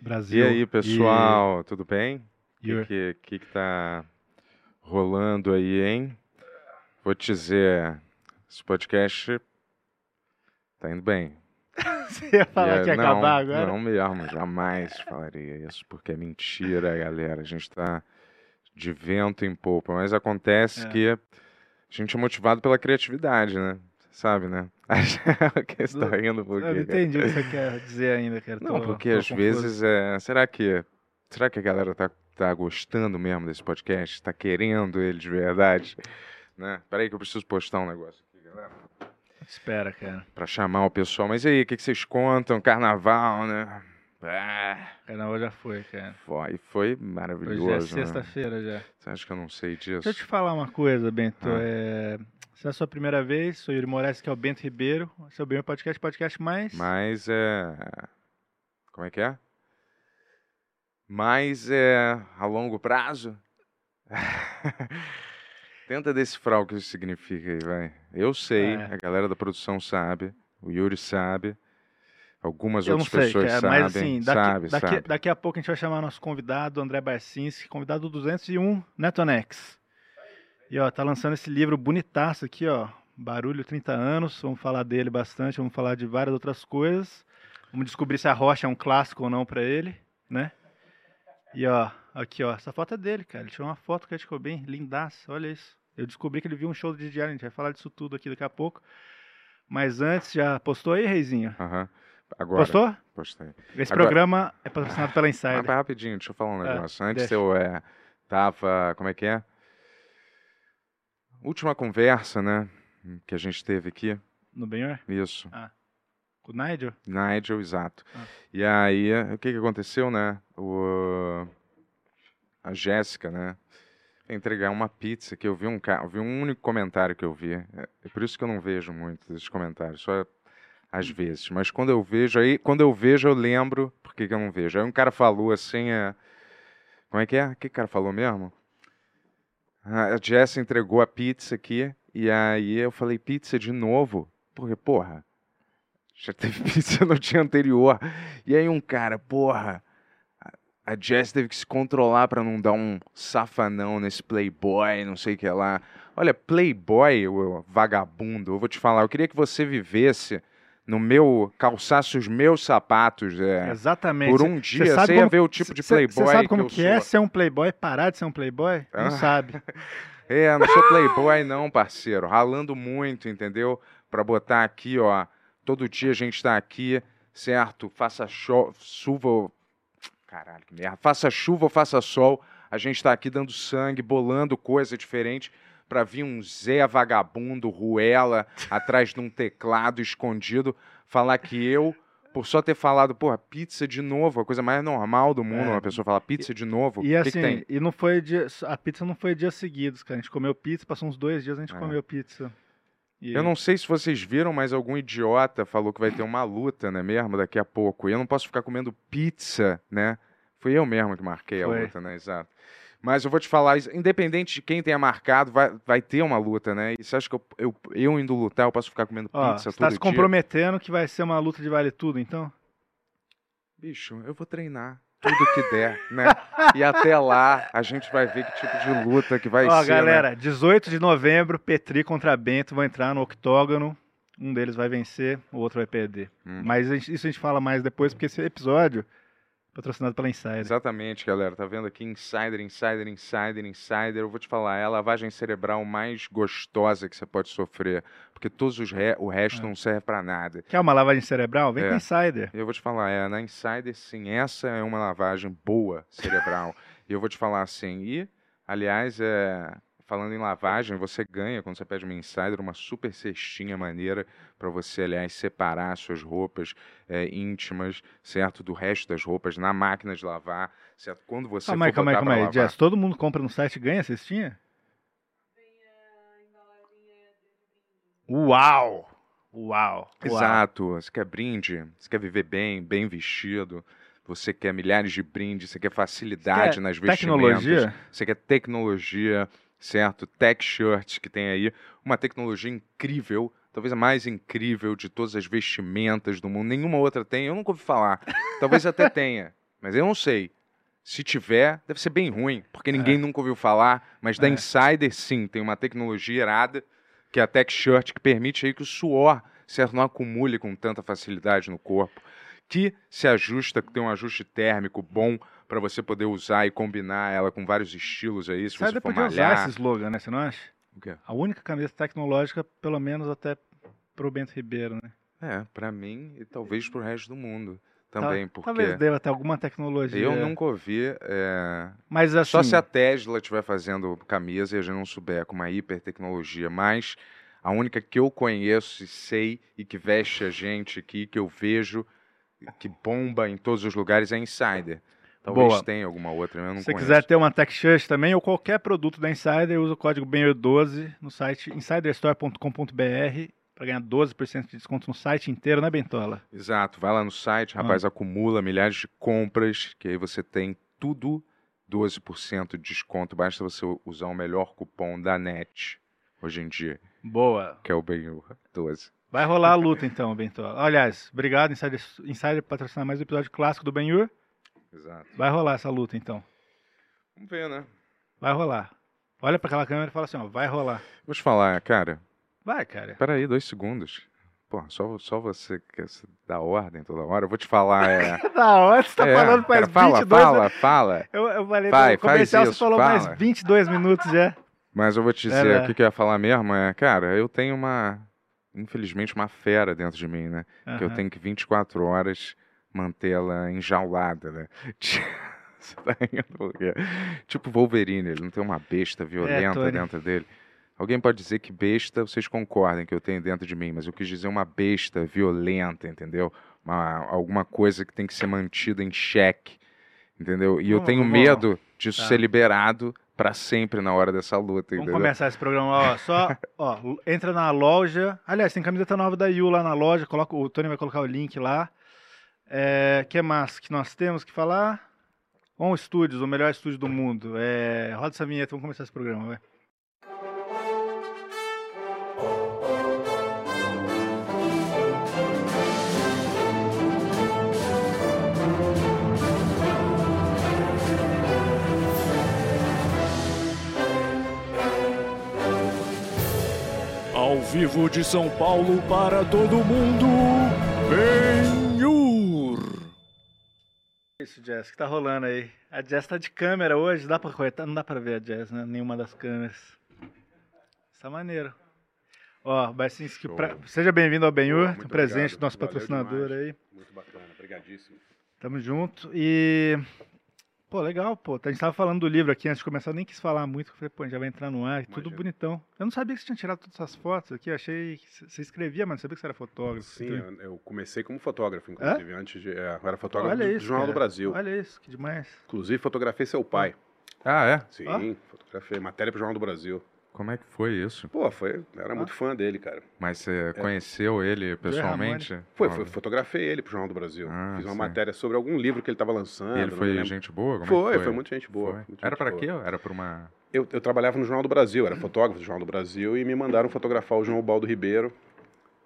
E Brasil. aí, pessoal, tudo bem? E- O que, que, que tá rolando aí, hein? Vou te dizer, esse podcast tá indo bem. Você ia falar E, que ia não, acabar agora? Não mesmo, jamais falaria isso, porque é mentira, galera. A gente tá de vento em polpa, mas acontece É. que a gente é motivado pela criatividade, né? Sabe, né? que você tá rindo Eu quê, não cara? entendi o que você quer dizer ainda, cara. Não, Tô- porque tô às confuso. vezes é. Será que. Será que a galera tá, tá gostando mesmo desse podcast? Tá querendo ele de verdade? Né? Peraí que eu preciso postar um negócio aqui, galera. Espera, cara. Pra chamar o pessoal. Mas e aí, o que, que vocês contam? Carnaval, né? Ah, Carnaval já foi, cara. foi, foi Hoje maravilhoso. é né? sexta-feira já. Você acha que eu não sei disso? Deixa eu te falar uma coisa, Bento. Ah. É... Se é a sua primeira vez, sou Yuri Moraes, que é o Bento Ribeiro. Esse é o meu podcast, podcast mais... Mas é. Como é que é? Mas é a longo prazo? Tenta decifrar o que isso significa aí, vai. Eu sei, É. a galera da produção sabe, o Yuri sabe, algumas Eu outras sei, pessoas cara, sabem, mas assim, daqui, sabe, daqui, sabe. daqui a pouco a gente vai chamar nosso convidado, André Barcinski, convidado 201, Netonex. E ó, tá lançando esse livro bonitaço aqui, ó, Barulho 30 anos, vamos falar dele bastante, vamos falar de várias outras coisas. Vamos descobrir se a rocha é um clássico ou não pra ele, né? E ó, aqui ó, essa foto é dele, cara. Ele tirou uma foto que ficou bem lindaça, olha isso. Eu descobri que ele viu um show de Diário, a gente vai falar disso tudo aqui daqui a pouco. Mas antes, já postou aí, Reizinho? Aham. Agora, Postou? postei. Esse Agora- programa é patrocinado pela Insider. rapidinho, deixa eu falar um É, negócio. Antes deixa. eu é, tava, como é que é? Última conversa, né, que a gente teve aqui, No Benhor? isso. Com o Nigel? Nigel, exato. Ah. E aí, o que que aconteceu, né? O, a Jéssica, né? Entregar uma pizza que eu vi um eu vi um único comentário que eu vi. É é por isso que eu não vejo muito esses comentários, só às vezes. Mas quando eu vejo, aí quando eu vejo eu lembro por que que eu não vejo. Aí um cara falou assim, é, como é que é? O que o cara falou mesmo? A Jess entregou a pizza aqui e aí eu falei pizza de novo, porque porra, já teve pizza no dia anterior. E aí um cara, porra, a- Jess teve que se controlar pra não dar um safanão nesse playboy, não sei o que lá. Olha, playboy, vagabundo, eu vou te falar, eu queria que você vivesse no meu, calçasse os meus sapatos, é, Exatamente. por um dia, você ia como- ver o tipo de playboy Você sabe como que, que, é sou. ser um playboy, parar de ser um playboy? Não Ah. sabe. É, não sou playboy não, parceiro. Ralando muito, entendeu? Pra botar aqui, ó. Todo dia a gente tá aqui, certo? Faça chuva ou... Caralho, que merda. Faça chuva ou faça sol, a gente tá aqui dando sangue, bolando coisa diferente pra vir um Zé vagabundo, ruela, atrás de um teclado escondido, falar que eu... Por só ter falado, porra, pizza de novo, a coisa mais normal do mundo, É. uma pessoa falar pizza de novo. E que, assim, que tem? e não foi dia, a pizza não foi dias seguidos, cara. A gente comeu pizza, passou uns dois dias a gente É. comeu pizza. E- Eu não sei se vocês viram, mas algum idiota falou que vai ter uma luta, né, mesmo, daqui a pouco. E eu não posso ficar comendo pizza, né? Fui eu mesmo que marquei a Foi. luta, né? Exato. Mas eu vou te falar, independente de quem tenha marcado, vai, vai ter uma luta, né? E você acha que eu, eu, eu indo lutar, eu posso ficar comendo Ó, pizza você todo tá se dia? comprometendo que vai ser uma luta de vale tudo, então? Bicho, eu vou treinar tudo que der, né? E até lá a gente vai ver que tipo de luta que vai Ó, ser, né? galera, 18 de novembro, Petri contra Bento vão entrar no octógono. Um deles vai vencer, o outro vai perder. Hum. Mas isso a gente fala mais depois, porque esse episódio patrocinado pela Insider. Exatamente, galera. Tá vendo aqui Insider, Insider, Insider, Insider. Eu vou te falar, é a lavagem cerebral mais gostosa que você pode sofrer. Porque todos os re... o resto É. não serve pra nada. Quer uma lavagem cerebral? Vem É. com Insider. Eu vou te falar, é, na Insider, sim, essa é uma lavagem boa cerebral. e eu vou te falar assim, e, aliás, é, falando em lavagem, você ganha, quando você pede uma Insider, uma super cestinha maneira para você, aliás, separar suas roupas é, íntimas, certo? Do resto das roupas na máquina de lavar, certo? Quando você Calma aí, for calma aí, botar calma aí. Jess, todo mundo compra no site e ganha cestinha? Uau! Uau! Uau! Exato. Você quer brinde, você quer viver bem, bem vestido, você quer milhares de brindes, você quer facilidade Quer nas vestimentas. Tecnologia? Você quer tecnologia, certo? Tech shirts que tem aí. Uma tecnologia incrível, talvez a mais incrível de todas as vestimentas do mundo. Nenhuma outra tem, eu nunca ouvi falar. Talvez até tenha, mas eu não sei. Se tiver, deve ser bem ruim, porque ninguém nunca ouviu falar. Mas da É. Insider, sim, tem uma tecnologia irada, que é a Tech Shirt, que permite aí que o suor, certo, não acumule com tanta facilidade no corpo. Que se ajusta, que tem um ajuste térmico bom para você poder usar e combinar ela com vários estilos aí, se você for podia usar malhar. esse slogan, né? Você não acha? O quê? A única camisa tecnológica, pelo menos até pro Bento Ribeiro, né? É, pra mim e talvez pro resto do mundo Tal- também, porque Talvez deva ter alguma tecnologia. eu nunca ouvi. é, Mas assim, Só se a Tesla estiver fazendo camisa e a gente não souber com uma hipertecnologia, mas a única que eu conheço e sei e que veste a gente aqui, que eu vejo, que bomba em todos os lugares é Insider. Talvez Boa. tenha alguma outra, eu não se você conheço. quiser ter uma Tech Shirt também, ou qualquer produto da Insider, usa o código BENHUR12 no site insiderstore.com.br para ganhar 12% de desconto no site inteiro, né, Bentola? Exato, vai lá no site, rapaz, acumula milhares de compras, que aí você tem tudo 12% de desconto, basta você usar o melhor cupom da NET hoje em dia, Boa. que é o BENHUR 12. Vai rolar a luta então, Bentola. Aliás, obrigado, Insider, Insider por patrocinar mais um episódio clássico do Benhur. Exato. Vai rolar essa luta então. Vamos ver, né? Vai rolar. Olha pra aquela câmera e fala assim, ó, vai rolar. Vou te falar, cara, Vai, cara. Peraí, dois segundos. Pô, só, só você quer se dar ordem toda hora. Eu vou te falar, é. Da hora, você tá é, falando faz cara, fala, 22 fala, fala. Eu, eu falei Vai, no comercial, faz você falou isso, mais fala. 22 minutos já. Mas eu vou te dizer, É, o que, que eu ia falar mesmo é, cara, eu tenho uma. Infelizmente, uma fera dentro de mim, né? Que eu tenho que 24 horas mantê-la enjaulada, né? Por quê? Tipo Wolverine, ele não tem uma besta violenta Tony. dentro dele. Alguém pode dizer que besta, vocês concordem que eu tenho dentro de mim, mas eu quis dizer uma besta violenta, entendeu? Uma, alguma coisa que tem que ser mantida em xeque, entendeu? E eu tenho medo disso tá. ser liberado pra sempre na hora dessa luta, Vamos entendeu? começar esse programa, ó, só, ó, entra na loja, aliás, tem camiseta nova da Yu lá na loja, coloca, o Tony vai colocar o link lá. É, que mais que nós temos que falar? On Studios, o melhor estúdio do mundo. É, roda essa vinheta, vamos começar esse programa, vai. Ao vivo de São Paulo para todo mundo, Benhur. Isso, Jess, que tá rolando aí. A Jess tá de câmera hoje, dá pra cortar? Não dá pra ver a Jess, né? Nenhuma das câmeras. Tá maneiro. Ó, Barcinski, pra... seja bem-vindo ao Benhur, presente obrigado, do nosso valeu patrocinador demais. aí. Muito bacana, obrigadíssimo. Tamo junto. E. Pô, legal, pô. A gente tava falando do livro aqui antes de começar, eu nem quis falar muito, falei, pô, já vai entrar no ar, tudo Imagina. bonitão. Eu não sabia que você tinha tirado todas essas fotos aqui, eu achei que você escrevia, mas não sabia que você era fotógrafo. Sim, Então, eu, comecei como fotógrafo, inclusive, antes de. é, eu era fotógrafo olha do, isso, do Jornal cara. do Brasil. Olha isso, que demais. Inclusive, fotografei seu pai. Ah, é? Sim, Ó. fotografei. Matéria pro Jornal do Brasil. Como é que foi isso? Pô, foi. Eu era muito fã dele, cara. Mas você conheceu ele pessoalmente? Foi, foi, fotografei ele pro Jornal do Brasil. Ah, Fiz uma sim. matéria sobre algum livro que ele tava lançando. E ele foi gente boa? Como é Foi, foi, foi muito gente boa. Foi? muito Era gente boa. quê? Era pra uma. Eu, eu trabalhava no Jornal do Brasil, era fotógrafo do Jornal do Brasil e me mandaram fotografar o João Baldo Ribeiro.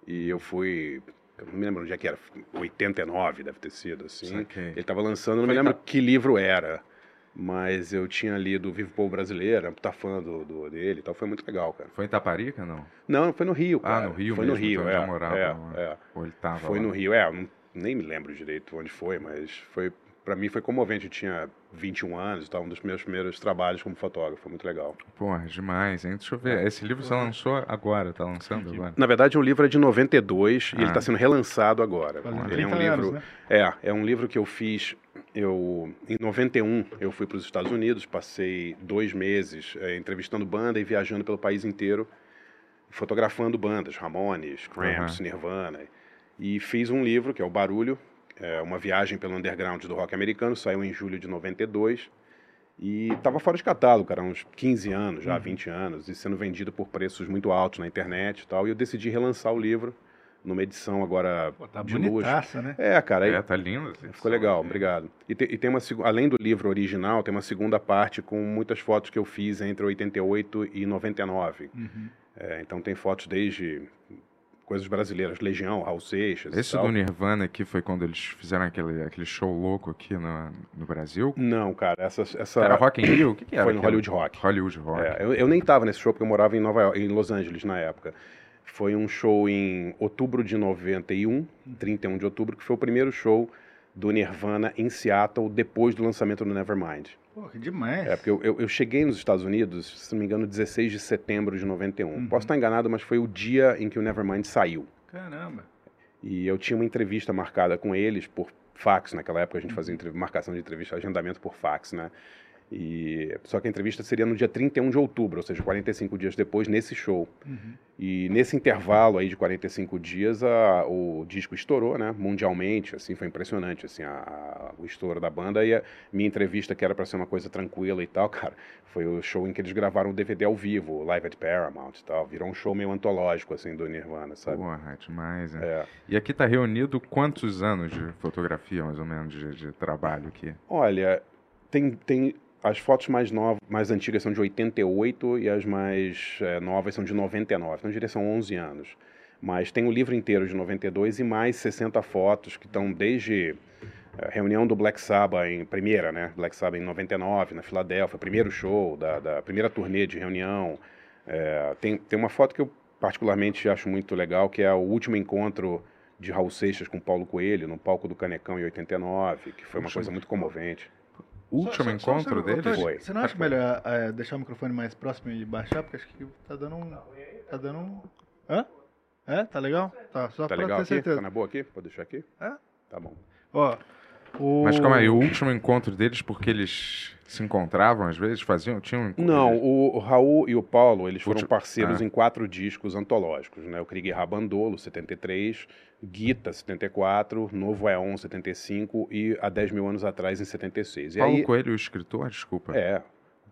E eu fui. Eu não me lembro onde é que era, 89 deve ter sido, assim. Saquei. Ele estava lançando, não Foi me lembro que livro era. Mas eu tinha lido Vivo Povo Brasileiro, era puta fã do, do- dele e tal. Foi muito legal, cara. Foi em Taparica, não? Não, foi no Rio, Ah, cara. no Rio Foi mesmo, no Rio, então é. morava é, é. Ou ele tava Foi lá? no Rio, é. nem me lembro direito onde foi, mas foi para mim foi comovente. Eu tinha 21 anos, tá? um dos meus primeiros trabalhos como fotógrafo, foi muito legal. Porra, demais, hein? Deixa eu ver. Esse livro você lançou agora, tá lançando agora? Na verdade, o livro é de 92 e ele Ah. está sendo relançado agora. Ele é um 30 anos, livro, né? é, é um livro que eu fiz. Eu em 91 eu fui para os Estados Unidos, passei dois meses eh, entrevistando banda e viajando pelo país inteiro, fotografando bandas, Ramones, Cramps, Nirvana, e fiz um livro que é o Barulho, é uma viagem pelo underground do rock americano, saiu em julho de 92. E estava fora de catálogo, cara, uns 15 anos, já 20 anos, e sendo vendido por preços muito altos na internet e tal. E eu decidi relançar o livro numa edição agora Pô, tá de luxo. bonitaça, né? É, cara, aí É, tá lindo. essa ficou legal, obrigado. E, te- e tem uma além do livro original, tem uma segunda parte com muitas fotos que eu fiz entre 88 e 99. Uhum. É, então tem fotos desde coisas brasileiras, Legião, Raul Seixas. Esse do Nirvana aqui foi quando eles fizeram aquele, aquele show louco aqui no, no Brasil? Não, cara, essa, essa Era Rock in Rio? O que, que era? foi no aquilo? Hollywood Rock. Hollywood Rock. É, eu, eu nem estava nesse show porque eu morava em Nova York, em Los Angeles na época. Foi um show em outubro de 91, 31 de outubro, que foi o primeiro show do Nirvana em Seattle depois do lançamento do Nevermind. Pô, que demais. É, porque eu, eu, eu cheguei nos Estados Unidos, se não me engano, 16 de setembro de 91. Uhum. Posso estar enganado, mas foi o dia em que o Nevermind saiu. Caramba. E eu tinha uma entrevista marcada com eles por fax. Naquela época a gente fazia entrev- marcação de entrevista, agendamento por fax, né? E, só que a entrevista seria no dia 31 de outubro, ou seja, 45 dias depois, nesse show. Uhum. E nesse intervalo aí de 45 dias, a- o disco estourou, né? Mundialmente, assim, foi impressionante, assim, a- a- o estouro da banda. E a minha entrevista, que era para ser uma coisa tranquila e tal, cara, foi o show em que eles gravaram o DVD ao vivo, Live at Paramount e tal. Virou um show meio antológico, assim, do Nirvana, sabe? Porra, demais, né? É. E aqui tá reunido quantos anos de fotografia, mais ou menos, de, de trabalho aqui? Olha, tem, tem as fotos mais novas, mais antigas são de 88 e as mais eh, novas são de 99. Então, eu diria que são 11 anos. Mas tem o livro inteiro de 92 e mais 60 fotos que estão desde eh, reunião do Black Sabbath em primeira, né? Black Sabbath em 99 na Filadélfia, primeiro show da, da primeira turnê de reunião. Eh, tem, tem uma foto que eu particularmente acho muito legal, que é o último encontro de Raul Seixas com Paulo Coelho no palco do Canecão em 89, que foi uma coisa muito comovente. Último Só- só- só encontro ô, deles? Você não acha melhor é, deixar o microfone mais próximo e baixar? Porque acho que tá dando um. Tá dando um. Hã? É? Tá legal? Tá, só Tá pra legal ter aqui? certeza. Tá na boa aqui? Pode deixar aqui? É. Tá bom. Ó. O... Mas calma aí, o último encontro deles, porque eles se encontravam às vezes, faziam, tinham... enco- Não, o Raul e o Paulo, eles foram Último- parceiros ah. em quatro discos antológicos, né? O Krieg Rabandolo, 73, Guita, 74, Novo Eon, 75 e há 10 mil anos atrás, em 76. E Paulo aí, Coelho, o escritor, desculpa. é,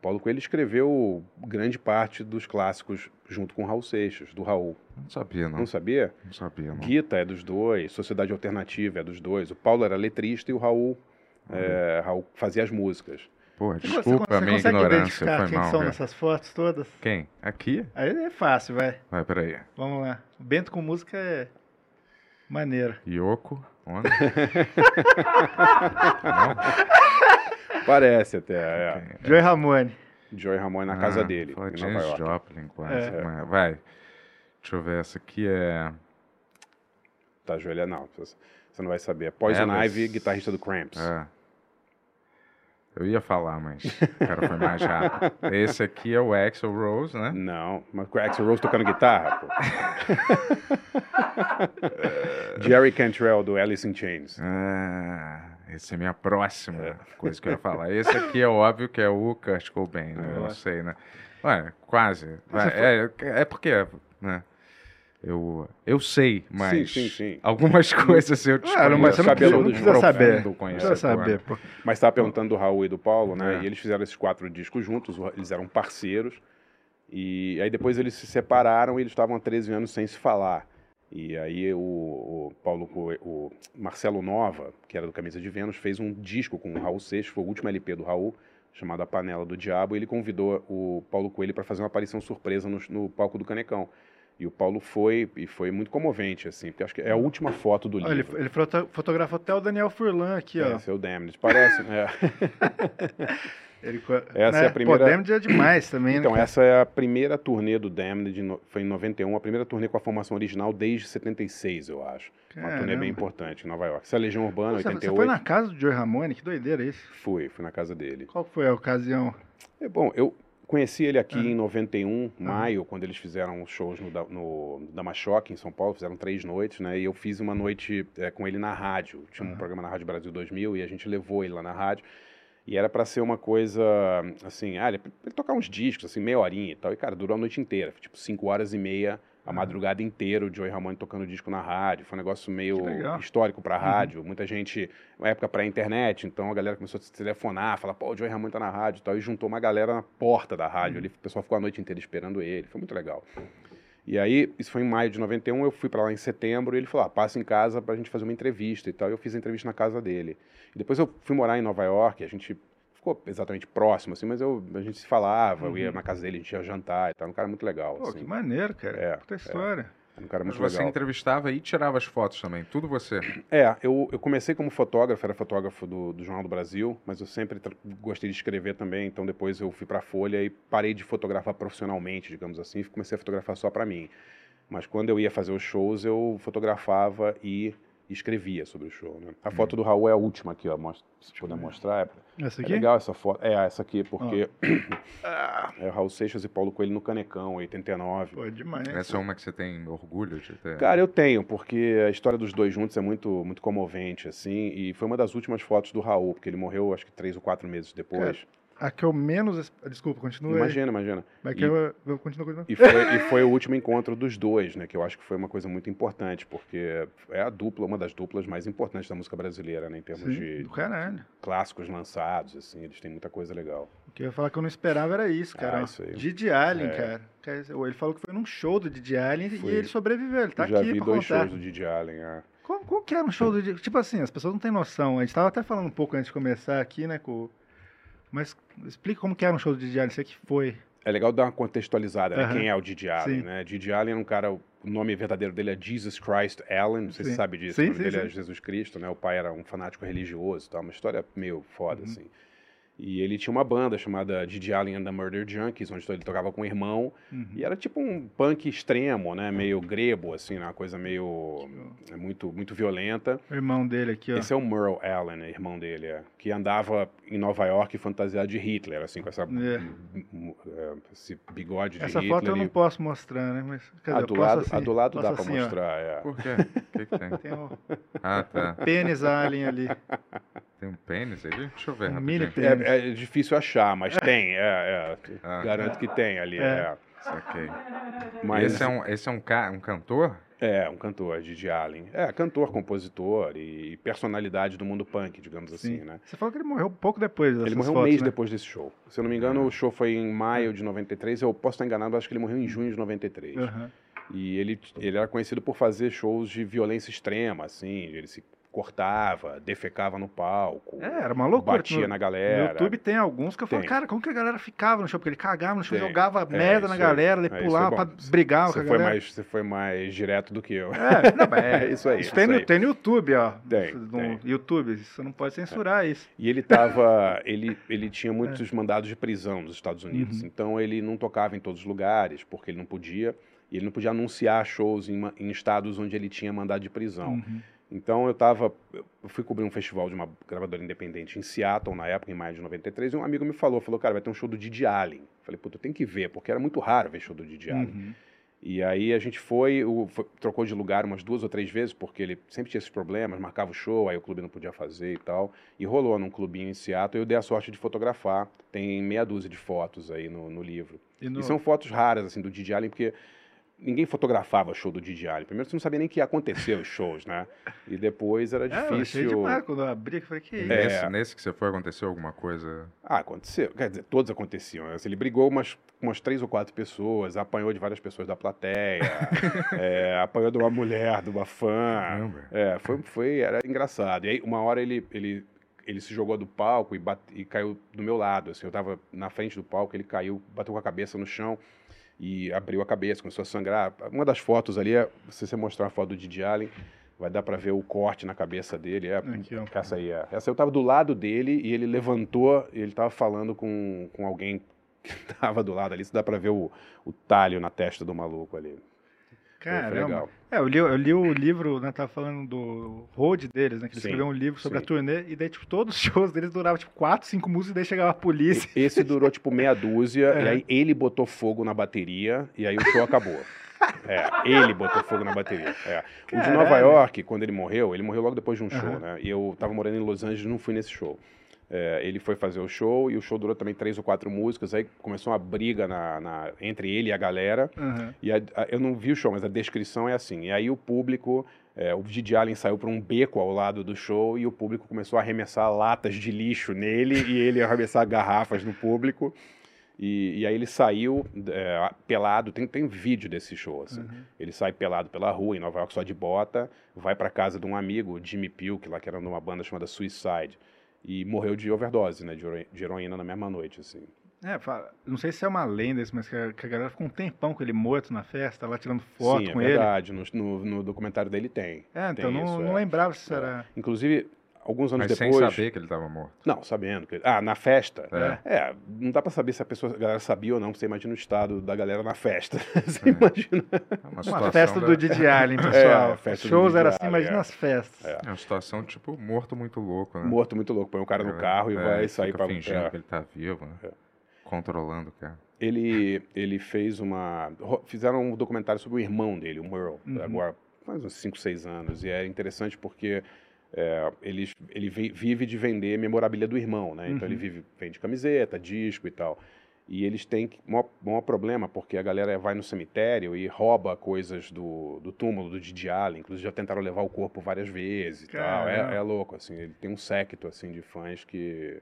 Paulo Coelho escreveu grande parte dos clássicos junto com o Raul Seixas, do Raul. Não sabia, não. Não sabia? Não sabia, não. Guita é dos dois, Sociedade Alternativa é dos dois. O Paulo era letrista e o Raul, é, Raul fazia as músicas. Você- desculpa você a minha ignorância, foi quem mal. são cara. nessas fotos todas? Quem? Aqui? Aí é fácil, vai. Vai, peraí. Vamos lá. O Bento com música é maneiro. Yoko, onde? Parece até, é. Joey Ramone. Joey Ramone na casa Ah, dele, fala em Janis Nova York. Joplin, quase. É. Vai. Deixa eu ver, essa aqui é... Tá, Joelha, não. Você não vai saber. Poison Alice. Ivy, guitarrista do Cramps. é. Eu ia falar, mas o cara foi mais rápido. Esse aqui é o Axel Rose, né? Não, mas o Axl Rose tocando guitarra, pô. Jerry Cantrell, do Alice in Chains. Ah, esse é minha próxima coisa que eu ia falar. Esse aqui é óbvio que é o Kurt Cobain, né? Eu não sei, né? Ué, quase. É, é porque, né? Eu, eu sei, mas sim, sim. algumas coisas eu Claro, mas você não precisa, não precisa saber. Não conhecedor. precisa saber, pô. Mas estava perguntando do Raul e do Paulo, né? É. E eles fizeram esses quatro discos juntos, eles eram parceiros. E aí depois eles se separaram e eles estavam há 13 anos sem se falar. E aí o, o Paulo, o Marcelo Nova, que era do Camisa de Vênus, fez um disco com o Raul Seixas, foi o último LP do Raul, chamado A Panela do Diabo, e ele convidou o Paulo Coelho para fazer uma aparição surpresa no, no palco do Canecão. E o Paulo foi, e foi muito comovente, assim, porque acho que é a última foto do Olha, ele, livro. ele foto- fotografou até o Daniel Furlan aqui, ó. Esse é o Damned. Parece, né? Ele, Essa é né? a primeira- Pô, Damned é demais também, Então, né? essa é a primeira turnê do Damned, de no- foi em 91, a primeira turnê com a formação original desde 76, eu acho. Uma turnê Caramba. bem importante em Nova York. Essa é a Legião Urbana, Você, você 88. foi na casa do Joey Ramone? Que doideira isso. Fui, fui na casa dele. Qual foi a ocasião? É bom, eu conheci ele aqui Ah. em 91, maio, quando eles fizeram os shows no, Da- no Damashock, em São Paulo, fizeram três noites, né? E eu fiz uma noite é, com ele na rádio. Tinha um Aham. programa na Rádio Brasil 2000 e a gente levou ele lá na rádio. E era pra ser uma coisa, assim, ah, ele, ele tocar uns discos, assim, meia horinha e tal. E, cara, durou a noite inteira. Tipo, cinco horas e meia, a madrugada inteira, o Joey Ramone tocando disco na rádio. Foi um negócio meio histórico pra Uhum. rádio. Muita gente, uma época pré-internet, então a galera começou a se telefonar, falar, pô, o Joey Ramone tá na rádio e tal. E juntou uma galera na porta da rádio Uhum. ali. O pessoal ficou a noite inteira esperando ele. Foi muito legal. E aí, isso foi em maio de 91, eu fui pra lá em setembro e ele falou, ah, passa em casa pra gente fazer uma entrevista e tal. E eu fiz a entrevista na casa dele. E depois eu fui morar em Nova York, a gente ficou exatamente próximo, assim, mas eu, a gente se falava, eu ia Uhum. na casa dele, a gente ia jantar e tal. Um cara muito legal, Pô, assim. que maneiro, cara. É, Puta é. Um cara Mas muito você legal. entrevistava e tirava as fotos também, tudo você. É, eu, eu comecei como fotógrafo, era fotógrafo do, do Jornal do Brasil, mas eu sempre gostei de escrever também, então depois eu fui para a Folha e parei de fotografar profissionalmente, digamos assim, e comecei a fotografar só para mim. Mas quando eu ia fazer os shows, eu fotografava e escrevia sobre o show. Né? A foto do Raul é a última aqui, ó, mostra, se puder mostrar. É, Essa é aqui? legal essa foto. É, essa aqui, porque é o Raul Seixas e Paulo Coelho no Canecão, 89. Pô, demais. Essa é uma que você tem orgulho de ter. Cara, eu tenho, porque a história dos dois juntos é muito, muito comovente, assim, e foi uma das últimas fotos do Raul, porque ele morreu acho que três ou quatro meses depois. A que eu menos. Desculpa, continua aí. Imagina, imagina. Mas E- que eu, eu continuo continuando. E foi, e foi o último encontro dos dois, né? Que eu acho que foi uma coisa muito importante, porque é a dupla, uma das duplas mais importantes da música brasileira, né? Em termos Sim, de do caralho. clássicos lançados, assim, eles têm muita coisa legal. O que eu ia falar que eu não esperava era isso, cara. Ah, isso aí. Didi Allen, É. cara. Ele falou que foi num show do Didi Allen Fui. e ele sobreviveu. Ele tá eu já aqui vi pra dois contar. shows do Didi Allen, é. Como, como que era um show do Didi? Tipo assim, as pessoas não têm noção. A gente tava até falando um pouco antes de começar aqui, né, com... Mas explica como que era um show do Didi Allen. Você que foi. É legal dar uma contextualizada, né? Quem é o Didi Allen, Sim. né? Didi Allen é um cara, o nome verdadeiro dele é Jesus Christ Allen, não sei se Sim. você sabe disso, Sim, o nome dele é. Jesus Cristo, né? O pai era um fanático religioso, tá? Uma história meio foda, Uhum. assim. E ele tinha uma banda chamada Didi Allen and the Murder Junkies, onde ele tocava com o irmão, Uhum. e era tipo um punk extremo, né? Meio grego, assim, né? uma coisa meio... é muito, muito violenta. O irmão dele aqui, ó. Esse é o Merle Allen, irmão dele, é, que andava em Nova York fantasiado de Hitler, assim, com essa, m- é, esse bigode de Essa Hitler. foto eu não posso mostrar, né? Mas, quer ah, dizer, do posso lado, assim, ah, do lado dá assim, ó. mostrar, é. Por quê? O que, que tem? Tem o Ah, tá. pênis Allen ali. Tem um pênis ali? Deixa eu ver Um mini pênis. É, é difícil achar, mas tem, é, é. Ah. Garanto que tem ali, É. é. Mas Esse é um, esse é um, ca... um cantor? É, um cantor, Didi Allen. É, cantor, compositor e personalidade do mundo punk, digamos assim, Sim. né? Você falou que ele morreu pouco depois dessas Ele morreu um fotos, mês né? depois desse show. Se eu não me engano, o show foi em maio de 93. Eu posso estar enganado, acho que ele morreu em junho de 93. Aham. E ele, ele era conhecido por fazer shows de violência extrema, assim. Ele se cortava, defecava no palco, É, era uma loucura. batia No- na No galera. YouTube tem alguns que eu falo, Tem. cara, como que a galera ficava no show? Porque ele cagava no show, Tem. jogava É, merda na galera, ele É, pulava é pra brigar com Você a foi, galera. mais, você foi mais direto do que eu. É, não, é, Isso aí, Isso tem, no, aí. tem no YouTube, ó. Tem, no tem. YouTube, você não pode censurar isso. E ele tava. ele, ele tinha muitos mandados de prisão nos Estados Unidos. É. Uhum. Então ele não tocava em todos os lugares, porque ele não podia. E ele não podia anunciar shows em, em estados onde ele tinha mandado de prisão. Uhum. Então eu tava. Eu fui cobrir um festival de uma gravadora independente em Seattle, na época, em maio de 93, e um amigo me falou, falou, cara, vai ter um show do Didi Allen. Falei, puta, tenho que ver, porque era muito raro ver show do Didi Allen. Uhum. E aí a gente foi, o- foi- trocou de lugar umas duas ou três vezes, porque ele sempre tinha esses problemas, marcava o show, aí o clube não podia fazer e tal. E rolou num clubinho em Seattle, e eu dei a sorte de fotografar. Tem meia dúzia de fotos aí no, no livro. E no- E são fotos raras, assim, do Didi Allen, porque ninguém fotografava show do Didi Allen. Primeiro você não sabia nem que ia acontecer os shows, né? E depois era É, eu achei difícil... demais quando eu abri, eu falei, que isso? É. Nesse, nesse que você foi, aconteceu alguma coisa? Ah, aconteceu. Quer dizer, todos aconteciam. né? Assim, Ele brigou umas, umas três ou quatro pessoas, apanhou de várias pessoas da plateia, é, apanhou de uma mulher, de uma fã. Caramba. É, foi, foi, era engraçado. E aí, uma hora ele, ele, ele se jogou do palco e, bate- e caiu do meu lado. Assim, eu tava na frente do palco, ele caiu, bateu com a cabeça no chão. E abriu a cabeça, começou a sangrar. Uma das fotos ali, é, se você mostrar a foto do Didi Allen, vai dar para ver o corte na cabeça dele. É, Aqui, ó. essa aí é. Essa eu tava do lado dele e ele levantou, e ele tava falando com, com alguém que tava do lado ali. Isso dá para ver o, o talho na testa do maluco ali. Caramba. É, eu li, eu li o livro, né? Tava falando do road deles, né? Que ele Sim, escreveu um livro sobre sim. a turnê, e daí, tipo, todos os shows deles duravam, tipo, quatro, cinco músicas, e daí chegava a polícia. Esse durou tipo meia dúzia, É. e aí ele botou fogo na bateria, e aí o show acabou. É, ele botou fogo na bateria. é. O de. Nova York, quando ele morreu, ele morreu logo depois de um show, né? E eu tava morando em Los Angeles não fui nesse show. É, ele foi fazer o show e o show durou também três ou quatro músicas. Aí começou uma briga na, na- entre ele e a galera. Aham. E a- a- eu não vi o show, mas a descrição é assim. E aí o público, é, o Didi Allen saiu para um beco ao lado do show e o público começou a arremessar latas de lixo nele e ele arremessar garrafas no público. E, e aí ele saiu é, pelado, tem, tem vídeo desse show, assim. Ele sai pelado pela rua, em Nova York, só de bota, vai para casa de um amigo, Jimmy Pilk, lá que era numa banda chamada Suicide, e morreu de overdose, né, de hero- de heroína na mesma noite, assim. É, não sei se é uma lenda isso, mas que a, que a galera ficou um tempão com ele morto na festa, lá tirando foto Sim, é com ele. verdade, no, no, documentário dele tem. É, então Tem não, isso, não é. lembrava se É. era. Inclusive, alguns anos Mas sem depois. saber que ele estava morto. Não, sabendo. que- Ah, na festa. É. É, não dá pra saber se a pessoa, a galera sabia ou não. Você imagina o estado da galera na festa. Você imagina. É uma, Uma festa da- do Didi Allen, pessoal. É, festa do Shows era assim, imagina é. as festas. É. É uma situação, tipo, morto muito louco, né? Morto muito louco. Põe o cara no carro e É, vai sair pra. fingindo é. que ele tá vivo, né? É. Controlando o cara. Ele, ele fez uma. Fizeram um documentário sobre o irmão dele, o Merle, Uhum. agora faz uns 5, 6 anos. E é interessante porque é, ele, ele vi- vive de vender memorabilia do irmão, né? Então Uhum. ele vive, vende camiseta, disco e tal. E eles têm que- maior, problema porque a galera vai no cemitério e rouba coisas do, do túmulo do Didi Allen. Inclusive já tentaram levar o corpo várias vezes e tal. É, é louco, assim. Ele tem um séquito, assim, de fãs que,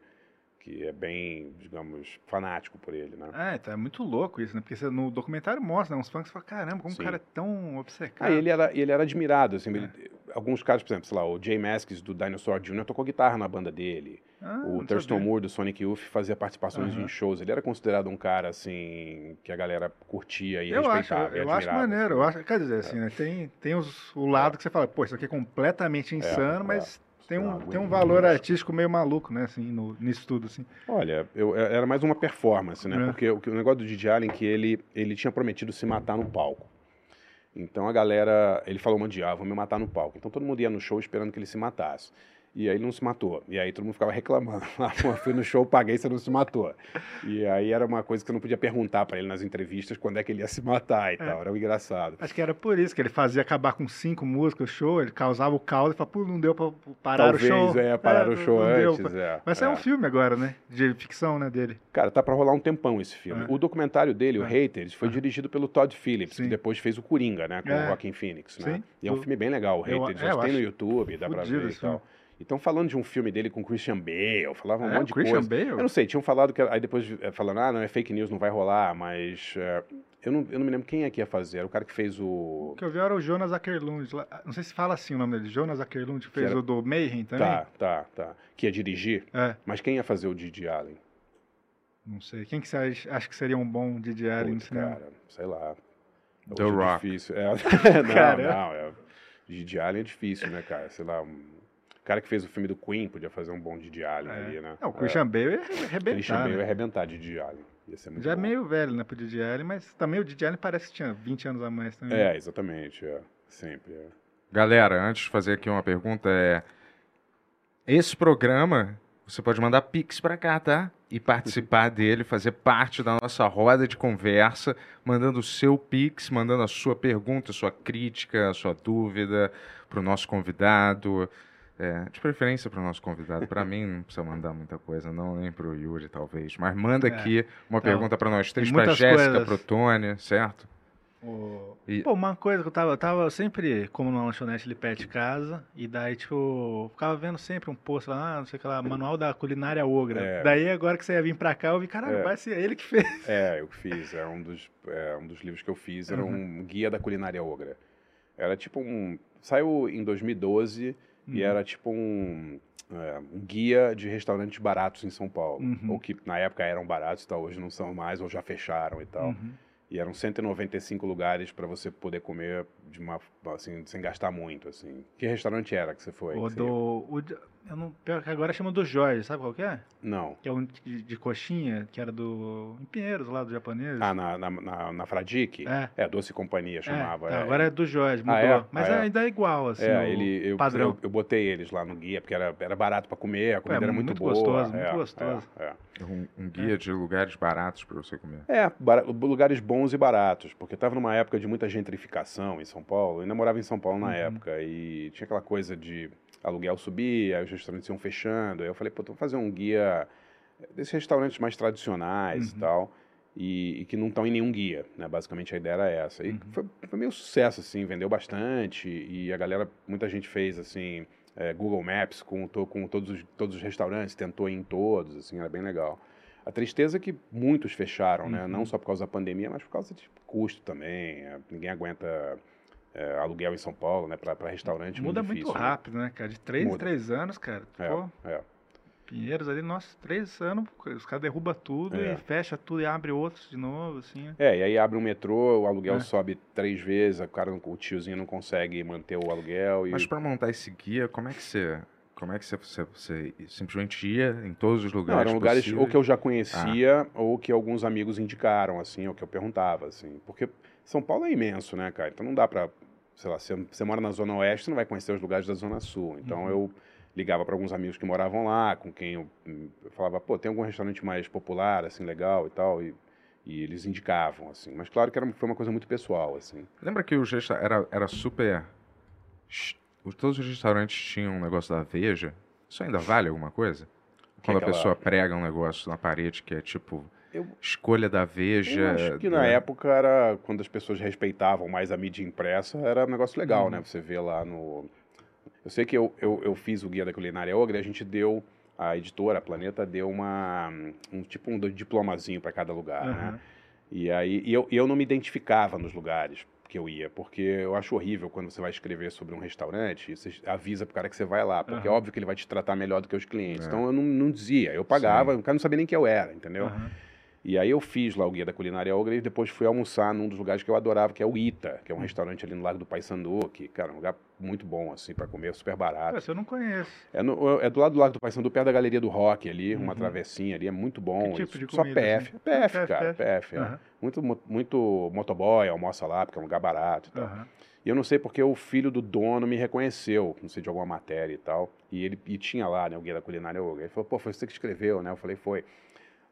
que é bem, digamos, fanático por ele, né? É, tá, é muito louco isso, né? Porque você- no documentário mostra, né? Uns fãs que falam, caramba, como Sim. o cara é tão obcecado. Ah, ele era, ele era admirado, assim, É. ele- alguns caras, por exemplo, sei lá, o Jay Mascis do Dinosaur Jr. tocou guitarra na banda dele. Ah, o Thurston sabia. Moore do Sonic Youth fazia participações Aham. em shows. Ele era considerado um cara, assim, que a galera curtia e Eu acho, respeitava e eu acho admirava. maneiro, eu assim. acho, quer dizer, assim, né? Tem, tem os, o lado que você fala, pô, isso aqui é completamente insano, é. mas tem um, tem um valor artístico meio maluco, né, assim, no, nisso tudo, assim. Olha, eu, era mais uma performance, né? É. Porque o, o negócio do Didi Allen é que ele, ele tinha prometido se matar no palco. Então a galera, ele falou um ah, vou me matar no palco. Então todo mundo ia no show esperando que ele se matasse. E aí ele não se matou. E aí todo mundo ficava reclamando. Ah, pô, fui no show, paguei, você não se matou. E aí era uma coisa que eu não podia perguntar pra ele nas entrevistas quando é que ele ia se matar e tal. Era um engraçado. Acho que era por isso que ele fazia acabar com cinco músicas o show, ele causava o caos e falava, pô, não deu pra parar Talvez, o show. é, parar o não- show não deu antes. pra- É, Vai sair é. um filme agora, né, de ficção, né, dele. Cara, tá pra rolar um tempão esse filme. É. O documentário dele, o É. Haters, foi dirigido pelo Todd Phillips, Sim. que depois fez o Coringa, né? Com É. o Joaquin Phoenix, né? Sim. E é um Eu- filme bem legal, o eu- Haters. é, já eu tem no YouTube, dá pra fudido ver e tal. Então falando de um filme dele com Christian Bale, falavam um É, monte de Christian coisa. Bale? Eu não sei, tinham falado que... Aí depois eh, falando, ah, não, é fake news, não vai rolar, mas... eh, eu, não, eu não me lembro quem é que ia fazer. Era o cara que fez o... O que eu vi era o Jonas Ackerlund, lá- não sei se fala assim o nome dele, Jonas Ackerlund, que fez Que era- o do Mayhem também. Tá, tá, tá. Que ia dirigir. É, Mas quem ia fazer o Didi Allen? não sei. Quem que você acha, acha que seria um bom Didi Allen no Putz, cinema? cara, sei lá. The Hoje é Rock. Difícil. É, não, Cara. não. É, Didi Allen é difícil, né, cara? Sei lá, um cara que fez o filme do Queen podia fazer um bom Didi Allen É. ali, né? Não, o Christian Bale ia é. arrebentar, Christian Bale né? ia arrebentar Didi Allen. Ia ser muito Já é bom. meio velho, né, pro Didi Allen, mas também o Didi Allen parece que tinha 20 anos a mais também. É, exatamente. É. Sempre. É. Galera, antes de fazer aqui uma pergunta, é... Esse programa, você pode mandar pix pra cá, tá? E participar dele, fazer parte da nossa roda de conversa, mandando o seu pix, mandando a sua pergunta, a sua crítica, a sua dúvida pro nosso convidado. É, de preferência pro nosso convidado. Pra mim não precisa mandar muita coisa, não, nem pro Yuri, talvez. Mas manda É. aqui uma Então, pergunta pra nós três, muitas Jéssica, coisas. pro Tony, certo? O- E- Pô, uma coisa que eu tava, eu tava sempre, como numa lanchonete ali perto de casa, e daí, tipo, eu ficava vendo sempre um post lá, ah, não sei o que lá, manual da culinária ogra. É. Daí, agora que você ia vir pra cá, eu vi, caralho, É. vai ser ele que fez. É, eu que fiz. É um dos, é, um dos livros que eu fiz. Era Uhum. um guia da culinária ogra. Era tipo um. Saiu em 2012 e Uhum. era tipo um, é, um guia de restaurantes baratos em São Paulo. Uhum. Ou que na época eram baratos e tal, hoje não são mais, ou já fecharam e tal. Uhum. E eram 195 lugares para você poder comer de uma, assim, sem gastar muito, assim. Que restaurante era que você foi? O do. O, eu não, pior que agora chama do Jorge, sabe qual que é? Não. Que é um de, de coxinha, que era do. Em Pinheiros, lá do japonês. Ah, na, na, na, na Fradique? É. Doce Companhia É, chamava. tá, é. agora é do Jorge, mudou. Ah, é? Mas Ah, é. ainda é igual, assim. É, ele, eu, padrão. Eu, eu botei eles lá no guia, porque era, era barato para comer, a comida É, era muito, muito boa. gostoso, é, muito gostoso. É, é. Um, um guia de lugares baratos para você comer. É, bara- lugares bons e baratos, porque estava numa época de muita gentrificação em São Paulo. Eu ainda morava em São Paulo na Uhum. época e tinha aquela coisa de aluguel subir, aí os restaurantes iam fechando. Aí eu falei, pô, vou fazer um guia desses restaurantes mais tradicionais e Uhum. tal, e, e que não estão em nenhum guia, né? Basicamente a ideia era essa. E Uhum. foi, foi meio sucesso, assim, vendeu bastante e a galera, muita gente fez, assim, é, Google Maps com, com todos, os, todos os restaurantes, tentou ir em todos, assim, era bem legal. A tristeza é que muitos fecharam, né? Uhum. Não só por causa da pandemia, mas por causa de custo também. é, Ninguém aguenta é, aluguel em São Paulo, né? Para restaurante. Muda muito, muito difícil, né? rápido, né, cara? De três em três anos, cara. É, é. Pinheiros ali, nossa, três anos, os caras derrubam tudo É. e fecha tudo e abre outros de novo, assim. né? É, e aí abre um metrô, o aluguel É. sobe três vezes, o cara, não- o tiozinho não consegue manter o aluguel. E... Mas para montar esse guia, como é que você. Como é que você, você, você simplesmente ia em todos os Não, lugares? eram lugares possíveis? ou que eu já conhecia, Ah. ou que alguns amigos indicaram, assim, ou que eu perguntava, assim. Porque São Paulo é imenso, né, cara? Então não dá pra, sei lá, você, você mora na Zona Oeste, você não vai conhecer os lugares da Zona Sul. Então Uhum. eu ligava para alguns amigos que moravam lá, com quem eu, hum, eu falava, pô, tem algum restaurante mais popular, assim, legal e tal, e, e eles indicavam, assim. Mas claro que era, foi uma coisa muito pessoal, assim. Lembra que os resta- era, era super. os- Todos os restaurantes tinham um negócio da Veja. Isso ainda vale alguma coisa? Quando a aquela- pessoa prega um negócio na parede que é tipo. Eu- Escolha da Veja. Eu acho que na né? época era quando as pessoas respeitavam mais a mídia impressa, era um negócio legal, Uhum. né? Você vê lá no. Eu sei que eu, eu, eu fiz o Guia da Culinária Ogre, a gente deu. A editora, a Planeta, deu uma. Um, tipo um diplomazinho para cada lugar, né? Aham. E aí e eu, e eu não me identificava nos lugares que eu ia, porque eu acho horrível quando você vai escrever sobre um restaurante, você avisa pro cara que você vai lá, porque é Aham. óbvio que ele vai te tratar melhor do que os clientes. É. Então eu não, não dizia, eu pagava, o cara não sabia nem quem eu era, entendeu? Aham. E aí eu fiz lá o Guia da Culinária Ogre e depois fui almoçar num dos lugares que eu adorava, que é o Ita, que é um restaurante ali no Lago do Paissandu, que, cara, é um lugar muito bom, assim, para comer, super barato. Pô, Esse eu não conheço. É, no- é do lado do Lago do Paissandu, perto da Galeria do Rock ali, uma Uhum. travessinha ali, é muito bom. Que tipo de Só comida, PF. assim? PF, PF, cara, PF. PF. é. Aham. Muito, muito motoboy almoça lá, porque é um lugar barato e tal. Aham. E eu não sei porque o filho do dono me reconheceu, não sei de alguma matéria e tal. E ele e tinha lá, né, o Guia da Culinária Ogre. Ele falou, pô, foi você que escreveu, né? Eu falei, foi.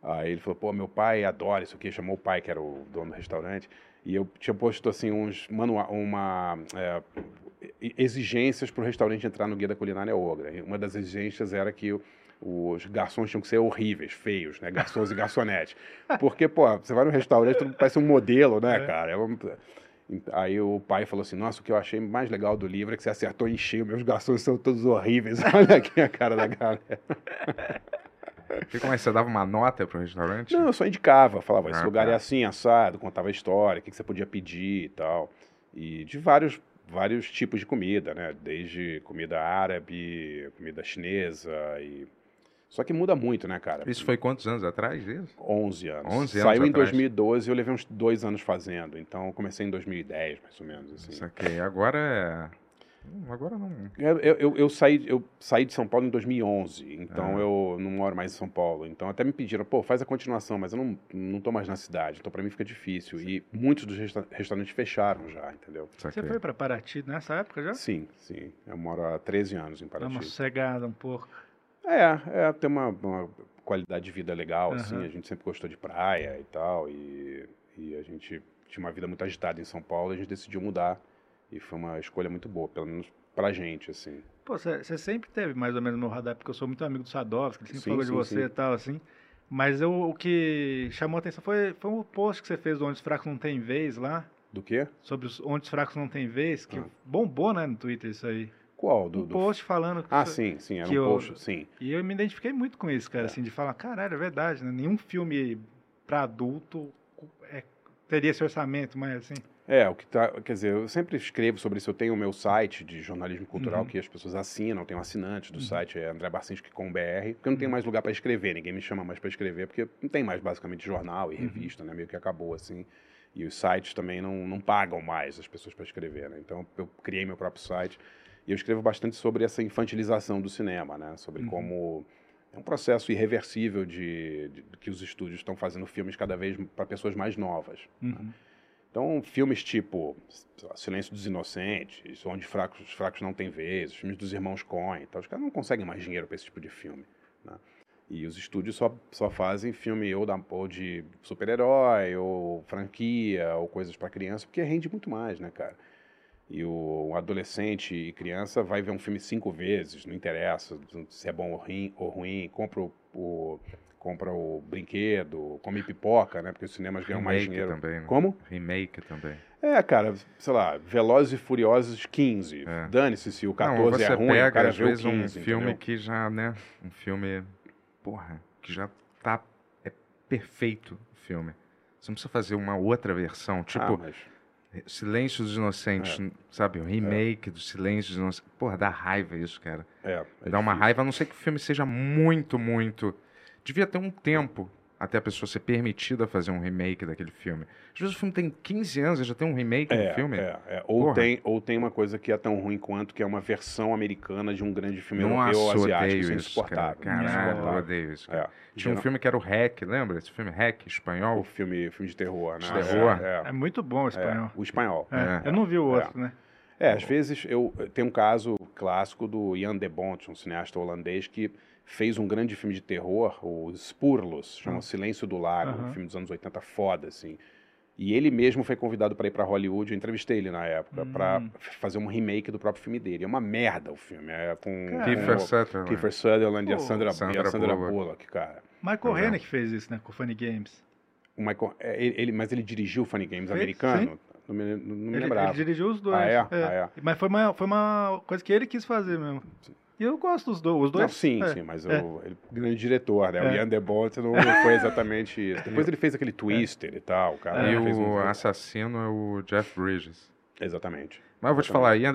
Aí ele falou, pô, meu pai adora isso aqui, chamou o pai, que era o dono do restaurante. E eu tinha posto, assim, uns manua uma... é, exigências para o restaurante entrar no Guia da Culinária Ogre. E uma das exigências era que os garçons tinham que ser horríveis, feios, né? Garçons e garçonetes. Porque, pô, você vai no restaurante, tudo parece um modelo, né, É. cara? É um- Aí o pai falou assim: Nossa, o que eu achei mais legal do livro é que você acertou em cheio, meus garçons são todos horríveis. Olha aqui a cara da galera. E como é que você dava uma nota pro restaurante? Não, eu só indicava, falava: Esse Ah, lugar tá. é assim, assado, contava a história, o que que você podia pedir e tal. E de vários, vários tipos de comida, né? Desde comida árabe, comida chinesa e. Só que muda muito, né, cara? Isso foi quantos anos atrás? Isso? 11 anos. 11 anos Saiu em atrás. 2012 eu levei uns dois anos fazendo. Então eu comecei em 2010, mais ou menos. Assim. Saquei. Agora é. Hum, Agora não. Eu, eu, eu- eu saí, eu saí de São Paulo em 2011, então Ah. eu não moro mais em São Paulo. Então até me pediram, pô, faz a continuação, mas eu não, não tô mais na cidade, então pra mim fica difícil. E muitos dos resta- restaurantes fecharam já, entendeu? Você foi pra Paraty nessa época já? Sim, sim. Eu moro há 13 anos em Dá Paraty. uma sossegada um pouco. É, é, tem uma, uma qualidade de vida legal, assim. Aham. A gente sempre gostou de praia e tal, e, e a gente tinha uma vida muito agitada em São Paulo, e a gente decidiu mudar. E foi uma escolha muito boa, pelo menos pra gente, assim. Pô, você sempre teve mais ou menos no radar, porque eu sou muito amigo do Sadovski, ele sempre Sim, falou de sim, você sim. e tal, assim. Mas eu- o que chamou a atenção foi, foi um post que você fez do Onde os Fracos Não Tem Vez lá, Do quê? sobre os Onde os Fracos Não Tem Vez, que Ah. bombou, né, no Twitter isso aí. Qual? Do, um do- post falando... que Ah, isso- sim, sim, era um eu- post, sim. E eu me identifiquei muito com isso, cara, É. assim, de falar, caralho, é verdade, né? Nenhum filme pra adulto é, teria esse orçamento, mas assim... É, o que tá. Quer dizer, eu sempre escrevo sobre isso. Eu tenho o meu site de jornalismo cultural Uhum. que as pessoas assinam, tem um assinante do Uhum. site, é andrebarcinski.com.br, porque eu não tenho mais lugar para escrever, ninguém me chama mais para escrever, porque não tem mais basicamente jornal e Uhum. revista, né? Meio que acabou assim. E os sites também não, não pagam mais as pessoas para escrever, né? Então eu criei meu próprio site e eu escrevo bastante sobre essa infantilização do cinema, né? Sobre Uhum. como é um processo irreversível de, de- que os estúdios estão fazendo filmes cada vez para pessoas mais novas. Uhum. Então, filmes tipo Silêncio dos Inocentes, Onde fracos, os Fracos Não Têm Vez, os filmes dos irmãos Coen, tal, os caras não conseguem mais dinheiro para esse tipo de filme. né? E os estúdios só, só fazem filme ou, da, ou de super-herói, ou franquia, ou coisas para criança, porque rende muito mais, né, cara? E o adolescente e criança vai ver um filme cinco vezes, não interessa se é bom ou ruim, ou ruim compra o, o- compra o brinquedo, come pipoca, né? Porque os cinemas ganham mais Remake dinheiro. também, né? Como? Remake também. É, cara, sei lá, Velozes e Furiosos 15. É. Dane-se se o 14 não, você é ruim, pega, o cara às vezes, 15, um filme entendeu? que já, né? Um filme, porra, que já tá. É perfeito o filme. Você não precisa fazer uma outra versão, tipo ah, mas... Silêncio dos Inocentes, sabe? O remake do Silêncio dos Inocentes. Porra, dá raiva isso, cara. É, é dá uma difícil. raiva, a não ser que o filme seja muito, muito. Devia ter um tempo até a pessoa ser permitida fazer um remake daquele filme. Às vezes o filme tem 15 anos e já tem um remake É, do filme. é, é. Ou, Porra. tem, ou tem uma coisa que é tão ruim quanto, que é uma versão americana de um grande filme Nossa, europeu ou odeio asiático. Isso é isso, cara. insuportável. Caralho, eu odeio isso. cara. É. Tinha um filme que era o Hack, lembra? Esse filme Hack, O espanhol? filme, filme de terror, né? De terror? É, É muito bom o espanhol. é, o espanhol. É, É. Eu não vi o outro, né? É, às vezes eu tem um caso clássico do Jan de Bont, um cineasta holandês que fez um grande filme de terror, o Spurlos, chama. O Silêncio do Lago, um Aham. filme dos anos 80 foda assim. E ele mesmo foi convidado para ir para Hollywood, eu entrevistei ele na época, para Hum. fazer um remake do próprio filme dele. É uma merda o filme, é com, Cara, Kiefer Sutherland. Kiefer Sutherland e a Pô, Sandra, e a Sandra Sandra Bullock. Bullock, cara. Michael É. Haneke fez isso, né? Com o Funny Games. O Michael, é, ele, mas ele dirigiu o Funny Games Fez, americano? Não me, não me Ele, lembrava. ele dirigiu os dois. Ah, é? Ah, é. Mas foi uma, foi uma coisa que ele quis fazer mesmo. E eu gosto dos dois. Os dois Não, sim, é. sim, mas é. o ele, grande diretor, né? O É. Ian De Bont não, não foi exatamente isso. Depois ele fez aquele Twister e tal, o cara. E fez um- o assassino é o Jeff Bridges. Exatamente. Mas eu vou te falar, ele,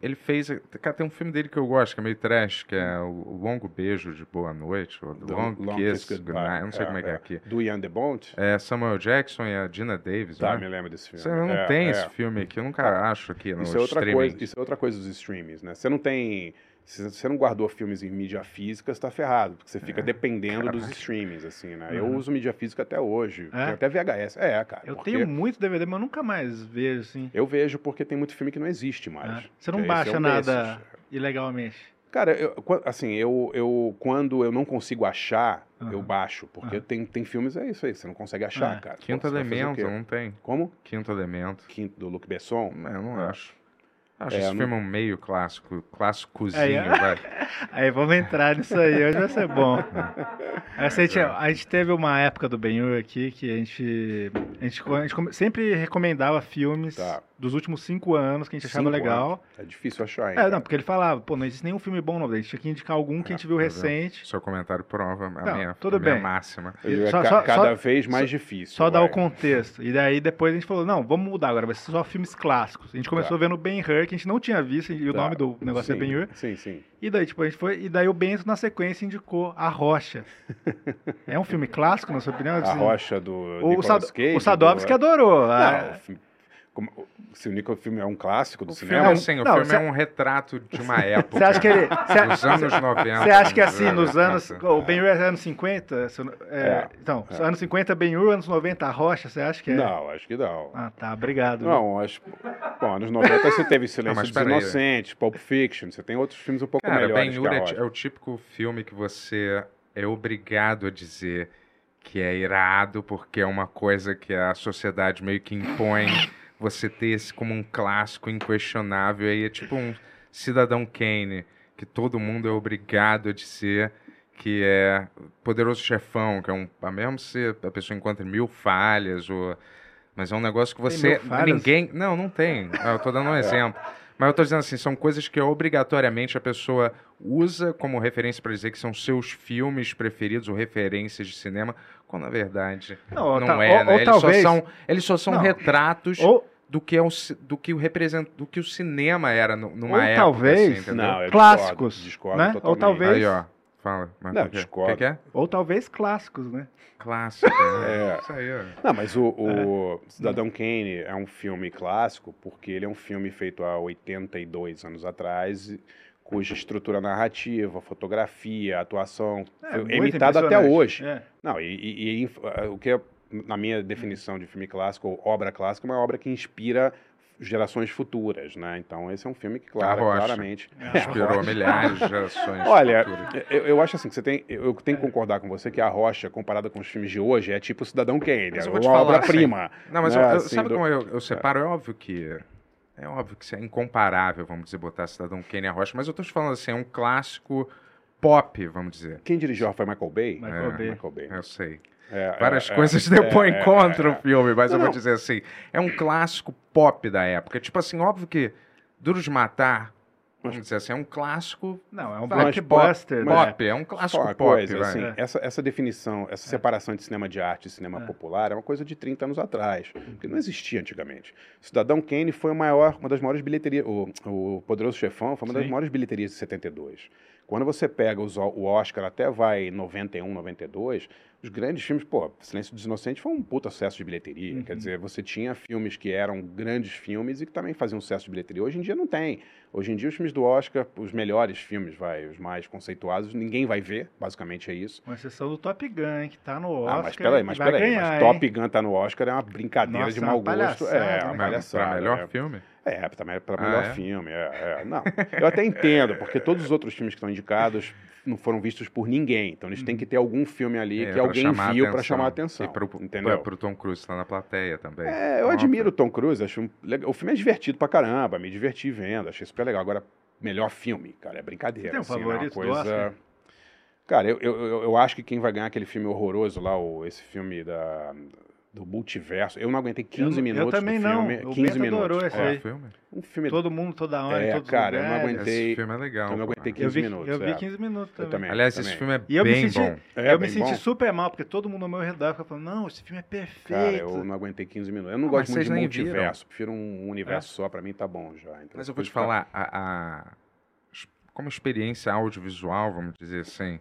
ele fez. Cara, tem um filme dele que eu gosto, que é meio trash, que é o, o Longo Beijo de Boa Noite, ou The Long, Kiss Goodnight, eu não sei como é que é aqui. Do Ian De Bont? É Samuel Jackson e a Gina Davis, Tá, né? me lembro desse filme. Você não É, tem é. esse filme aqui, eu nunca acho aqui no Isso é outra streaming. coisa, isso é outra coisa dos streamings, né? Você não tem. Se você não guardou filmes em mídia física, você tá ferrado, porque você fica dependendo dos Caraca. streamings, assim, né? Eu Uhum. uso mídia física até hoje. É? Tem até VHS. É, cara. Eu porque tenho muito DVD, mas eu nunca mais vejo, assim. Eu vejo porque tem muito filme que não existe mais. É. Você não Esse baixa é um nada desses. ilegalmente. Cara, eu, assim, eu, eu quando eu não consigo achar, eu Aham. baixo. Porque Aham. tem, tem filmes, é isso aí, você não consegue achar, É. cara. Pô, Quinto o Elemento, não tem. Como? Quinto Elemento. Quinto do Luc Besson? É, eu não É. acho. Acho É, esse não- filme um meio clássico, clássicozinho, Aí, vai. Aí vamos entrar nisso aí, hoje vai ser bom. Essa, a, gente, a gente teve uma época do Ben-Hur aqui que a gente, a gente, a gente sempre recomendava filmes Tá. Dos últimos cinco anos que a gente achava Cinco legal. anos. É difícil achar, hein? É, não, porque ele falava, pô, não existe nenhum filme bom novo. A gente tinha que indicar algum que a gente viu Tá vendo? recente. Seu comentário prova a Não, minha, tudo a minha bem. máxima. Eu digo, é Só- ca- só- cada só- vez mais difícil. Só dar o contexto. E daí depois a gente falou, não, vamos mudar agora, vai ser só filmes clássicos. A gente começou vendo Ben-Hur, que a gente não tinha visto, e o Tá. nome do negócio sim, é Ben-Hur. Sim, sim. E daí, tipo, a gente foi. E daí o Bento, na sequência, indicou A Rocha. é um filme clássico, na sua opinião? A rocha do O, Nicolas Cage. o Sadovski do... adorou. Não, filme- como- se o Nicolas filme é um clássico do O filme, cinema... Não, assim, o não, filme cê- é um retrato de uma época. Você acha que ele. Dos anos 90. Você acha que assim, nos anos. 90. O Ben-Hur é anos 50? se eu não- é, É, então, é. anos 50 Ben-Hur, anos 90 A Rocha, você acha que é? Não, acho que não. Ah, tá, obrigado. Não, acho. Bom, anos 90 você teve Silêncio mas dos. Inocentes, Pulp Fiction, você tem outros filmes um pouco Cara, melhores Ben-Hur que a é, é o típico filme que você é obrigado a dizer que é irado, porque é uma coisa que a sociedade meio que impõe você ter esse como um clássico inquestionável. Aí é tipo um Cidadão Kane, que todo mundo é obrigado a dizer que é Poderoso Chefão, que é um. A mesmo se a pessoa encontra mil falhas, ou, mas é um negócio que você. Ninguém. Não, não tem. Eu tô dando um exemplo. Mas eu tô dizendo assim, são coisas que obrigatoriamente a pessoa usa como referência para dizer que são seus filmes preferidos ou referências de cinema, quando na verdade Não, não tá- é, ou- né? ou eles, talvez- só são, eles só são Não. retratos Ou, do que, é o, do que o represent, do que o cinema era nu- numa Ou época. talvez- assim? Não, Clássicos, discordo, discordo né? Ou totalmente. talvez- Aí, ó. Fala. Mas Não, discordo. O que, que é? Ou talvez clássicos, né? Clássico. né? É. Isso aí, ó. Não, mas o, o É. Cidadão Kane é um filme clássico porque ele é um filme feito há 82 anos atrás, cuja estrutura narrativa, fotografia, atuação é, muito imitado até hoje. É. Não, e, e- e o que é, na minha definição de filme clássico, ou obra clássica, é uma obra que inspira gerações futuras, né? Então esse é um filme que, claro, claramente... Inspirou milhares de gerações. Olha, futuras. eu, eu acho assim, que você tem, eu tenho que concordar com você que a Rocha, comparada com os filmes de hoje, é tipo Cidadão Kane, é eu vou te uma falar, obra-prima. Não, mas né, eu- eu- assim, sabe do- como eu, eu separo? É óbvio que. É óbvio que isso é incomparável, vamos dizer, botar Cidadão Kane e a Rocha, mas eu tô te falando assim, é um clássico pop, vamos dizer. Quem dirigiu foi Michael Bay? Michael É, Bay. Michael Bay. Eu sei. É, Várias é, coisas é, depois é, contra é, o filme, mas eu Não, vou não. dizer assim, é um clássico pop da época. Tipo assim, óbvio que Duro de Matar, vamos dizer assim, é um clássico Não, é um blockbuster. né? pop, é um clássico pop, coisa, assim, É. essa, essa definição, essa separação de cinema de arte e cinema É. popular é uma coisa de 30 anos atrás, que não existia antigamente. Cidadão Kane foi o maior, uma das maiores bilheterias, o, o Poderoso Chefão foi uma das Sim. maiores bilheterias de 72. Quando você pega os, o o Oscar até vai 91, 92, os grandes filmes, pô, Silêncio dos Inocentes foi um puta sucesso de bilheteria. Uhum. Quer dizer, você tinha filmes que eram grandes filmes e que também faziam sucesso de bilheteria. Hoje em dia não tem. Hoje em dia os filmes do Oscar, os melhores filmes, vai, os mais conceituados, ninguém vai ver, basicamente é isso. Com exceção do Top Gun, que tá no Oscar. Ah, mas peraí, mas peraí, ganhar, mas hein? Top Gun tá no Oscar é uma brincadeira Nossa, de é mau uma gosto. palhaçada, É, né? uma Pra- palhaçada. pra melhor é. filme? É, também para Ah, melhor é? filme. É, é. Não, eu até entendo, porque todos os outros filmes que estão indicados não foram vistos por ninguém. Então eles têm que ter algum filme ali É, que alguém viu para chamar a atenção. E pro, entendeu? pro Tom Cruise tá na plateia também. É, eu admiro o Tom Cruise, acho um. O filme é divertido pra caramba, me diverti vendo, achei super legal. Agora, melhor filme, cara, é brincadeira. Tem um assim, favorito do uma coisa... Cara, eu, eu, eu- acho que quem vai ganhar aquele filme horroroso lá, o, esse filme da, do multiverso, eu não aguentei 15 eu, minutos Eu também do não. filme. O 15 Bento minutos. adorou esse é o filme? Um filme Todo mundo, toda hora, É, cara, eu não aguentei. Esse filme é legal. Eu não aguentei Eu 15 vi, minutos. eu vi é. 15 minutos Eu também. também. Aliás, esse também. filme é E eu me bem senti, bom. É, eu me senti bom. super mal, porque todo mundo ao meu redor fica falando, não, esse filme é perfeito. Cara, eu não aguentei 15 minutos. Eu não Ah, gosto muito de multiverso. Prefiro um universo só, pra mim tá bom já. entendeu? Mas eu vou te falar, a, a- como experiência audiovisual, vamos dizer assim,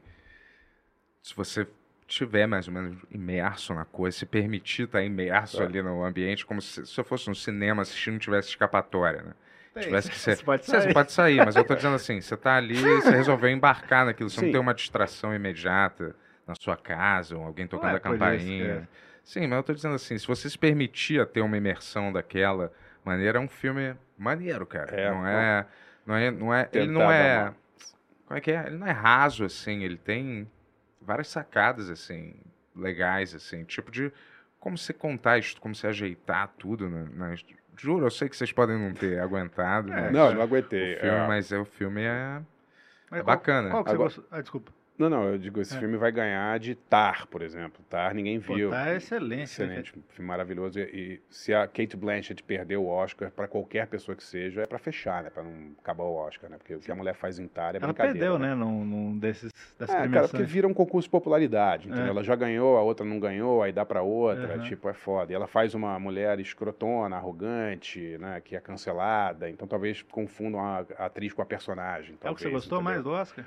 se você tiver mais ou menos imerso na coisa, se permitir estar imerso É. ali no ambiente, como se, se eu fosse no cinema assistindo, não tivesse escapatória, né? Tem, Tivesse que ser. você pode Você sair. pode sair, mas eu tô dizendo assim, você tá ali, você resolveu embarcar naquilo, você Sim. não tem uma distração imediata na sua casa, ou alguém tocando é a campainha. é. Sim, mas eu tô dizendo assim, se você se permitir ter uma imersão daquela maneira, é um filme maneiro, cara. É, não é, não é, não é, ele não é, como é que é? Ele não é raso assim, ele tem várias sacadas assim legais assim, tipo de como você contar isso, como você ajeitar tudo na, na- Juro, eu sei que vocês podem não ter aguentado, É, mas Não, eu o não aguentei. filme, é. mas é, o filme é, é qual- bacana. Qual que você Agora-? Ah, desculpa. Não, não, eu digo, esse É. filme vai ganhar de Tar, por exemplo. Tar ninguém Pô, viu. tá excelente. né, Excelente, um filme maravilhoso. E, e se a Kate Blanchett perder o Oscar, pra qualquer pessoa que seja, é pra fechar, né? Pra não acabar o Oscar, né? Porque o que a mulher faz em Tar é Ela brincadeira. perdeu, né, num, num desses, dessas É, cara, porque vira um concurso de popularidade, entendeu? É. Ela já ganhou, a outra não ganhou, aí dá pra outra, Aham. tipo, é foda. E ela faz uma mulher escrotona, arrogante, né, que é cancelada, então talvez confundam a, atriz com a personagem. É o que talvez, você gostou entendeu? mais do Oscar?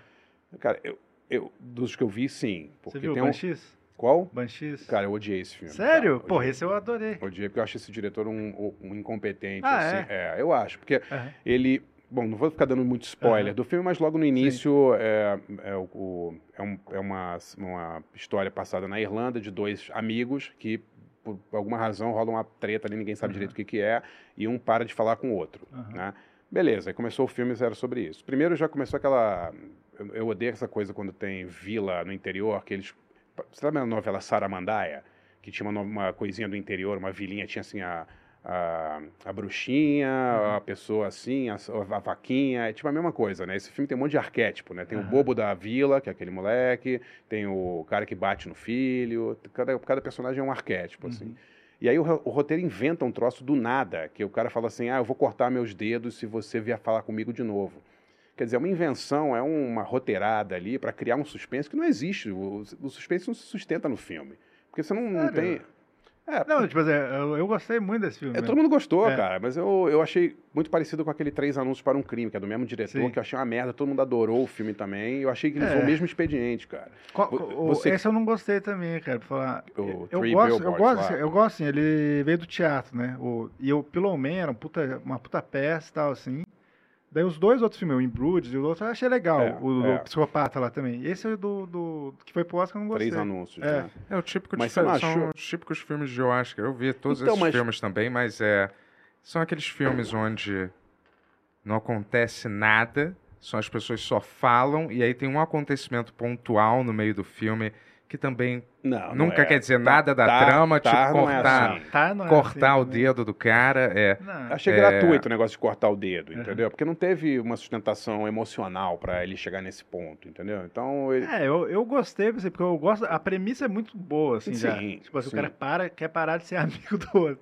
Cara, eu, eu, dos que eu vi, sim. Porque Você viu o tem um... Banshees? Qual? Banshees? Cara, eu odiei esse filme. Sério? cara. Porra, esse eu adorei. Odiei porque eu acho esse diretor um, um incompetente, Ah, assim. É? eu acho, porque Aham. ele... Bom, não vou ficar dando muito spoiler Aham. do filme, mas logo no início é, é, o- é, um- é uma, uma história passada na Irlanda de dois amigos que, por alguma razão, rola uma treta ali, ninguém sabe Aham. direito o que, que é, e um para de falar com o outro, Aham. né? Beleza, aí começou o filme era sobre isso. Primeiro já começou aquela... Eu, eu odeio essa coisa quando tem vila no interior, que eles... Você sabe a novela Saramandaia? Que tinha uma, uma coisinha do interior, uma vilinha, tinha assim a... A, a bruxinha, a pessoa assim, a, a vaquinha, é tipo a mesma coisa, né? Esse filme tem um monte de arquétipo, né? Tem o Aham. bobo da vila, que é aquele moleque, tem o cara que bate no filho, cada, cada personagem é um arquétipo, assim. Uhum. E aí o, o roteiro inventa um troço do nada, que o cara fala assim, ah, eu vou cortar meus dedos se você vier falar comigo de novo. Quer dizer, é uma invenção, é uma roteirada ali para criar um suspense que não existe. O, o suspense não se sustenta no filme. Porque você não, não tem... É, Não, tipo assim, eu, eu gostei muito desse filme. É, todo mundo gostou, É. cara, mas eu, eu achei muito parecido com aquele Três Anúncios para um Crime, que é do mesmo diretor, Sim. que eu achei uma merda, todo mundo adorou o filme também, eu achei que eles É. o mesmo expediente, cara. Qual- Vo- o- você- Esse eu não gostei também, cara, pra falar. O eu gosto, eu gosto, assim, eu gosto assim, ele veio do teatro, né? O, e o Pillow Man era puta- uma puta peça e tal, assim. Daí os dois outros filmes, o Imbrudes e o outro, eu achei legal. É, o é. Psicopata lá também. Esse é do, do que foi pro Oscar eu não gostei. Três anúncios, É. né? É o típico de Mas você não são achou? os típicos filmes de Oscar. Eu vi todos Então, esses mas- filmes também, mas é são aqueles filmes onde não acontece nada, só as pessoas só falam e aí tem um acontecimento pontual no meio do filme que também Não, não nunca é. quer dizer Tá- nada da tá- trama, tá, tipo não é cortar, assim. Tá, não é cortar assim o também. dedo do cara, é. Não. Achei É. gratuito o negócio de cortar o dedo, Uhum. entendeu? Porque não teve uma sustentação emocional pra ele chegar nesse ponto, entendeu? Então, ele... É, eu, eu gostei, assim, porque eu gosto. A premissa é muito boa, assim, já. Sim, Tipo assim, sim. o cara para, quer parar de ser amigo do outro.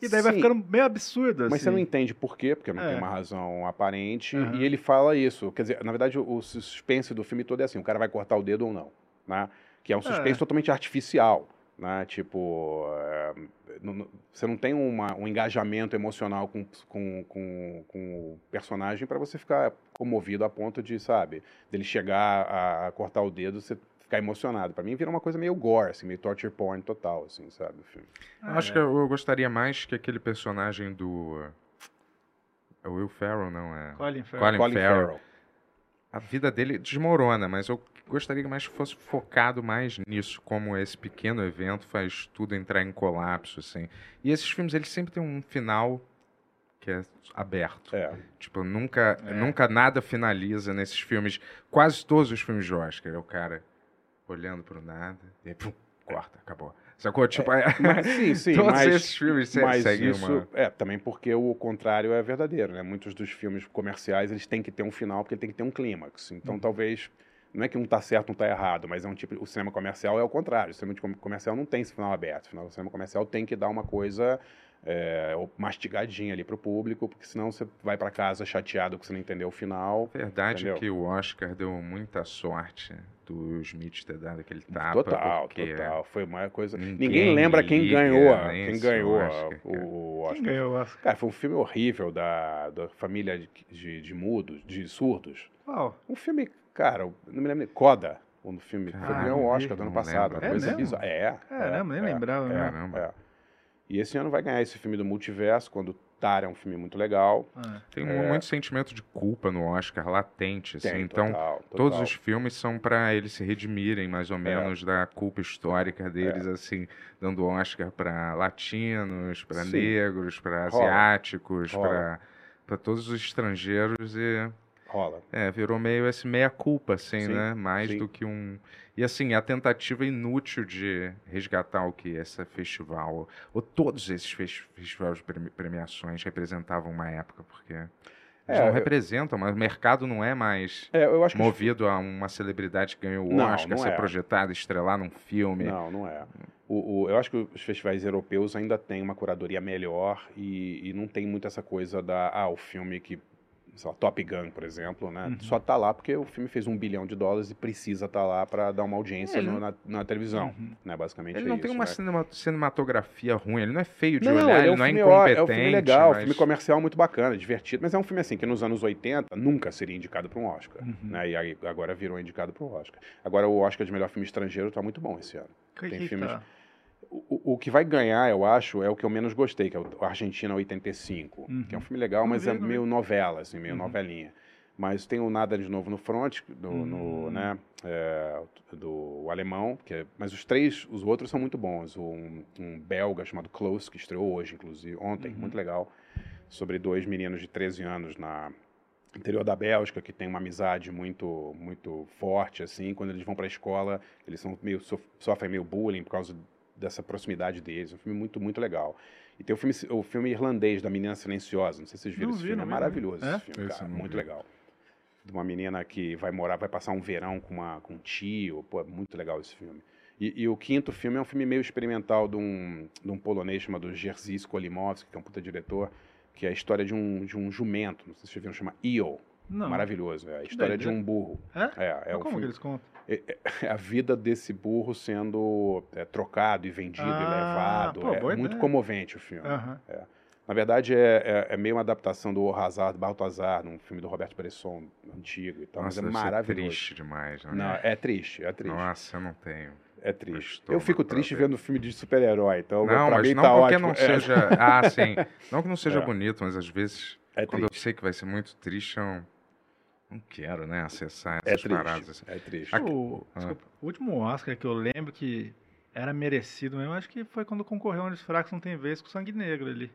E daí vai Sim. ficando meio absurdo, assim. Mas você não entende por quê, porque não É. tem uma razão aparente. Aham. E ele fala isso. Quer dizer, na verdade, o, o suspense do filme todo é assim: o cara vai cortar o dedo ou não. Né? Que é um suspense É. totalmente artificial. Né? Tipo, é, não- não- você não tem uma- um engajamento emocional com, com, com, com o personagem para você ficar comovido a ponto de, sabe, dele chegar a, a cortar o dedo, você ficar emocionado. Para mim, vira uma coisa meio gore, assim, meio torture porn total, assim, sabe? O filme. Ah, Acho é. que eu, eu gostaria mais que aquele personagem do é o Will Ferrell, não é? Colin Farrell. Colin, Colin Farrell. Farrell. A vida dele desmorona, mas eu gostaria que mais que fosse focado mais nisso, como esse pequeno evento faz tudo entrar em colapso, assim. E esses filmes, eles sempre têm um final que é aberto. É. Tipo, nunca, É. nunca nada finaliza nesses filmes. Quase todos os filmes de Oscar. É o cara olhando pro nada e aí, pum, corta, acabou. Sacou? Tipo, é, Mas, sim, sim, todos mas- esses filmes se- Mas seguem isso uma... é também porque o contrário é verdadeiro, né? Muitos dos filmes comerciais eles têm que ter um final porque tem que ter um clímax. Então Uhum. talvez não é que um tá certo, um tá errado, mas é um tipo o cinema comercial é o contrário. O cinema comercial não tem esse final aberto. O final do cinema comercial tem que dar uma coisa é, mastigadinha ali pro público, porque senão você vai para casa chateado que você não entendeu o final. Verdade Entendeu? que o Oscar deu muita sorte do Smith ter dado aquele tapa. total, porque total. Foi uma coisa. ninguém Ninguém, lembra quem ganhou, quem ganhou Oscar, o, o Oscar. Quem ganhou o Oscar? Cara, foi um filme horrível da, da família de, de, de mudos, de surdos. Qual? Um filme, cara, eu não me lembro. Coda, o filme que foi Caramba, ganhou o Oscar do ano passado. lembro. uma coisa É mesmo? bizarra. É. Caramba, é, nem é, lembrava, é, né? Caramba. é. E esse ano vai ganhar esse filme do multiverso, quando Tar é um filme muito legal. Ah, Tem um- É. muito sentimento de culpa no Oscar latente, assim. Tem, então, total, todos total. os filmes são para eles se redimirem, mais ou menos, da culpa histórica deles, assim, dando Oscar para latinos, para negros, para asiáticos, para todos os estrangeiros e Rola. é, virou meio esse meia-culpa, assim, Sim, né? Mais sim. do que um. E assim, a tentativa inútil de resgatar o que esse festival, ou todos esses fes- festivais de premi- premiações representavam uma época, porque eles É, não representam, mas o mercado não é mais É, eu acho que. movido a uma celebridade que ganhou o Oscar, não ser é. projetada, estrelar num filme. Não, não é. O, o- eu acho que os festivais europeus ainda têm uma curadoria melhor e, e não tem muito essa coisa da. Ah, o filme que. Sei lá, Top Gun, por exemplo, né? Uhum. Só tá lá porque o filme fez um bilhão de dólares e precisa estar lá para dar uma audiência Ele no- não- na, na televisão. Uhum. Né? Basicamente Ele é não isso. tem uma né? cinema- cinematografia ruim, ele não é feio de Não, olhar, ele é um não é incompetente. é um filme legal, mas... filme comercial muito bacana, divertido, mas é um filme assim que nos anos 80 nunca seria indicado para um Oscar, Uhum. né? E agora virou indicado para o Oscar. Agora o Oscar de melhor filme estrangeiro tá muito bom esse ano. Que, Tem filmes- tá? O, o- que vai ganhar, eu acho, é o que eu menos gostei, que é o Argentina 85, Uhum. que é um filme legal, mas é vi. meio novela, assim, meio Uhum. novelinha. Mas tem o Nada de Novo no Front, do, Hum. no, né, é, do alemão, que é- mas os três, os outros são muito bons. Um, um belga chamado Close, que estreou hoje, inclusive, ontem, Uhum. muito legal, sobre dois meninos de 13 anos na interior da Bélgica, que tem uma amizade muito muito forte, assim, quando eles vão para a escola, eles são meio, sof- sofrem meio bullying por causa dessa proximidade deles. É um filme muito, muito legal. E tem o filme, o filme irlandês da Menina Silenciosa. Não sei se vocês viram Não esse vi, filme. é maravilhoso É? esse filme, Esse cara. Muito vi. legal. De uma menina que vai morar, vai passar um verão com, uma, com um tio. Pô, é muito legal esse filme. E, e o quinto filme é um filme meio experimental de um, de um polonês chamado Jerzy Skolimowski, que é um puta diretor, que é a história de um, de um jumento. Não sei se vocês viram, chama Io. Não. Maravilhoso. É a história de um burro. É? É, é Mas um como filme... que eles contam? É- é a vida desse burro sendo é, trocado e vendido Ah, e levado. pô, é boa muito ideia. comovente o filme. Aham. Na verdade, é, é- é meio uma adaptação do Hazard Baltazar, num filme do Roberto Bresson antigo e tal, Nossa, mas é maravilhoso. triste demais, né? Não, é triste, é triste. Nossa, eu não tenho. É triste. Eu fico triste ver. vendo filme de super-herói, então Não, pra mas mim não tá porque ótimo. não É, seja. Ah, sim. Não que não seja É. bonito, mas às vezes, é quando eu triste. sei que vai ser muito triste, eu não quero, né, acessar É essas paradas. assim. triste. É triste. Aqui- O, Ah. desculpa, o último Oscar que eu lembro que era merecido mesmo, acho que foi quando concorreu Onde os Fracos Não Tem Vez com Sangue Negro ali.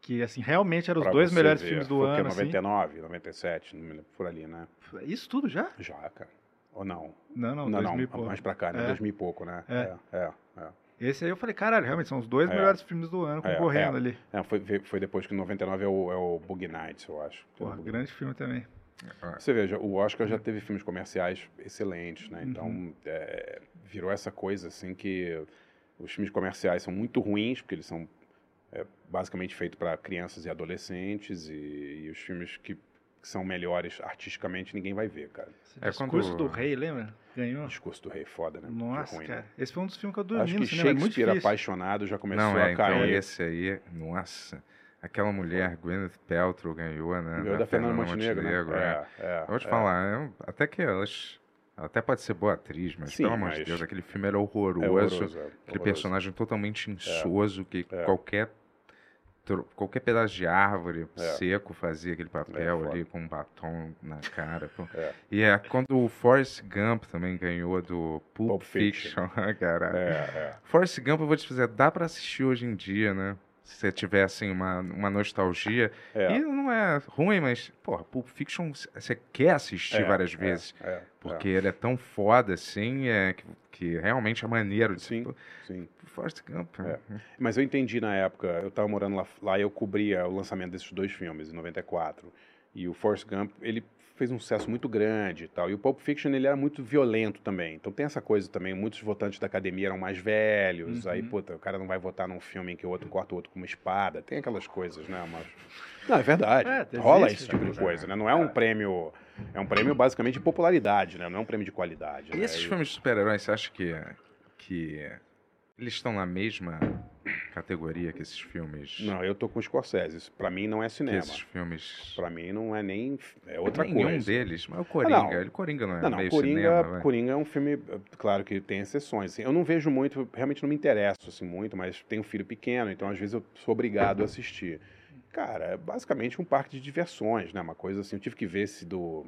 Que, assim, realmente eram os Pra dois melhores ver, filmes do foi ano, assim. 99, 97, não me lembro, por ali, né? Isso tudo já? Já, cara. Ou não? Não, não, Não, 2000 e não, pouco. mais pra cá, né? É. 2000 e pouco, né? É. É, é. é. Esse aí eu falei, caralho, realmente são os dois É. melhores filmes do ano É, concorrendo é. ali. É, foi, foi depois que 99 é o, é o Boogie Nights, eu acho. Porra, grande filme também. Você veja, o Oscar já teve filmes comerciais excelentes, né? Então, Uhum. é, virou essa coisa, assim, que os filmes comerciais são muito ruins, porque eles são é, basicamente feitos para crianças e adolescentes, e, e os filmes que, que são melhores artisticamente ninguém vai ver, cara. É Discurso quando- do Rei, lembra? Ganhou. Discurso do Rei é foda, né? Nossa, ruim, cara. né? Esse foi um dos filmes que eu dormi Acho no que é muito Shakespeare. Apaixonado já começou Não, é, a então cair. esse aí, nossa, aquela mulher, Gwyneth Paltrow, ganhou, né? Ganhou da Fernanda Montenegro, né? é. É, é, Eu vou te é. falar, eu- até que elas. Ela até pode ser boa atriz, mas Sim, pelo amor de Deus, aquele filme era horroroso. É horroroso, é aquele horroroso. personagem totalmente insoso, que É. qualquer. Qualquer pedaço de árvore É. seco fazia aquele papel foda. ali com um batom na cara. É. E é quando o Forrest Gump também ganhou do Pulp, Pulp Fiction. Fiction. Caralho. É, é. Forrest Gump, eu vou te dizer, dá pra assistir hoje em dia, né? Se você tiver, assim, uma, uma nostalgia. É. E não é ruim, mas, porra, Pulp Fiction você quer assistir É, várias é, vezes. é, Porque ele é tão foda, assim, é, que, que realmente é maneiro. de- Sim, sim. Forrest Gump. É. Mas eu entendi na época, eu tava morando lá, lá e eu cobria o lançamento desses dois filmes, em 94. E o Forrest Gump, ele fez um sucesso muito grande e tal. E o Pulp Fiction, ele era muito violento também. Então tem essa coisa também, muitos votantes da academia eram mais velhos. Aí, Uhum. puta, o cara não vai votar num filme em que o outro corta o outro com uma espada. Tem aquelas coisas, né? Mas... Não, é verdade. É, Rola esse tipo né? de coisa, né? Não é um prêmio... É um prêmio basicamente de popularidade, né? Não é um prêmio de qualidade. E né? esses filmes de super-heróis, você acha que, que eles estão na mesma categoria que esses filmes? Não, eu tô com o Scorsese. Isso pra mim não é Que cinema. esses filmes... Pra mim não é nem. É outra Nenhum coisa. deles, mas o Coringa, não. ele Coringa não é Não, não, meio Coringa, cinema, vai. Coringa é um filme, eh, claro que tem exceções. assim, eu não vejo muito, realmente não me interesso assim muito, mas tenho um filho pequeno, então às vezes eu sou obrigado a assistir. Cara, é basicamente um parque de diversões, né? Uma coisa assim, eu tive que ver esse do.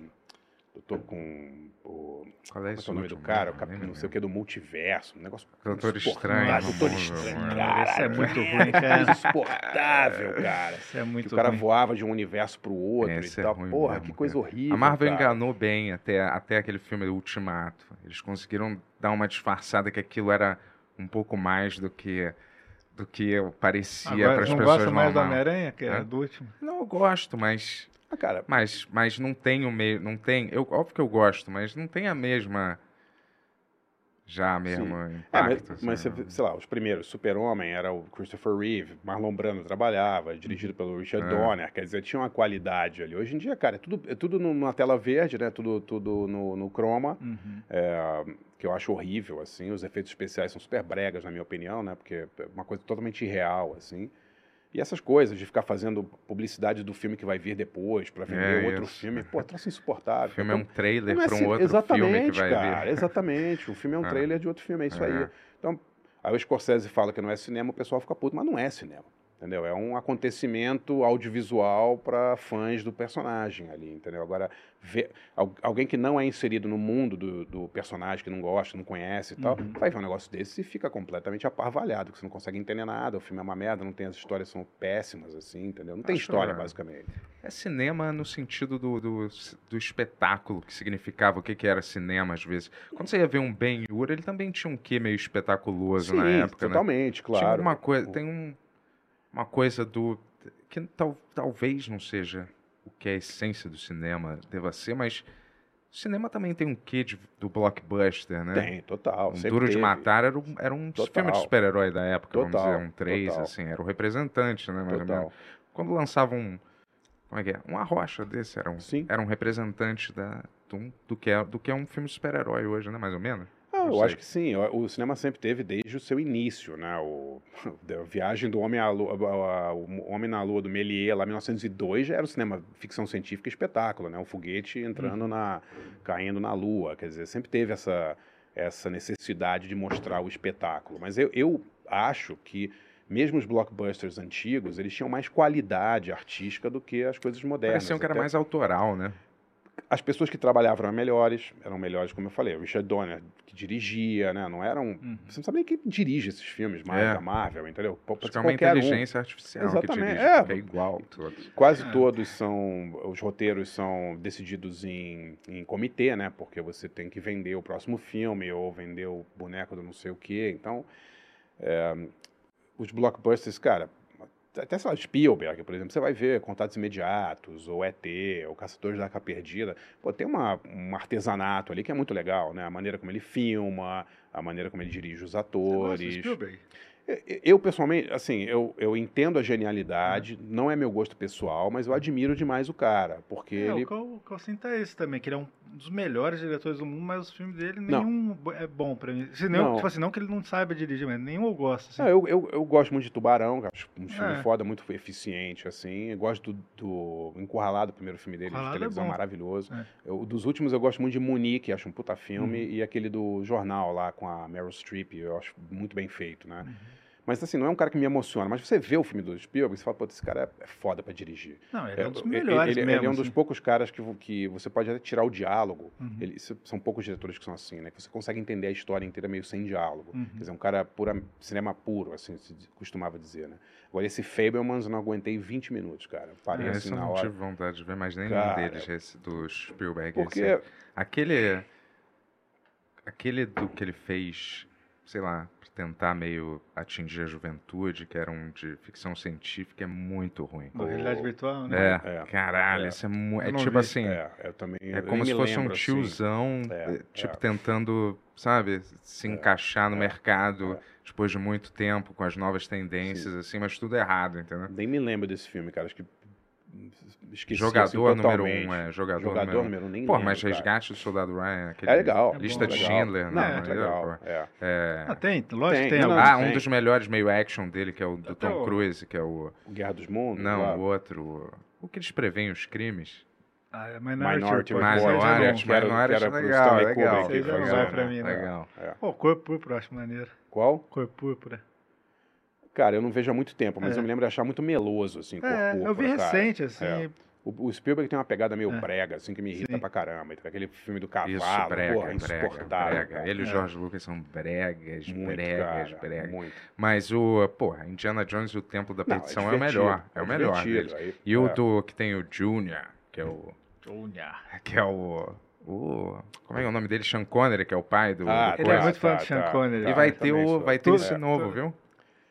Eu tô com o. Qual é é é o nome do cara? O Não, cap- não sei o que do multiverso. Um negócio. Doutor. Estranho, Ah, Doutor não, Estranho. não, não. Cara, Esse é muito ruim, cara. insuportável, cara. Isso é Que muito o cara ruim. voava de um universo pro outro Esse e é tal. ruim Porra, mesmo, que coisa cara. horrível. A Marvel cara. enganou bem até, até aquele filme Ultimato. Eles conseguiram dar uma disfarçada que aquilo era um pouco mais do que do que parecia para as não pessoas gosta mais do. Homem-Aranha, que é Hã? do último? Não, eu gosto, mas Ah, cara, mas mas não tem o meio, não tem, eu óbvio que eu gosto, mas não tem a mesma já mesmo É, impacto. mas, mas assim, você né? sei lá, os primeiros, Super-Homem era o Christopher Reeve, Marlon Brando trabalhava, dirigido pelo Richard É. Donner, quer dizer, tinha uma qualidade ali. Hoje em dia, cara, é tudo, é tudo numa tela verde, né? Tudo, tudo no, no chroma, Uhum. é, que eu acho horrível, assim. Os efeitos especiais são super bregas, na minha opinião, né? Porque é uma coisa totalmente irreal, assim. E essas coisas de ficar fazendo publicidade do filme que vai vir depois pra vender É outro isso. filme, pô, troço O insuportável. filme é um Então, trailer é para assim- um outro exatamente, filme que vai cara, vir. Exatamente. O filme é um É. trailer de outro filme, é isso aí. É. Então, aí o Scorsese fala que não é cinema, o pessoal fica puto, mas não é cinema. Entendeu? É um acontecimento audiovisual para fãs do personagem ali, entendeu? Agora, ver, al- alguém que não é inserido no mundo do, do personagem, que não gosta, não conhece e tal, Uhum. vai ver um negócio desse e fica completamente aparvalhado, que você não consegue entender nada, o filme é uma merda, não tem as histórias são péssimas, assim, entendeu? Não tem Acho, história, é. basicamente. É cinema no sentido do, do, do espetáculo, que significava o que, que era cinema às vezes. Quando você ia ver um Ben-Hur, ele também tinha um quê meio espetaculoso na época, né? totalmente, claro. Tinha alguma coisa, tem um, uma coisa do que tal, talvez não seja o que a essência do cinema deva ser, mas o cinema também tem um quê de, do blockbuster, né? Tem, total. Um Duro de teve. Matar era um, era um Total. filme de super-herói da época, vamos Total, dizer, um 3, total. assim, era o representante, né, mais ou Total. menos. Quando lançava um, Como é que é? Um arrocha desse, era um, Sim. era um representante da, do, do que é, do que é um filme de super-herói hoje, né? Mais ou menos. Não eu acho que sim. O cinema sempre teve desde o seu início, né? O, a viagem do Homem à Lua, o Homem na Lua do Méliès, lá em 1902, já era o cinema ficção científica espetáculo, né? O foguete entrando na, caindo na Lua, quer dizer, sempre teve essa essa necessidade de mostrar o espetáculo. Mas eu, eu acho que mesmo os blockbusters antigos, eles tinham mais qualidade artística do que as coisas modernas. Parecia um que era Até- mais autoral, né? As pessoas que trabalhavam eram melhores, eram melhores, como eu falei, o Richard Donner, que dirigia, né? Não eram. Uhum. Você não sabe nem quem dirige esses filmes mais É. da Marvel, entendeu? Pode que ser é uma qualquer um. inteligência artificial que Exatamente, dirige, é. que é igual todos. Quase É. todos são. Os roteiros são decididos em, em comitê, né? Porque você tem que vender o próximo filme ou vender o boneco do não sei o quê. Então, é, os blockbusters, cara. Até, sei lá, Spielberg, por exemplo, você vai ver Contatos Imediatos, ou ET, ou Caçadores da Arca Perdida. Pô, tem uma, um artesanato ali que é muito legal, né? A maneira como ele filma, a maneira como ele dirige os Você atores. Spielberg? Eu- Eu, pessoalmente, assim, eu, eu entendo a genialidade, não é meu gosto pessoal, mas eu admiro demais o cara, porque É, ele... o é esse também, que ele é um dos melhores diretores do mundo, mas os filmes dele, Não. nenhum bo- é bom pra mim. Se não, Não. Tipo assim, não que ele não saiba dirigir, mas nenhum eu gosto. assim. Não, eu, eu, eu gosto muito de Tubarão, acho um filme É. foda, muito eficiente, assim. Eu gosto do, do Encurralado, o primeiro filme dele, Encurralado de é televisão, bom. maravilhoso. É. Eu- dos últimos eu gosto muito de Munique, acho um puta filme, Uhum. e aquele do Jornal lá com a Meryl Streep, eu acho muito bem feito, né? Uhum. Mas assim, não é um cara que me emociona, mas você vê o filme do Spielberg, você fala, pô, esse cara é, é foda pra dirigir. Não, ele é um dos ele- melhores ele, mesmo. ele é um dos assim. poucos caras que, que você pode até tirar o diálogo. Uhum. Ele- são poucos diretores que são assim, né? Que você consegue entender a história inteira meio sem diálogo. Uhum. Quer dizer, um cara pura, cinema puro, assim, se costumava dizer, né? Agora, esse Fablemans eu não aguentei 20 minutos, cara. Parei É, assim esse eu na não hora. tive vontade de ver mais nenhum Cara, deles, esse do Spielberg. Porque, esse- Aquele. Aquele do que ele fez, sei lá, tentar meio atingir a juventude, que era um de ficção científica, é muito ruim. Da realidade virtual, né? É, É, caralho, é. isso é muito. É tipo vi. assim. é, eu também. É como se fosse um assim. tiozão, É, eh, tipo, é. tentando, sabe, se É, encaixar no é, mercado é. depois de muito tempo, com as novas tendências, assim, mas tudo errado, entendeu? Nem me lembro desse filme, cara. Acho que. Esqueci, jogador assim, número um, é, jogador, Jogador número um. número um, nem Pô, mas. Resgate do Soldado Ryan, aquele É legal. Lista é de legal. Schindler, Não, não, é legal. É. É, Ah, tem, lógico Tem, que tem. não, algum. ah, um dos melhores meio action dele, que é o do Até Tom o- Cruise, que é o... O Guerra dos Mundos. Não, lá. o outro, o- que eles preveem os crimes. Ah, é Minority, Minority Report. Report, Esse é Minority, que é legal, legal. Né? pra mim, não. Legal. É. Pô, Cor Púrpura, acho maneiro. Qual? Cor Púrpura. Cara, eu não vejo há muito tempo, mas É. eu me lembro de achar muito meloso, assim, cor É, eu vi cara. recente, assim. É. O, o Spielberg tem uma pegada meio É. brega, assim, que me irrita Sim. pra caramba. Aquele filme do cavalo, Isso, brega, porra, brega, insuportável. brega. cara. Ele e o É. George Lucas são bregas, Muito, bregas, cara, bregas. muito. Mas o, porra, Indiana Jones e o Templo da Não, Perdição é, o melhor. É, o melhor aí, E o é. do que tem o Junior, que é o. Olha. Que é o. o como é é o nome dele? Sean Connery, que é o pai do. Ah, do Ele é muito fã tá, do Sean tá, Connery. tá. E vai eu ter, o, vai ter esse novo, tudo. viu?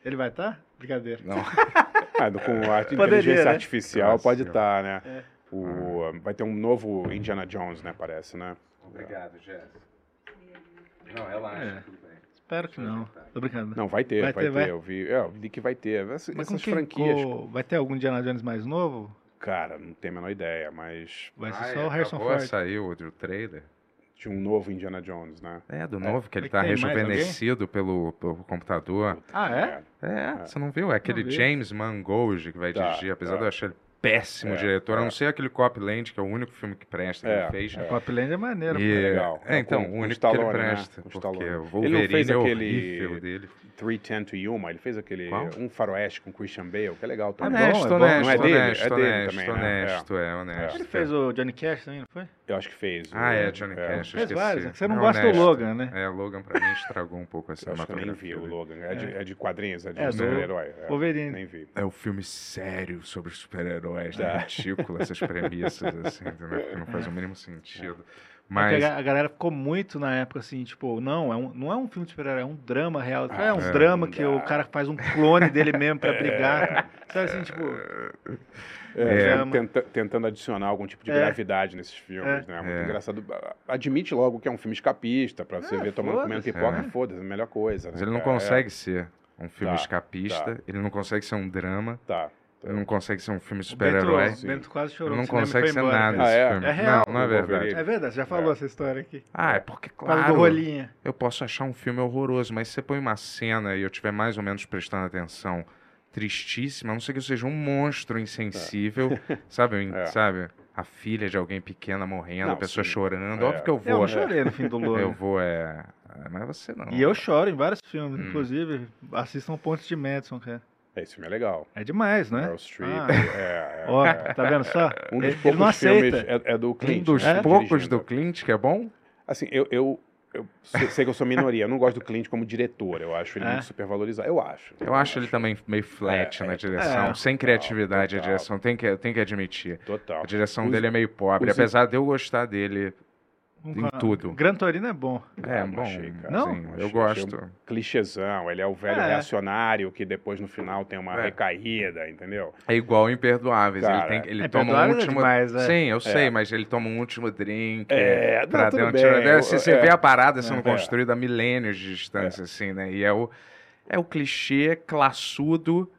Ele vai estar? Brincadeira. Não. Ah, com a Poderia, inteligência né? artificial Nossa, pode estar, né? É. O, vai ter um novo Indiana Jones, né? Parece, né? Obrigado, Jess. Não, relaxa, É. tudo bem. Espero que não. Tô brincando. Não, vai ter, Vai vai, ter, vai? Eu vi, é, eu vi que vai ter. Essas, Mas com essas franquias, Vai ter algum Indiana Jones mais novo? cara, não tenho a menor ideia, mas Vai ser Ah, só é, o Harrison Ford. Saiu o trailer. De um novo Indiana Jones, né? É, do novo, que ele tá mais rejuvenescido pelo, pelo computador. Ah, é? É, você não viu? É aquele vi. James Mangold que vai Tá, dirigir, apesar tá. de eu achar ele péssimo É, diretor, a é. não ser aquele Copland, que é o único filme que presta que É, ele fez. é. Copland é maneiro. E- pô. legal. É, então, Com- o único Stallone, que ele né? presta. Com Porque o Ele não Wolverine fez é aquele- dele. 310 to Yuma, ele fez aquele Qual? um faroeste com Christian Bale, que é legal É também. bom, Honesto, é bom. honesto, Não é dele? honesto, É dele honesto, também, né? honesto, é, honesto. Ele fez o Johnny Cash também, não foi? Eu acho que fez. Ah, o- é, Johnny Cash, eu Fez vários. esqueci. é que Você não É gosta do honesto. Logan, né? É, Logan pra mim estragou um pouco a acho que eu nem vi o. Logan. É de, é de quadrinhos, é de É, super-herói. É, Wolverine. Nem vi. É um filme sério sobre Tá. né? Ridículo essas premissas, assim, entendeu? Que não faz o mínimo sentido. É Mas, a, a galera ficou muito na época assim, tipo, não, é um, não é um filme de super-herói, é um drama real. Ah, é um é, drama que o cara faz um clone dele mesmo pra brigar. Sabe assim, tipo. É, Drama. tenta- tentando adicionar algum tipo de É. gravidade nesses filmes, É. né? Muito É. engraçado. Admite logo que é um filme escapista, pra você É, ver tomando comendo pipoca, É. foda-se, é a melhor coisa. mas né, ele não consegue ser um filme Tá, escapista, tá. ele não consegue ser um drama, É, tá, Não consegue ser um filme Bento, super-herói. o Bento quase chorou Não consegue ser embora, nada. Ah, esse é? filme. É real. Não, não é verdade. É verdade, você já falou É. essa história aqui. Ah, é porque, claro, rolinha. eu posso achar um filme horroroso, mas se você põe uma cena e eu estiver mais ou menos prestando atenção tristíssima, a não ser que eu seja um monstro insensível, sabe? eu- É. Sabe? A filha de alguém pequena morrendo, Não, a pessoa sim. chorando. É. Óbvio que eu Eu vou. não chorei no fim do Logan. Eu vou, é. é, Mas você não. E eu choro em vários filmes, Hum. inclusive assistam Pontes de Madison, cara. Esse filme é legal. É demais, né? Meryl Streep. Ah. é, é, Ó, é. tá vendo só? Um Ele, dos ele poucos não aceita. filmes é, é do Um Clint. dos né, poucos dirigindo. do Clint que é bom? Assim, eu, eu, eu sei, que eu sou minoria. Eu não gosto do Clint como diretor. Eu acho ele É? muito supervalorizado. Eu acho. Eu acho ele também meio flat É, na direção, é. sem criatividade total. a direção, tem que, tem que admitir. Total. A direção Os- dele é meio pobre, apesar de eu gostar dele Um em tudo. Gran Torino é bom. É, não bom. achei, cara. Não? sim, eu Achei- gosto. achei um clichêzão. Ele é o velho É. reacionário que depois no final tem uma É. recaída, entendeu? É igual Imperdoáveis. Cara, ele tem, ele é, toma um é último. demais, é. Sim, eu sei, É. mas ele toma um último drink. É, pra um bem, tiro. eu- Se você é. vê a parada sendo É. construída a milênios de distância, assim, né? E é o, é o clichê classudo,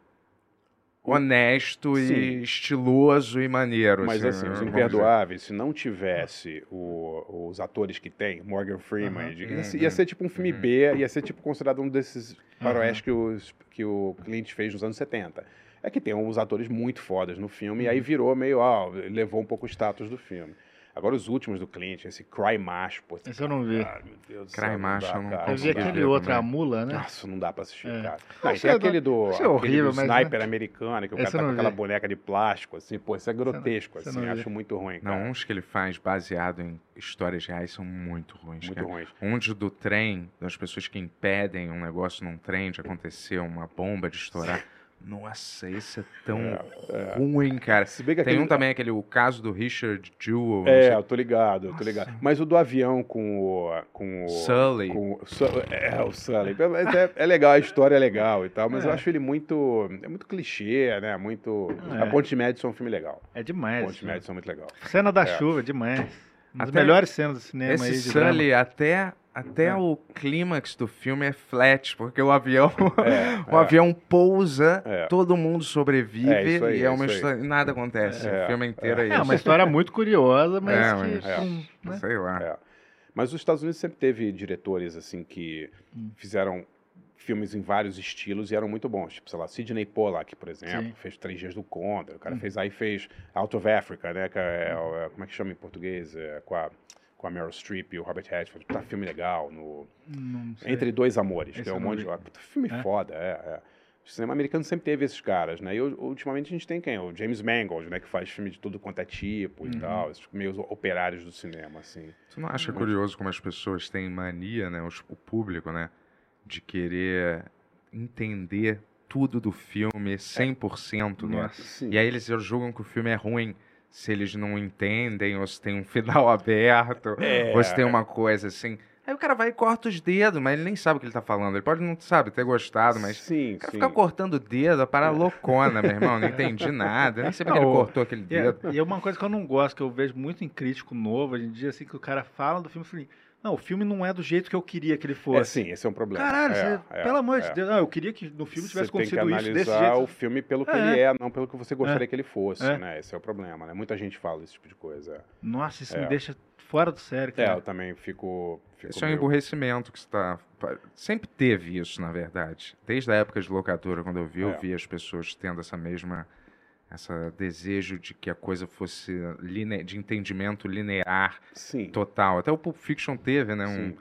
honesto Sim. e estiloso e maneiro. Mas assim, né, os imperdoáveis, se não tivesse o- os atores que tem, Morgan Freeman, de- ia, ser- Uhum. ia ser tipo um filme Uhum. B, ia ser tipo considerado um desses faroeste Aham. que, os- que o Clint fez nos anos 70. É que tem uns atores muito fodas no filme, e aí virou meio, ó, levou um pouco o status do filme. Agora os últimos do Clint, esse Cry Macho, pô. Esse eu não vi. Cara, meu Deus do Cry céu, não Macho, dá, eu não cara. Eu vi aquele outro, a mula, né? Nossa, não dá pra assistir, É. cara. Não, isso tem é aquele do, isso é aquele horrível, do mas, sniper americano, que o cara Esse tá com não aquela vi. boneca de plástico, assim, pô, isso é grotesco, esse eu assim, não vi. acho muito ruim, cara. Não, uns que ele faz baseado em histórias reais são muito ruins. muito cara. Um de- do trem, das pessoas que impedem um negócio num trem de acontecer, uma bomba de estourar. Nossa, esse é tão É, ruim, cara. Se bem que Tem aquele... um também, aquele, o caso do Richard Jewell. É, eu tô ligado, eu tô ligado. Mas o do avião com o. Com o Sully. Com o Su- é, o Sully. É, é legal, a história é legal e tal, mas É. eu acho ele muito. É muito clichê, né? Muito. É. A Ponte Madison é um filme legal. É A demais. Ponte de Madison é muito legal. Cena da É. chuva, demais. Uma das melhores cenas do cinema Esse aí de drama. Sully, até, até É. o clímax do filme é flat, porque o avião, É, o é. avião pousa, É. todo mundo sobrevive É, aí, e é uma história, e nada acontece. É, o filme inteiro é, É isso. uma história muito curiosa, mas É, que... mas- É. né? Sei lá. É. Mas os Estados Unidos sempre teve diretores assim que Hum. fizeram filmes em vários estilos e eram muito bons. Tipo, sei lá, Sidney Pollack, por exemplo, Sim. fez Três Dias do Contra. O cara Hum. fez aí fez Out of Africa, né? Que é, é- como é que chama em português? É, com a com a Meryl Streep e o Robert Redford. Tá filme legal no Não sei. Entre Dois Amores, Esse que é eu um não monte de filme É? foda, é, é. O cinema americano sempre teve esses caras, né? E ultimamente a gente tem quem? O James Mangold, né? Que faz filme de tudo quanto é tipo Uhum. e tal, esses meios operários do cinema, assim. Você não acha Muito. curioso como as pessoas têm mania, né, o público, né, de querer entender tudo do filme 100%, né? Nossa. Sim. E aí eles julgam que o filme é ruim se eles não entendem, ou se tem um final aberto, É. ou se tem uma coisa assim. Aí o cara vai e corta os dedos, mas ele nem sabe o que ele tá falando. Ele pode não, sabe, ter gostado, mas... sim, O cara sim. fica cortando o dedo, a parada loucona, meu irmão. Não entendi nada. Eu nem sei porque ele o- cortou aquele é, dedo. e é uma coisa que eu não gosto, que eu vejo muito em crítico novo hoje em dia, assim, que o cara fala do filme assim, não, o filme não é do jeito que eu queria que ele É, fosse. sim, esse é um problema. Caralho, é, você- é, pelo amor é. de Deus, não, eu queria que no filme tivesse Você tem que acontecido isso desse analisar jeito. o filme pelo que É. ele é, não pelo que você gostaria É. que ele fosse, É. né? Esse é o problema, né? Muita gente fala esse tipo de coisa. Nossa, isso É. me deixa fora do sério, É, cara. eu também fico... fico Isso é um meio- emburrecimento que está. Sempre teve isso, na verdade. Desde a época de locadora, quando eu vi, eu É. vi as pessoas tendo essa mesma. Essa desejo de que a coisa fosse line... de entendimento linear Sim, total. Até o Pulp Fiction teve, né? Um, sim.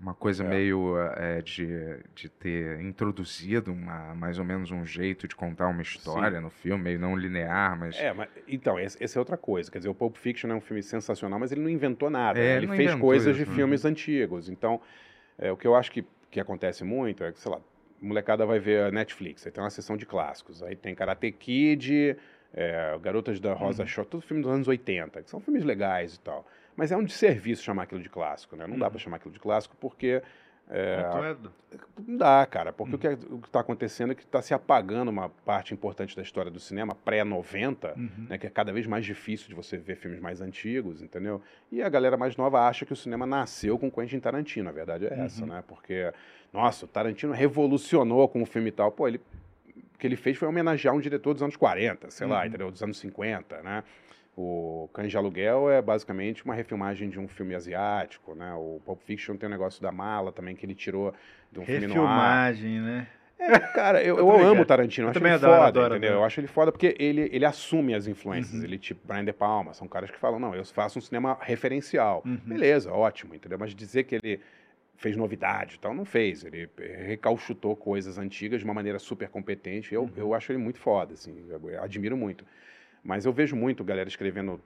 uma coisa É. meio eh, de, de ter introduzido uma, mais ou menos um jeito de contar uma história no filme, meio não linear, mas. É, mas então, essa é outra coisa. Quer dizer, o Pulp Fiction é um filme sensacional, mas ele não inventou nada. É, né? ele fez coisas isso, de né? filmes antigos. Então, é, o que eu acho que, que acontece muito é que, sei lá, molecada vai ver a Netflix, aí tem uma sessão de clássicos, aí tem Karate Kid, é, Garotas da Rosa Uhum. Short, tudo filme dos anos 80, que são filmes legais e tal. Mas é um desserviço chamar aquilo de clássico, né? Não dá Uhum. pra chamar aquilo de clássico porque é, não dá, cara, porque Hum. o que o está acontecendo é que está se apagando uma parte importante da história do cinema, pré-90, Uhum. né, que é cada vez mais difícil de você ver filmes mais antigos, entendeu? E a galera mais nova acha que o cinema nasceu com Quentin Tarantino, a verdade é essa, Uhum. né? Porque, nossa, o Tarantino revolucionou com o filme e tal. Pô, ele que ele fez foi homenagear um diretor dos anos 40, sei lá, Uhum. entendeu? Dos anos 50, né? O Cães de Aluguel é basicamente uma refilmagem de um filme asiático, né? O Pulp Fiction tem o negócio da mala também, que ele tirou de um filme no ar. Refilmagem, né? É, cara, eu, Eu eu amo o Tarantino, eu acho ele adoro, foda, adoro, entendeu? adoro. Eu acho ele foda porque ele, ele assume as influências. Uhum. Ele, tipo, Brian De Palma, são caras que falam, não, eu faço um cinema referencial. Uhum. Beleza, ótimo, entendeu? Mas dizer que ele fez novidade e tal, não fez. Ele recalchutou coisas antigas de uma maneira super competente. Eu, Uhum. eu acho ele muito foda, assim, eu admiro muito. Mas eu vejo muito galera escrevendo,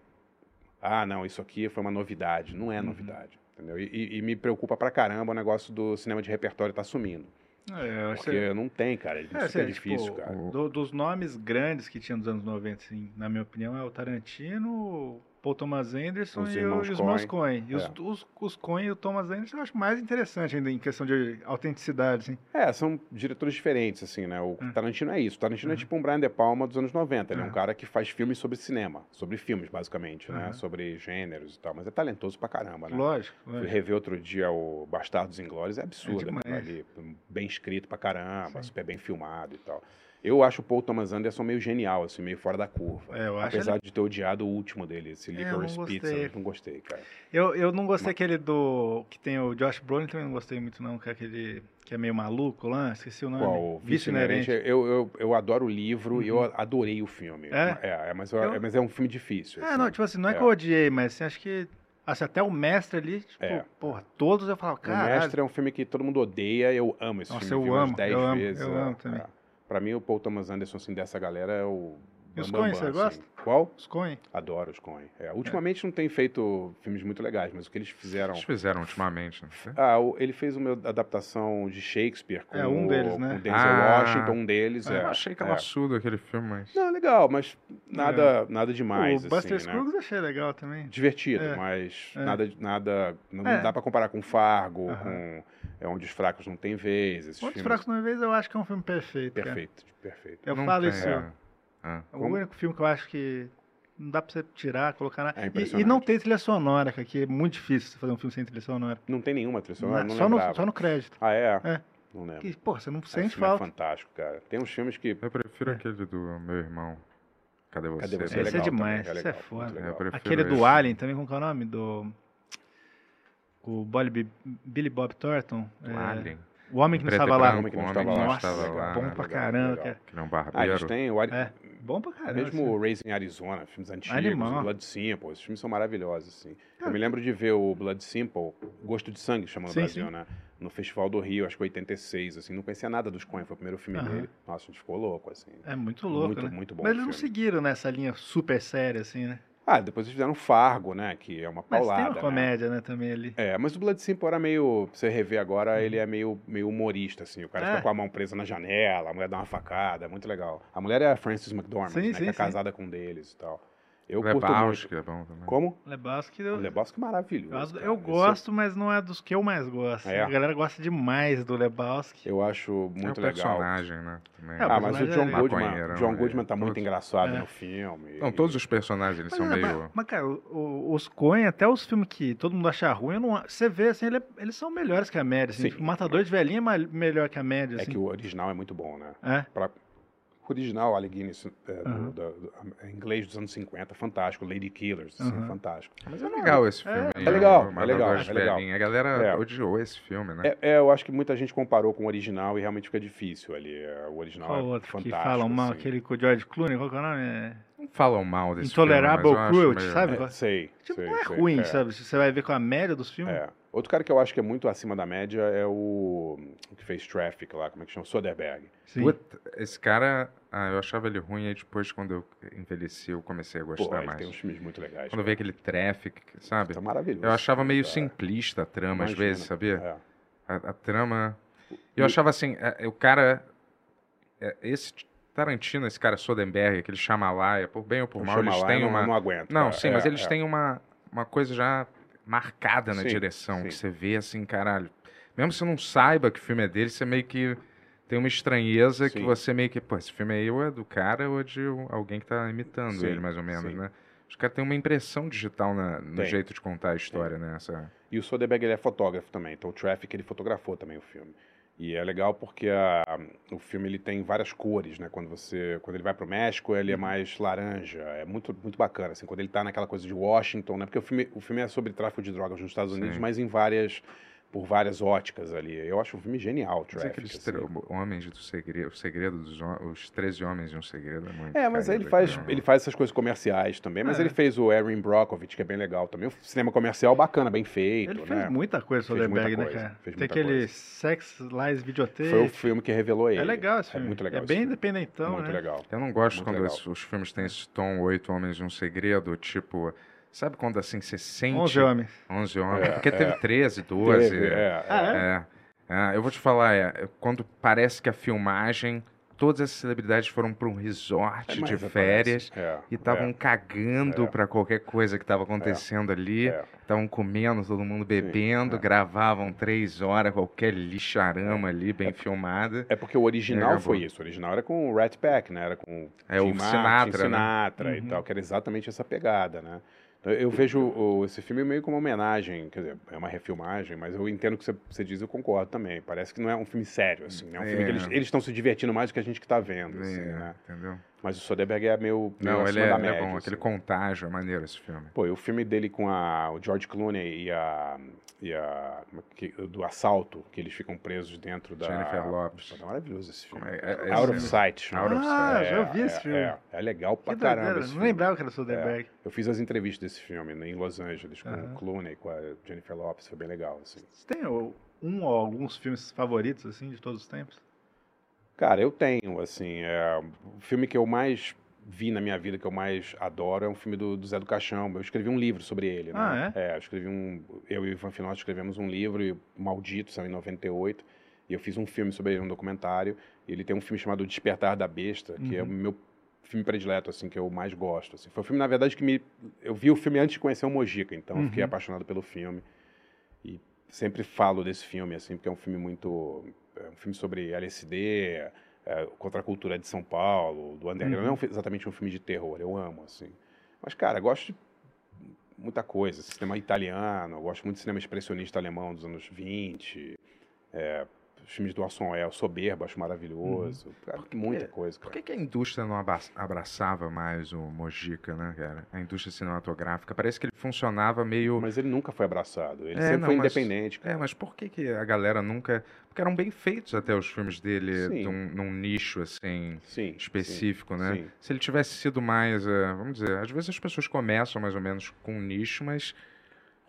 ah, não, isso aqui foi uma novidade. Não é Uhum. novidade, entendeu? E, e- me preocupa pra caramba o negócio do cinema de repertório tá sumindo. É, eu acho Porque não tem, cara. É, É, super assim, difícil, tipo, cara. do- dos nomes grandes que tinha nos anos 90, assim, na minha opinião, é o Tarantino, Paul Thomas Anderson Os e, o- e os irmãos Coen. E os, É. os, os Coen e o Thomas Anderson eu acho mais interessante ainda em questão de autenticidade, assim. É, são diretores diferentes, assim, né? O Hum. Tarantino é isso. O Tarantino é Uhum. tipo um Brian De Palma dos anos 90. Ele é um Uhum. cara que faz filmes sobre cinema. Sobre filmes, basicamente, né? Sobre gêneros e tal. Mas é talentoso pra caramba, né? Lógico, lógico. rever outro dia o Bastardos Inglórios, é absurdo demais. aquilo ali. Bem escrito pra caramba, Sim. super bem filmado e tal. Eu acho o Paul Thomas Anderson meio genial, assim, meio fora da curva. É, eu acho Apesar de ter odiado o último dele, esse É, eu Licorice não Pizza. Eu não gostei, cara. Eu, eu não gostei aquele do. que tem o Josh Brolin, também não gostei muito, não, que é aquele. que é meio maluco lá, esqueci o nome. Qual? O Vício Inerente. Eu, eu, eu adoro o livro e eu Uhum. adorei o filme. É? É, é, mas, eu- Eu- é, mas é um filme difícil. É, assim. não, tipo assim, não é, É. que eu odiei, mas assim, acho que. Assim, até o mestre ali, tipo, É. porra, todos eu falo, O cara. Mestre é um filme que todo mundo odeia, eu amo esse Nossa, filme. eu umas amo, 10 eu amo, vezes. eu é, amo também. é. Pra mim, o Paul Thomas Anderson, assim, dessa galera é o. E os Coen, você assim. gosta? Qual? Os Coen. Adoro os Coen. É, ultimamente não tem feito filmes muito legais, mas o que eles fizeram. Eles fizeram ultimamente, não foi? Ah, o- ele fez uma adaptação de Shakespeare com, É, um deles, o, né? com o Denzel Ah. Washington, um deles. É, É, Eu achei que é. aquele filme, mas. Não, legal, mas nada, nada demais. o Buster assim, né? Scruggs eu achei legal também. divertido, É, mas é. nada, nada, não É. dá pra comparar com Fargo, Aham. com é, onde os fracos não têm vez, esses Outros filmes Fracos Numa Vez eu acho que é um filme perfeito. cara. perfeito, perfeito. Eu Não falo tem, isso. é. Ah. É o Como? único filme que eu acho que não dá pra você tirar, colocar na. É e, e não tem trilha sonora, cara, que é muito difícil você fazer um filme sem trilha sonora. Não tem nenhuma trilha sonora, não só, no, só no crédito. Ah, é? É. Não lembro. Que, pô, você não Esse sente é falta. fantástico, cara. Tem uns filmes que Eu prefiro É. aquele do meu irmão. Cadê você? Cadê você? Esse é legal demais, é legal, foda. muito É, prefiro Aquele do esse. Alien também, como é o nome? Do. O Billy, Billy Bob Thornton. Do é, Alien. O Homem que não estava lá. branco, Homem que não o homem estava que não lá. Nossa, estava lá. bom pra legal, caramba, legal. cara. Que não é Ah, eles têm o Ari- É, bom pra caramba. mesmo assim. o Raising Arizona, filmes antigos, Animal. Blood Simple, esses filmes são maravilhosos, assim. Cara, Eu me lembro de ver o Blood Simple, Gosto de Sangue, chama no Sim, Brasil, sim. né? No Festival do Rio, acho que 86, assim. Não conhecia nada dos Coen, foi o primeiro filme Aham. dele. Nossa, a gente ficou louco, assim. É muito louco, muito, né? muito bom Mas o eles não seguiram nessa linha super séria, assim, né? Ah, depois eles fizeram Fargo, né? Que é uma Mas paulada, tem uma né? comédia, né, também ali. É, mas o Blood Simple era meio. Você rever agora, ele é meio, meio humorista, assim. O cara Uhum. É. fica com a mão presa na janela, a mulher dá uma facada, é muito legal. A mulher é a Frances McDormand, Sim, né? sim, que é sim. casada com um deles e tal. Eu curto muito. Lebowski é bom também. Como? Lebowski, eu, Lebowski é eu, maravilhoso. cara. eu Esse- gosto, mas não é dos que eu mais gosto. É? A galera gosta demais do Lebowski. Eu acho muito é legal. personagem, né? Também. É, Ah, mas o John é Goodman, John né? Goodman tá muito Todos- engraçado É. no filme. Não, todos os personagens, eles Mas, são é, meio... mas, mas, cara, os Coen, até os filmes que todo mundo acha ruim, eu não, você vê, assim, ele é- eles são melhores que a média. Assim, Sim. o Matador de Velhinha é melhor que a média, É assim. que o original é muito bom, né? É? Pra- original, Guinness, é, do, Aham. da- do- é inglês dos anos 50, fantástico. Lady Killers, assim, fantástico. Mas é legal esse filme. é aí, legal, é legal, é legal. A galera É. odiou esse filme, né? É, é, eu acho que muita gente comparou com o original e realmente fica difícil ali. É, O original Qual é outro fantástico. que falam mal? assim. Aquele com o George Clooney, qual que é o nome? É... Não falam mal desse Intolerable filme, acho Cruelty, sabe? É, sei, Tipo, sei, não é sei, ruim, é, sabe? Você vai ver com a média dos filmes. É. Outro cara que eu acho que é muito acima da média é o, o que fez Traffic lá, como é que chama? Soderbergh. Sim. Puta, esse cara, ah, eu achava ele ruim, aí depois, quando eu envelheci, eu comecei a Pô, gostar ele mais. tem uns filmes muito legais. Quando eu vi aquele Traffic, sabe? Tá maravilhoso. Eu achava meio cara. simplista a trama, às Imagina. vezes, sabia? É. A, a trama. E- Eu achava assim, é, o cara. é, esse Tarantino, esse cara Soderbergh, aquele Shyamalan, por bem ou por mal, eles têm não, uma. não aguento. Não, cara. sim, É, mas eles é. têm uma, uma coisa já marcada na Sim, direção, sim. que você vê assim, caralho. Mesmo se você não saiba que filme é dele, você meio que tem uma estranheza que Sim. você meio que, pô, esse filme aí ou é do cara ou é de alguém que tá imitando ele, mais ou menos, né? Os caras têm uma impressão digital na- no Tem. jeito de contar a história, né? Essa... E o Soderbergh ele é fotógrafo também, então o Traffic ele fotografou também o filme. E é legal porque a- o filme ele tem várias cores, né? Quando você, quando ele vai pro México, ele é mais laranja. É muito, muito bacana, assim. Quando ele tá naquela coisa de Washington, né? Porque o filme, o filme é sobre tráfico de drogas nos Estados Unidos, Sim. mas em várias, por várias óticas ali. Eu acho um filme genial, Mas Traffic. aqueles assim. homens do segredo, o segredo dos os 13 homens de um segredo é muito. É, mas ele faz, ele faz essas coisas comerciais também. Mas É. ele fez o Erin Brockovich, que é bem legal também. Um cinema comercial bacana, bem feito, Ele né? fez muita coisa, Fez muita Soderbergh, né, coisa, cara? fez Tem aquele coisa. Sex Lies Videotape. Foi o filme que revelou ele. É legal esse É filme. muito legal É bem independentão, Muito né? legal. Eu não gosto Muito quando os, os filmes têm esse tom Oito Homens de um Segredo, tipo. Sabe quando assim você sente. 11 homens. 11 homens. É, Porque é. teve 13, 12. Teve, é, Ah, é? É. É, eu vou te falar, é, é quando parece que a filmagem, todas as celebridades foram para um resort É, de férias É, e estavam é, cagando É. para qualquer coisa que estava acontecendo ali. é. Estavam comendo, todo mundo bebendo, é. gravavam três horas, qualquer lixarama ali, bem filmada. É porque o original foi isso. O original era com o Rat Pack, né? Era com É, Jim o Sinatra, né? Sinatra e Uhum. tal, que era exatamente essa pegada, né? Eu vejo esse filme meio como uma homenagem, quer dizer, é uma refilmagem, mas eu entendo o que você, diz e eu concordo também. Parece que não é um filme sério, assim, né? É um filme É. que eles eles estão se divertindo mais do que a gente que está vendo, assim, É, né? Entendeu? Mas o Soderbergh é meio, meio Não, ele é, da ele é média, bom. assim. Aquele contágio é maneiro esse filme. Pô, e o filme dele com a, o George Clooney e a, e a que- do assalto, que eles ficam presos dentro da... Jennifer Lopes. Pô, tá maravilhoso esse filme. É- é- é Out of Sight. Out of Ah, É, já vi esse é, filme. É, é legal pra Que caramba Não filme. lembrava que era Soderbergh. Eu fiz as entrevistas desse filme né, em Los Angeles com Aham. o Clooney, com a Jennifer Lopes, foi bem legal, assim. Você tem o- um ou alguns filmes favoritos, assim, de todos os tempos? Cara, eu tenho, assim, é, o filme que eu mais vi na minha vida, que eu mais adoro, é um filme do, do Zé do Caixão. Eu escrevi um livro sobre ele, né? Ah, é? eu escrevi um... Eu e o Ivan Finot escrevemos um livro, o Maldito, saiu em 98, e eu fiz um filme sobre ele, um documentário. E ele tem um filme chamado Despertar da Besta, que é o Uhum. meu filme predileto, assim, que eu mais gosto. Assim. Foi um filme, na verdade, que me... Eu vi o filme antes de conhecer o Mojica, então eu fiquei Uhum. apaixonado pelo filme. E sempre falo desse filme, assim, porque é um filme muito... É um filme sobre LSD, é, contra a cultura de São Paulo, do underground. Uhum. Não é um fi- exatamente um filme de terror, eu amo, assim. Mas, cara, eu gosto de muita coisa. Cinema italiano, gosto muito de cinema expressionista alemão dos anos 20. É, os filmes do Orson Welles, Soberba, acho maravilhoso. Cara, muita coisa, Por cara. que, que a indústria não abraçava mais o Mojica, né, cara? A indústria cinematográfica. Parece que ele funcionava meio. Mas ele nunca foi abraçado. Ele É, sempre não, foi mas- independente. cara. É, mas por que, que a galera nunca. Porque eram bem feitos até os filmes dele num, num nicho, assim, Sim. específico, sim, né? sim. Se ele tivesse sido mais. eh, vamos dizer, às vezes as pessoas começam mais ou menos com um nicho, mas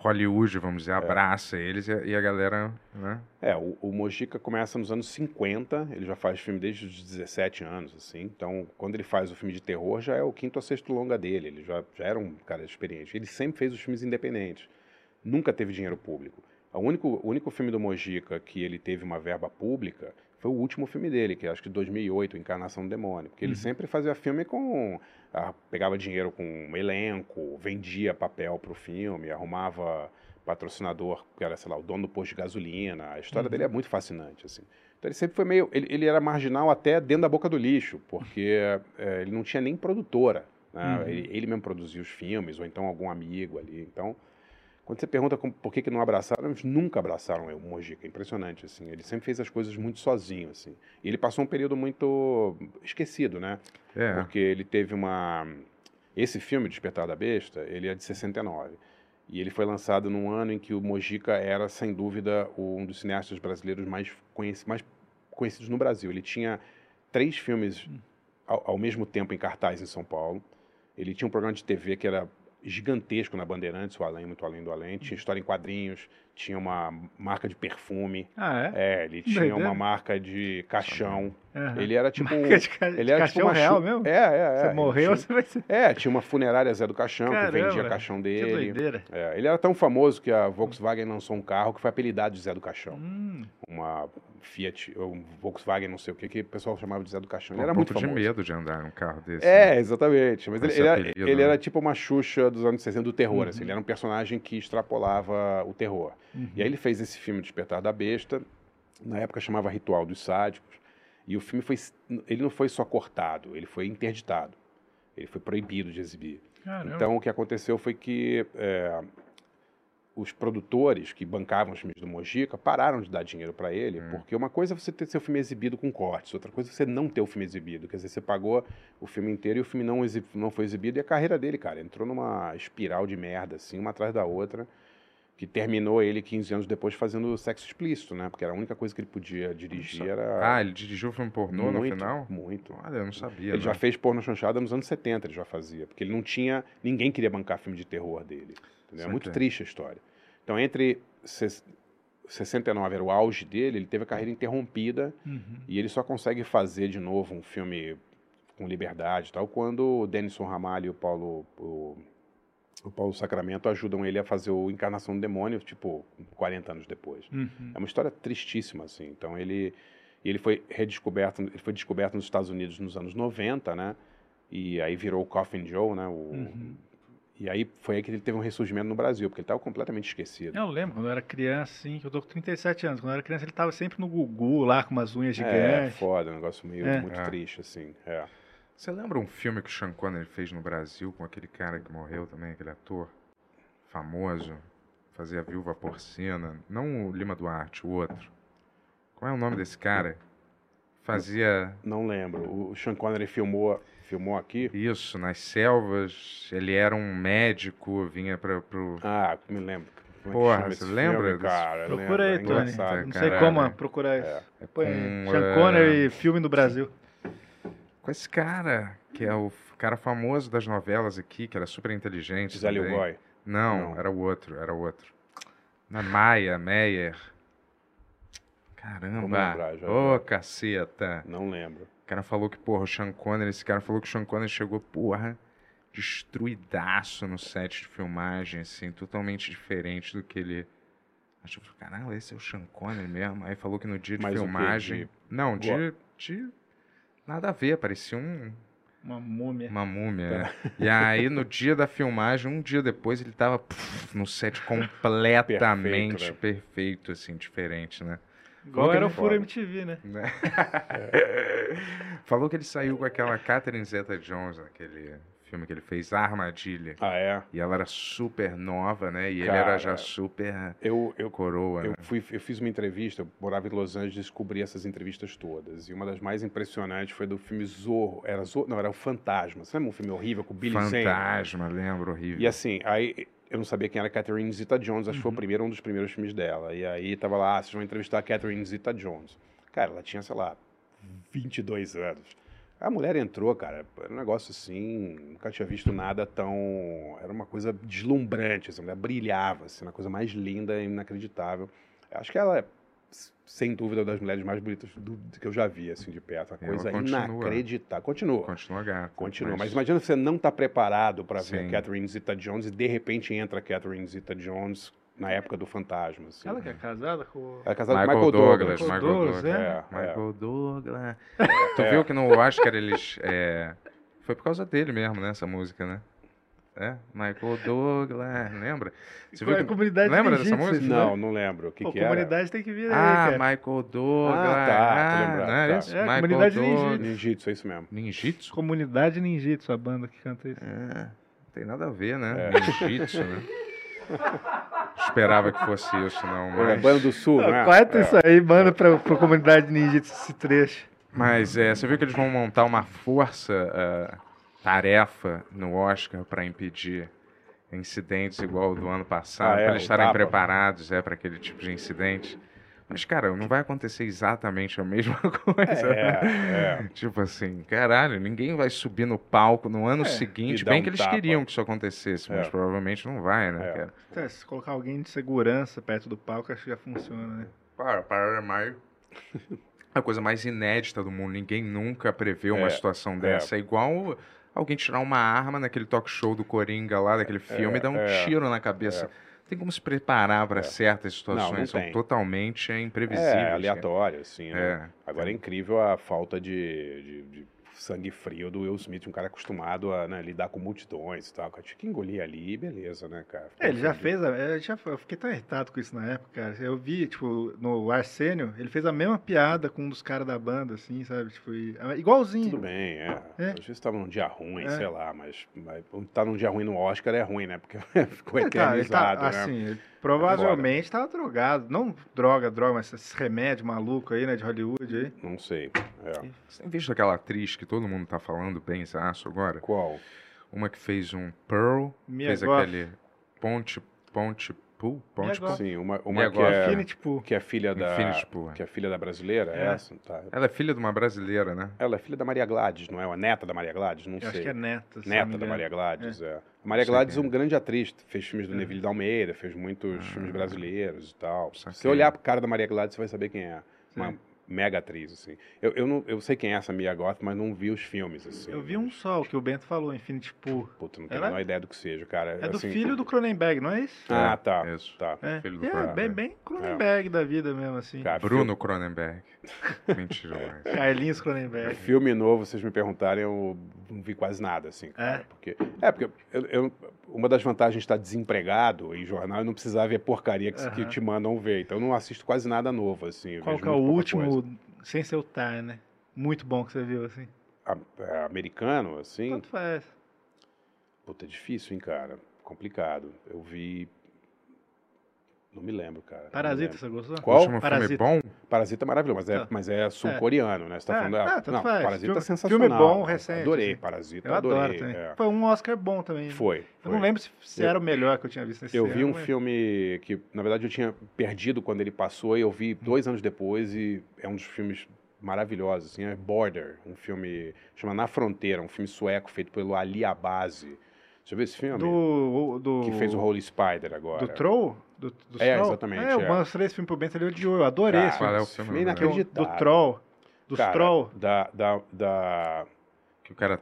Hollywood, vamos dizer, abraça eles e a, e a galera, né? É, o, o Mojica começa nos anos 50, ele já faz filme desde os 17 anos, assim. Então, quando ele faz o filme de terror, já é o quinto ou sexto longa dele. Ele já, já era um cara experiente. Ele sempre fez os filmes independentes. Nunca teve dinheiro público. O único, o único filme do Mojica que ele teve uma verba pública foi o último filme dele, que é, acho que 2008, Encarnação do Demônio. Porque ele Uhum. sempre fazia filme com... pegava dinheiro com um elenco, vendia papel pro filme, arrumava patrocinador, que era, sei lá, o dono do posto de gasolina. A história Uhum. dele é muito fascinante, assim. Então ele sempre foi meio... Ele, ele era marginal até dentro da boca do lixo, porque eh, ele não tinha nem produtora. né? Uhum. Ele, ele mesmo produzia os filmes, ou então algum amigo ali. Então, quando você pergunta como- por que, que não abraçaram, eles nunca abraçaram o Mojica. É impressionante, assim. Ele sempre fez as coisas muito sozinho, assim. E ele passou um período muito esquecido, né? É. Porque ele teve uma... Esse filme, Despertar da Besta, ele é de 69. E ele foi lançado num ano em que o Mojica era, sem dúvida, um dos cineastas brasileiros mais, conheci- mais conhecidos no Brasil. Ele tinha três filmes ao, ao mesmo tempo em cartaz em São Paulo. Ele tinha um programa de TV que era gigantesco na Bandeirantes, o Além, Muito Além do Além. Tinha história em quadrinhos, tinha uma marca de perfume. Ah, é? É, ele tinha Doideira. uma marca de caixão. Aham. Ele era tipo... um- Marca de, ca... ele de era caixão tipo uma real chu- mesmo? É, é, é. Você morreu, tinha- você vai ser... É, tinha uma funerária Zé do Caixão que Caramba, vendia caixão Que dele. doideira. É, ele era tão famoso que a Volkswagen lançou um carro que foi apelidado de Zé do Caixão. Hum, Uma Fiat, ou um Volkswagen, não sei o que, que o pessoal chamava de Zé do Caixão. Pô, Ele era um muito pouco de famoso. medo de andar num carro desse. É, né? exatamente. Mas ele, ele era, apelido, ele né? era tipo uma Xuxa dos anos 60 do terror, Uhum. assim. Ele era um personagem que extrapolava o terror. Uhum. E aí ele fez esse filme Despertar da Besta, na época chamava Ritual dos Sádicos, e o filme foi, ele não foi só cortado, ele foi interditado. Ele foi proibido de exibir. Caramba. Então o que aconteceu foi que é, os produtores que bancavam os filmes do Mojica pararam de dar dinheiro para ele, Hum. porque uma coisa é você ter seu filme exibido com cortes, outra coisa é você não ter o filme exibido. Quer dizer, você pagou o filme inteiro e o filme não, não foi exibido e a carreira dele, cara, entrou numa espiral de merda, assim, uma atrás da outra, que terminou ele 15 anos depois fazendo sexo explícito, né? Porque era a única coisa que ele podia dirigir era... Ah, ele dirigiu o filme pornô no muito, final? Muito. Olha, eu não sabia. Ele já não. fez porno chanchada nos anos 70, ele já fazia. Porque ele não tinha. Ninguém queria bancar filme de terror dele. É muito triste a história. Então, entre ses- 69 era o auge dele, ele teve a carreira interrompida Uhum. e ele só consegue fazer de novo um filme com liberdade e tal quando o Denison Ramalho e o Paulo. O, o Paulo Sacramento ajudam ele a fazer o Encarnação do Demônio, tipo, 40 anos depois. Uhum. É uma história tristíssima, assim. Então ele, ele foi redescoberto, ele foi descoberto nos Estados Unidos nos anos 90, né? E aí virou o Coffin Joe, né? O, Uhum. E aí foi aí que ele teve um ressurgimento no Brasil, porque ele estava completamente esquecido. Eu lembro, quando eu era criança, assim, que eu tô com 37 anos. Quando eu era criança, ele tava sempre no Gugu, lá, com umas unhas É, gigantes. foda, um negócio meio É. muito É. triste, assim. É. Você lembra um filme que o Sean Connery fez no Brasil com aquele cara que morreu também, aquele ator famoso? Fazia a Viúva Porcina. Não o Lima Duarte, o outro. Qual é o nome desse cara? Fazia Não lembro. O Sean Connery filmou, filmou aqui. isso nas selvas. Ele era um médico, vinha para pro. Ah, me lembro. Como é que Porra, você lembra filme, desse- cara? Procura lembro, aí, é Tony. Não sei como procurar isso. É. Com, Sean eh, Connery, filme do Brasil. Com esse cara, que é o cara famoso das novelas aqui, que era super inteligente. Também. Goy. Não, Não. era o outro, era o outro. Na Maia, Meyer. Caramba. Ô, já. caceta. Não lembro. O cara falou que, porra, o Sean Connery, esse cara falou que o Sean Connery chegou, porra, destruidaço no set de filmagem, assim, totalmente diferente do que ele. Acho que, caralho, esse é o Sean Connery mesmo. Aí falou que no dia de Mas filmagem. De- Não, de. Nada a ver, parecia um, Uma múmia. uma múmia. né? E aí, no dia da filmagem, um dia depois, ele tava puf, no set completamente Perfeito, perfeito, assim, diferente, né? Igual era o Furo? MTV, né? Né? Falou que ele saiu com aquela Catherine Zeta-Jones, aquele filme que ele fez, Armadilha. Ah, é? E ela era super nova, né? E ele Cara, era já super Eu, eu, coroa, Eu, né? fui, eu fiz uma entrevista, eu morava em Los Angeles, descobri essas entrevistas todas. E uma das mais impressionantes foi do filme Zorro. Era Zorro? Não, era o Fantasma. Você lembra um filme horrível com o Billy Zane? Fantasma, lembro, horrível. E assim, aí eu não sabia quem era Catherine Zeta-Jones, acho que foi Uhum. o primeiro, um dos primeiros filmes dela. E aí tava lá, ah, vocês vão entrevistar a Catherine Zeta-Jones. Cara, ela tinha, sei lá, 22 anos. A mulher entrou, cara, era um negócio assim, nunca tinha visto nada tão... Era uma coisa deslumbrante, assim, a mulher brilhava, assim, uma coisa mais linda e inacreditável. Eu acho que ela é, sem dúvida, uma das mulheres mais bonitas do- que eu já vi, assim, de perto. Uma coisa continua. inacreditável. Continua. Continua gato. Continua. Mas imagina você não estar preparado para ver Catherine Zeta-Jones e de repente entra Catherine Zeta-Jones na época do Fantasma. Assim. Ela que é casada com o... Ela é casada Michael, com Michael Douglas, Douglas. Michael Douglas, Douglas. é? É, é. Michael Douglas. Tu viu que no Oscar eles. é, Foi por causa dele mesmo, né? Essa música, né? É? Michael Douglas, lembra? Você viu a que... comunidade Lembra dessa ninjitsu, música? Não, não lembro. O que, Pô, que era? comunidade tem que vir aí, Ah, cara. Michael Douglas. Ah, tá, tô lembrado, não era tá. isso? É, Michael comunidade Douglas. Ninjitsu, é isso mesmo. Ninjitsu? Comunidade Ninjitsu, a banda que canta isso. É, não tem nada a ver, né? É. Ninjitsu, né? Esperava que fosse isso, não. É, Mas, Banda do Sul, não é? Corta É. isso aí, manda pra, pra comunidade Ninjitsu esse trecho. mas é, você viu que eles vão montar uma força ah, tarefa no Oscar para impedir incidentes igual o do ano passado, Ah, é, para eles estarem tapa. preparados é, para aquele tipo de incidente. Mas, cara, não vai acontecer exatamente a mesma coisa. É, é. Tipo assim, caralho, ninguém vai subir no palco no ano É, seguinte. Bem um que eles tapa. queriam que isso acontecesse, mas É. provavelmente não vai, né, É. cara? Então, se colocar alguém de segurança perto do palco, acho que já funciona, né? Para, para, mais. A coisa mais inédita do mundo. Ninguém nunca preveu uma É, situação dessa. É igual alguém tirar uma arma naquele talk show do Coringa lá, daquele filme, e dar um é, tiro na cabeça. Tem como se preparar para É. certas situações. Não, não São tem. totalmente imprevisíveis. É, cara. aleatório, assim, né? É. Agora é incrível a falta de, de- de sangue frio do Will Smith, um cara acostumado a né, lidar com multidões e tal. cara. Tinha que engolir ali e beleza, né, cara? É, ele já fez, a, eu, já, eu fiquei tão irritado com isso na época, cara. Eu vi, tipo, no Arsênio, ele fez a mesma piada com um dos caras da banda, assim, sabe? Tipo, e- igualzinho. Tudo bem, é. É. Às vezes tava num dia ruim, É. sei lá, mas, mas tá num dia ruim no Oscar é ruim, né? Porque ficou Ele tá- ele tá- eternizado, né? assim, ele provavelmente tava drogado. Não droga, droga, mas esses remédios malucos aí, né, de Hollywood aí. Não sei. É. Você tem visto aquela atriz que todo mundo tá falando bem, aço agora? Qual? Uma que fez um Pearl, Mia fez aquele Ponte, Ponte Pool, Ponte. Pool. Sim, uma, uma que, agora? é, Infinity Pool. que é filha da. Infinity Pool, é. Que é filha da brasileira, é É. essa? Tá. Ela é filha de uma brasileira, né? Ela é filha da Maria Gladys, não é? Ou a neta da Maria Gladys? Não Eu acho sei. que é neta. se Neta da. Maria Gladys, é. A Maria Gladys é quem um é. grande atriz, fez filmes do É. Neville Dalmeida, fez muitos filmes Ah. brasileiros e tal. Se Saquei. você olhar pro cara da Maria Gladys, você vai saber quem é. Uma. Mega atriz, assim. Eu, eu, não, eu sei quem é essa Mia Goth, mas não vi os filmes, assim. Eu vi um só, o que o Bento falou, Infinity Pool. Puta, não tenho Ela a menor ideia do que seja, cara. É do assim, filho do Cronenberg, não é isso? Ah, É, tá. isso. Tá. É, filho do é Cronenberg. bem, bem Cronenberg da vida mesmo, assim. Cara, Bruno Cronenberg. Mentira, mas... Carlinhos Cronenberg. Filme novo, vocês me perguntarem, eu não vi quase nada, assim, cara. É? Porque, é, porque eu- eu- uma das vantagens de estar desempregado em jornal é não precisar ver porcaria que, que Aham. te mandam ver. Então eu não assisto quase nada novo, assim. Qual que é o último, coisa. Sem ser o Tar, né? Muito bom que você viu, assim. A- é, americano, assim. Tanto faz. Puta, é difícil, hein, cara. Complicado. Eu vi. Não me lembro, cara. Parasita, lembro. você gostou? Qual? Parasita. filme bom? Parasita é maravilhoso, mas é, Tá. mas é sul-coreano, né? Você tá É, falando. é, ah, tanto não, faz. Parasita Filme- é sensacional. filme bom, recente, Adorei, assim. Parasita. Eu adoro adorei. também. é. Foi um Oscar bom também. Foi. Eu foi. não lembro se, se Eu- era o melhor que eu tinha visto nesse Eu ano, vi um mas- filme que, na verdade, eu tinha perdido quando ele passou e eu vi dois anos depois e é um dos filmes maravilhosos, assim, é Border, um filme chama Na Fronteira, um filme sueco feito pelo Ali Abasi. Você viu esse filme? Do, do... Que fez o Holy Spider agora. Do Troll? Do, do É, Troll? exatamente, É, eu é. mostrei esse filme pro Bento, ele odiou. Eu adorei Cara, esse filme. É o filme? filme é o- do. Troll. Dos Cara, Troll. Da, da, da... Que o cara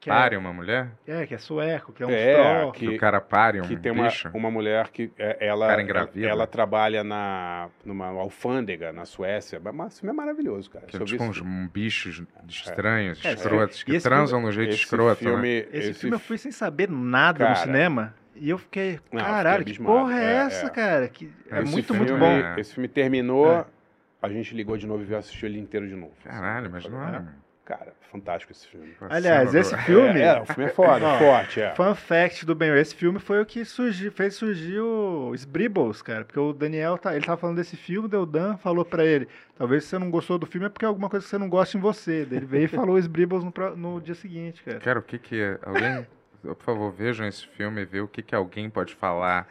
Que pare uma mulher? é, é, que é sueco, que é um É, Troll. Que, Que- o cara pare um que tem uma, uma mulher que é, ela, Cara engravida. ela trabalha na, numa alfândega na Suécia. Mas esse filme é maravilhoso, cara. Que é tipo uns bichos estranhos, É, escrotos, que transam no jeito esse escroto, né? filme, Esse, esse filme eu fui sem saber nada Cara. no cinema. E eu fiquei, Não, eu caralho, fiquei que porra é, É, essa, é. cara? Que é Esse muito, filme muito filme- bom. é- Esse filme terminou, É. a gente ligou de novo e veio assistir ele inteiro de novo. Caralho, mas não é... Cara, fantástico esse filme. Aliás, Cena esse filme, É, é, o filme é foda, Ó, forte, é. fun fact do Ben esse filme foi o que surgi, fez surgir o Sbribbles, cara. Porque o Daniel, tá, ele tava falando desse filme, o Dan falou pra ele, talvez se você não gostou do filme é porque é alguma coisa que você não gosta em você. Ele veio e falou Sbribbles no, no dia seguinte, cara. Quero o que que... Alguém... Por favor, vejam esse filme e vê o que, que alguém pode falar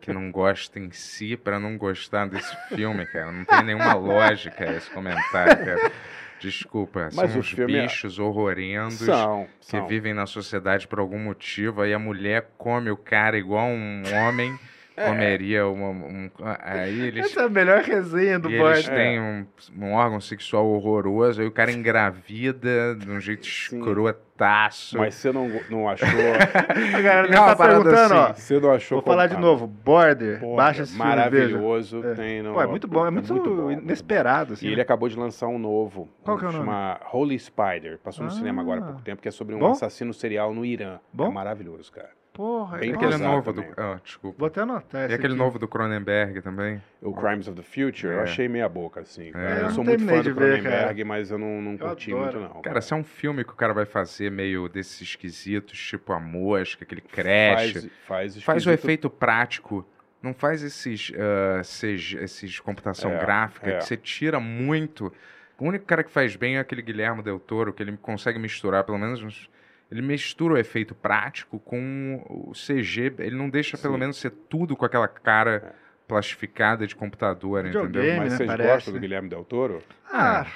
que não gosta em si pra não gostar desse filme, cara. Não tem nenhuma lógica esse comentário, cara. Desculpa, Mas são o uns filme é- bichos horrorendos São, que são. vivem na sociedade por algum motivo, aí a mulher come o cara igual um homem. Comeria uma, um... Aí eles... Essa é a melhor resenha do Board. eles têm um, um órgão sexual horroroso, aí o cara engravida de um jeito Sim. escrotaço. Mas você não, não achou. A galera Não, uma tá perguntando, ó. assim. Você não achou. Vou falar de novo, Border, Porra, baixa esse filme, maravilhoso. É. Tem no, Pô, é muito bom, é muito, bom, inesperado, assim. E ele né? acabou de lançar um novo. Qual que é o nome? Chama Holy Spider. Passou no Ah. cinema agora há pouco tempo, que é sobre um Bom? assassino serial no Irã. Bom? É maravilhoso, cara. Porra, Bem é aquele novo do... também. Ah, desculpa. Vou até anotar E aquele aqui. novo do Cronenberg também? O Crimes of the Future, eu É. achei meia boca, assim. É, eu eu sou muito fã do de ver, Cronenberg, mas eu não, não Eu curti adoro. muito, não. Cara, se é um filme que o cara vai fazer meio desses esquisitos, tipo a mosca, aquele crash, Faz, faz, faz o efeito prático. Não faz esses, ah, CG esses computação É, gráfica é. que você tira muito. O único cara que faz bem é aquele Guilherme Del Toro, que ele consegue misturar, pelo menos uns- ele mistura o efeito prático com o CG. Ele não deixa pelo Sim. menos ser tudo com aquela cara plastificada de computador, Videogame, entendeu? Mas né, vocês parece. gostam do Guilherme Del Toro? Ah,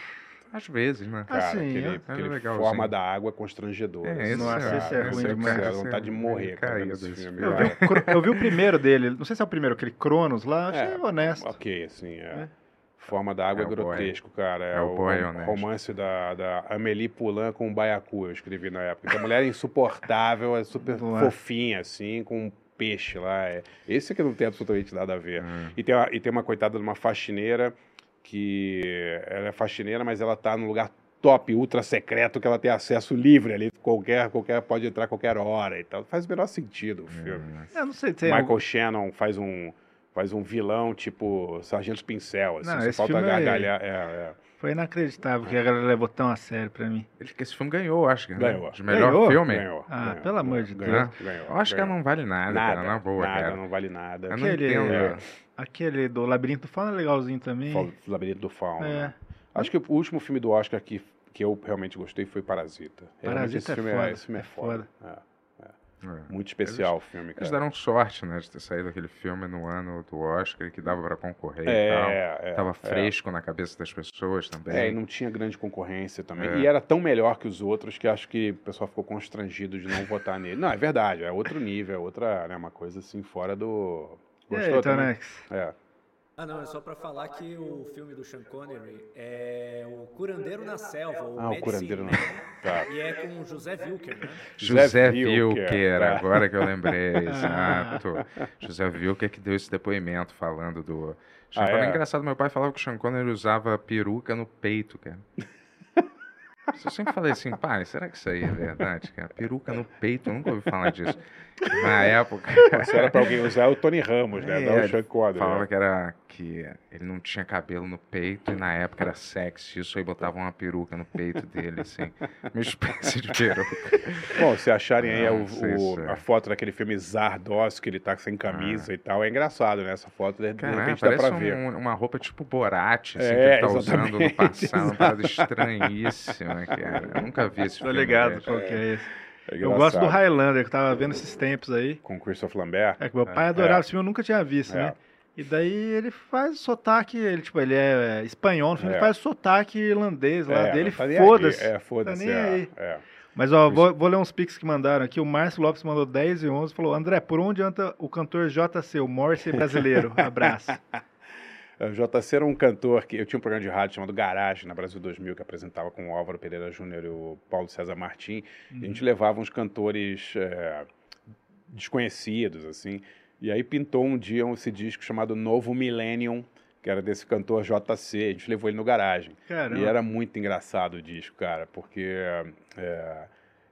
Às vezes, né? Ah, Cara, sim, aquele, é. aquele É forma da água constrangedora. É, assim, esse Nossa, cara. esse é ruim Esse demais. Esse vontade de é morrer, cara, caído nesse esse filme. eu, vi cara. o, eu vi o primeiro dele, não sei se é o primeiro, aquele Cronos lá, achei É, honesto. Ok, assim, é. É. Forma da água É é o boy. grotesco, cara. É, É o o, boy rom- honesto. romance da, da Amélie Poulain com o Baiacu, eu escrevi na época. Que a mulher é insuportável, é super é? fofinha, assim, com um peixe lá. É. Esse que não tem absolutamente nada a ver. Hum. E, tem uma, e tem uma coitada de uma faxineira que ela é faxineira, mas ela tá num lugar top, ultra secreto, que ela tem acesso livre ali, qualquer, qualquer pode entrar a qualquer hora e tal. Faz o menor sentido o filme. Eu não sei, tem Michael Shannon faz um faz um vilão tipo Sargento Pincel, assim, Não, só esse falta filme é- gargalhar. É, é. Foi inacreditável que a galera levou tão a sério pra mim. Ele, esse filme ganhou, acho que. Ganhou. Né? De melhor Ganhou? filme. Ganhou, Ah, ganhou, pelo amor de ganhou, Deus. ganhou, acho que não vale nada, nada, cara, na boa, nada, cara. não vale nada. Eu não Aquele, entendo. é, aquele do Labirinto do Fauno é legalzinho também. Fala- Labirinto do Fauno. É. né? Acho que o último filme do Oscar que, que eu realmente gostei foi Parasita. Parasita esse é filme foda, esse filme é é foda. É, É. Muito especial o filme, Eles cara. deram sorte, né, de ter saído aquele filme no ano do Oscar que dava pra concorrer e tal. É, é, Tava é. fresco na cabeça das pessoas também. É, e não tinha grande concorrência também. É. E era tão melhor que os outros que acho que o pessoal ficou constrangido de não votar nele. Não, é verdade, é outro nível, é outra, né, uma coisa assim fora do. Gostou também? Tonex? É. Ah, não, é só pra falar que o filme do Sean Connery é o Curandeiro na Selva, o Ah, o Medicine curandeiro Man, não. Tá. E é com o José Wilker, né? José Wilker, tá. agora que eu lembrei, exato. José Wilker que deu esse depoimento falando do... Sean Ah, Connery. é? engraçado, meu pai falava que o Sean Connery usava peruca no peito, cara. Eu sempre falei assim, pai, será que isso aí é verdade, cara? Peruca no peito, eu nunca ouvi falar disso. Na época... Se era pra alguém usar, é o Tony Ramos, né? É, Dá o Sean Connery. Falava né? que era que ele não tinha cabelo no peito e na época era sexy, isso aí botavam uma peruca no peito dele, assim. Uma espécie de peruca. Bom, se acharem aí Não o- sei o- se é. a foto daquele filme Zardos, que ele tá sem camisa e tal, é engraçado, né? Essa foto, de, de Cara, repente dá pra ver. um- uma roupa tipo Borat, assim, É, que ele tá usando no passado, uma parada estranhíssima, cara. Eu nunca vi esse Tô filme. ligado dele. qual que é esse. É Eu gosto do. Highlander, que eu tava vendo esses tempos aí. Com Christopher Lambert. É que meu pai adorava esse filme, eu nunca tinha visto, É. né? E daí ele faz sotaque, ele, tipo, ele é espanhol, no filme É. ele faz sotaque irlandês lá É, dele, tá foda-se. É, foda-se. Tá é, é. Mas ó, vou, vou ler uns pics que mandaram aqui. O Márcio Lopes mandou 10 e 11 falou: André, por onde anda o cantor JC, o Morrissey brasileiro? Abraço. O JC era um cantor que eu tinha um programa de rádio chamado Garage na Brasil 2000 que apresentava com o Álvaro Pereira Júnior e o Paulo César Martim. E a Uhum. gente levava uns cantores é, desconhecidos assim. E aí pintou um dia esse disco chamado Novo Millennium, que era desse cantor JC. A gente levou ele no garagem. Caramba. E era muito engraçado o disco, cara, porque é,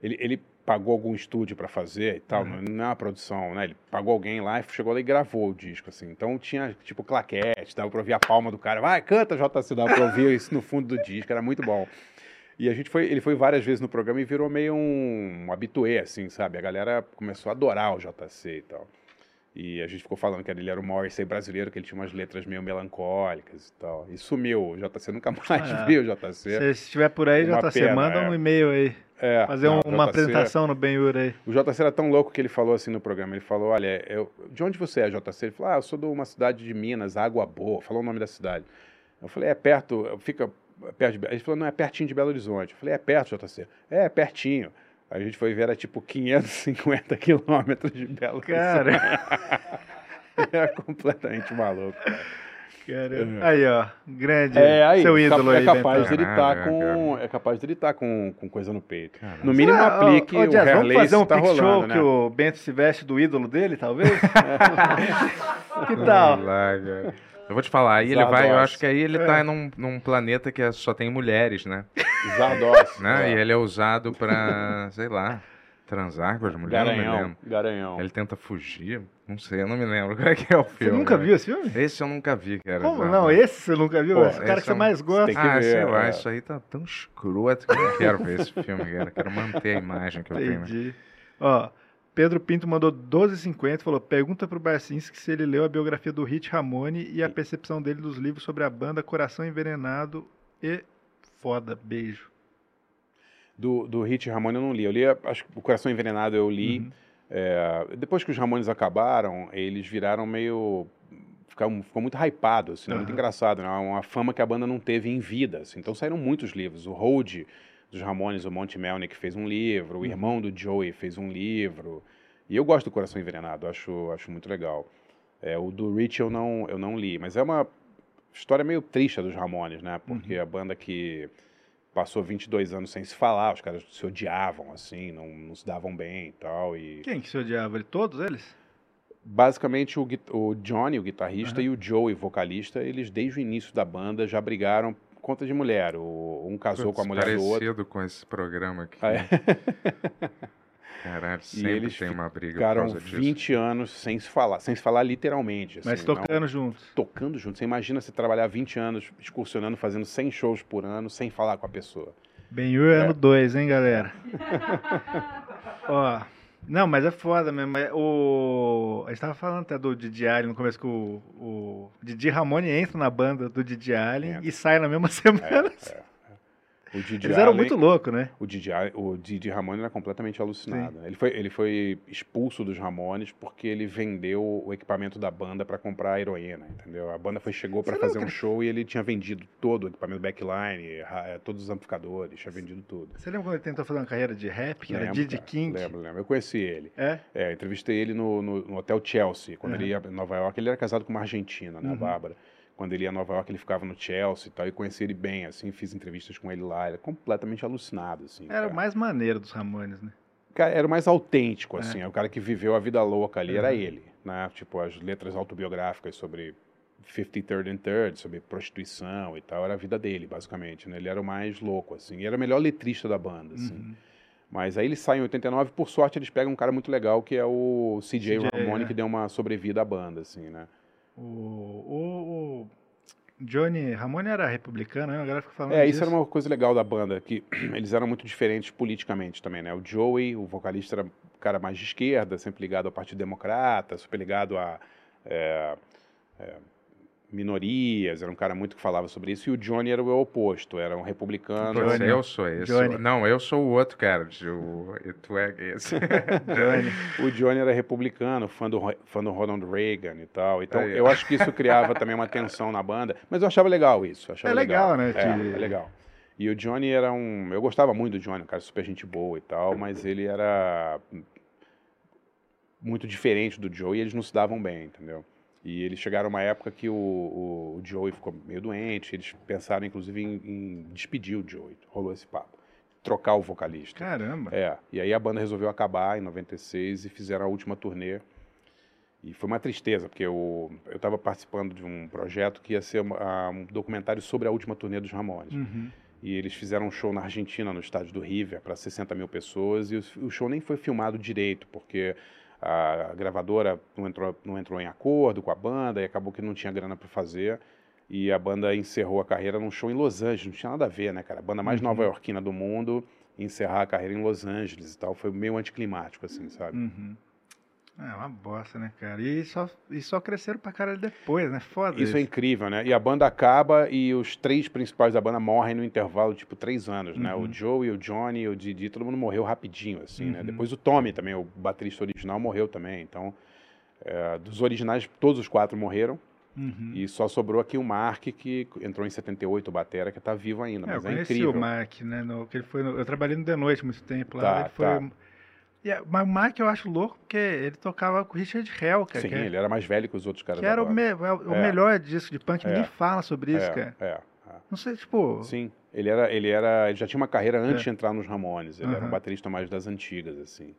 ele, ele pagou algum estúdio para fazer e tal, Uhum. não é uma produção, né? Ele pagou alguém lá e chegou lá e gravou o disco, assim. Então tinha, tipo, claquete, dava pra ouvir a palma do cara. Vai, canta, JC, dava pra ouvir isso no fundo do disco, era muito bom. E a gente foi, ele foi várias vezes no programa e virou meio um, um habitué, assim, sabe? A galera começou a adorar o JC e tal. E a gente ficou falando que ele era o Morrissey brasileiro, que ele tinha umas letras meio melancólicas e tal. E sumiu, o JC nunca mais Ah, viu o JC. Se estiver por aí, Uma JC, pena, manda é. um e-mail aí. É, Fazer não, um- uma JC apresentação no Ben-Hur aí. O JC era tão louco que ele falou assim no programa, ele falou, olha, eu, de onde você é, JC? Ele falou, ah, eu sou de uma cidade de Minas, Água Boa, falou o nome da cidade. Eu falei, é perto, fica perto de... Be-" Ele falou, não, é pertinho de Belo Horizonte. Eu falei, é perto, JC? É, é pertinho. Aí a gente foi ver, era tipo 550 quilômetros de Belo Horizonte. Cara, Era completamente maluco. cara. caramba. Aí, ó. Grande. É, aí, seu ídolo é aí, capaz Bentão. dele estar Caralho, com, é capaz dele estar com, com coisa no peito. Caralho. No mínimo Será, aplique ô, ô, o Jazz, vamos fazer um tá pick show rolando, né? que o Bento se veste do ídolo dele, talvez? que tal? Lá, cara. Eu vou te falar, aí ele vai, eu acho que aí ele É. tá num, num planeta que é- só tem mulheres, né? Zardos. né? é. E ele é usado pra, sei lá, transar com as mulheres, não me Garanhão. lembro. Garanhão. Ele tenta fugir, não sei, eu não me lembro qual é que é o Você filme. nunca né? viu esse filme? Esse eu nunca vi, cara. Como não? Esse você nunca viu? Pô, esse cara que esse você é um- mais gosta. Ah, ver, sei lá, é. isso aí tá tão escroto que eu não quero ver esse filme, cara. Quero manter a imagem que eu tenho. né? Entendi. Ó, Pedro Pinto mandou 12,50 falou: pergunta pro Barcinski se ele leu a biografia do Hit Ramone e a percepção dele dos livros sobre a banda Coração Envenenado e Foda. Beijo. Do, do Hit Ramone eu não li. Eu li, acho que o Coração Envenenado eu li. Uhum. É, depois que os Ramones acabaram, eles viraram meio. Ficaram, ficou muito hypado, assim, né? muito engraçado. Né? Uma fama que a banda não teve em vida. assim. Então saíram muitos livros. O Hold dos Ramones, o Monte Melnick fez um livro, o irmão do Joey fez um livro. E eu gosto do Coração Envenenado, acho, acho muito legal. É, o do Rich eu não, eu não li, mas é uma história meio triste dos Ramones, né? Porque a banda que passou 22 anos sem se falar, os caras se odiavam, assim, não, não se davam bem e tal. E Quem que se odiava? Todos eles? basicamente o, o Johnny, o guitarrista, Aham. e o Joey, vocalista, eles desde o início da banda já brigaram conta de mulher. O, um casou com a Putz, mulher do outro. Parecido com esse programa aqui. Ah, é? Caralho, E sempre eles tem uma briga por Ficaram causa disso. 20 anos sem se falar, sem se falar literalmente. Mas assim, não- tocando juntos. tocando junto. Você imagina você trabalhar 20 anos excursionando, fazendo 100 shows por ano, sem falar com a pessoa. Ben-Hur É. ano 2, hein, galera? Ó. Não, mas é foda mesmo. é O... A gente tava falando até do Didi Allen no começo que o, o Didi Ramone entra na banda do Didi Allen Entra. e sai na mesma semana. É, é. O Didi Eles eram Allen- muito loucos, né? O Didi, o Didi Ramone era completamente alucinado. Ele foi, ele foi expulso dos Ramones porque ele vendeu o equipamento da banda para comprar heroína, entendeu? A banda foi, chegou para fazer um show e ele tinha vendido todo o equipamento backline, eh, todos os amplificadores, tinha vendido tudo. Você lembra quando ele tentou fazer uma carreira de rap, que era Didi cara, King? Lembro, lembro. Eu conheci ele. É? É, entrevistei ele no, no- no Hotel Chelsea, quando Uhum. ele ia em Nova York. Ele era casado com uma argentina, né, a Uhum. Bárbara. Quando ele ia a Nova York, ele ficava no Chelsea e tal, e conheci ele bem, assim, fiz entrevistas com ele lá. Ele é completamente alucinado, assim. Era cara. o mais maneiro dos Ramones, né? Cara, era o mais autêntico, É. assim. É. O cara que viveu a vida louca ali, era Uhum. ele, né? Tipo, as letras autobiográficas sobre 53rd and Third, sobre prostituição e tal, era a vida dele, basicamente, né? Ele era o mais louco, assim. E era o melhor letrista da banda, assim. Uhum. Mas aí ele sai em 89, por sorte eles pegam um cara muito legal, que é o CJ, CJ, Ramone, é. que deu uma sobrevida à banda, assim, né? O, o, o Johnny Ramone era republicano, né? A galera fica falando É, disso. isso era uma coisa legal da banda, que eles eram muito diferentes politicamente também, né? O Joey, o vocalista, era um cara mais de esquerda, sempre ligado ao Partido Democrata, super ligado a é, é, minorias, era um cara muito que falava sobre isso, e o Johnny era o oposto, era um republicano. Johnny. eu sou esse. Johnny. Não, eu sou o outro cara. O, tu é esse. Johnny. O Johnny era republicano, fã do, fã do Ronald Reagan e tal. Então, Aí, ó. eu acho que isso criava também uma tensão na banda. Mas eu achava legal isso. Achava É legal, né, É, é legal. E o Johnny era um... Eu gostava muito do Johnny, um cara super gente boa e tal, mas ele era muito diferente do Joe e eles não se davam bem, entendeu? E eles chegaram uma época que o, o, Joey ficou meio doente, eles pensaram inclusive em, em despedir o Joey, rolou esse papo. Trocar o vocalista. Caramba. É, e aí a banda resolveu acabar em 96 e fizeram a última turnê. E foi uma tristeza, porque eu eu estava participando de um projeto que ia ser uma- um documentário sobre a última turnê dos Ramones. Uhum. E eles fizeram um show na Argentina, no estádio do River, para 60 mil pessoas, e o, o show nem foi filmado direito, porque a gravadora não entrou, não entrou em acordo com a banda e acabou que não tinha grana para fazer. E a banda encerrou a carreira num show em Los Angeles, não tinha nada a ver, né, cara? A banda mais Uhum. nova-iorquina do mundo, encerrar a carreira em Los Angeles e tal, foi meio anticlimático, assim, sabe? Uhum. É uma bosta, né, cara? E só, e só cresceram pra caralho depois, né? Foda Isso é incrível, né? E a banda acaba e os três principais da banda morrem no intervalo, tipo, três anos, né? Uhum. O Joey, o Johnny, o Didi, todo mundo morreu rapidinho, assim, né? Uhum. Depois o Tommy também, o baterista original, morreu também. Então, é, dos originais, todos os quatro morreram. Uhum. E só sobrou aqui o Mark, que entrou em 78, o Batera, que tá vivo ainda. É, eu Mas é, conheci incrível. o Mark, né? no- que ele foi no- eu trabalhei no The Noite muito tempo lá. Tá, ele foi, tá. E é- mas o Mark eu acho louco porque ele tocava com o Richard Hell, cara. Sim, é- ele era mais velho que os outros caras que da era o, me- o É. melhor disco de punk. É. Ninguém fala sobre isso, é, cara. É, é. Não sei, tipo. Sim, ele era, ele era, ele já tinha uma carreira antes de entrar nos Ramones. Ele era um baterista mais das antigas, assim.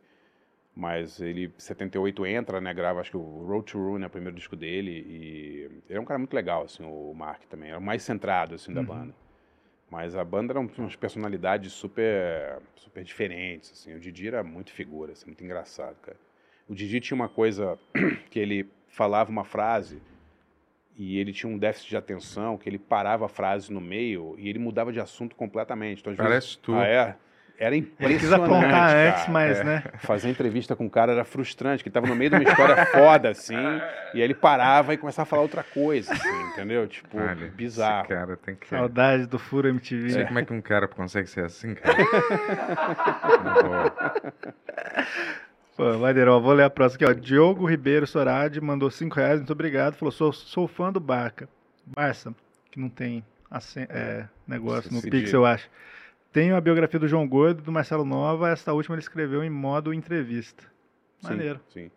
Mas ele, em 78, entra, né, grava, acho que o Road to Ruin é o primeiro disco dele, e ele é um cara muito legal, assim, o Mark também, era o mais centrado, assim, da Uhum. banda. Mas a banda era um- umas personalidades super, super diferentes, assim, o Didi era muito figura, assim, muito engraçado, cara. O Didi tinha uma coisa que ele falava uma frase e ele tinha um déficit de atenção, que ele parava a frase no meio e ele mudava de assunto completamente. Então, às vezes, Parece tu. ah, é? Era impressionante, quis apontar cara. antes, mas, É. né? Fazer entrevista com o cara era frustrante, que tava no meio de uma história foda, assim, e aí ele parava e começava a falar outra coisa, assim, entendeu? Tipo, Olha, bizarro. Esse cara tem que. Saudade do Furo Não MTV. sei como é que um cara consegue ser assim, cara. Não vou. Pô, maneiro, ó, vou ler a próxima aqui, ó. Diogo Ribeiro Soradi mandou 5 reais, muito obrigado. Falou, sou, sou fã do Barca. Barça, que não tem assen- é, negócio no Pix, eu acho. Tenho a biografia do João Gordo e do Marcelo Nova. Esta última ele escreveu em modo entrevista. Maneiro. Sim, sim.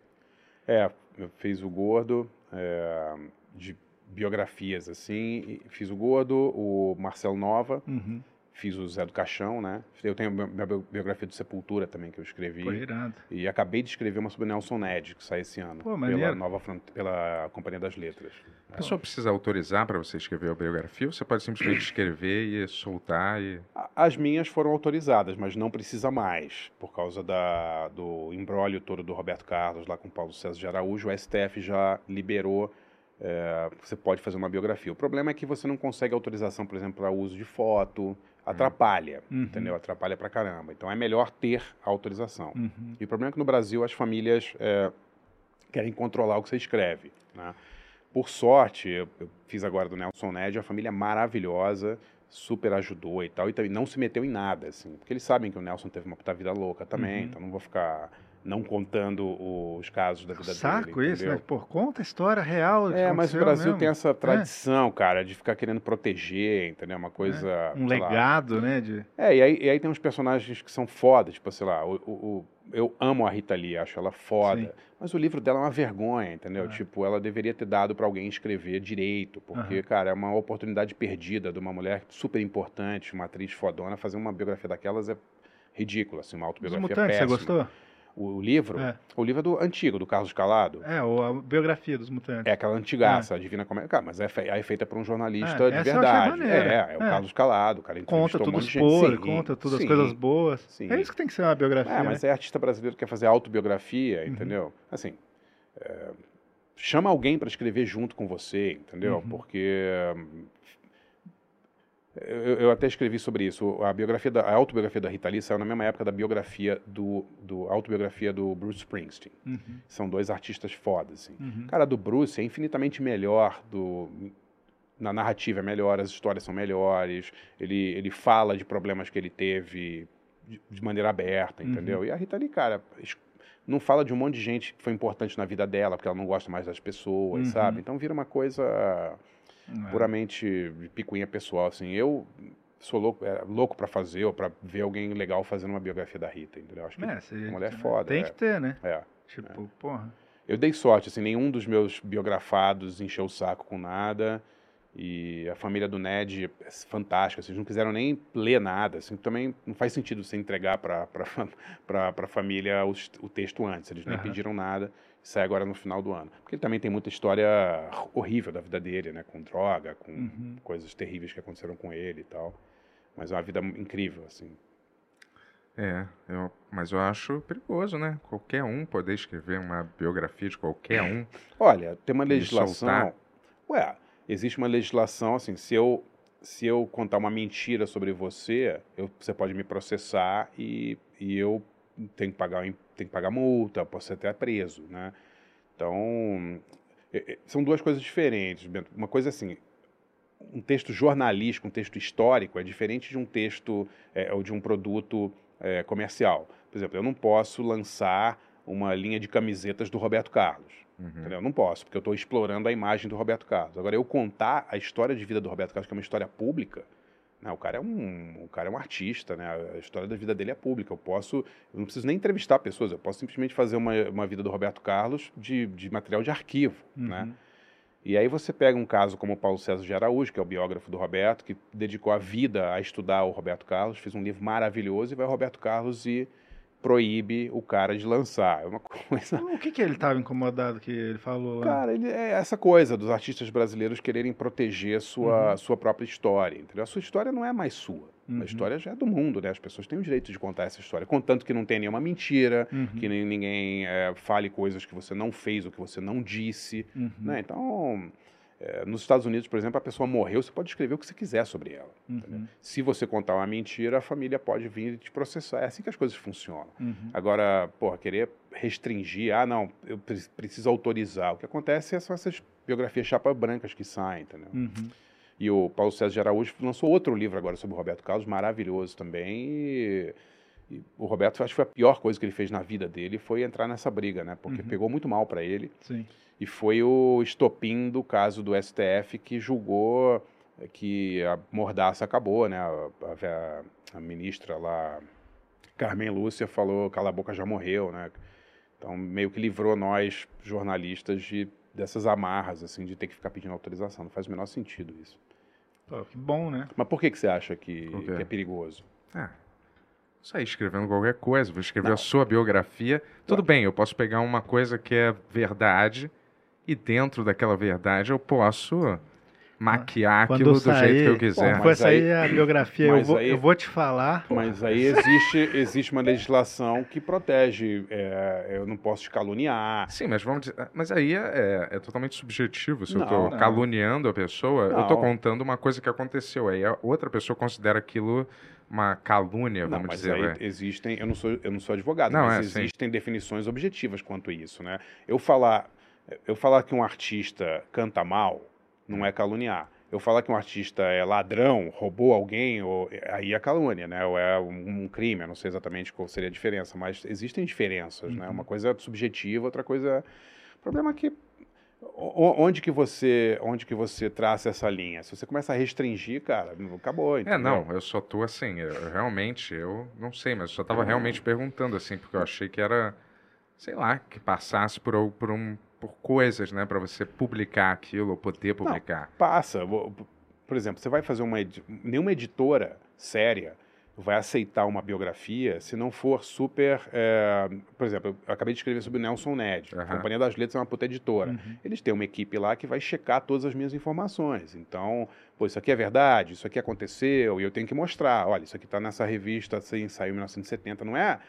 É, eu fiz o Gordo, é, de biografias, assim, fiz o Gordo, o Marcel Nova, Uhum. Fiz o Zé do Caixão, né? Eu tenho a minha bio- biografia do Sepultura também, que eu escrevi. Pô, irado. E acabei de escrever uma sobre Nelson Ned, que sai esse ano. Pô, pela, nova, pela Companhia das Letras. A pessoa precisa autorizar para você escrever a biografia ou você pode simplesmente escrever e soltar e. As minhas foram autorizadas, mas não precisa mais, por causa da, do embrólio todo do Roberto Carlos lá com Paulo César de Araújo. O STF já liberou, é, você pode fazer uma biografia. O problema é que você não consegue autorização, por exemplo, para uso de foto, atrapalha, Uhum. entendeu? Atrapalha pra caramba. Então é melhor ter a autorização. Uhum. E o problema é que no Brasil as famílias é, querem controlar o que você escreve. Né? Por sorte, eu, eu fiz agora do Nelson Ned, a família é maravilhosa, super ajudou e tal, e também não se meteu em nada, assim, porque eles sabem que o Nelson teve uma puta vida louca também, Uhum. então não vou ficar não contando os casos da vida Saco dele. isso, entendeu? né? Pô, conta a história real. É, mas o Brasil mesmo. tem essa tradição, cara, de ficar querendo proteger, entendeu? Uma coisa. Um sei lá, legado, né? De... é, e aí, e aí tem uns personagens que são foda, tipo, sei lá, o, o- eu amo a Rita Lee, acho ela foda, Sim. mas o livro dela é uma vergonha, entendeu? Ah. Tipo, ela deveria ter dado pra alguém escrever direito, porque, cara, é uma oportunidade perdida de uma mulher super importante, uma atriz fodona, fazer uma biografia daquelas é ridícula, assim, uma Os autobiografia Mutantes, você péssima. gostou? O, livro? É. O livro é do antigo, do Carlos Calado. É, ou a biografia dos Mutantes. É aquela antigaça, a Divina Comédia. Cara, mas é, fe- é feita por um jornalista É, de verdade. É, é o É. Carlos Calado, o cara Conta um tudo monte os podres, conta todas as coisas boas. sim. É isso que tem que ser uma biografia, É, mas né? é artista brasileiro que quer fazer autobiografia, Uhum. entendeu? Assim, é, chama alguém para escrever junto com você, entendeu? Uhum. Porque eu, eu até escrevi sobre isso. A biografia, da, a autobiografia da Rita Lee saiu na mesma época da biografia do, do autobiografia do Bruce Springsteen. Uhum, São dois artistas fodas, assim. uhum. Cara, do Bruce é infinitamente melhor do na narrativa é melhor, as histórias são melhores, ele, ele fala de problemas que ele teve de, de maneira aberta, Uhum. entendeu? E a Rita Lee, cara, não fala de um monte de gente que foi importante na vida dela, porque ela não gosta mais das pessoas, Uhum. sabe? Então vira uma coisa É. puramente de picuinha pessoal, assim. Eu sou louco, é, louco para fazer ou para ver alguém legal fazendo uma biografia da Rita, entendeu? Acho que É, a mulher é foda. Tem é. que ter, né? É. Tipo, porra. Eu dei sorte, assim, nenhum dos meus biografados encheu o saco com nada. E a família do Ned é fantástica, assim, eles não quiseram nem ler nada, assim, também não faz sentido você entregar para a família os- o texto antes, eles nem Aham. pediram nada, sai agora no final do ano. Porque ele também tem muita história horrível da vida dele, né, com droga, com Uhum. coisas terríveis que aconteceram com ele e tal. Mas é uma vida incrível, assim. É, eu- mas eu acho perigoso, né? Qualquer um poder escrever uma biografia de qualquer um. Olha, tem uma legislação. Ué, existe uma legislação assim, se eu se eu contar uma mentira sobre você, eu- você pode me processar e, e eu tenho que pagar tenho que pagar multa, posso ser até preso, né? Então, é- é- são duas coisas diferentes. Bento. Uma coisa assim, um texto jornalístico, um texto histórico é diferente de um texto é, ou de um produto é, comercial. Por exemplo, eu não posso lançar uma linha de camisetas do Roberto Carlos. Uhum. Entendeu? Não posso, porque eu estou explorando a imagem do Roberto Carlos. Agora, eu contar a história de vida do Roberto Carlos, que é uma história pública, né? o, cara é um, o cara é um artista, né? a história da vida dele é pública. Eu posso, eu não preciso nem entrevistar pessoas, eu posso simplesmente fazer uma, uma vida do Roberto Carlos de, de material de arquivo. Né? Uhum. E aí você pega um caso como o Paulo César de Araújo, que é o biógrafo do Roberto, que dedicou a vida a estudar o Roberto Carlos, fez um livro maravilhoso, e vai o Roberto Carlos e proíbe o cara de lançar. É uma coisa O que que ele tava incomodado que ele falou lá? Cara, ele é essa coisa dos artistas brasileiros quererem proteger sua, Uhum. sua própria história, entendeu? A sua história não é mais sua. Uhum. A história já é do mundo, né? As pessoas têm o direito de contar essa história, contanto que não tenha nenhuma mentira, Uhum, que nem, ninguém é, fale coisas que você não fez ou que você não disse, uhum, né? Então, é, nos Estados Unidos, por exemplo, a pessoa morreu, você pode escrever o que você quiser sobre ela. uhum, Se você contar uma mentira, a família pode vir e te processar. É assim que as coisas funcionam. uhum. Agora, porra, querer restringir, ah, não, eu pre- preciso autorizar. O que acontece é são essas biografias chapa brancas que saem, entendeu? Uhum. E o Paulo César de Araújo lançou outro livro agora sobre o Roberto Carlos, maravilhoso também. E, e o Roberto, acho que foi a pior coisa que ele fez na vida dele, foi entrar nessa briga, né? Porque Uhum. pegou muito mal para ele. Sim. E foi o estopim do caso do STF que julgou que a mordaça acabou, né? A, a- a ministra lá, Carmen Lúcia, falou cala a boca, já morreu, né? Então, meio que livrou nós, jornalistas, de, dessas amarras, assim, de ter que ficar pedindo autorização. Não faz o menor sentido isso. Pô, que bom, né? Mas por que, que você acha que, que é perigoso? Ah, sair escrevendo qualquer coisa, vou escrever Não. a sua biografia. Tudo bem, eu posso pegar uma coisa que é verdade e dentro daquela verdade eu posso maquiar Quando aquilo do sair, jeito que eu quiser. mas Quando sair aí- a biografia, eu vou, aí- eu vou te falar. Mas aí existe, existe uma legislação que protege. é, eu não posso te caluniar. Sim, mas vamos dizer, mas aí é, é totalmente subjetivo. Se eu Não, estou não. caluniando a pessoa, eu estou Não. contando uma coisa que aconteceu. Aí a outra pessoa considera aquilo uma calúnia, Não, vamos mas dizer. aí existem. Eu não sou, eu não sou advogado, Não, mas é, sim. existem definições objetivas quanto a isso, né? Eu falar, eu falar que um artista canta mal não é caluniar. Eu falar que um artista é ladrão, roubou alguém, ou, aí é calúnia, né? Ou é um, um crime, eu não sei exatamente qual seria a diferença, mas existem diferenças, né? Uma coisa é subjetiva, outra coisa. O problema é que onde que você onde que você traça essa linha? Se você começa a restringir, cara, acabou. É, entendeu? não, eu só tô assim, eu, realmente, eu não sei, mas eu só tava realmente perguntando, assim, porque eu achei que era, sei lá, que passasse por, por, um, por coisas, né, pra você publicar aquilo, ou poder publicar. Passa. Vo- Por exemplo, você vai fazer uma. Nenhuma editora séria vai aceitar uma biografia se não for super. é, Por exemplo, eu acabei de escrever sobre o Nelson Ned. A Aham. Companhia das Letras é uma puta editora. Uhum. Eles têm uma equipe lá que vai checar todas as minhas informações. Então, pô, isso aqui é verdade, isso aqui aconteceu, e eu tenho que mostrar. Olha, isso aqui está nessa revista, assim, saiu em 1970, não é?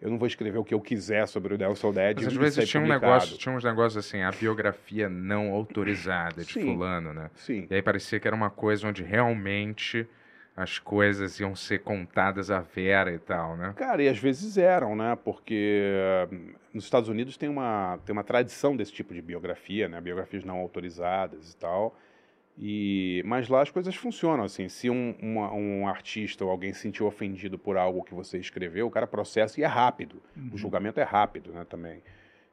Eu não vou escrever o que eu quiser sobre o Nelson Ned. Mas às vezes tinha um negócio, tinha uns negócios assim, a biografia não autorizada de Sim. fulano, né? Sim. E aí parecia que era uma coisa onde realmente as coisas iam ser contadas à vera e tal, né? Cara, e às vezes eram, né? Porque hum, nos Estados Unidos tem uma, tem uma tradição desse tipo de biografia, né? Biografias não autorizadas e tal. E, mas lá as coisas funcionam assim. Se um, uma- um artista ou alguém se sentiu ofendido por algo que você escreveu, o cara processa e é rápido. O julgamento é rápido, né? Também.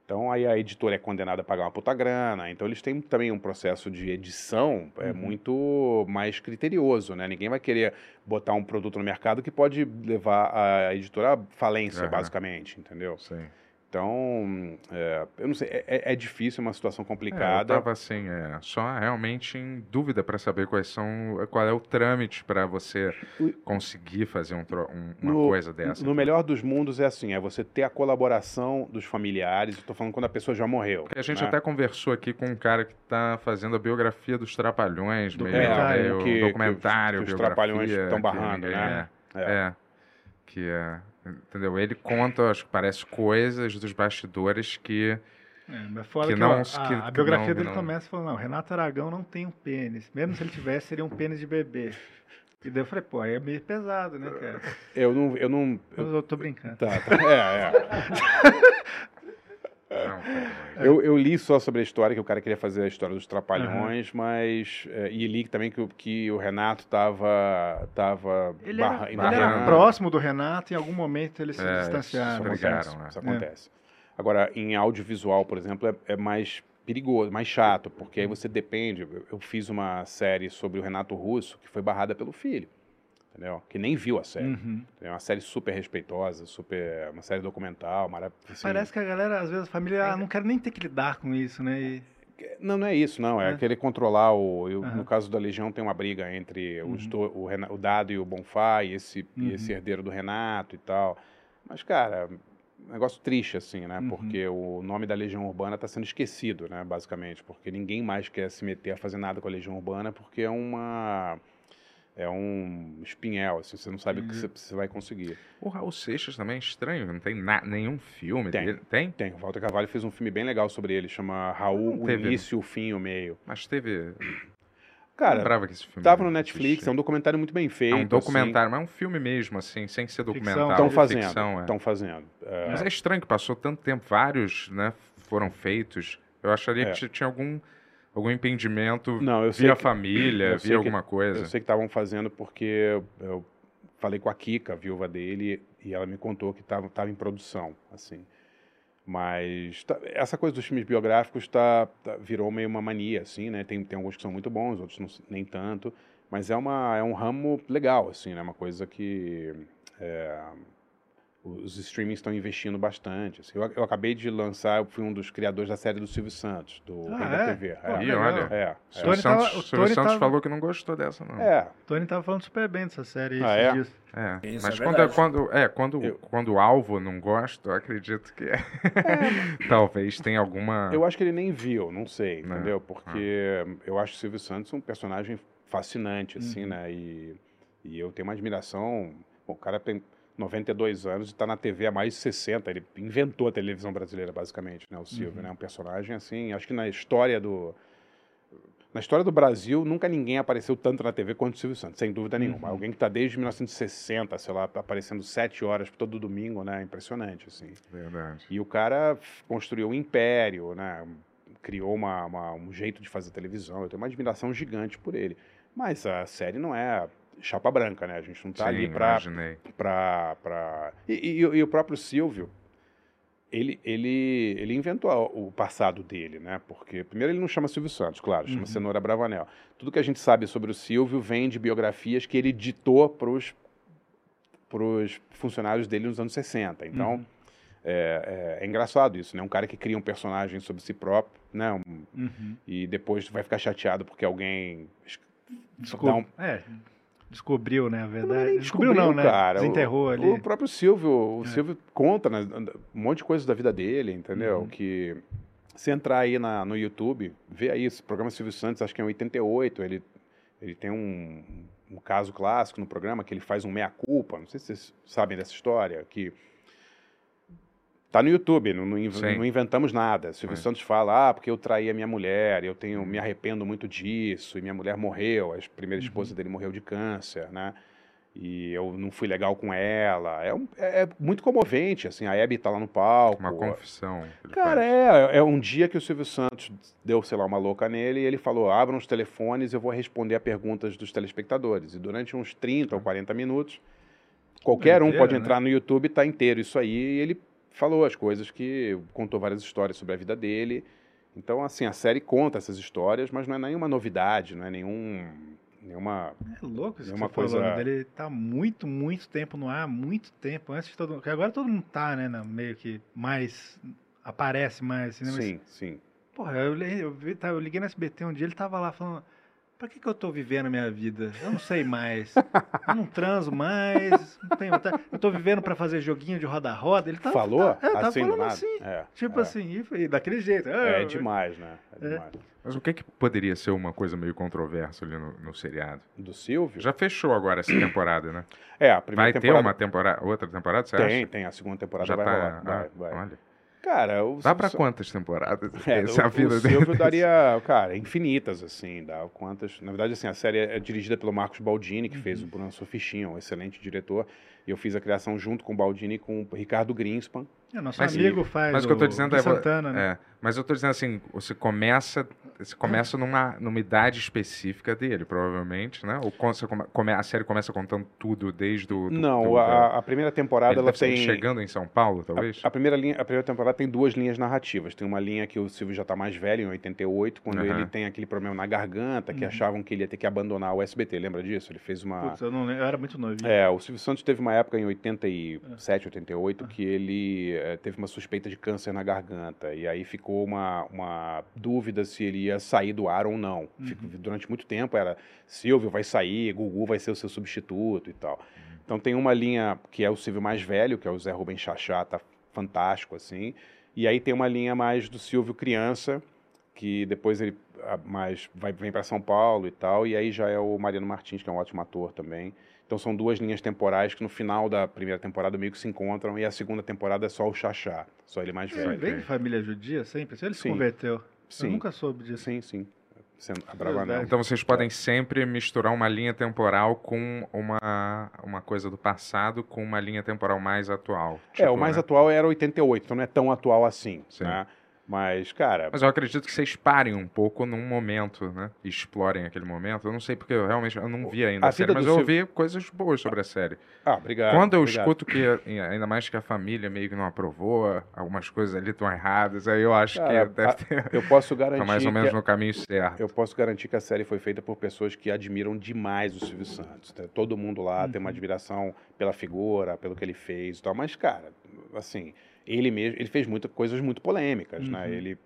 Então aí a editora é condenada a pagar uma puta grana. Então eles têm também um processo de edição é, Uhum. muito mais criterioso, né? Ninguém vai querer botar um produto no mercado que pode levar a editora à falência, Aham. basicamente, entendeu? Sim. Então, é, eu não sei, é, é- é difícil, é uma situação É, eu complicada. tava assim, é, só realmente em dúvida para saber quais são, qual é o trâmite para você conseguir fazer um um- uma No- coisa dessa. No melhor dos mundos é assim, é você ter a colaboração dos familiares, tô falando quando a pessoa já morreu. Porque a gente né? até conversou aqui com um cara que tá fazendo a biografia dos Trapalhões, meio, Documentário, meio que- que os- documentário, que os Trapalhões tão que barrando, ninguém- né? É, é, que é, entendeu? Ele conta, acho que parece coisas dos bastidores que É, mas fora Que que, não- a, que- a que biografia não- dele não- começa falando, não, Renato Aragão não tem um pênis. Mesmo se ele tivesse, seria um pênis de bebê. E daí eu falei, pô, aí é meio pesado, né, cara? Eu não. Eu não Eu, eu tô brincando. tá, tá, é, é. não, cara, Eu, eu li só sobre a história, que o cara queria fazer a história dos Trapalhões, mas. é, e li também que, o- que o Renato tava. tava Ele era, barra- ele embarrando. era próximo do Renato, em algum momento eles se É, Isso distanciaram. brigaram, acontece. né? Isso acontece. Agora, em audiovisual, por exemplo, é, é mais perigoso, mais chato, porque aí você depende. Eu fiz uma série sobre o Renato Russo que foi barrada pelo filho, entendeu? Que nem viu a série. Uhum. É uma série super respeitosa, super, uma série documental, maravilhosa. Parece que a galera, às vezes, a família ah, não quer nem ter que lidar com isso, né? E- Não, não é isso, não. É, É. querer controlar o. eu- Aham. No caso da Legião, tem uma briga entre os Uhum. do- o, Rena- o Dado e o Bonfá, e esse, e Uhum. esse herdeiro do Renato e tal. Mas, cara, um negócio triste, assim, né? Uhum. Porque o nome da Legião Urbana está sendo esquecido, né? Basicamente. Porque ninguém mais quer se meter a fazer nada com a Legião Urbana, porque é uma. É um espinhel, assim, você não sabe o que Uhum. você, vai conseguir. O Raul Seixas também é estranho, não tem na- nenhum filme Tem. dele. Tem? Tem, o Walter Carvalho fez um filme bem legal sobre ele, chama Raul, Não o teve, início, o fim e o meio. Mas teve. Cara, lembrava que esse filme. Tava no Netflix, existia. é um documentário muito bem É feito. um documentário, mas é um filme mesmo, assim, sem ser documentário. Estão fazendo, ficção, é. estão fazendo. É, Mas é estranho que passou tanto tempo, vários, né, foram feitos. Eu acharia É. que tinha algum, algum impedimento Não, eu via que- família, via que- alguma coisa. Eu sei que estavam fazendo porque eu, falei com a Kika, a viúva dele, e ela me contou que estava em produção, assim. Mas tá- essa coisa dos filmes biográficos tá, tá- virou meio uma mania, assim, né? Tem, tem alguns que são muito bons, outros não nem tanto. Mas é, uma, é um ramo legal, assim, né? Uma coisa que... é, os streamings estão investindo bastante. assim. eu, eu acabei de lançar, eu fui um dos criadores da série do Silvio Santos, do Ah, Rei da é? TV. Pô, É, legal. olha. é, O Silvio Tony tava- Santos, o Silvio Tony Santos tava- falou que não gostou dessa, não. é. O Tony tava falando super bem dessa série Ah, esses é? dias. É, Isso mas é quando, verdade. quando, é, quando, Eu- quando o alvo não gosta, eu acredito que talvez tenha alguma. Eu acho que ele nem viu, não sei, Né? entendeu? Porque eu acho o Silvio Santos um personagem fascinante, assim, Uhum. né? E, e eu tenho uma admiração. Bom, o cara tem 92 anos e está na TV há mais de 60. Ele inventou a televisão brasileira, basicamente, né? O Silvio, Uhum. né? Um personagem, assim, acho que na história do... Na história do Brasil, nunca ninguém apareceu tanto na TV quanto o Silvio Santos, sem dúvida nenhuma. Uhum. Alguém que está desde 1960, sei lá, aparecendo sete horas todo domingo, né? Impressionante, assim. Verdade. E o cara construiu um império, né? Criou uma, uma- um jeito de fazer televisão. Eu tenho uma admiração gigante por ele. Mas a série não é chapa branca, né? A gente não tá Sim, ali pra, imaginei. pra, pra... E, e- e o próprio Silvio, ele, ele, ele inventou o passado dele, né? Porque, primeiro, ele não chama Silvio Santos, claro, chama Uhum. Cenoura Bravanel. Tudo que a gente sabe sobre o Silvio vem de biografias que ele ditou pros pros funcionários dele nos anos 60. Então, Uhum. é, é- é engraçado isso, né? Um cara que cria um personagem sobre si próprio, né? Um- Uhum. e depois vai ficar chateado porque alguém dá um- É, descobriu, né, a Não, verdade. nem descobriu não, né? cara. Desenterrou ali. O próprio Silvio, o É. Silvio conta né, um monte de coisas da vida dele, entendeu? Uhum. Que se entrar aí na, no YouTube, vê aí esse programa Silvio Santos, acho que é em 88, ele, ele tem um, um caso clássico no programa que ele faz um meia-culpa, não sei se vocês sabem dessa história, que tá no YouTube, não, não não inventamos nada. Silvio. Santos fala, ah, porque eu traí a minha mulher, eu tenho, me arrependo muito disso, e minha mulher morreu, a primeira esposa dele morreu de câncer, né? E eu não fui legal com ela. É, um- é- é muito comovente, assim, a Hebe tá lá no palco. Uma confissão. Cara, faz. é, é um dia que o Silvio Santos deu, sei lá, uma louca nele e ele falou: abram os telefones, eu vou responder a perguntas dos telespectadores. E durante uns 30 ou 40 minutos, qualquer um Doideira, pode né? entrar no YouTube e tá inteiro isso aí. E ele falou as coisas que. contou várias histórias sobre a vida dele. Então, assim, a série conta essas histórias, mas não é nenhuma novidade, não é nenhum. nenhuma. É louco isso que você falou, coisa- né? Ele tá muito, muito tempo no ar, muito tempo, antes de todo mundo. Agora todo mundo tá, né? Meio que mais. Aparece mais, assim, né? Mas, Sim, sim. porra, eu, eu, vi- tá, eu liguei no SBT um dia, ele tava lá falando. Pra que, que eu tô vivendo a minha vida? Eu não sei mais. Eu não transo mais. Não tenho vontade. Eu tô vivendo pra fazer joguinho de roda-roda. Ele tava, Falou? tá- é, tava assim do falando nada? assim. É, Tipo é. assim, e daquele jeito. É Ah, demais, né? É É. demais. Mas o que, que poderia ser uma coisa meio controversa ali no, no seriado? Do Silvio? Já fechou agora essa temporada, né? É, a primeira Vai ter temporada. uma temporada, outra temporada, você Tem, acha? tem. A segunda temporada Já vai tá. rolar. Vai, ah, vai. Olha. Cara, o Dá pra Silvio- quantas temporadas? É, Essa o, a vida o dele. Silvio daria, cara, infinitas, assim, dá quantas... Na verdade, assim, a série é dirigida pelo Marcos Baldini, que Uhum. fez o Bruno Surfichinha, um excelente diretor, e eu fiz a criação junto com o Baldini e com o Ricardo Greenspan. É, nosso Mas- amigo faz. Mas o que eu tô dizendo é, Santana, né? é, Mas eu tô dizendo assim, você começa, você começa numa, numa idade específica dele, provavelmente, né? Ou você come- come- a série começa contando tudo desde o. Não, do- a, a primeira temporada, ele ela tem... chegando em São Paulo, talvez. A, a primeira linha, a primeira temporada tem duas linhas narrativas. Tem uma linha que o Silvio já está mais velho, em 88, quando Aham. ele tem aquele problema na garganta, que Uhum. achavam que ele ia ter que abandonar o SBT. Lembra disso? Ele fez uma. Putz, eu, não lembro, eu era muito novinho. É, o Silvio Santos teve uma época em 87, É. 88, que ele eh, teve uma suspeita de câncer na garganta. E aí ficou uma, uma dúvida se ele ia sair do ar ou não. Uhum. Fico- durante muito tempo era Silvio vai sair, Gugu vai ser o seu substituto e tal. Uhum. Então tem uma linha que é o Silvio mais velho, que é o Zé Rubens Chachá, tá fantástico assim. E aí tem uma linha mais do Silvio criança, que depois ele ah, mais vai, vem para São Paulo e tal, e aí já é o Mariano Martins, que é um ótimo ator também. Então são duas linhas temporais que no final da primeira temporada meio que se encontram, e a segunda temporada é só o Chachá, só ele mais Ele velho. vem de família judia sempre? Ele se Sim. converteu. Sim. Eu nunca soube disso. Sim, sim. Sendo a Bravanel. Verdade. Então vocês podem sempre misturar uma linha temporal com uma, uma coisa do passado com uma linha temporal mais atual. É, o Tipo, mais né? atual era 88, então não é tão atual assim, Sim. né? Mas, cara, Mas eu acredito que vocês parem um pouco num momento, né? E explorem aquele momento. Eu não sei porque eu realmente eu não vi ainda A a, série, mas eu ouvi coisas boas sobre a série. ah, obrigado. Quando eu obrigado. escuto que, ainda mais que a família meio que não aprovou, algumas coisas ali estão erradas, aí eu acho Cara, que deve ter. eu posso garantir Tá mais ou menos que, no caminho certo. eu posso garantir que a série foi feita por pessoas que admiram demais o Silvio Santos. Todo mundo lá tem Uhum. uma admiração pela figura, pelo que ele fez e tal. Mas, cara, assim, ele mesmo, ele fez muitas coisas muito polêmicas, né? Uhum. Ele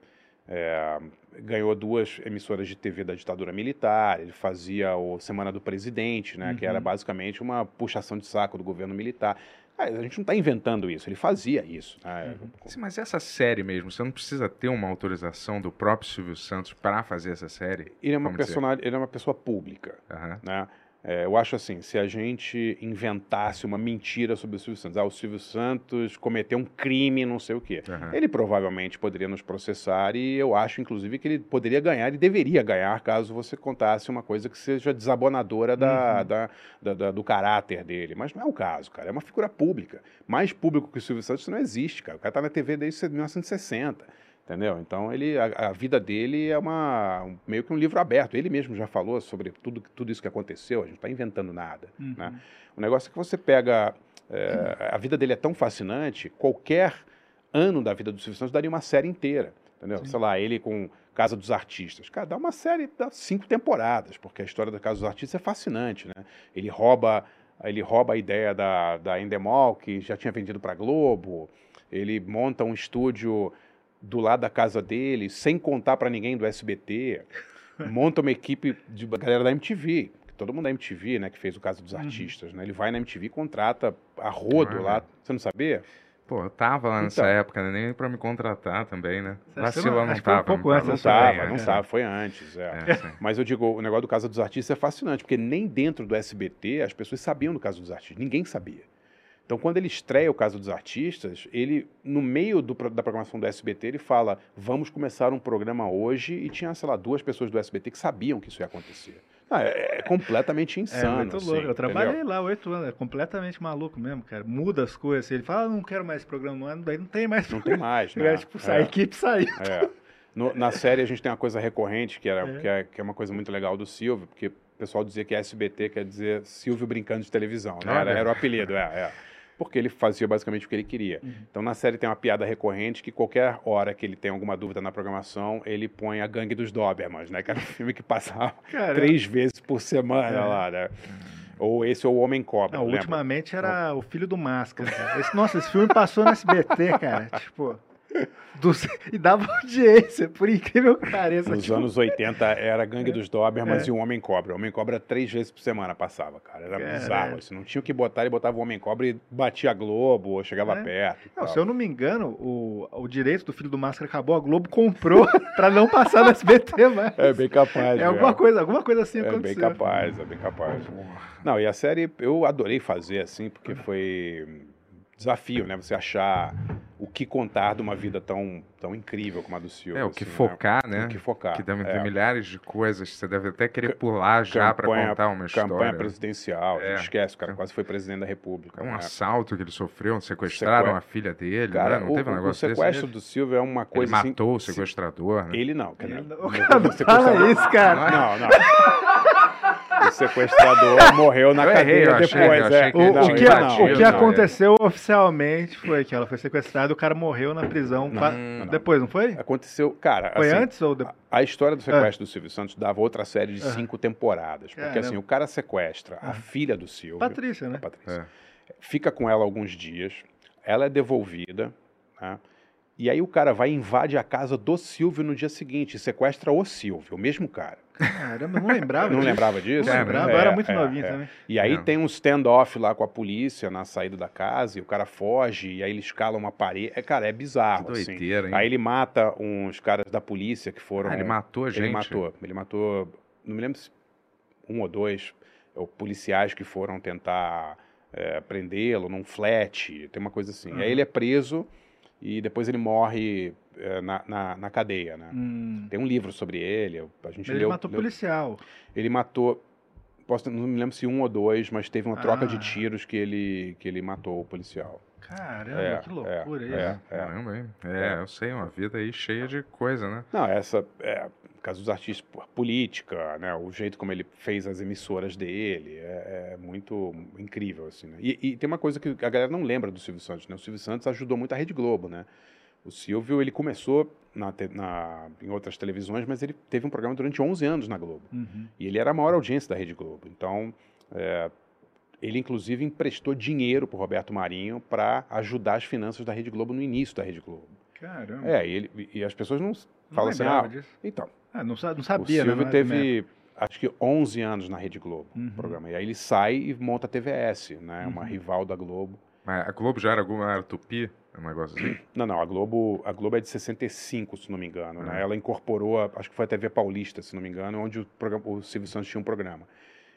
é, ganhou duas emissoras de TV da ditadura militar, ele fazia o Semana do Presidente, né? Que era Uhum. basicamente uma puxação de saco do governo militar. Ah, a gente não está inventando isso, ele fazia isso. né? Uhum. Sim, mas essa série mesmo, você não precisa ter uma autorização do próprio Silvio Santos para fazer essa série? Ele é uma personagem, ele é uma pessoa pública. Né? É, eu acho assim, se a gente inventasse uma mentira sobre o Silvio Santos, ah, o Silvio Santos cometeu um crime, não sei o quê, Aham. ele provavelmente poderia nos processar e eu acho, inclusive, que ele poderia ganhar e deveria ganhar caso você contasse uma coisa que seja desabonadora da, Uhum. da- da- da- do caráter dele. Mas não é o caso, cara. É uma figura pública. Mais público que o Silvio Santos não existe, cara. O cara tá na TV desde 1960. Entendeu? Então ele, a, a vida dele é uma um- meio que um livro aberto. Ele mesmo já falou sobre tudo, tudo isso que aconteceu. A gente não está inventando nada. Uhum. Né? O negócio é que você pega. é, a vida dele é tão fascinante, qualquer ano da vida do Silvio Santos daria uma série inteira. Entendeu? Sei lá, ele com Casa dos Artistas. Cara, dá uma série, dá cinco temporadas, porque a história da Casa dos Artistas é fascinante. Né? Ele rouba. Ele rouba a ideia da, da Endemol, que já tinha vendido para Globo. Ele monta um estúdio do lado da casa dele, sem contar para ninguém do SBT. Monta uma equipe de galera da MTV. Todo mundo da MTV, né, que fez o caso dos artistas, né? Ele vai na MTV e contrata a rodo lá. Você não sabia? Pô, eu tava lá nessa Então. época, né? nem pra me contratar também, né? Vacila não- foi um tava. pouco não antes Não dessa tava, tava, também, não é. tava, foi antes. é. É. Mas eu digo, o negócio do Casa dos Artistas é fascinante, porque nem dentro do SBT as pessoas sabiam do Caso dos Artistas, ninguém sabia. Então, quando ele estreia o Caso dos Artistas, ele, no meio do da programação do SBT, ele fala: vamos começar um programa hoje, e tinha, sei lá, duas pessoas do SBT que sabiam que isso ia acontecer. Ah, é, é completamente É insano. muito assim, louco. Eu entendeu? trabalhei lá oito anos, é completamente maluco mesmo, cara. Muda as coisas. Ele fala, ah, não quero mais esse programa, não, é, daí não tem mais Não tem mais, É, né? tipo, a equipe saiu. É. No- na série a gente tem uma coisa recorrente, que, era, É. que, é, que é uma coisa muito legal do Silvio, porque o pessoal dizia que SBT quer dizer Silvio brincando de televisão, né? Era, era o apelido, é, é. Porque ele fazia basicamente o que ele queria. Então na série tem uma piada recorrente que qualquer hora que ele tem alguma dúvida na programação, ele põe a Gangue dos Dobermans, né? Que era um filme que passava Cara, três vezes por semana É. lá, né? Ou esse ou o Homem Cobra, Não, ultimamente era o filho do Máscara. cara. Esse- nossa, esse filme passou no SBT, cara. Tipo. Dos- e dava audiência, por incrível que pareça. Nos tipo, anos 80 era Gangue dos Dobermans É. e o Homem Cobra. O Homem Cobra três vezes por semana passava, cara. Era Caralho. bizarro. Assim, não tinha o que botar, ele botava o Homem Cobra e batia a Globo, ou chegava É. perto. Não, se eu não me engano, o, o direito do filho do Máscara acabou, a Globo comprou pra não passar no SBT mais. É bem capaz. É alguma coisa, alguma coisa assim É bem aconteceu. capaz, é bem capaz. Não, e a série eu adorei fazer, assim, porque foi desafio, né? Você achar o que contar de uma vida tão, tão incrível como a do Silvio. É, o que assim, focar, né? né? O que focar. Que devem ter é. milhares de coisas, você deve até querer pular já pra Campanha- contar uma história. Campanha presidencial, É. esquece, o cara quase foi presidente da República. É um né? assalto que ele sofreu, sequestraram Seque- a filha dele, Cara, né? não o, teve um o negócio sequestro desse? do Silvio é uma Ele coisa assim. matou o se- sequestrador, né? Ele não, cara. Ele não- O- o cara o não fala isso, cara. Não, não. O sequestrador morreu na Eu errei, cadeia depois. achei é. que O, o que, o que não. aconteceu oficialmente foi que ela foi sequestrada e o cara morreu na prisão. Não, qua- não. Depois, não foi? Aconteceu, cara. Foi assim, antes ou depois? A história do sequestro do Silvio Santos dava outra série de Ah. cinco temporadas. Porque Caramba. assim, o cara sequestra a Ah. filha do Silvio. Patrícia, né? Patrícia. É. Fica com ela alguns dias. Ela é devolvida. né? E aí o cara vai e invade a casa do Silvio no dia seguinte. e Sequestra o Silvio, o mesmo cara. Caramba, eu não lembrava. Não disso. lembrava disso? Não lembrava, É, eu era muito é, novinho é. também. E aí Não. tem um standoff lá com a polícia na saída da casa, e o cara foge, e aí ele escala uma parede. É, cara, é bizarro, Que assim. doideira, hein? Aí ele mata uns caras da polícia que foram... Ah, ele matou a gente? Ele matou. Ele matou, não me lembro se um ou dois ou policiais que foram tentar é, prendê-lo num flat, tem uma coisa assim. Uhum. Aí ele é preso e depois ele morre é, na, na, na cadeia, né? Hum. Tem um livro sobre ele, a gente Ele leu... matou leu- policial. ele matou, posso, não me lembro se um ou dois, mas teve uma troca Ah. de tiros que ele, que ele matou o policial. Caramba, É, que loucura é, isso. é. Caramba, hein? É, eu sei, uma vida aí cheia de coisa, né? Não, essa, é, caso dos artistas, política, né, o jeito como ele fez as emissoras dele, é, é muito incrível, assim, né? E, e tem uma coisa que a galera não lembra do Silvio Santos, né? O Silvio Santos ajudou muito a Rede Globo, né? O Silvio, ele começou na, na- em outras televisões, mas ele teve um programa durante 11 anos na Globo. Uhum. E ele era a maior audiência da Rede Globo. Então, é, ele inclusive emprestou dinheiro para Roberto Marinho para ajudar as finanças da Rede Globo no início da Rede Globo. Caramba. É, e, ele- e as pessoas não não falam assim, ah, disso. então, Ah, não, não o sabia, né? Silvio Não teve, acho que 11 anos na Rede Globo, Uhum. o programa. E aí ele sai e monta a TVS, né, uma Uhum. rival da Globo. Mas a Globo já era alguma era Tupi? Um negócio assim? Não, não, a Globo, a Globo é de 65, se não me engano, Uhum. né? É. Ela incorporou, a- acho que foi a TV Paulista, se não me engano, onde o, programa, o Silvio Santos tinha um programa.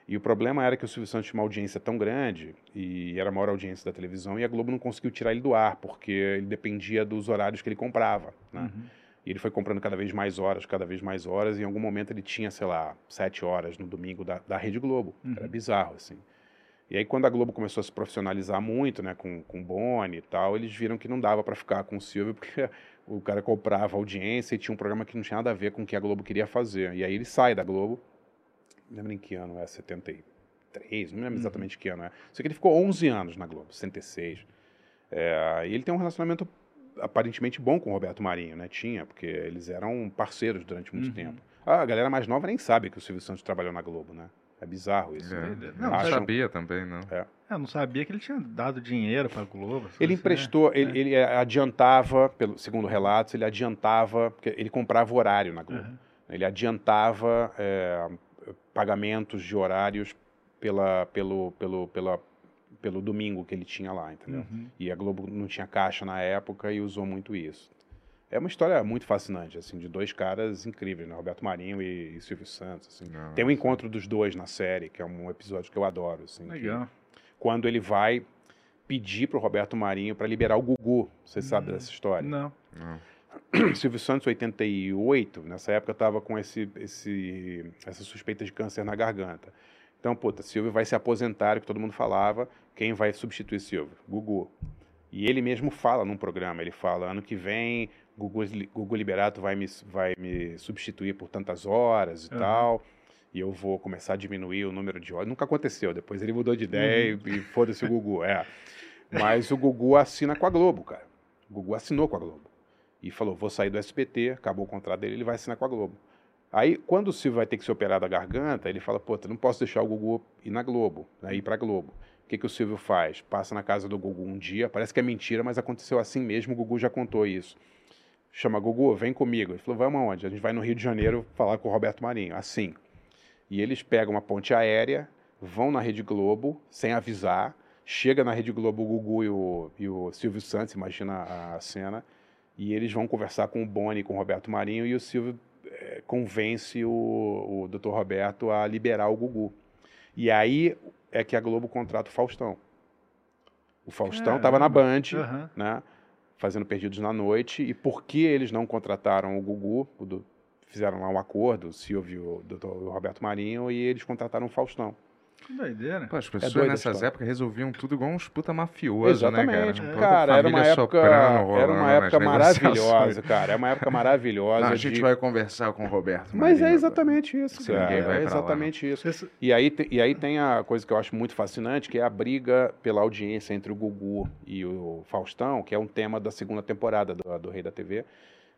E o problema era que o Silvio Santos tinha uma audiência tão grande, e era a maior audiência da televisão, e a Globo não conseguiu tirar ele do ar, porque ele dependia dos horários que ele comprava, né? Uhum. E ele foi comprando cada vez mais horas, cada vez mais horas, e em algum momento ele tinha, sei lá, sete horas no domingo da, da Rede Globo. Era Uhum. bizarro, assim. E aí, quando a Globo começou a se profissionalizar muito, né, com, com o Boni e tal, eles viram que não dava para ficar com o Silvio, porque o cara comprava audiência e tinha um programa que não tinha nada a ver com o que a Globo queria fazer. E aí ele sai da Globo, não lembro em que ano é, 73, não lembro Uhum. exatamente que ano é. Só que ele ficou 11 anos na Globo, 76. É, e ele tem um relacionamento aparentemente bom com o Roberto Marinho, né? Tinha, porque eles eram parceiros durante muito Uhum. tempo. Ah, a galera mais nova nem sabe que o Silvio Santos trabalhou na Globo, né? É bizarro isso. É. né? Não, Não, acham- sabia também, não. É, Eu não sabia que ele tinha dado dinheiro pra Globo. essas Ele coisas, emprestou, né? ele, ele adiantava, pelo segundo relatos, ele adiantava, porque ele comprava horário na Globo. Uhum. Ele adiantava é, pagamentos de horários pela, pelo, pelo, pela, pelo domingo que ele tinha lá, entendeu? Uhum. E a Globo não tinha caixa na época e usou muito isso. É uma história muito fascinante, assim, de dois caras incríveis, né? Roberto Marinho e, e Silvio Santos. Assim. Não, Tem um encontro dos dois na série, que é um episódio que eu adoro, assim. que- Legal. quando ele vai pedir pro Roberto Marinho para liberar o Gugu. Você sabe dessa história? Não. não. Silvio Santos, 88, nessa época estava com esse, esse, essa suspeita de câncer na garganta. Então, puta, Silvio vai se aposentar, o que todo mundo falava. Quem vai substituir Silvio? Gugu. E ele mesmo fala num programa, ele fala, ano que vem, Gugu, Gugu Liberato vai me, vai me substituir por tantas horas e Aham. tal, e eu vou começar a diminuir o número de horas. Nunca aconteceu, depois ele mudou de ideia e, e foda-se o Gugu, é. Mas o Gugu assina com a Globo, cara. O Gugu assinou com a Globo. E falou, vou sair do SBT, acabou o contrato dele, ele vai assinar com a Globo. Aí, quando o Silvio vai ter que ser operado da garganta, ele fala, pô, não posso deixar o Gugu ir na Globo, né, ir pra Globo. O que, que o Silvio faz? Passa na casa do Gugu um dia, parece que é mentira, mas aconteceu assim mesmo, o Gugu já contou isso. Chama Gugu, vem comigo. Ele falou, vamos aonde? A gente vai no Rio de Janeiro falar com o Roberto Marinho. Assim. E eles pegam uma ponte aérea, vão na Rede Globo, sem avisar. Chega na Rede Globo o Gugu e o, e o Silvio Santos, imagina a cena. E eles vão conversar com o Boni com o Roberto Marinho. E o Silvio eh, convence o, o Dr. Roberto a liberar o Gugu. E aí é que a Globo contrata o Faustão. O Faustão estava na Band, Aham. né? Fazendo Perdidos na Noite. E por que eles não contrataram o Gugu? o do- fizeram lá um acordo, o Silvio, o Dr. Roberto Marinho, e eles contrataram o Faustão. Que doideira. Pô, as pessoas a nessas épocas resolviam tudo igual uns puta mafioso, Exatamente. né, É. cara? Cara, era uma época, Soprano era uma época maravilhosa, cara. É uma época maravilhosa. Não, a de- gente vai conversar com o Roberto Mas é exatamente isso, Se cara. vai É pra lá. exatamente isso. E aí, te- e aí tem a coisa que eu acho muito fascinante, que é a briga pela audiência entre o Gugu e o Faustão, que é um tema da segunda temporada do, do Rei da TV,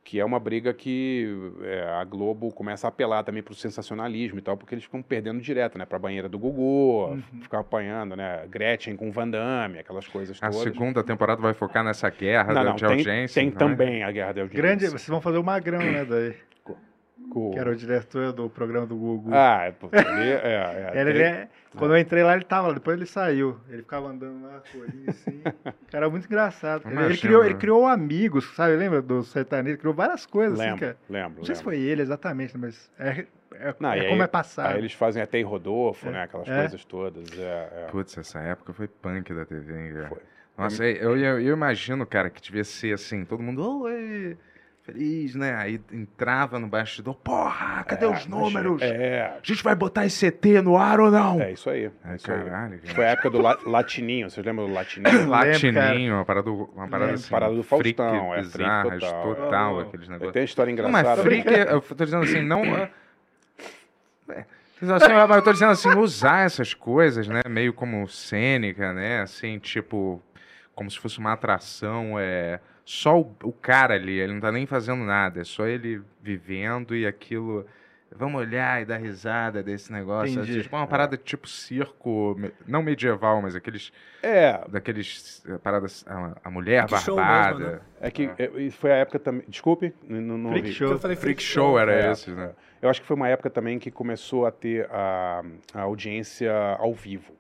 que é uma briga que é, a Globo começa a apelar também para o sensacionalismo e tal, porque eles ficam perdendo direto, né? Para a banheira do Gugu, Uhum. ficar apanhando, né? Gretchen com Van Damme, aquelas coisas A todas. segunda temporada vai focar nessa guerra Não, da- não, de tem, audiência. tem é? também a Guerra da Audiência. Grande, vocês vão fazer o Magrão, né, daí? Com- Que era o diretor do programa do Gugu. Ah, é, pô, ele, é, é, Ele, tem- ele é- quando eu entrei lá, ele tava lá, depois ele saiu. Ele ficava andando lá, corinho assim. Cara, muito engraçado. Ele, Imagina, ele criou, né? ele criou amigos, sabe? Lembra do sertanejo? Ele criou várias coisas, assim, Lembro, cara. lembro. Não sei se lembro. foi ele exatamente, mas é, é, Não, é e como aí- é passado. Aí eles fazem até em Rodolfo, É. né? Aquelas É. coisas todas. É, é. Putz, essa época foi punk da TV, hein, cara? Foi. Nossa, eu, eu, eu imagino, cara, que devia ser assim, todo mundo, oi, feliz, né? Aí entrava no bastidor, porra, cadê É, os números? É, A gente vai botar esse ET no ar ou não? é isso aí. É isso aí. caralho, cara. Foi a época do la- latininho, vocês lembram do latininho? Latininho, uma parada, uma parada assim. Parada do freak, Faustão, é, freak bizarras, total, total, é. aqueles Eu negócios. tenho uma história Não, mas engraçada. freak, eu tô dizendo assim, não... é, é, assim, mas eu tô dizendo assim, usar essas coisas, né, meio como cênica, né, assim, tipo, como se fosse uma atração, é... Só o, o cara ali, ele não tá nem fazendo nada, é só ele vivendo e aquilo... Vamos olhar e dar risada desse negócio. Entendi. Assim, tipo uma parada tipo circo, não medieval, mas aqueles. É, Daqueles. eh, Paradas. A, a mulher Que barbada. mesmo, né? é que é, foi a época também. Desculpe, não, não Freak ouvi. show. Eu falei Freak show era É, esse, né? Eu acho que foi uma época também que começou a ter a, a audiência ao vivo.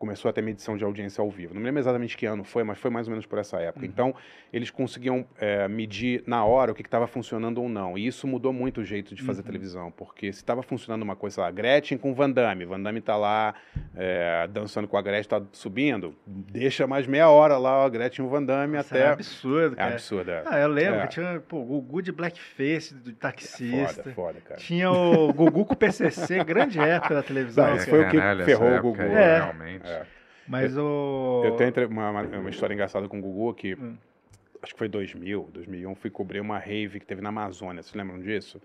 Começou a ter medição de audiência ao vivo. Não me lembro exatamente que ano foi, mas foi mais ou menos por essa Uhum. época. Então, eles conseguiam é, medir na hora o que estava funcionando ou não. E isso mudou muito o jeito de Uhum. fazer televisão. Porque se estava funcionando uma coisa, sei lá, Gretchen com Van Damme. Van Damme tá lá é, dançando com a Gretchen, tá subindo. Deixa mais meia hora lá a Gretchen e o Van Damme Isso até... é absurdo, É cara. absurdo, é. Ah, eu lembro É. que tinha, pô, o Gugu de blackface, do taxista. Foda, foda, cara. Tinha o Gugu com PCC, grande época da televisão. Não, foi o que ferrou o Gugu. É. Realmente. É. Mas o... Eu tenho uma, uma, uma história engraçada com o Gugu que Hum. acho que foi 2000, 2001, fui cobrir uma rave que teve na Amazônia. Vocês lembram disso?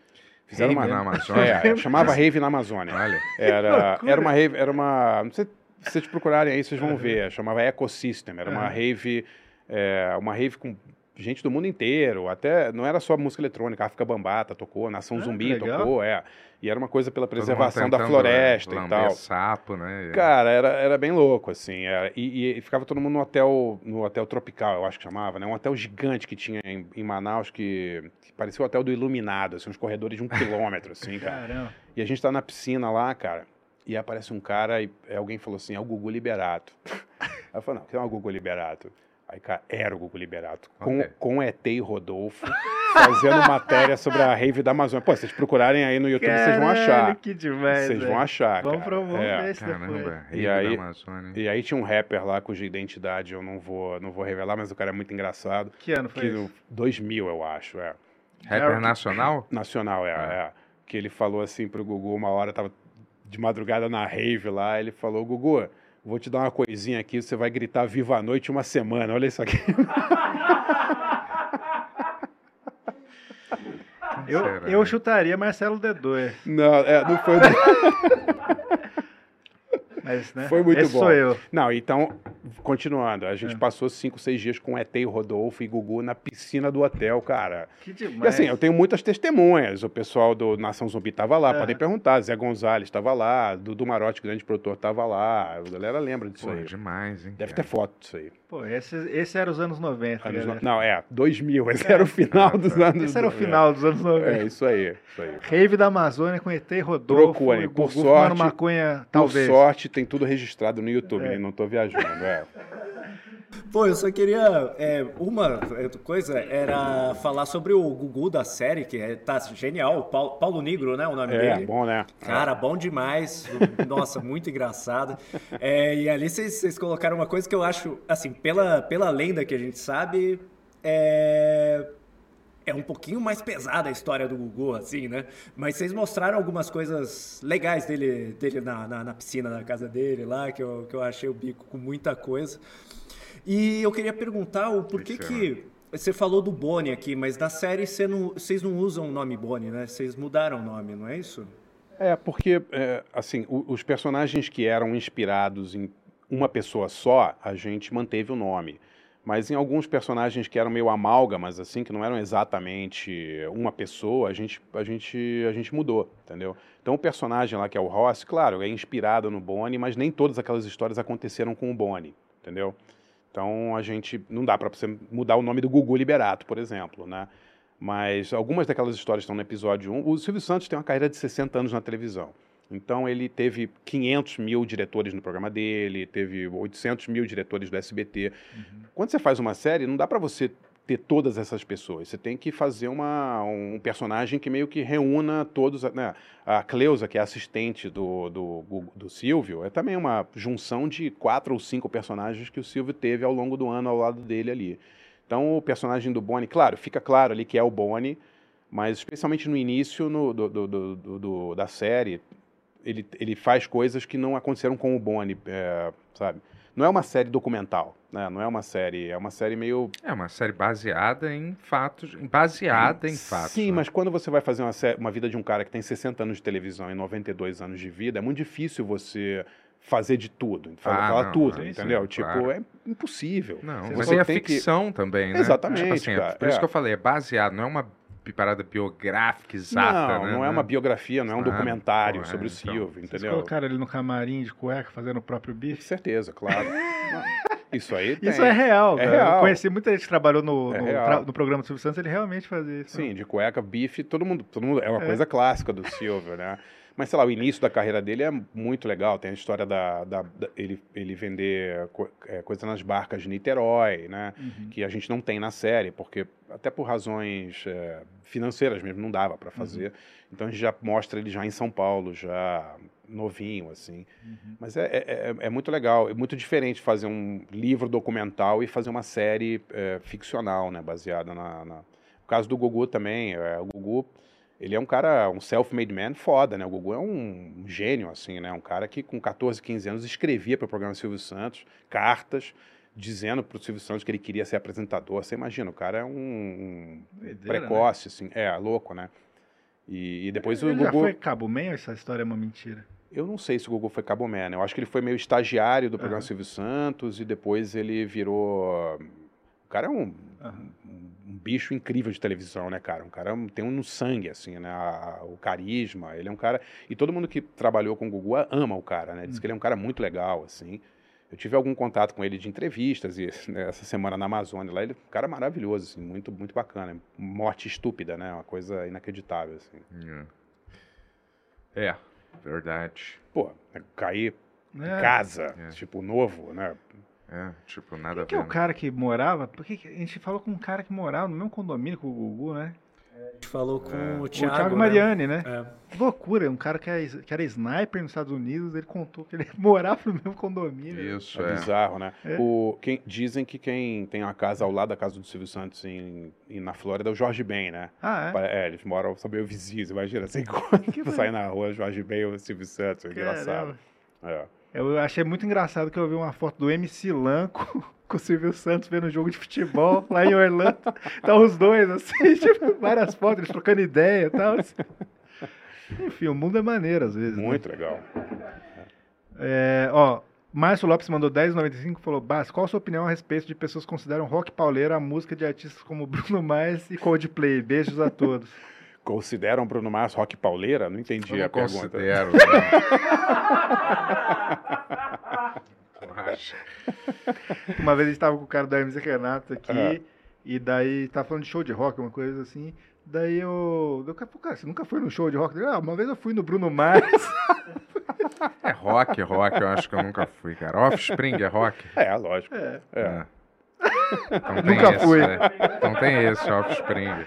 Rave uma na Amazônia? É, chamava Rave na Amazônia. Olha. Era, era uma rave, era uma, não sei se vocês procurarem aí, vocês vão ver. Chamava Ecosystem. Era uma Uhum. rave, é, uma rave com gente do mundo inteiro. Até não era só música eletrônica. África Bambata tocou, Nação Ah, Zumbi tocou, é. E era uma coisa pela preservação da tentando, floresta é, e tal. sapo, né? Cara, era, era bem louco, assim. era- e, e ficava todo mundo no hotel, no hotel tropical, eu acho que chamava, né? Um hotel gigante que tinha em, em Manaus que, que parecia o hotel do Iluminado, assim, uns corredores de um quilômetro, assim, cara. Caramba. E a gente tá na piscina lá, cara, e aparece um cara e é, alguém falou assim, é o Gugu Liberato. Aí eu falei, não, que é o Gugu Liberato? Aí, cara, era o Gugu Liberato. Com, Ok. com ET e Rodolfo, fazendo matéria sobre a rave da Amazônia. Pô, vocês procurarem aí no YouTube, vocês vão achar. Caralho, que demais, Vocês vão achar, Vamos cara. pro vamos É. isso depois. Caramba, E Rave aí- da Amazônia. E aí tinha um rapper lá cuja identidade eu não vou, não vou revelar, mas o cara é muito engraçado. Que ano foi Que isso? no 2000, eu acho, é. Rapper nacional? Nacional, é, Ah. é. Que ele falou assim pro Gugu, uma hora tava de madrugada na rave lá, ele falou, Gugu, vou te dar uma coisinha aqui, você vai gritar Viva a Noite uma semana, olha isso aqui. Eu, eu né? chutaria Marcelo D2, Não, é, não foi... mas, né? Foi muito esse bom. sou eu. Não, então, continuando, a gente É. passou cinco, seis dias com ET e Rodolfo e Gugu na piscina do hotel, cara. Que demais. E assim, eu tenho muitas testemunhas. O pessoal do Nação Zumbi tava lá, É. podem perguntar. Zé Gonzalez estava lá, Dudu Marotti, grande produtor, estava lá. A galera lembra disso Pô, aí. demais, hein? Deve cara. ter foto disso aí. Pô, esse, esse era os anos 90, Anos no- Não, é, 2000. Esse era o final Ah, dos tá. anos. Esse era o é. final dos anos 90. É, isso aí. Isso aí. Rave da Amazônia com ET Rodolfo. Procurem, e por Gugu sorte- maconha, Por talvez. sorte, tem tudo registrado no YouTube, É. né? não tô viajando. É. Pô, eu só queria. é, uma coisa era falar sobre o Gugu da série, que é, tá genial. Paulo, Paulo Negro, né? O nome É, dele. bom, né? Cara, bom demais. Nossa, muito engraçado. É, e ali vocês vocês colocaram uma coisa que eu acho, assim, pela, pela lenda que a gente sabe, é. É um pouquinho mais pesada a história do Gugu, assim, né? Mas vocês mostraram algumas coisas legais dele, dele na, na, na piscina da casa dele lá, que eu, que eu achei o bico com muita coisa. E eu queria perguntar o porquê que. Você falou do Boni aqui, mas na série você não- vocês não usam o nome Boni, né? Vocês mudaram o nome, não é isso? É, porque, é, assim, os personagens que eram inspirados em uma pessoa só, a gente manteve o nome. Mas em alguns personagens que eram meio amálgamas, assim, que não eram exatamente uma pessoa, a gente, a gente, a gente mudou, entendeu? Então o personagem lá, que é o Ross, claro, é inspirado no Bonnie, mas nem todas aquelas histórias aconteceram com o Bonnie, entendeu? Então a gente, não dá para você mudar o nome do Gugu Liberato, por exemplo, né? Mas algumas daquelas histórias estão no episódio 1. O Silvio Santos tem uma carreira de 60 anos na televisão. Então ele teve 500 mil diretores no programa dele, teve 800 mil diretores do SBT. Quando você faz uma série, não dá para você ter todas essas pessoas. Você tem que fazer uma, um personagem que meio que reúna todos. Né? A Cleusa, que é assistente do, do, do Silvio, é também uma junção de quatro ou cinco personagens que o Silvio teve ao longo do ano ao lado dele ali. Então o personagem do Bonnie, claro, fica claro ali que é o Bonnie, mas especialmente no início no- do- do- do- da série, ele, ele faz coisas que não aconteceram com o Bonnie, é, sabe? Não é uma série documental, né? Não é uma série, é uma série meio É uma série baseada em fatos, baseada em fatos. Sim, né? mas quando você vai fazer uma, sé- uma vida de um cara que tem 60 anos de televisão e 92 anos de vida, é muito difícil você fazer de tudo, falar, Ah, falar não, tudo, sim, entendeu? sim, tipo, claro. é impossível. Não, Você mas e a tem que- ficção também, né? Exatamente, Tipo assim, é por isso é. que eu falei, é baseado, não é uma parada biográfica exata, não, né? não é uma biografia, não é um Claro, documentário porra, sobre o então. Silvio, Vocês entendeu? colocaram ele no camarim de cueca fazendo o próprio Com bife? certeza, claro. Isso aí tem. Isso é real, É cara. Eu real. conheci muita gente que trabalhou no, É no, tra- no programa do Silvio Santos, ele realmente fazia isso. Sim, de cueca, bife, todo mundo, todo mundo é uma É. coisa clássica do Silvio, né? Mas sei lá, o início da carreira dele é muito legal. Tem a história da, da- da- ele, ele vender co- é, coisa nas barcas de Niterói, né? Uhum. Que a gente não tem na série, porque até por razões é, financeiras mesmo não dava para fazer. Então a gente já mostra ele já em São Paulo, já novinho assim. Uhum. Mas é, é, é- é muito legal, é muito diferente fazer um livro documental e fazer uma série é, ficcional, né, baseada na, na- O caso do Gugu também, é, o Gugu, ele é um cara, um self-made man foda, né, o Gugu é um, um gênio, assim, né, um cara que com 14, 15 anos escrevia para o programa Silvio Santos cartas dizendo para o Silvio Santos que ele queria ser apresentador, você imagina, o cara é um, um né? precoce, assim, é, louco, né, e, e depois o Ele já Gugu... foi Cabo Man ou essa história é uma mentira? Eu não sei se o Gugu foi Cabo Man, né? Eu acho que ele foi meio estagiário do programa Aham. Silvio Santos e depois ele virou. O cara é um, Aham. um- um bicho incrível de televisão, né, cara? Um cara tem um no sangue, assim, né? A- o carisma. Ele é um cara. E todo mundo que trabalhou com o Gugu ama o cara, né? Diz que ele é um cara muito legal, assim. Eu tive algum contato com ele de entrevistas e né, essa semana na Amazônia lá, ele é um cara maravilhoso, assim, muito, muito bacana. Morte estúpida, né? Uma coisa inacreditável, assim. É, verdade. Pô, cair em É. casa, É. tipo, novo, né? É, tipo, nada Quem que é o cara que morava? Por que que- a gente falou com um cara que morava no mesmo condomínio com o Gugu, né? A gente falou com o O Thiago. Thiago né? Mariani, né? É. Que loucura, um cara que era, que era sniper nos Estados Unidos, ele contou que ele morava no mesmo condomínio. Isso, É é. bizarro, né? É. O, quem, dizem que quem tem uma casa ao lado da casa do Silvio Santos em, em- na Flórida é o Jorge Ben, né? Ah, é? É, eles moram, são meio vizinhos, imagina, assim, quando Que sai na rua, Jorge Ben e o Silvio Santos, é engraçado. Caramba. É. Eu achei muito engraçado que eu vi uma foto do MC Lan com, o Silvio Santos vendo um jogo de futebol lá em Orlando. Tá os dois, assim, tipo, várias fotos, eles trocando ideia e tal. assim. Enfim, o mundo é maneiro às vezes. né? Muito legal. É, ó, Márcio Lopes mandou 10,95 e falou: Bas, qual a sua opinião a respeito de pessoas que consideram rock pauleiro a música de artistas como Bruno Mars e Coldplay? Beijos a todos. Consideram Bruno Mars rock pauleira? Não entendi Eu não a pergunta. considero. não. Uma vez a gente tava com o cara do Hermes e Renato aqui, Ah. e daí tava falando de show de rock, uma coisa assim. Daí eu. Eu falei, cara, você nunca foi no show de rock? Ah, uma vez eu fui no Bruno Mars. É rock, rock, eu acho que eu nunca fui, cara. Offspring é rock? É, lógico. É. É. Então tem Nunca esse, fui. né? Então tem esse, Offspring.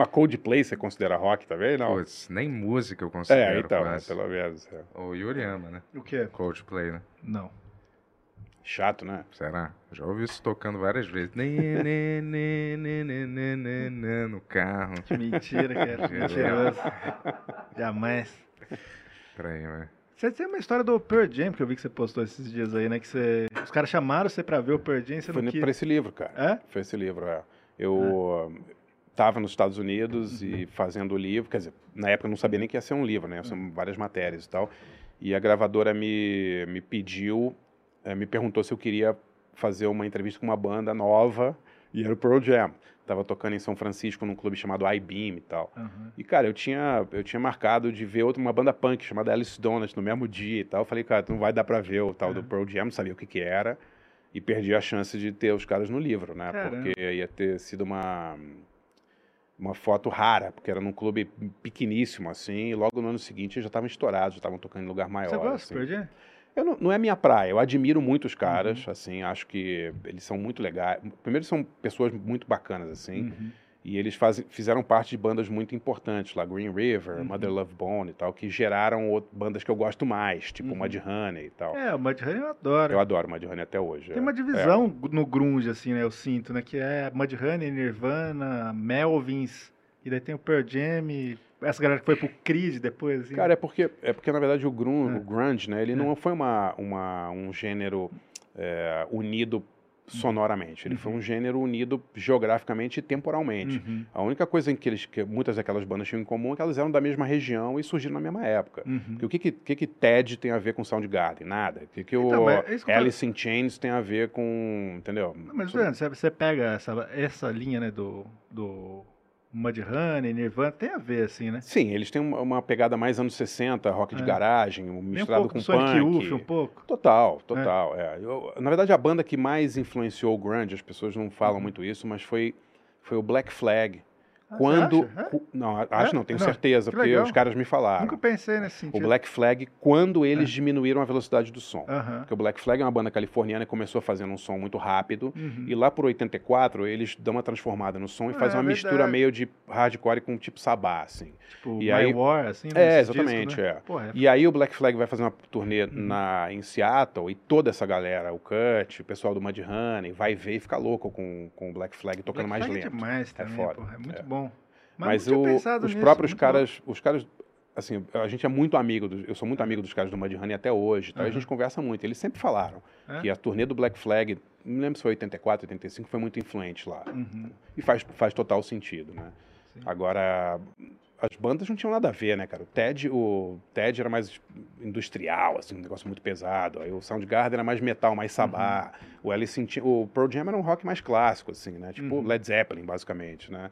Mas Coldplay você considera rock também, não? Puts, nem música eu é, considero. É, então, né, pelo menos. É. O Yuri ama, né? O que? Coldplay, né? Não. Chato, né? Será? Já ouvi isso tocando várias vezes. Né, né, né, no carro. Que mentira, cara. É, mentiroso. Jamais. Estranho, né? Você tem uma história do Pearl Jam que eu vi que você postou esses dias aí, né? Que você... Os caras chamaram você pra ver o Pearl Jam. Você Foi não quis... pra esse livro, cara. É? Foi esse livro, é. Eu, ah estava nos Estados Unidos e fazendo o livro, quer dizer, na época eu não sabia nem que ia ser um livro, né? São várias matérias e tal. E a gravadora me, me pediu, eh, me perguntou se eu queria fazer uma entrevista com uma banda nova, e era o Pearl Jam. Tava tocando em São Francisco num clube chamado I-Beam e tal. Aham. E, cara, eu tinha, eu tinha marcado de ver outra, uma banda punk chamada Alice Donuts no mesmo dia e tal. Eu falei, cara, não vai dar pra ver o tal do Pearl Jam, não sabia o que que era. E perdi a chance de ter os caras no livro, né? Caramba. Porque ia ter sido uma, uma foto rara, porque era num clube pequeníssimo, assim. E logo no ano seguinte já estavam estourados, já estavam tocando em lugar maior. Você gosta assim. Eu não, não é minha praia, eu admiro muito os caras, Uhum. assim, acho que eles são muito legais. Primeiro, são pessoas muito bacanas, assim. Uhum. E eles fazem, fizeram parte de bandas muito importantes lá, Green River, Uhum. Mother Love Bone e tal, que geraram bandas que eu gosto mais, tipo Uhum. Mudhoney e tal. É, o Mudhoney eu adoro. Eu adoro Mudhoney até hoje. Tem é. uma divisão no grunge, assim, né? Eu sinto, né? Que é Mudhoney, Nirvana, Melvins, e daí tem o Pearl Jam, e essa galera que foi pro Creed depois, assim. Cara, é porque, é porque na verdade o grunge, É. o grunge né, ele É. não foi uma, uma, um gênero é, unido sonoramente, ele foi um gênero unido geograficamente e temporalmente. Uhum, A única coisa em que, eles, que muitas daquelas bandas tinham em comum é que elas eram da mesma região e surgiram na mesma época. uhum. Porque o que que, que que Ted tem a ver com Soundgarden? Nada. O que, que Então, o é eu Alice in Chains tem a ver com... Entendeu? Mas, você pega essa, essa linha, né, do, do Mudhoney, Nirvana, tem a ver, assim, né? Sim, eles têm uma, pegada mais anos 60, rock de É. garagem, Tem um misturado pouco com Sonic punk. Youth, um pouco. Total, total. é. Eu- na verdade, a banda que mais influenciou o grunge, as pessoas não falam muito isso, mas foi, foi o Black Flag. Ah, Quando. acha? É? Não, acho É? não, tenho Não, certeza, que porque legal. os caras me falaram. Nunca pensei nesse O sentido. Black Flag, quando eles diminuíram a velocidade do som. Aham. Porque o Black Flag é uma banda californiana que começou fazendo um som muito rápido. Uhum. E lá por 84, eles dão uma transformada no som e Ah, fazem é uma mistura meio de hardcore com tipo sabá, assim. Tipo, e My aí- War, assim, É, nesse disco, exatamente, né? é. Porra, é E aí o Black Flag vai fazer uma turnê Uhum. na, em Seattle e toda essa galera, o Cut, o pessoal do Mudhoney, vai ver e fica louco com, com o Black Flag tocando Black mais Flag lento. É demais também, foda, porra, é muito é. bom. Mas, tinha o- os nisso, próprios caras, os caras, assim, a gente é muito amigo, dos- eu sou muito amigo dos caras do Mudhoney até hoje, tá? E a gente conversa muito. Eles sempre falaram É? que a turnê do Black Flag, não lembro se foi 84, 85, foi muito influente lá. bom. Uhum. E faz, faz total sentido, né? Sim. Agora, as bandas não tinham nada a ver, né, cara? O Ted, o Ted era mais industrial, assim, um negócio muito pesado. Aí o Soundgarden era mais metal, mais sabá. O Alice o Pearl Jam era um rock mais clássico, assim, né? Tipo Uhum. Led Zeppelin, basicamente, né?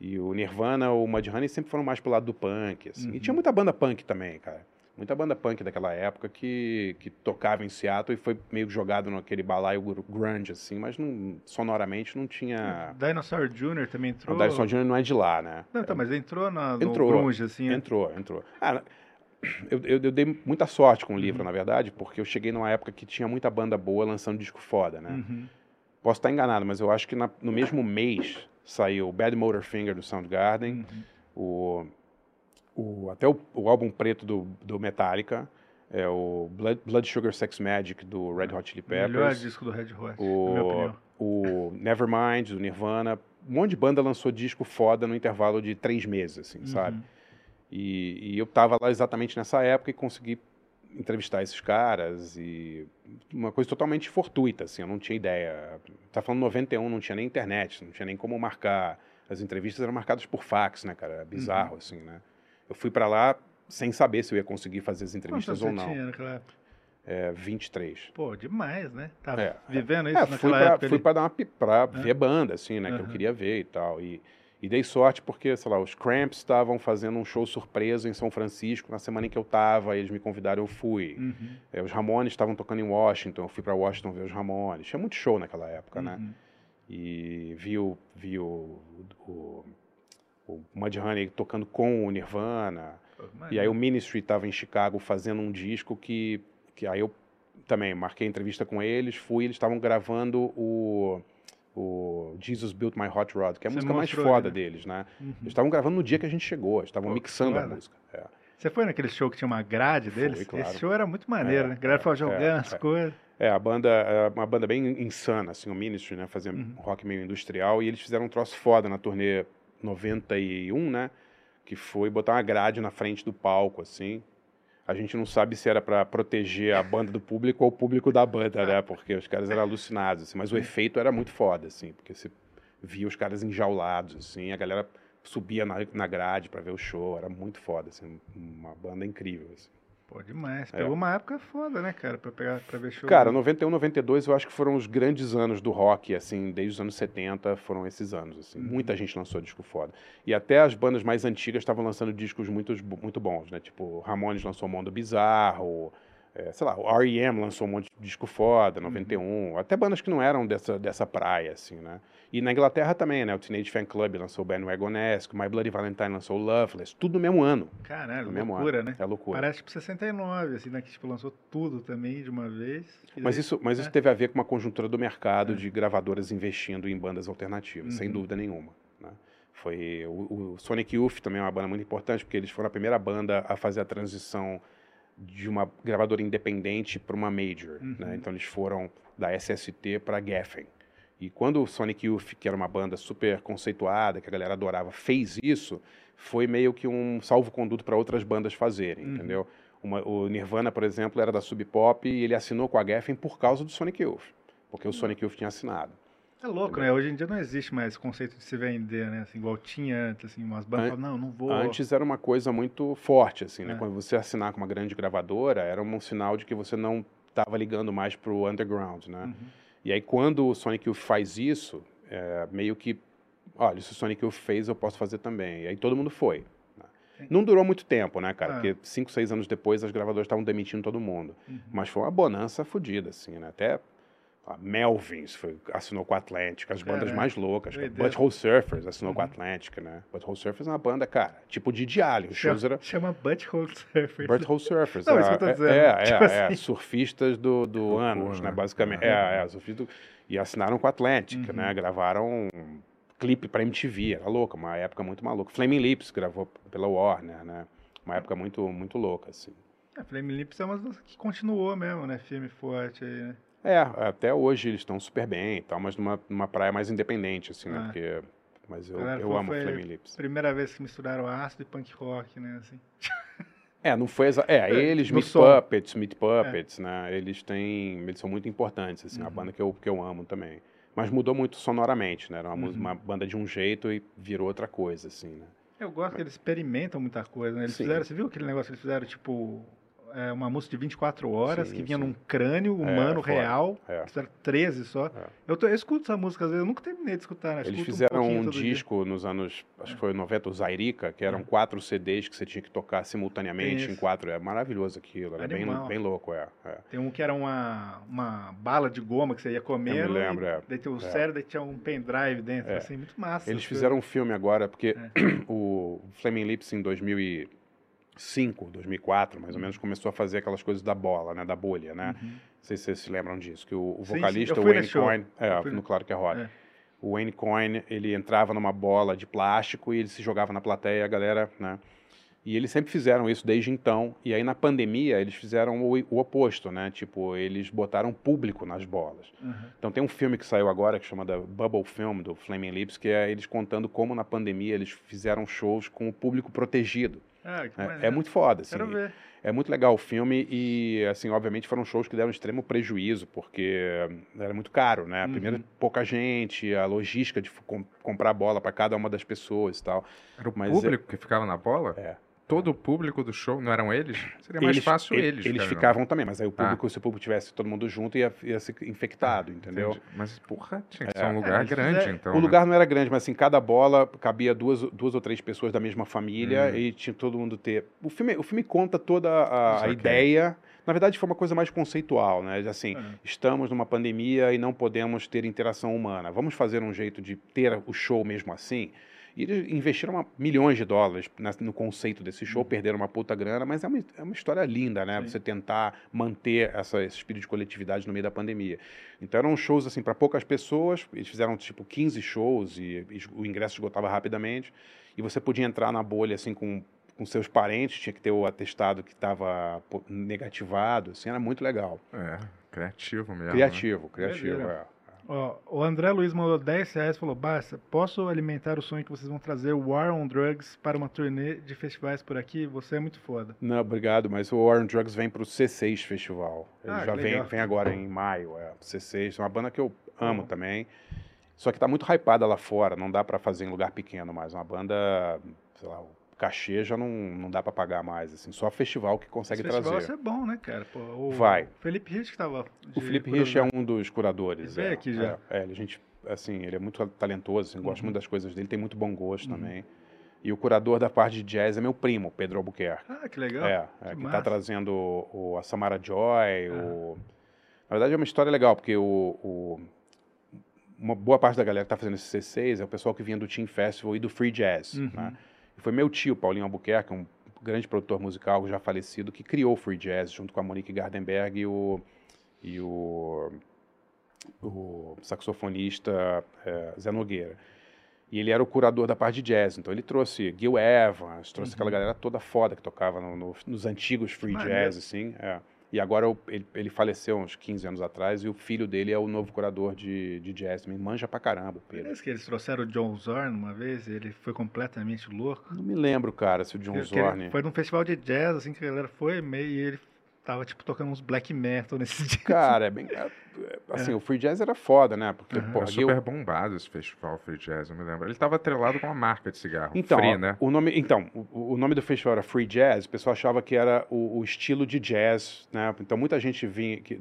E o Nirvana, o Mudhoney sempre foram mais pro lado do punk, assim. Uhum. E tinha muita banda punk também, cara. Muita banda punk daquela época que, que tocava em Seattle e foi meio jogado naquele balaio gr- grunge, assim, mas não, sonoramente não tinha... Dinosaur Jr. também O entrou. Dyson Jr. não é de lá, né? Não, tá, mas entrou na, no Entrou. grunge, assim. né? Entrou, entrou. Ah, eu, eu, eu dei muita sorte com o Uhum. livro, na verdade, porque eu cheguei numa época que tinha muita banda boa lançando disco foda, né? Uhum. Posso estar enganado, mas eu acho que na- no mesmo mês saiu Bad Motor Finger do Soundgarden, Uhum. o, o, até o, o álbum preto do, do Metallica, é o Blood, Blood Sugar Sex Magic do Red Hot Chili Melhor Peppers, disco do Red Hot, na minha o, opinião. o Nevermind do Nirvana. Um monte de banda lançou disco foda no intervalo de três meses, assim, sabe? Uhum. E, e eu tava lá exatamente nessa época e consegui entrevistar esses caras e uma coisa totalmente fortuita, assim, eu não tinha ideia. Tá falando 91, não tinha nem internet, não tinha nem como marcar. As entrevistas eram marcadas por fax, né, cara? Era bizarro, assim, né? Eu fui pra lá sem saber se eu ia conseguir fazer as entrevistas ou não. tinha naquela época? É, 23. Pô, demais, né? Tava É, vivendo isso É, naquela fui pra, época fui pra dar uma pra ver banda, assim, né? Que eu queria ver e tal. E, e dei sorte porque, sei lá, os Cramps estavam fazendo um show surpresa em São Francisco na semana em que eu tava, eles me convidaram, eu fui. Uhum, É, os Ramones estavam tocando em Washington, eu fui pra Washington ver os Ramones. Tinha muito show naquela época, né? uhum. E vi o, vi o, o, o Mudhoney tocando com o Nirvana. Pô, E aí o Ministry estava em Chicago fazendo um disco que, que aí eu também marquei entrevista com eles, fui, eles estavam gravando o, o Jesus Built My Hot Rod, que é a Você música mais foda né? deles, né? Uhum. Eles estavam gravando no dia que a gente chegou, eles estavam mixando a música. É. Você foi naquele show que tinha uma grade deles? claro. Esse show era muito maneiro, É, né? A galera é, ficava jogando é, as é. coisas. É, a banda é uma banda bem insana, assim, o Ministry, né? Fazia Uhum. rock meio industrial e eles fizeram um troço foda na turnê 91, né? Que foi botar uma grade na frente do palco, assim. A gente não sabe se era pra proteger a banda do público ou o público da banda, né? Porque os caras eram alucinados, assim. Mas o efeito era muito foda, assim, porque você via os caras enjaulados, assim, a galera subia na, na grade pra ver o show, era muito foda, assim, uma banda incrível, assim. Pô, demais. É. Pegou uma época foda, né, cara? Pra, pegar, pra ver show. Cara, 91, 92 eu acho que foram os grandes anos do rock, assim, desde os anos 70 foram esses anos, assim. Uhum. Muita gente lançou disco foda. E até as bandas mais antigas estavam lançando discos muito, muito bons, né? Tipo, Ramones lançou Mundo Bizarro, é, sei lá, o R.E.M. lançou um monte de disco foda, 91. Até bandas que não eram dessa, dessa praia, assim, né? E na Inglaterra também, né? O Teenage Fan Club lançou Bandwagonesque, My Bloody Valentine lançou Loveless, tudo no mesmo ano. Caralho, mesmo loucura, ano. né? É loucura. Parece tipo 69, assim, né? Que tipo, lançou tudo também de uma vez. Mas daí- isso, mas isso é. teve a ver com uma conjuntura do mercado É. de gravadoras investindo em bandas alternativas, sem Uhum. dúvida nenhuma. né? Foi o, o Sonic Youth também é uma banda muito importante, porque eles foram a primeira banda a fazer a transição de uma gravadora independente para uma major. Uhum. Né? Então eles foram da SST para Geffen. E quando o Sonic Youth, que era uma banda super conceituada, que a galera adorava, fez isso, foi meio que um salvo-conduto para outras bandas fazerem, Uhum. entendeu? Uma- o Nirvana, por exemplo, era da Sub Pop e ele assinou com a Geffen por causa do Sonic Youth, porque o Sonic Youth tinha assinado. É louco, né? Hoje em dia não existe mais esse conceito de se vender, né? Assim, igual tinha antes, assim, umas bandas An- falam, não, não vou. Antes era uma coisa muito forte, assim, né? É. Quando você assinar com uma grande gravadora, era um sinal de que você não estava ligando mais pro underground, né? Uhum. E aí quando o Sonic Youth faz isso, é, meio que, olha, se o Sonic Youth fez, eu posso fazer também. E aí todo mundo foi. né? Não durou muito tempo, né, cara? Ah. Porque cinco, seis anos depois as gravadoras estavam demitindo todo mundo. Uhum. Mas foi uma bonança fodida, assim, né? Até a Melvins foi, assinou com a Atlantic, as bandas mais loucas. Butthole Surfers assinou com a Uhum. Atlantic, né? Butthole Surfers é uma banda, cara, tipo de. Os shows Chama, Butthole Surfers. Butthole Surfers. Não, é, isso que eu tô é- dizendo. É, Tipo é, é, assim. surfistas do, do anos, né? né? Basicamente. É. É, é, surfistas do- E assinaram com a Atlantic, Uhum. né? Gravaram um clipe pra MTV, era louca, uma época muito maluca. Flaming Lips gravou pela Warner, né? Uma época muito, muito louca, assim. É, Flame Lips é uma das que continuou mesmo, né? Firme e forte aí, né? É, até hoje eles estão super bem e tal, mas numa, numa praia mais independente, assim, né? Ah. Porque... Mas eu, Galera, eu foi- amo foi- Flaming Lips. Primeira vez que misturaram ácido e punk rock, né? Assim. É, não foi exa... É, eles, Meat. É. Puppets, Meat Puppets, né? Eles têm. Eles são muito importantes, assim, uma Uhum. banda que eu, que eu amo também. Mas mudou muito sonoramente, né? Era uma, Uhum. uma banda de um jeito e virou outra coisa, assim, né? Eu gosto que eles experimentam muita coisa, né? Eles Sim. fizeram, você viu aquele negócio que eles fizeram, tipo, é, uma música de 24 horas, Sim, que vinha sim. num crânio humano foda. real. É. Eles fizeram 13 só. É. Eu, eu escuto essa música às vezes, eu nunca terminei de escutar, né? Eles fizeram pouquinho um todo dia. disco nos anos, acho que foi 90, o Zairica, que eram É. quatro CDs que você tinha que tocar simultaneamente em quatro. É maravilhoso aquilo, era bem, bem louco, é. é. Tem um que era uma, uma bala de goma que você ia comer. Eu me lembro, e é. Daí tinha o É. cérebro, daí tinha um pendrive dentro, É. assim, muito massa. Eles fizeram um filme agora, porque É. o Flaming Lips em 2005, 2004, mais ou menos, começou a fazer aquelas coisas da bola, né, da bolha, né? Uhum. Não sei se vocês se lembram disso, que o, o Sim, sim, vocalista, o fui Wayne. Coyne, é, no- Claro que é Rock, É. o Wayne Coyne, ele entrava numa bola de plástico e ele se jogava na plateia, a galera, né? E eles sempre fizeram isso desde então. E aí na pandemia eles fizeram o, o oposto, né? Tipo, eles botaram público nas bolas. Uhum. Então tem um filme que saiu agora que chama da Bubble Film do Flaming Lips, que é eles contando como na pandemia eles fizeram shows com o público protegido. Ah, maneiro. É muito foda, assim. Quero ver. É muito legal o filme e, assim, obviamente foram shows que deram extremo prejuízo, porque era muito caro, né? Uhum. Primeiro, pouca gente, a logística de com- comprar bola para cada uma das pessoas e tal. Era o Mas público que ficava na bola? É. Todo o público do show, não eram eles? Seria mais fácil ele- eles. Eles na ficavam também, mas aí o Ah. público, se o público tivesse todo mundo junto, ia, ia ser infectado, entendeu? Entendi. Mas, porra, tinha que É. ser um lugar eles grande, fizeram- então. o né? lugar não era grande, mas assim, cada bola cabia duas, duas ou três pessoas da mesma família Hum. e tinha todo mundo ter. O filme, o filme conta toda a, a Saquei. ideia. Na verdade, foi uma coisa mais conceitual, né? Assim, Uhum. estamos numa pandemia e não podemos ter interação humana. Vamos fazer um jeito de ter o show mesmo assim? E eles investiram milhões de dólares no conceito desse show, perderam uma puta grana, mas é uma, é uma história linda, né? Sim. Você tentar manter essa, esse espírito de coletividade no meio da pandemia. Então eram shows assim para poucas pessoas, eles fizeram tipo 15 shows e, e o ingresso esgotava rapidamente, e você podia entrar na bolha assim com com seus parentes, tinha que ter o atestado que estava negativado, assim, era muito legal. É, criativo mesmo. né? Criativo, criativo, Doideira. é. Ó, o André Luiz mandou 10 reais e falou: Basta, posso alimentar o sonho que vocês vão trazer o War on Drugs para uma turnê de festivais por aqui? Você é muito foda. Não, obrigado, mas o War on Drugs vem pro C6 Festival. Ele Ah, já vem, vem agora em maio, é. C6, é uma banda que eu amo Uhum. também. Só que tá muito hypada lá fora, não dá para fazer em lugar pequeno mais. Uma banda, sei lá, o cachê já não, não dá para pagar mais, assim. Só festival que consegue Esse festival trazer. vai ser bom, né, cara? Pô, o Vai. Felipe Rich que tava. O Felipe Rich é um dos curadores. Ele é, aqui já. É, é, ele, a gente, assim, ele é muito talentoso, assim, gosto Uhum. muito das coisas dele, tem muito bom gosto Uhum. também. E o curador da parte de jazz é meu primo, Pedro Albuquerque. Ah, que legal. É, é, Que que está trazendo o, a Samara Joy. O... Na verdade, é uma história legal, porque o, o- uma boa parte da galera que está fazendo esse C6 é o pessoal que vinha do Team Festival e do Free Jazz. Uhum. Né? Foi meu tio, Paulinho Albuquerque, um grande produtor musical já falecido, que criou o Free Jazz junto com a Monique Gardenberg e o, e o, o saxofonista eh, Zé Nogueira. E ele era o curador da parte de jazz. Então ele trouxe Gil Evans, trouxe Uhum. aquela galera toda foda que tocava no- no- nos antigos free Maneiro. jazz, assim. é. E agora o- ele, ele faleceu uns 15 anos atrás e o filho dele é o novo curador de, de jazz. Me manja pra caramba, o Pedro. Parece que eles trouxeram o John Zorn uma vez e ele foi completamente louco. Não me lembro, cara, se o John Zorn... Foi num festival de jazz, assim, que a galera foi meio e ele tava, tipo, tocando uns black metal nesse dia. Cara, é bem... é- é- assim, o free jazz era foda, né? Porque, Era Gil- super bombado esse festival Free Jazz, eu me lembro. Ele tava atrelado com uma marca de cigarro. Então, Free, ó, né? o nome, então o, o nome do festival era Free Jazz, o pessoal achava que era o, o estilo de jazz, né? Então muita gente vinha que-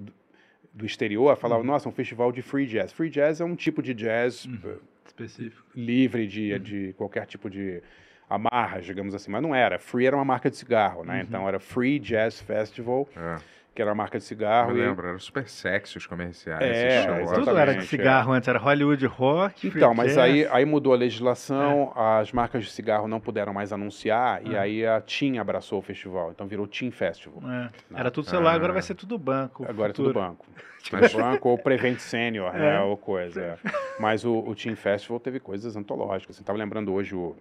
do, exterior falava, nossa, um festival de free jazz. Free jazz é um tipo de jazz eh, Específico. livre de, de qualquer tipo de amarras, digamos assim, mas não era. Free era uma marca de cigarro, né? Então era Free Jazz Festival, É, que era uma marca de eu cigarro. e- lembro, era super sexy os comerciais. É, esse show. Tudo era de é. cigarro antes, era Hollywood Rock. Então, mas jazz. aí, aí mudou a legislação, as marcas de cigarro não puderam mais anunciar, e Ah. aí a TIM abraçou o festival, então virou TIM Festival. É, Era tudo celular, Ah. agora vai ser tudo banco. Agora é tudo futuro. banco. Mas banco ou Prevent Senior, né? É. Ou coisa. é. Mas o, o Team Festival teve coisas antológicas. Você estava lembrando hoje o,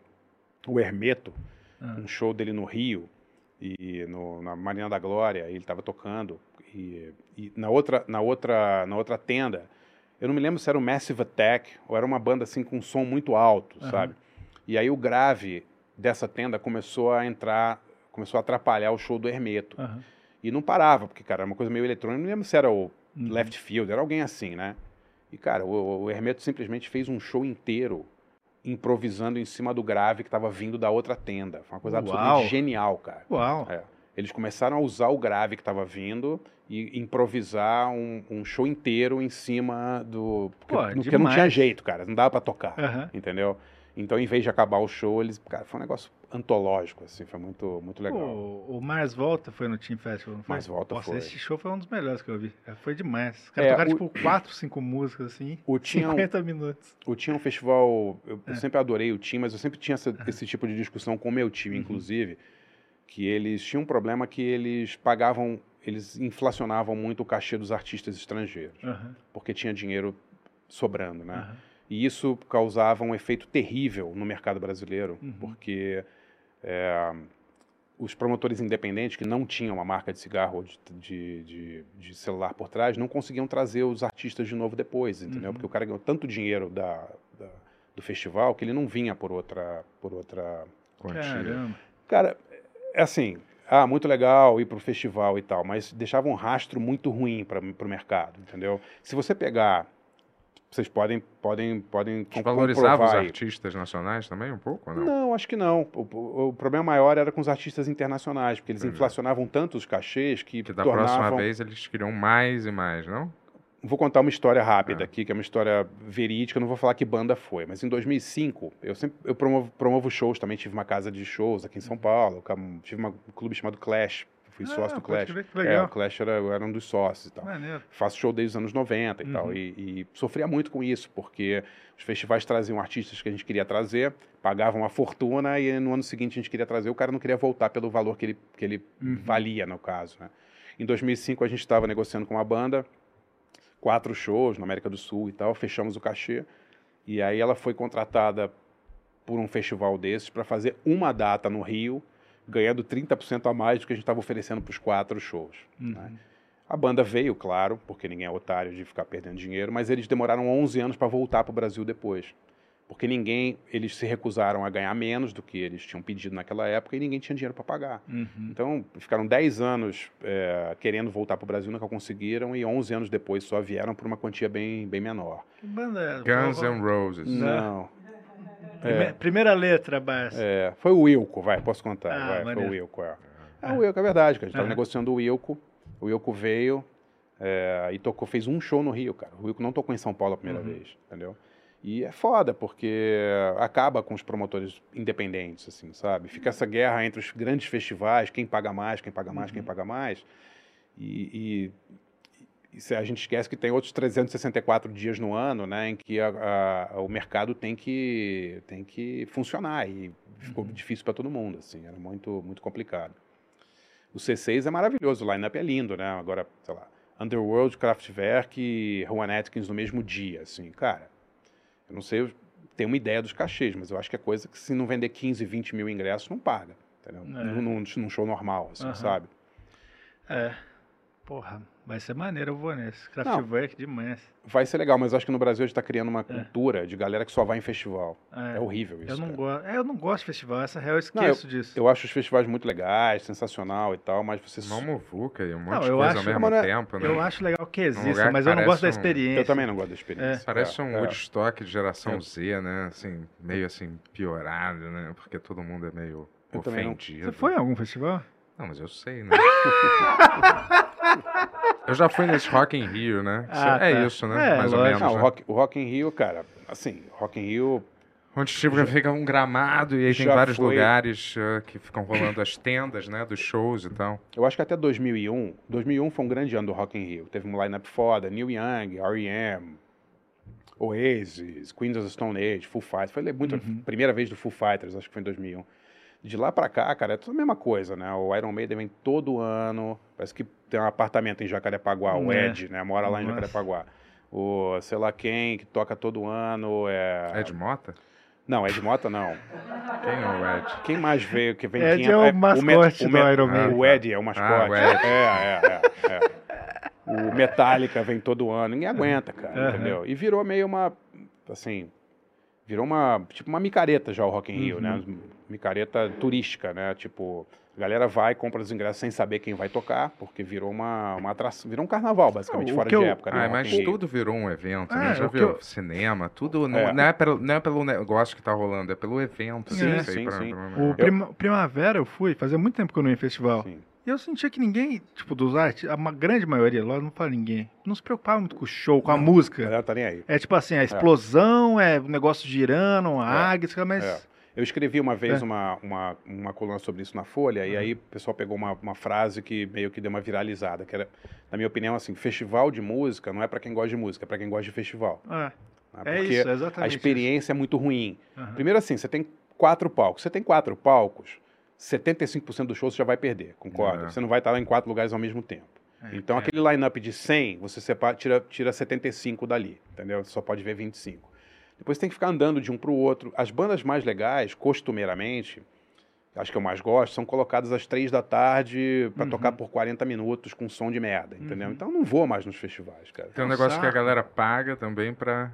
o Hermeto, Ah. um show dele no Rio, e no, na Marina da Glória, ele estava tocando. E, e na, outra, na, outra, na outra tenda, eu não me lembro se era o Massive Attack ou era uma banda assim com um som muito alto, Aham. sabe? E aí o grave dessa tenda começou a entrar, começou a atrapalhar o show do Hermeto. Aham. E não parava, porque, cara, era uma coisa meio eletrônica. Não lembro se era o Uhum. left field, era alguém assim, né? E, cara, o, o Hermeto simplesmente fez um show inteiro improvisando em cima do grave que estava vindo da outra tenda. Foi uma coisa Uau. absolutamente genial, cara. Uau. É. Eles começaram a usar o grave que estava vindo e improvisar um, um show inteiro em cima do. Porque, Pô, porque não tinha jeito, cara. Não dava pra tocar. Aham. Entendeu? Então, em vez de acabar o show, eles. Cara, foi um negócio antológico, assim. Foi muito, muito legal. O, o Mars Volta foi no Team Festival, não foi? Mars Volta Nossa, foi. esse show foi um dos melhores que eu vi. É, Foi demais. Os caras É, tocaram, o- tipo, quatro, cinco músicas, assim, O tinha um- 50 minutos. O tinha um festival, eu, eu É. sempre adorei o time, mas eu sempre tinha essa- esse tipo de discussão com o meu time, Uhum. inclusive, que eles tinham um problema que eles pagavam, eles inflacionavam muito o cachê dos artistas estrangeiros, Aham, porque tinha dinheiro sobrando, né? aham. E isso causava um efeito terrível no mercado brasileiro, Uhum. porque é, os promotores independentes que não tinham uma marca de cigarro ou de, de, de- de celular por trás não conseguiam trazer os artistas de novo depois, entendeu? Uhum. Porque o cara ganhou tanto dinheiro da, da- do festival que ele não vinha por outra, por outra Quantia. Cara, é assim, ah, muito legal ir pro festival e tal, mas deixava um rastro muito ruim para o mercado, entendeu? Se você pegar, vocês podem podem podem Desvalorizava os artistas nacionais também um pouco, ou não? Não, acho que não. O, o- problema maior era com os artistas internacionais, porque eles Entendi. inflacionavam tanto os cachês que, Que da tornavam... próxima vez eles queriam mais e mais, não? Vou contar uma história rápida É. aqui, que é uma história verídica, não vou falar que banda foi, mas em 2005, eu sempre eu promovo, promovo shows também, tive uma casa de shows aqui em São Paulo, cam- tive uma- um clube chamado Clash, fui Ah, sócio do Clash. É, o Clash era, era um dos sócios e tal. Maneiro. Faço show desde os anos 90 e Uhum. tal, e, e sofria muito com isso, porque os festivais traziam artistas que a gente queria trazer, pagavam uma fortuna, e no ano seguinte a gente queria trazer, o cara não queria voltar pelo valor que ele, que ele Uhum. valia, no caso. Né? Em 2005 a gente estava negociando com uma banda, quatro shows na América do Sul e tal, fechamos o cachê, e aí ela foi contratada por um festival desses para fazer uma data no Rio, ganhando 30% a mais do que a gente estava oferecendo para os quatro shows. né? Uhum. A banda veio, claro, porque ninguém é otário de ficar perdendo dinheiro, mas eles demoraram 11 anos para voltar para o Brasil depois. Porque ninguém, eles se recusaram a ganhar menos do que eles tinham pedido naquela época e ninguém tinha dinheiro para pagar. Uhum. Então, ficaram 10 anos é, querendo voltar para o Brasil, nunca conseguiram, e 11 anos depois só vieram por uma quantia bem, bem menor. Que banda é? Guns N' Roses. Não. Prime- Primeira letra, Barça. É, foi o Wilco, vai, posso contar. Ah, vai, foi o Wilco, é. É o Wilco, é verdade, cara. A gente estava Aham. negociando o Wilco. O Wilco veio é, e tocou, fez um show no Rio, cara. O Wilco não tocou em São Paulo a primeira Uhum. vez, entendeu? E é foda, porque acaba com os promotores independentes, assim, sabe? Fica essa guerra entre os grandes festivais, quem paga mais, quem paga mais, quem Uhum. paga mais. E, e, se a gente esquece que tem outros 364 dias no ano, né, em que a- a- o mercado tem que, tem que funcionar. E ficou difícil para todo mundo, assim, era muito, muito complicado. O C6 é maravilhoso, o line-up é lindo, né? Agora, sei lá, Underworld, Kraftwerk e Juan Atkins no mesmo dia, assim, cara. Eu não sei, tem uma ideia dos cachês, mas eu acho que é coisa que se não vender 15, 20 mil ingressos, não paga. Entendeu? É. Num, num- num show normal, assim, Aham. sabe? É. Porra, vai ser maneiro, eu vou nesse. Kraftwerk demais. Vai ser legal, mas eu acho que no Brasil a gente está criando uma cultura de galera que só vai em festival. É. É, horrível isso. Eu não, gosto, é, eu não gosto de festival, essa real eu Não, eu- esqueço disso. Eu acho os festivais muito legais, sensacional e tal, mas você. Uma muvuca e um monte Não, de eu coisa acho- ao mesmo é- tempo, né? Eu acho legal que exista, que mas eu não gosto da parece um- experiência. Eu também não gosto da experiência. Parece É, um é. Woodstock de geração É. Z, né? Assim, meio assim, piorado, né? Porque todo mundo é meio Eu ofendido. Você foi em algum festival? Não, mas eu sei, né? eu já fui nesse Rock in Rio, né? Ah, é tá. isso, né? É, Mais ou lógico. menos. Não, o né? Rock, o Rock in Rio, cara, assim, Rock in Rio Onde tipo, fica um gramado e aí tem vários foi. lugares eh, que ficam rolando as tendas, né? Dos shows e tal. Eu acho que até 2001, 2001 foi um grande ano do Rock in Rio. Teve um line-up foda, Neil Young, R.E.M., Oasis, Queens of the Stone Age, Foo Fighters. Foi muito Uhum. primeira vez do Foo Fighters, acho que foi em 2001. De lá pra cá, cara, é tudo a mesma coisa, né? O Iron Maiden vem todo ano. Parece que tem um apartamento em Jacarepaguá, o É. Ed, né? Mora lá em Nossa. Jacarepaguá. O sei lá quem, que toca todo ano. É... Ed Mota? Não, Ed Mota não. Quem é o Ed? Quem mais veio que vem Ed 500? é o me- mascote me- do Iron Maiden. O Ed é o mascote. Ah, o Ed. É, é, é, é. O Metallica vem todo ano. Ninguém aguenta, cara, Aham. entendeu? E virou meio uma, assim, virou uma, tipo uma micareta já o Rock in Rio, né? Micareta turística, né? Tipo, a galera vai, compra os ingressos sem saber quem vai tocar, porque virou uma, uma atração, virou um carnaval, basicamente, Não, o fora de eu- época, né? Ah, mas tudo virou um evento, É, né? Já viu? eu- Cinema, tudo. Não É. não, é pelo, não é pelo negócio que tá rolando, é pelo evento. Sim, né? Isso aí sim, pra- sim. pra- O Prima- Primavera eu fui, fazia muito tempo que eu não ia em festival. Sim. E eu sentia que ninguém, tipo, dos artes, a grande maioria, lógico, não fala ninguém, não se preocupava muito com o show, com a A música. galera tá nem aí. É tipo assim, a explosão, é o negócio girando, uma águia, sei lá, mas. É. Eu escrevi uma vez É. uma, uma, uma coluna sobre isso na Folha, e aí o pessoal pegou uma, uma frase que meio que deu uma viralizada, que era, na minha opinião, assim, festival de música não é para quem gosta de música, é para quem gosta de festival. É, né? é isso, é a exatamente. experiência é muito ruim. isso. Aham. Primeiro assim, você tem quatro palcos. Você tem quatro palcos, 75% do show você já vai perder, concorda? É. Você não vai estar lá em quatro lugares ao mesmo tempo. É, Então, é. aquele line-up de 100, você separa, tira, tira 75 dali, entendeu? Você só pode ver 25. Depois tem que ficar andando de um para o outro. As bandas mais legais, costumeiramente, acho que eu mais gosto, são colocadas às 3 da tarde para Uhum. tocar por 40 minutos com som de merda, entendeu? Uhum. Então, eu não vou mais nos festivais, cara. Tem um negócio que a galera paga também pra.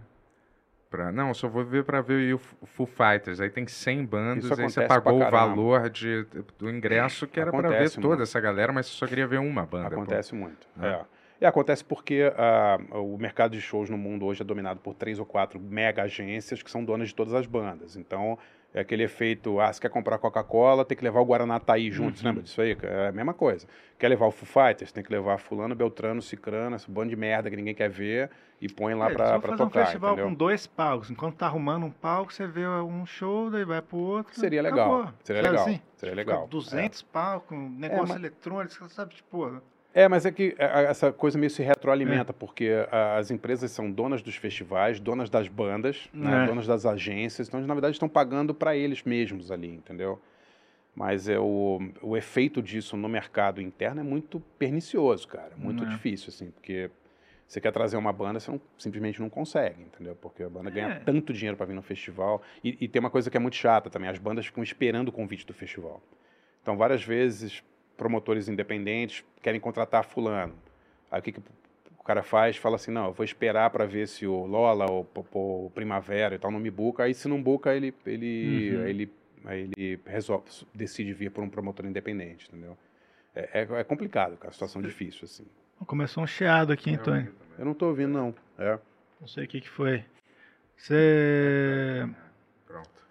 pra não, eu só vou ver pra ver o Foo Fighters. Aí tem 100 bandas, aí você pagou o valor de, do ingresso que era pra ver toda essa galera, mas você só queria ver uma banda. pô. Acontece muito. É. É. E acontece porque ah, o mercado de shows no mundo hoje é dominado por três ou quatro mega agências que são donas de todas as bandas. Então, é aquele efeito, ah, você quer comprar Coca-Cola, tem que levar o Guaraná Taí junto, você lembra disso aí? É a mesma coisa. Quer levar o Foo Fighters, tem que levar fulano, beltrano, cicrano, esse bando de merda que ninguém quer ver e põe lá É, pra, pra fazer um tocar, festival entendeu? com dois palcos. Enquanto tá arrumando um palco, você vê um show, daí vai pro outro. Seria legal, acabou. seria Sabe legal, assim? seria legal. 200 palcos, um negócio mas- eletrônico, sabe? Tipo, É, mas é que a- essa coisa meio se retroalimenta, porque a- as empresas são donas dos festivais, donas das bandas, né, É. donas das agências, então, na verdade, estão pagando para eles mesmos ali, entendeu? Mas é o, o efeito disso no mercado interno é muito pernicioso, cara. Muito É. difícil, assim, porque você quer trazer uma banda, você não- simplesmente não consegue, entendeu? Porque a banda ganha É. tanto dinheiro para vir no festival. E, e tem uma coisa que é muito chata também: as bandas ficam esperando o convite do festival. Então, várias vezes, promotores independentes querem contratar fulano. Aí o que, que o cara faz? Fala assim, não, eu vou esperar para ver se o Lola ou o Primavera e tal não me buca. Aí se não buca, ele, ele, Uhum. ele, aí ele resolve, decide vir por um promotor independente, entendeu? É, é, é complicado, cara, situação difícil, assim. começou um chiado aqui, hein, Tony? Eu não tô ouvindo, não. É. Não sei o que que foi. Você.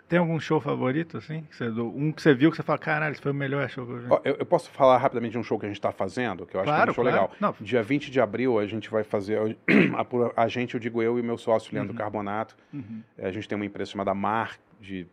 Tem algum show favorito, assim? Que você- um que você viu que você fala, caralho, esse foi o melhor show que eu vi. Ó, eu, eu posso falar rapidamente de um show que a gente está fazendo, que eu acho que é Claro, um show claro. legal. Não. Dia 20 de abril a gente vai fazer, a, a gente, eu digo eu e meu sócio Leandro Carbonato, Uhum. a gente tem uma empresa chamada Mar, de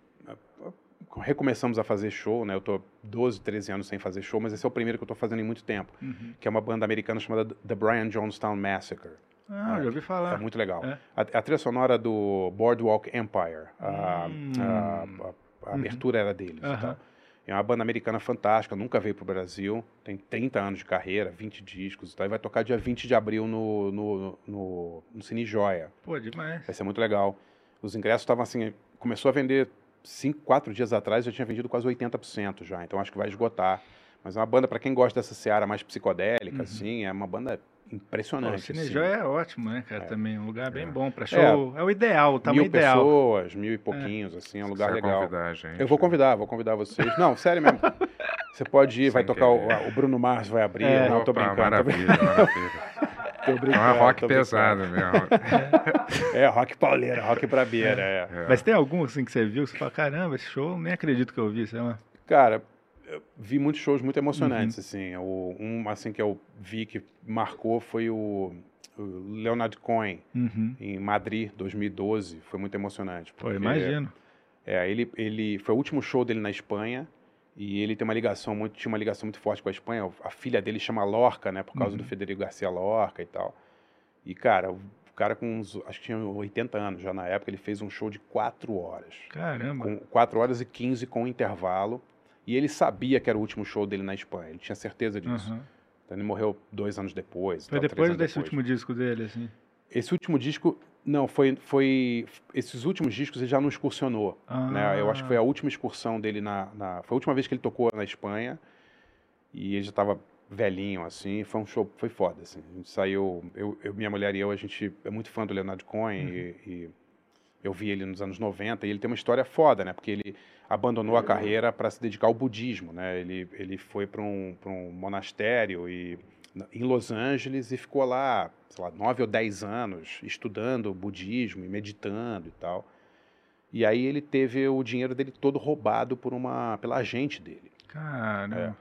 recomeçamos a fazer show, né? Eu tô 12, 13 anos sem fazer show, mas esse é o primeiro que eu tô fazendo em muito tempo, Uhum. que é uma banda americana chamada The Brian Jonestown Massacre. Ah, já ouvi falar. É muito legal. É? A, a trilha sonora do Boardwalk Empire, a, Hum. a- a- abertura era deles. tal. É uma banda americana fantástica, nunca veio pro Brasil, tem 30 anos de carreira, 20 discos e tal, e vai tocar dia 20 de abril no, no, no, no Cine Joia. Pô, demais. Vai ser muito legal. Os ingressos estavam assim, começou a vender cinco, quatro dias atrás, já tinha vendido quase 80% já, então acho que vai esgotar. Mas é uma banda, para quem gosta dessa seara mais psicodélica, assim, é uma banda Pô, o impressionante. Cinejó assim. é ótimo, né, cara? Também um lugar bem bom pra É. show. É, o ideal, o tamanho Mil ideal. pessoas, mil e pouquinhos, assim, é um lugar legal. convidar gente. Eu vou convidar, vou convidar vocês. Não, sério mesmo. Você pode ir, vai Sem tocar o, o Bruno Mars vai abrir. É. Não, tô Opa, brincando. Tô Maravilha, maravilha. Tô É brincando. uma rock tô pesado mesmo. É, rock pauleira, rock brabeira, é. É. Mas tem algum assim que você viu que você fala, caramba, esse show, nem acredito que eu vi, sei lá. Cara, eu vi muitos shows muito emocionantes, Uhum. assim. O, um, assim, que eu vi que marcou foi o, o Leonard Cohen, Uhum. em Madrid, 2012. Foi muito emocionante. Pô, imagino. É, ele, ele foi o último show dele na Espanha e ele tem uma ligação muito, tinha uma ligação muito forte com a Espanha. A filha dele chama Lorca, né, por causa Uhum. do Federico Garcia Lorca e tal. E cara, o cara com uns, acho que tinha 80 anos já na época, ele fez um show de 4 horas. Caramba. Com 4 horas e 15 com intervalo. E ele sabia que era o último show dele na Espanha, ele tinha certeza disso. Uhum. Então ele morreu dois anos depois. Foi tal, depois desse depois. último disco dele, assim. Esse último disco, não, foi, foi. Esses últimos discos ele já não excursionou. Né? Eu acho que foi a última excursão dele na, na- Foi a última vez que ele tocou na Espanha. E ele já tava velhinho, assim. Foi um show. Foi foda, assim. A gente saiu. Eu, eu- minha mulher e eu, a gente é muito fã do Leonard Cohen. E, e eu vi ele nos anos 90. E ele tem uma história foda, né? Porque ele abandonou a carreira para se dedicar ao budismo, né? Ele, ele foi para um, pra um monastério e em Los Angeles e ficou lá, sei lá, nove ou dez anos estudando budismo e meditando e tal. E aí ele teve o dinheiro dele todo roubado por uma pela agente dele. Caramba.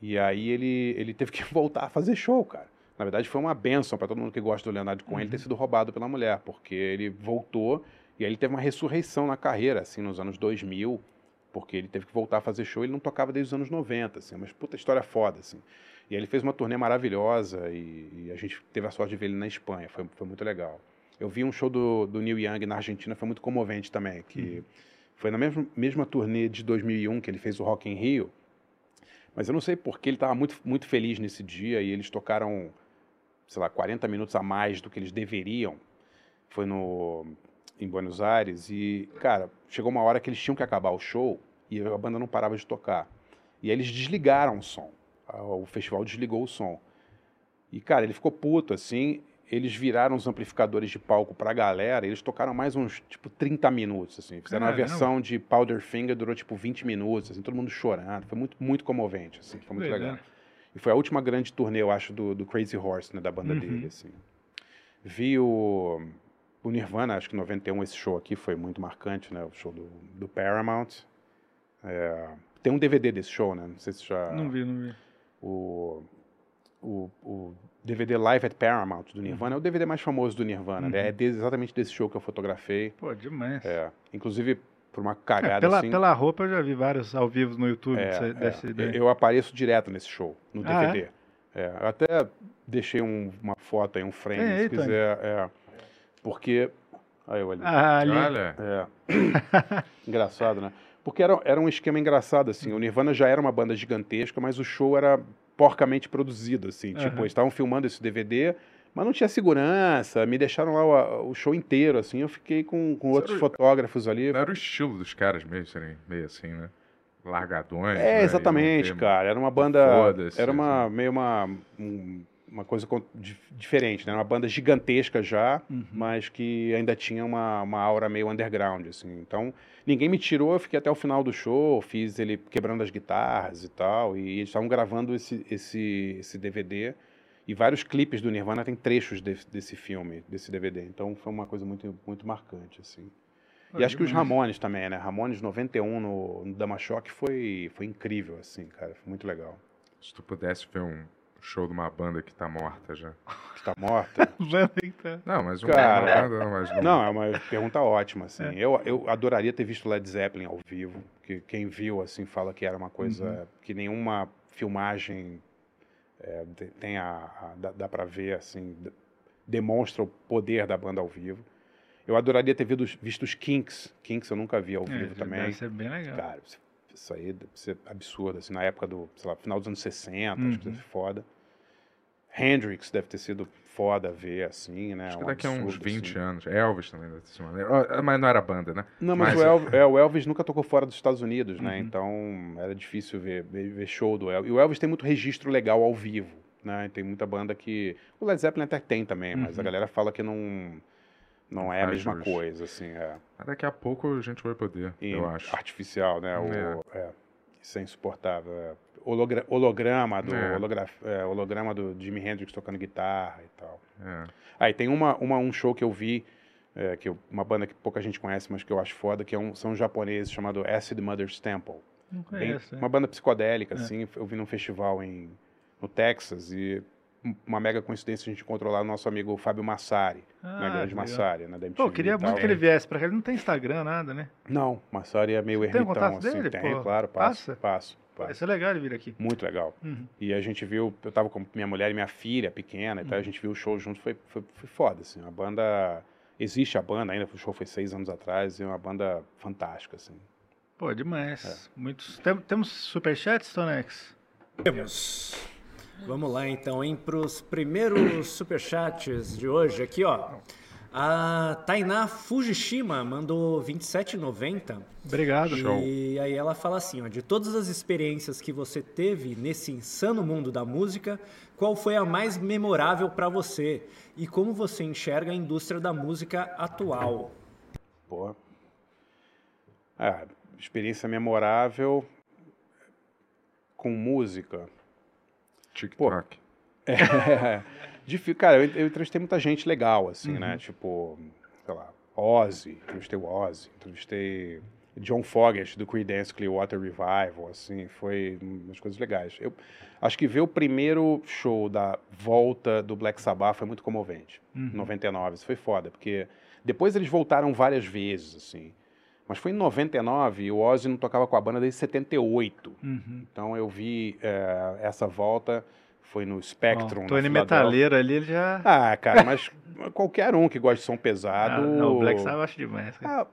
E aí ele, ele teve que voltar a fazer show, cara. Na verdade foi uma benção para todo mundo que gosta do Leonardo Cohen ele ter sido roubado pela mulher, porque ele voltou e aí ele teve uma ressurreição na carreira, assim, nos anos 2000, porque ele teve que voltar a fazer show, ele não tocava desde os anos 90, assim, mas puta história foda, assim. E aí ele fez uma turnê maravilhosa e, e a gente teve a sorte de ver ele na Espanha, foi, foi muito legal. Eu vi um show do, do Neil Young na Argentina, foi muito comovente também, que foi na mesma, mesma turnê de 2001 que ele fez o Rock in Rio, mas eu não sei porque ele estava muito, muito feliz nesse dia e eles tocaram, sei lá, 40 minutos a mais do que eles deveriam. Foi no em Buenos Aires e, cara, chegou uma hora que eles tinham que acabar o show e a banda não parava de tocar. E aí eles desligaram o som. A- O festival desligou o som. E, cara, ele ficou puto, assim. Eles viraram os amplificadores de palco pra galera e eles tocaram mais uns, tipo, 30 minutos, assim. Fizeram uma versão de Powderfinger, durou, tipo, 20 minutos, assim, todo mundo chorando. Foi muito, muito comovente, assim. Foi muito legal. E foi a última grande turnê, eu acho, do, do Crazy Horse, né, da banda Uhum. dele, assim. Vi o, o Nirvana, acho que em 91, esse show aqui foi muito marcante, né? O show do, do Paramount. É, tem um DVD desse show, né? Não sei se já... Não vi, não vi. O, o, o DVD Live at Paramount do Nirvana é o DVD mais famoso do Nirvana, né? Uhum. É de- exatamente desse show que eu fotografei. Pô, demais. É, inclusive, por uma É, cagada pela, assim... pela roupa eu já vi vários ao vivo no YouTube É, desse, é. desse daí. Eu apareço direto nesse show, no Ah, é? DVD. É, eu até deixei um- uma foto aí, um frame, se quiser. Porque. Aí eu ali. Ah, ali. Olha, É. engraçado, né? Porque era, era um esquema engraçado, assim. O Nirvana já era uma banda gigantesca, mas o show era porcamente produzido, assim. Tipo, Aham. eles estavam filmando esse DVD, mas não tinha segurança, me deixaram lá o, o show inteiro, assim. Eu fiquei com, com outros Sério? fotógrafos ali. era o estilo dos caras mesmo, serem meio assim, né? Largadões. né? É, não exatamente, cara. Era uma banda. Foda-se, Era uma assim. meio uma. um- uma coisa diferente, né? Uma banda gigantesca já, Uhum. mas que ainda tinha uma, uma aura meio underground, assim. Então, ninguém me tirou, eu fiquei até o final do show, fiz ele quebrando as guitarras e tal, e eles estavam gravando esse, esse, esse DVD. E vários clipes do Nirvana tem trechos desse, desse filme, desse DVD. Então, foi uma coisa muito, muito marcante, assim. E acho que os. Ramones também, né? Ramones 91 no, no Dama Choque foi, foi incrível, assim, cara. Foi muito legal. Se tu pudesse ver um show de uma banda que tá morta já. Que tá morta? Banda que tá- Não, mas um, Cara, uma banda, não, mas não. Não, é uma pergunta ótima, assim. É. Eu, eu adoraria ter visto Led Zeppelin ao vivo, que quem viu, assim, fala que era uma coisa Uhum. que nenhuma filmagem é, tem a, a- dá, dá pra ver, assim, de- demonstra o poder da banda ao vivo. Eu adoraria ter visto, visto os Kinks. Kinks eu nunca vi ao É, vivo também. Deve ser bem legal. Cara, isso- isso aí deve ser absurdo, assim, na época do, sei lá, final dos anos 60, acho que Uhum. deve ser foda. Hendrix deve ter sido foda ver, assim, né? Acho que um daqui a uns absurdo, 20 assim. anos. Elvis também deve ser maneiro. Ó, Mas não era banda, né? Não, mas, Mas- o, Elvis, é, o Elvis nunca tocou fora dos Estados Unidos, né? Uhum. Então era difícil ver, ver, show do Elvis. E o Elvis tem muito registro legal ao vivo, né? Tem muita banda que. O Led Zeppelin até tem também, mas a Uhum. galera fala que não, não é a mesma coisa, assim. É. Mas daqui a pouco a gente vai poder, E eu acho. Artificial, né? O, É. isso é insuportável. é. Hologra- holograma, do, É. hologra- é, holograma do Jimi Hendrix tocando guitarra e tal. É. Aí tem uma, uma, um show que eu vi, é, que eu- uma banda que pouca gente conhece, mas que eu acho foda, que é um, são japoneses chamado Acid Mother's Temple. Não Bem- conheço. uma banda psicodélica, É. assim. Eu vi num festival em, no Texas e uma mega coincidência a gente encontrou lá o nosso amigo Fábio Massari, Ah, né, grande. Massari, né, da MTV Pô, eu queria muito que ele viesse pra cá. Ele não tem Instagram, nada, né? Não, Massari é meio Você tem ermitão, contato assim. dele? Tem, Pô, claro, passo, passa? passo, Vai passo. ser legal ele vir aqui. Muito legal. Uhum. E a gente viu, eu tava com minha mulher e minha filha pequena e tal, a Uhum. gente viu o show junto, foi, foi, foi foda, assim, uma banda, existe a banda ainda, o show foi seis anos atrás, e é uma banda fantástica, assim. Pô, demais. Muitos... Tem- temos superchats, Tonex? Temos. Vamos lá então, hein, para os primeiros superchats de hoje. Aqui, ó. A Tainá Fujishima mandou 27,90. Obrigado. E aí ela fala assim, ó, de todas as experiências que você teve nesse insano mundo da música, qual foi a mais memorável para você? E como você enxerga a indústria da música atual? Pô. É, experiência memorável com música. TikTok. É, difí- cara, eu, eu entrevistei muita gente legal, assim, Uhum. né? Tipo, sei lá, Ozzy, entrevistei o Ozzy, entrevistei John Fogerty do Creedence Clearwater Revival, assim, foi umas coisas legais. Eu acho que ver o primeiro show da volta do Black Sabbath foi muito comovente, Uhum. em 99, isso foi foda, porque depois eles voltaram várias vezes, assim, mas foi em 99 e o Ozzy não tocava com a banda desde 78, Uhum. então eu vi eh, essa volta, foi no Spectrum, na Tony. Metaleiro ali, ele já... Ah, cara, mas qualquer um que gosta de som pesado. Ah, não, o Black Sabbath eu acho demais. cara. Ah,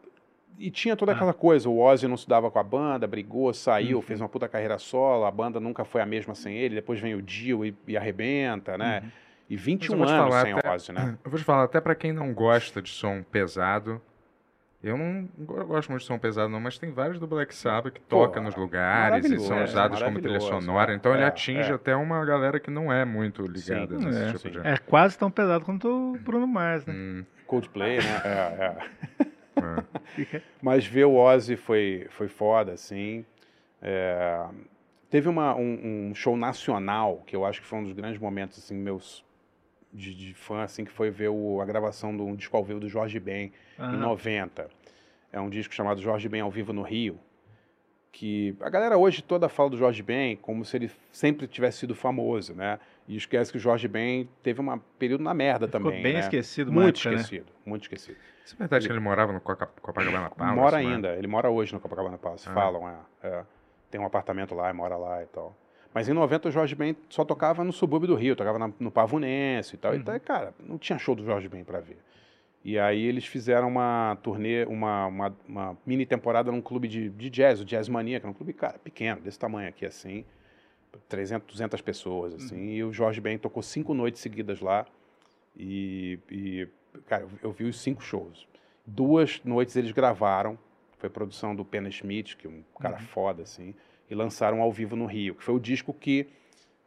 e tinha toda aquela coisa, o Ozzy não se dava com a banda, brigou, saiu, Uhum. fez uma puta carreira solo, a banda nunca foi a mesma sem ele, depois vem o Dio e, e arrebenta, né? Uhum. E Mas 21 eu vou te anos falar sem até- o Ozzy, né? Eu vou te falar, até pra quem não gosta de som pesado, eu não eu gosto muito de som pesado não, mas tem vários do Black Sabbath que Pô, toca nos lugares e são usados como trilha sonora, é, então ele é, atinge é. até uma galera que não é muito ligada Sim, nesse é, tipo sim. de... É quase tão pesado quanto o Bruno Mars, né? Hum, Coldplay, né? É, é. é. Mas ver o Ozzy foi, foi foda, assim. É, teve uma, um, um show nacional, que eu acho que foi um dos grandes momentos, assim, meus de, de fã, assim, que foi ver o- a gravação do um disco ao vivo do Jorge Ben, em Ah, 90. É um disco chamado Jorge Ben ao vivo no Rio, que a galera hoje toda fala do Jorge Ben como se ele sempre tivesse sido famoso, né? E esquece que o Jorge Ben teve um período na merda ficou também, bem né? esquecido Muito época, né? esquecido, muito esquecido. Isso é verdade que ele morava no Copacabana Palace? Mora né? ainda, ele mora hoje no Copacabana Palace, Ah. falam, é, é. Tem um apartamento lá e mora lá e tal. Mas em 90 o Jorge Ben só tocava no subúrbio do Rio, tocava na- no Pavunense e tal. Uhum. Então, cara, não tinha show do Jorge Ben pra ver. E aí eles fizeram uma turnê, uma, uma, uma mini temporada num clube de, de jazz, o Jazz Mania, que é um clube, cara, pequeno, desse tamanho aqui, assim. 300, 200 pessoas, assim. Uhum. E o Jorge Ben tocou cinco noites seguidas lá. E, e, cara, eu vi os cinco shows. Duas noites eles gravaram, foi produção do Pena Schmidt, que é um cara Uhum. foda, assim, e lançaram ao vivo no Rio, que foi o disco que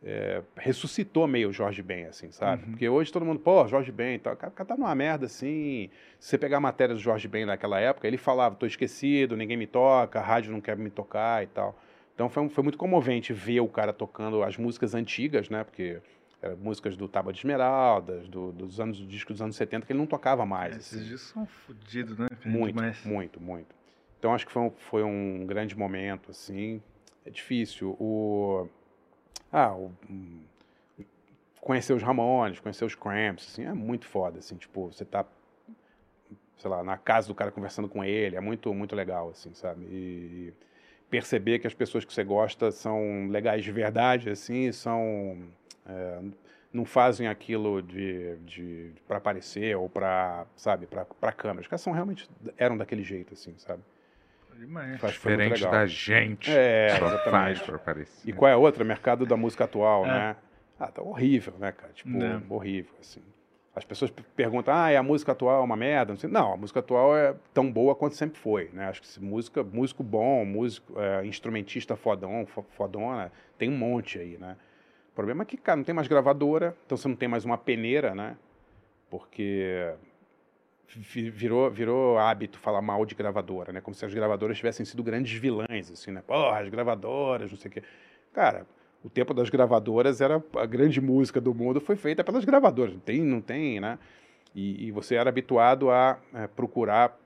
é, ressuscitou meio o Jorge Ben, assim, sabe? Uhum. Porque hoje todo mundo, pô, Jorge Ben tal, o cara, tá numa merda, assim, se você pegar a matéria do Jorge Ben naquela época, ele falava, tô esquecido, ninguém me toca, a rádio não quer me tocar e tal. Então foi, foi muito comovente ver o cara tocando as músicas antigas, né? Porque eram músicas do Tábua de Esmeraldas, do- dos anos, do disco dos anos 70, que ele não tocava mais. Esses assim. discos são fodidos, né? Muito, Demais. muito, muito. Então acho que foi um, foi um grande momento, assim. É difícil. O, ah, o, hum, conhecer os Ramones, conhecer os Cramps, assim, é muito foda, assim, tipo, você tá, sei lá, na casa do cara conversando com ele, é muito, muito legal, assim, sabe? E perceber que as pessoas que você gosta são legais de verdade, assim, são... é, não fazem aquilo de, de para aparecer ou para, sabe, para câmeras. Caras são realmente eram daquele jeito assim, sabe? Demais. Muito Diferente da gente. É, só exatamente. faz pra aparecer. E qual é a outra? Mercado da música atual, É. né? Ah, tá horrível, né, cara? Tipo, É. horrível, assim. As pessoas perguntam, ah, e a música atual é uma merda? Não, sei. Não, a música atual é tão boa quanto sempre foi, né? Acho que se música, músico bom, músico, é, instrumentista fodão, fo- fodona, tem um monte aí, né? O problema é que, cara, não tem mais gravadora, então você não tem mais uma peneira, né? Porque virou, virou hábito falar mal de gravadora, né? Como se as gravadoras tivessem sido grandes vilãs, assim, né? Porra, as gravadoras, não sei o quê. Cara, o tempo das gravadoras era a grande música do mundo foi feita pelas gravadoras, não tem, não tem, né? E, e você era habituado a é, procurar,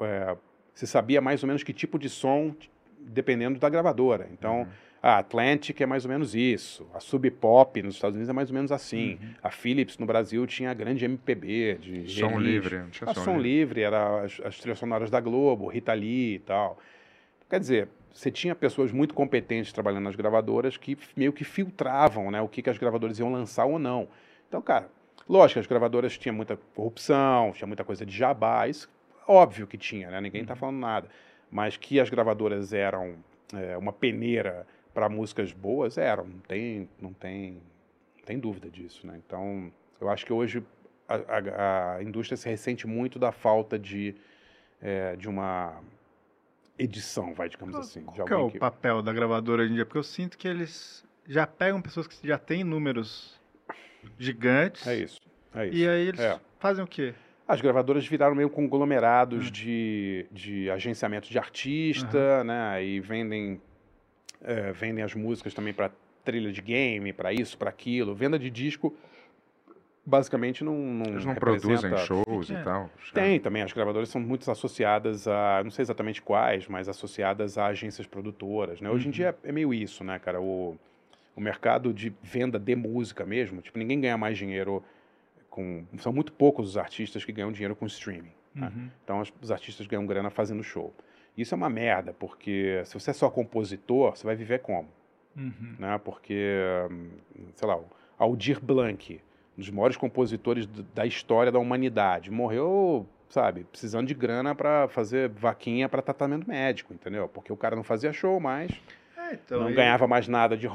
é, você sabia mais ou menos que tipo de som dependendo da gravadora. Então, a Atlantic é mais ou menos isso, a Sub Pop nos Estados Unidos é mais ou menos assim, a Philips no Brasil tinha a grande MPB de Som release. livre, não tinha A som som livre. livre, era as, as trilhas sonoras da Globo, Rita Lee e tal. Quer dizer, você tinha pessoas muito competentes trabalhando nas gravadoras que meio que filtravam né, o que, que as gravadoras iam lançar ou não. Então, cara, lógico, as gravadoras tinham muita corrupção, tinha muita coisa de jabá, isso óbvio que tinha, né? Ninguém está falando nada. Mas que as gravadoras eram é, uma peneira para músicas boas, eram, não tem, não tem, não tem dúvida disso, né? Então, eu acho que hoje a, a- a indústria se ressente muito da falta de, é, de uma edição, vai, digamos assim. de Qual é o que- papel da gravadora hoje em dia? Porque eu sinto que eles já pegam pessoas que já têm números gigantes. É isso, é isso. E aí eles É. fazem o quê? As gravadoras viraram meio conglomerados de, de agenciamento de artista, né? E vendem, é, vendem as músicas também para trilha de game, para isso, para aquilo. Venda de disco, basicamente, não. não Eles não produzem shows É. e tal. Tem também, as gravadoras são muito associadas a, não sei exatamente quais, mas associadas a agências produtoras, né? Hoje em dia é meio isso, né, cara? O, o mercado de venda de música mesmo, tipo, ninguém ganha mais dinheiro com... São muito poucos os artistas que ganham dinheiro com streaming. né? Uhum. Então os, os artistas ganham grana fazendo show. Isso é uma merda, porque se você é só compositor, você vai viver como? Uhum. né? Porque, sei lá, Aldir Blanc, um dos maiores compositores da história da humanidade, morreu, sabe, precisando de grana para fazer vaquinha para tratamento médico, entendeu? Porque o cara não fazia show mais, É, então, não e- ganhava mais nada de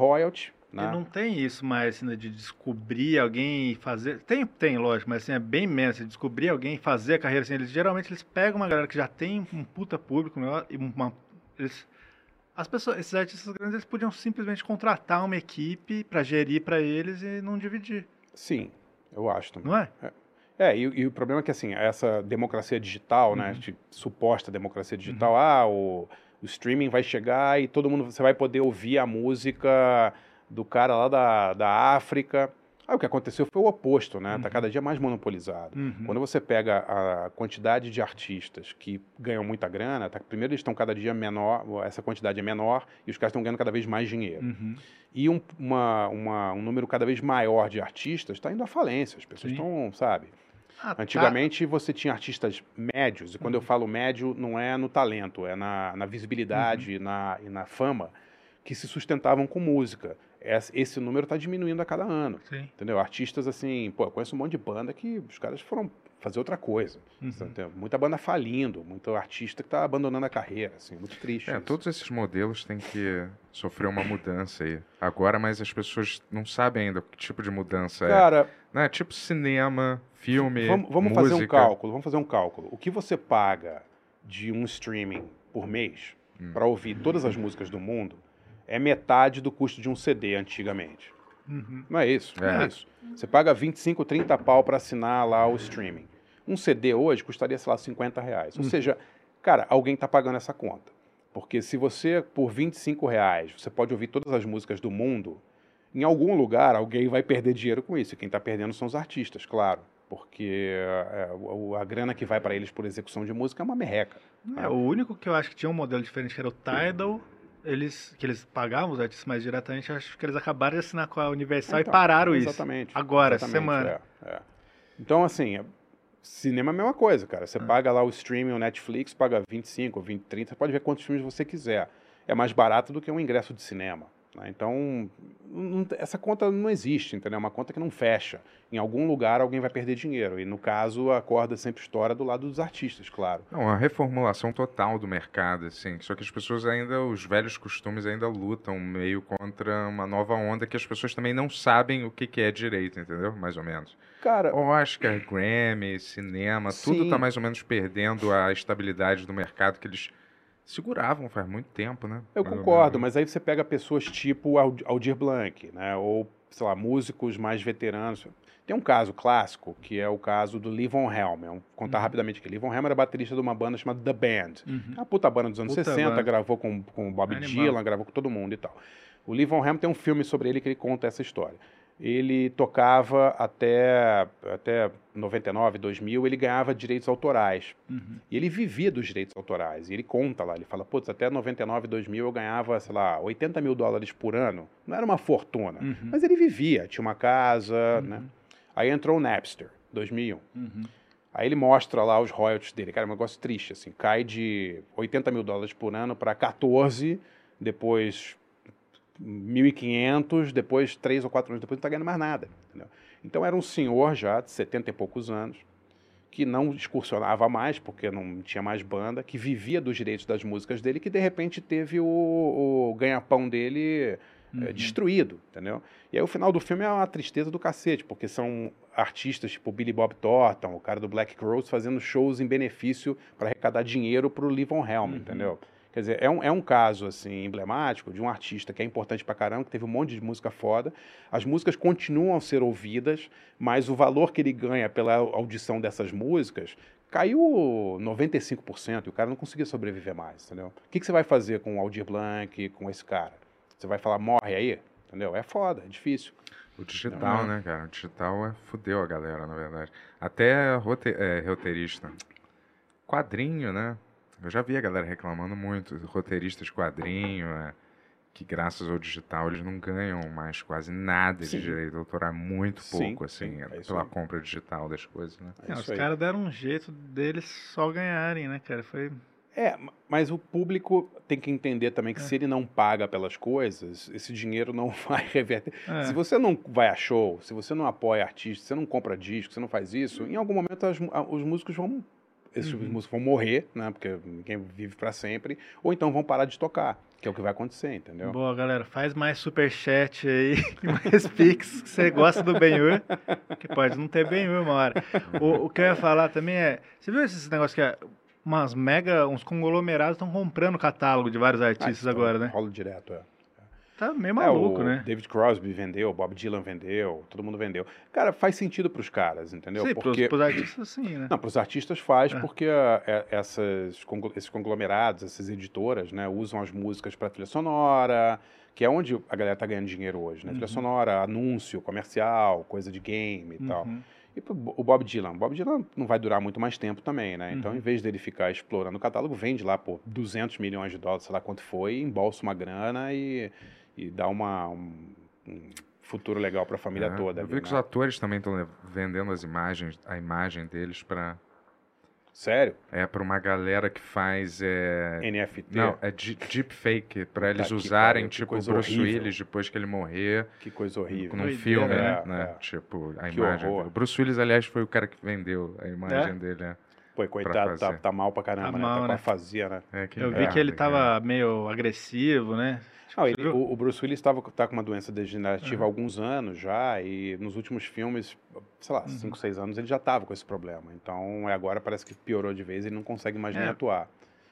royalty, E né? não tem isso mais, assim, né, de descobrir alguém e fazer. Tem, tem, lógico, mas assim, é bem menos. de Descobrir alguém e fazer a carreira assim. Eles geralmente eles pegam uma galera que já tem um puta público, né, e uma. Eles, as pessoas, esses artistas grandes, eles podiam simplesmente contratar uma equipe pra gerir pra eles e não dividir, Sim, eu acho também. não é? É, e, e o problema é que, assim, essa democracia digital, né, Uhum. de suposta democracia digital, ah, o, o streaming vai chegar e todo mundo, você vai poder ouvir a música do cara lá da, da África. Aí o que aconteceu foi o oposto, né, tá Uhum. cada dia mais monopolizado. Uhum. Quando você pega a quantidade de artistas que ganham muita grana, tá, primeiro eles estão cada dia menor, essa quantidade é menor, e os caras estão ganhando cada vez mais dinheiro. Uhum. E um, uma, uma- um número cada vez maior de artistas está indo à falência. As pessoas estão, sabe? Ah, tá. Antigamente você tinha artistas médios, e quando eu falo médio, não é no talento, é na, na visibilidade e, na, e na fama, que se sustentavam com música. Esse, número está diminuindo a cada ano. Sim. Entendeu? Artistas assim, pô, eu conheço um monte de banda que os caras foram fazer outra coisa. Uhum. Entendeu? Muita banda falindo, muito artista que está abandonando a carreira, assim, muito triste. É, isso. todos esses modelos têm que sofrer uma mudança aí. Agora, mas as pessoas não sabem ainda que tipo de mudança é. Cara, Né? Tipo cinema, filme, Vamos, vamos fazer um música. cálculo, vamos fazer um cálculo. O que você paga de um streaming por mês Hum. para ouvir todas as músicas do mundo é metade do custo de um CD antigamente. Uhum. Não é isso? Não é É. isso. Você paga 25, 30 pau para assinar lá o streaming. Um CD hoje custaria, sei lá, 50 reais. Ou seja, cara, alguém está pagando essa conta. Porque se você, por 25 reais, você pode ouvir todas as músicas do mundo, em algum lugar alguém vai perder dinheiro com isso. E quem está perdendo são os artistas, claro. Porque é, o- a grana que vai para eles por execução de música é uma merreca. É, o único que eu acho que tinha um modelo diferente que era o Tidal, eles, que eles pagavam os artistas mais diretamente, acho que eles acabaram de assinar com a Universal Então, e pararam isso. Exatamente. Agora, exatamente, semana. é, é. Então, assim, é- cinema é a mesma coisa, cara. Ah. Você paga lá o streaming, o Netflix, paga 25, 20, 30, você pode ver quantos filmes você quiser. É mais barato do que um ingresso de cinema. Né? Então, essa conta não existe, entendeu? É uma conta que não fecha. Em algum lugar alguém vai perder dinheiro. E no caso, a corda sempre estoura do lado dos artistas, claro. Não, a reformulação total do mercado, assim. Só que as pessoas ainda, os velhos costumes ainda lutam meio contra uma nova onda que as pessoas também não sabem o que, que é direito, entendeu? Mais ou menos. Cara, Oscar, Grammy, cinema, tudo Sim. tá mais ou menos perdendo a estabilidade do mercado que eles seguravam faz muito tempo, né? Eu Mais concordo, mas aí você pega pessoas tipo Al- Aldir Blanc, né? Ou, sei lá, músicos mais veteranos. Tem um caso clássico, que é o caso do Livon Helm. Vou contar Uhum. rapidamente aqui. Livon Helm era baterista de uma banda chamada The Band. Uhum. É uma puta banda dos anos Puta 60, banda. gravou com, com o Bob Animal. Dylan, gravou com todo mundo e tal. O Lee Von Helm tem um filme sobre ele que ele conta essa história. Ele tocava até, até 99, 2000, ele ganhava direitos autorais. Uhum. E ele vivia dos direitos autorais. E ele conta lá, ele fala, putz, até 99, 2000 eu ganhava, sei lá, 80 mil dólares por ano. Não era uma fortuna, Uhum. mas ele vivia, tinha uma casa, Uhum. né? Aí entrou o Napster, 2001. Uhum. Aí ele mostra lá os royalties dele. Cara, é um negócio triste, assim. Cai de 80 mil dólares por ano para 14, depois 1.500, depois 3 ou 4 anos depois não está ganhando mais nada. entendeu? Então era um senhor já de 70 e poucos anos, que não excursionava mais, porque não tinha mais banda, que vivia dos direitos das músicas dele, que de repente teve o, o ganha-pão dele Uhum. é, destruído, entendeu? E aí o final do filme é uma tristeza do cacete, porque são artistas tipo Billy Bob Thornton, o cara do Black Crowes, fazendo shows em benefício para arrecadar dinheiro para o Lee Von Helm, Uhum. entendeu? Quer dizer, é um, é um caso assim emblemático de um artista que é importante pra caramba, que teve um monte de música foda. As músicas continuam a ser ouvidas, mas o valor que ele ganha pela audição dessas músicas caiu 95% e o cara não conseguia sobreviver mais, entendeu? O que, que você vai fazer com o Aldir Blanc, com esse cara? Você vai falar, morre aí? Entendeu? É foda, é difícil. O digital, né, cara? O digital é, fudeu a galera, na verdade. Até rote, é, roteirista. Quadrinho, né? Eu já vi a galera reclamando muito. Roteiristas de quadrinho, é, que graças ao digital eles não ganham mais quase nada Sim. de direito autoral. Muito Sim, pouco, assim, sim, é pela aí. compra digital das coisas, né? É É, os caras deram um jeito deles só ganharem, né, cara? Foi. É, ma- mas o público tem que entender também que É. se ele não paga pelas coisas, esse dinheiro não vai reverter. É. Se você não vai a show, se você não apoia artista, você não compra disco, você não faz isso, em algum momento as os músicos vão. Esses Uhum. músicos vão morrer, né? Porque ninguém vive pra sempre, ou então vão parar de tocar, que é o que vai acontecer, entendeu? Boa, galera. Faz mais superchat aí mais pix. que Você gosta do Ben-Hur? Que pode não ter Ben-Hur uma hora. O, o que eu ia falar também é... Você viu esses negócios que é, umas mega... Uns conglomerados estão comprando catálogo de vários Ah, artistas isso agora, né? Rola direto, é. Tá meio É, maluco, o né? David Crosby vendeu, Bob Dylan vendeu, todo mundo vendeu. Cara, faz sentido pros caras, entendeu? Sim, Porque pros artistas sim, né? Não, para os artistas faz, É. porque ah, é- essas, esses conglomerados, essas editoras, né, usam as músicas para trilha sonora, que é onde a galera tá ganhando dinheiro hoje, né? Trilha Uhum. sonora, anúncio, comercial, coisa de game e tal. Uhum. E pro Bo- o Bob Dylan, o Bob Dylan não vai durar muito mais tempo também, né? Então, Uhum. em vez dele ficar explorando o catálogo, vende lá por 200 milhões de dólares, sei lá quanto foi, embolsa uma grana e, e dá uma, um, um futuro legal para a família É, toda. Eu ali, vi que os né? atores também estão vendendo as imagens, a imagem deles pra. Sério? É pra uma galera que faz. É, NFT? Não, é de- deepfake, pra Puta eles que usarem, que tipo, o Bruce horrível. Willis depois que ele morrer, Que coisa horrível. num filme, né? né? É, né? é. Tipo, a Que imagem. horror. O Bruce Willis, aliás, foi o cara que vendeu a imagem É? dele, né? Pô, coitado, tá, tá mal pra caramba, Tá né? mal, tá né? fazia, né? É, que Eu vi que ele tava meio agressivo, né? Não, ele- o, o Bruce Willis tava, tá com uma doença degenerativa há Aham. alguns anos já, e nos últimos filmes, sei lá, Uhum. 5, 6 anos, ele já tava com esse problema. Então, é agora parece que piorou de vez e ele não consegue mais nem É. atuar.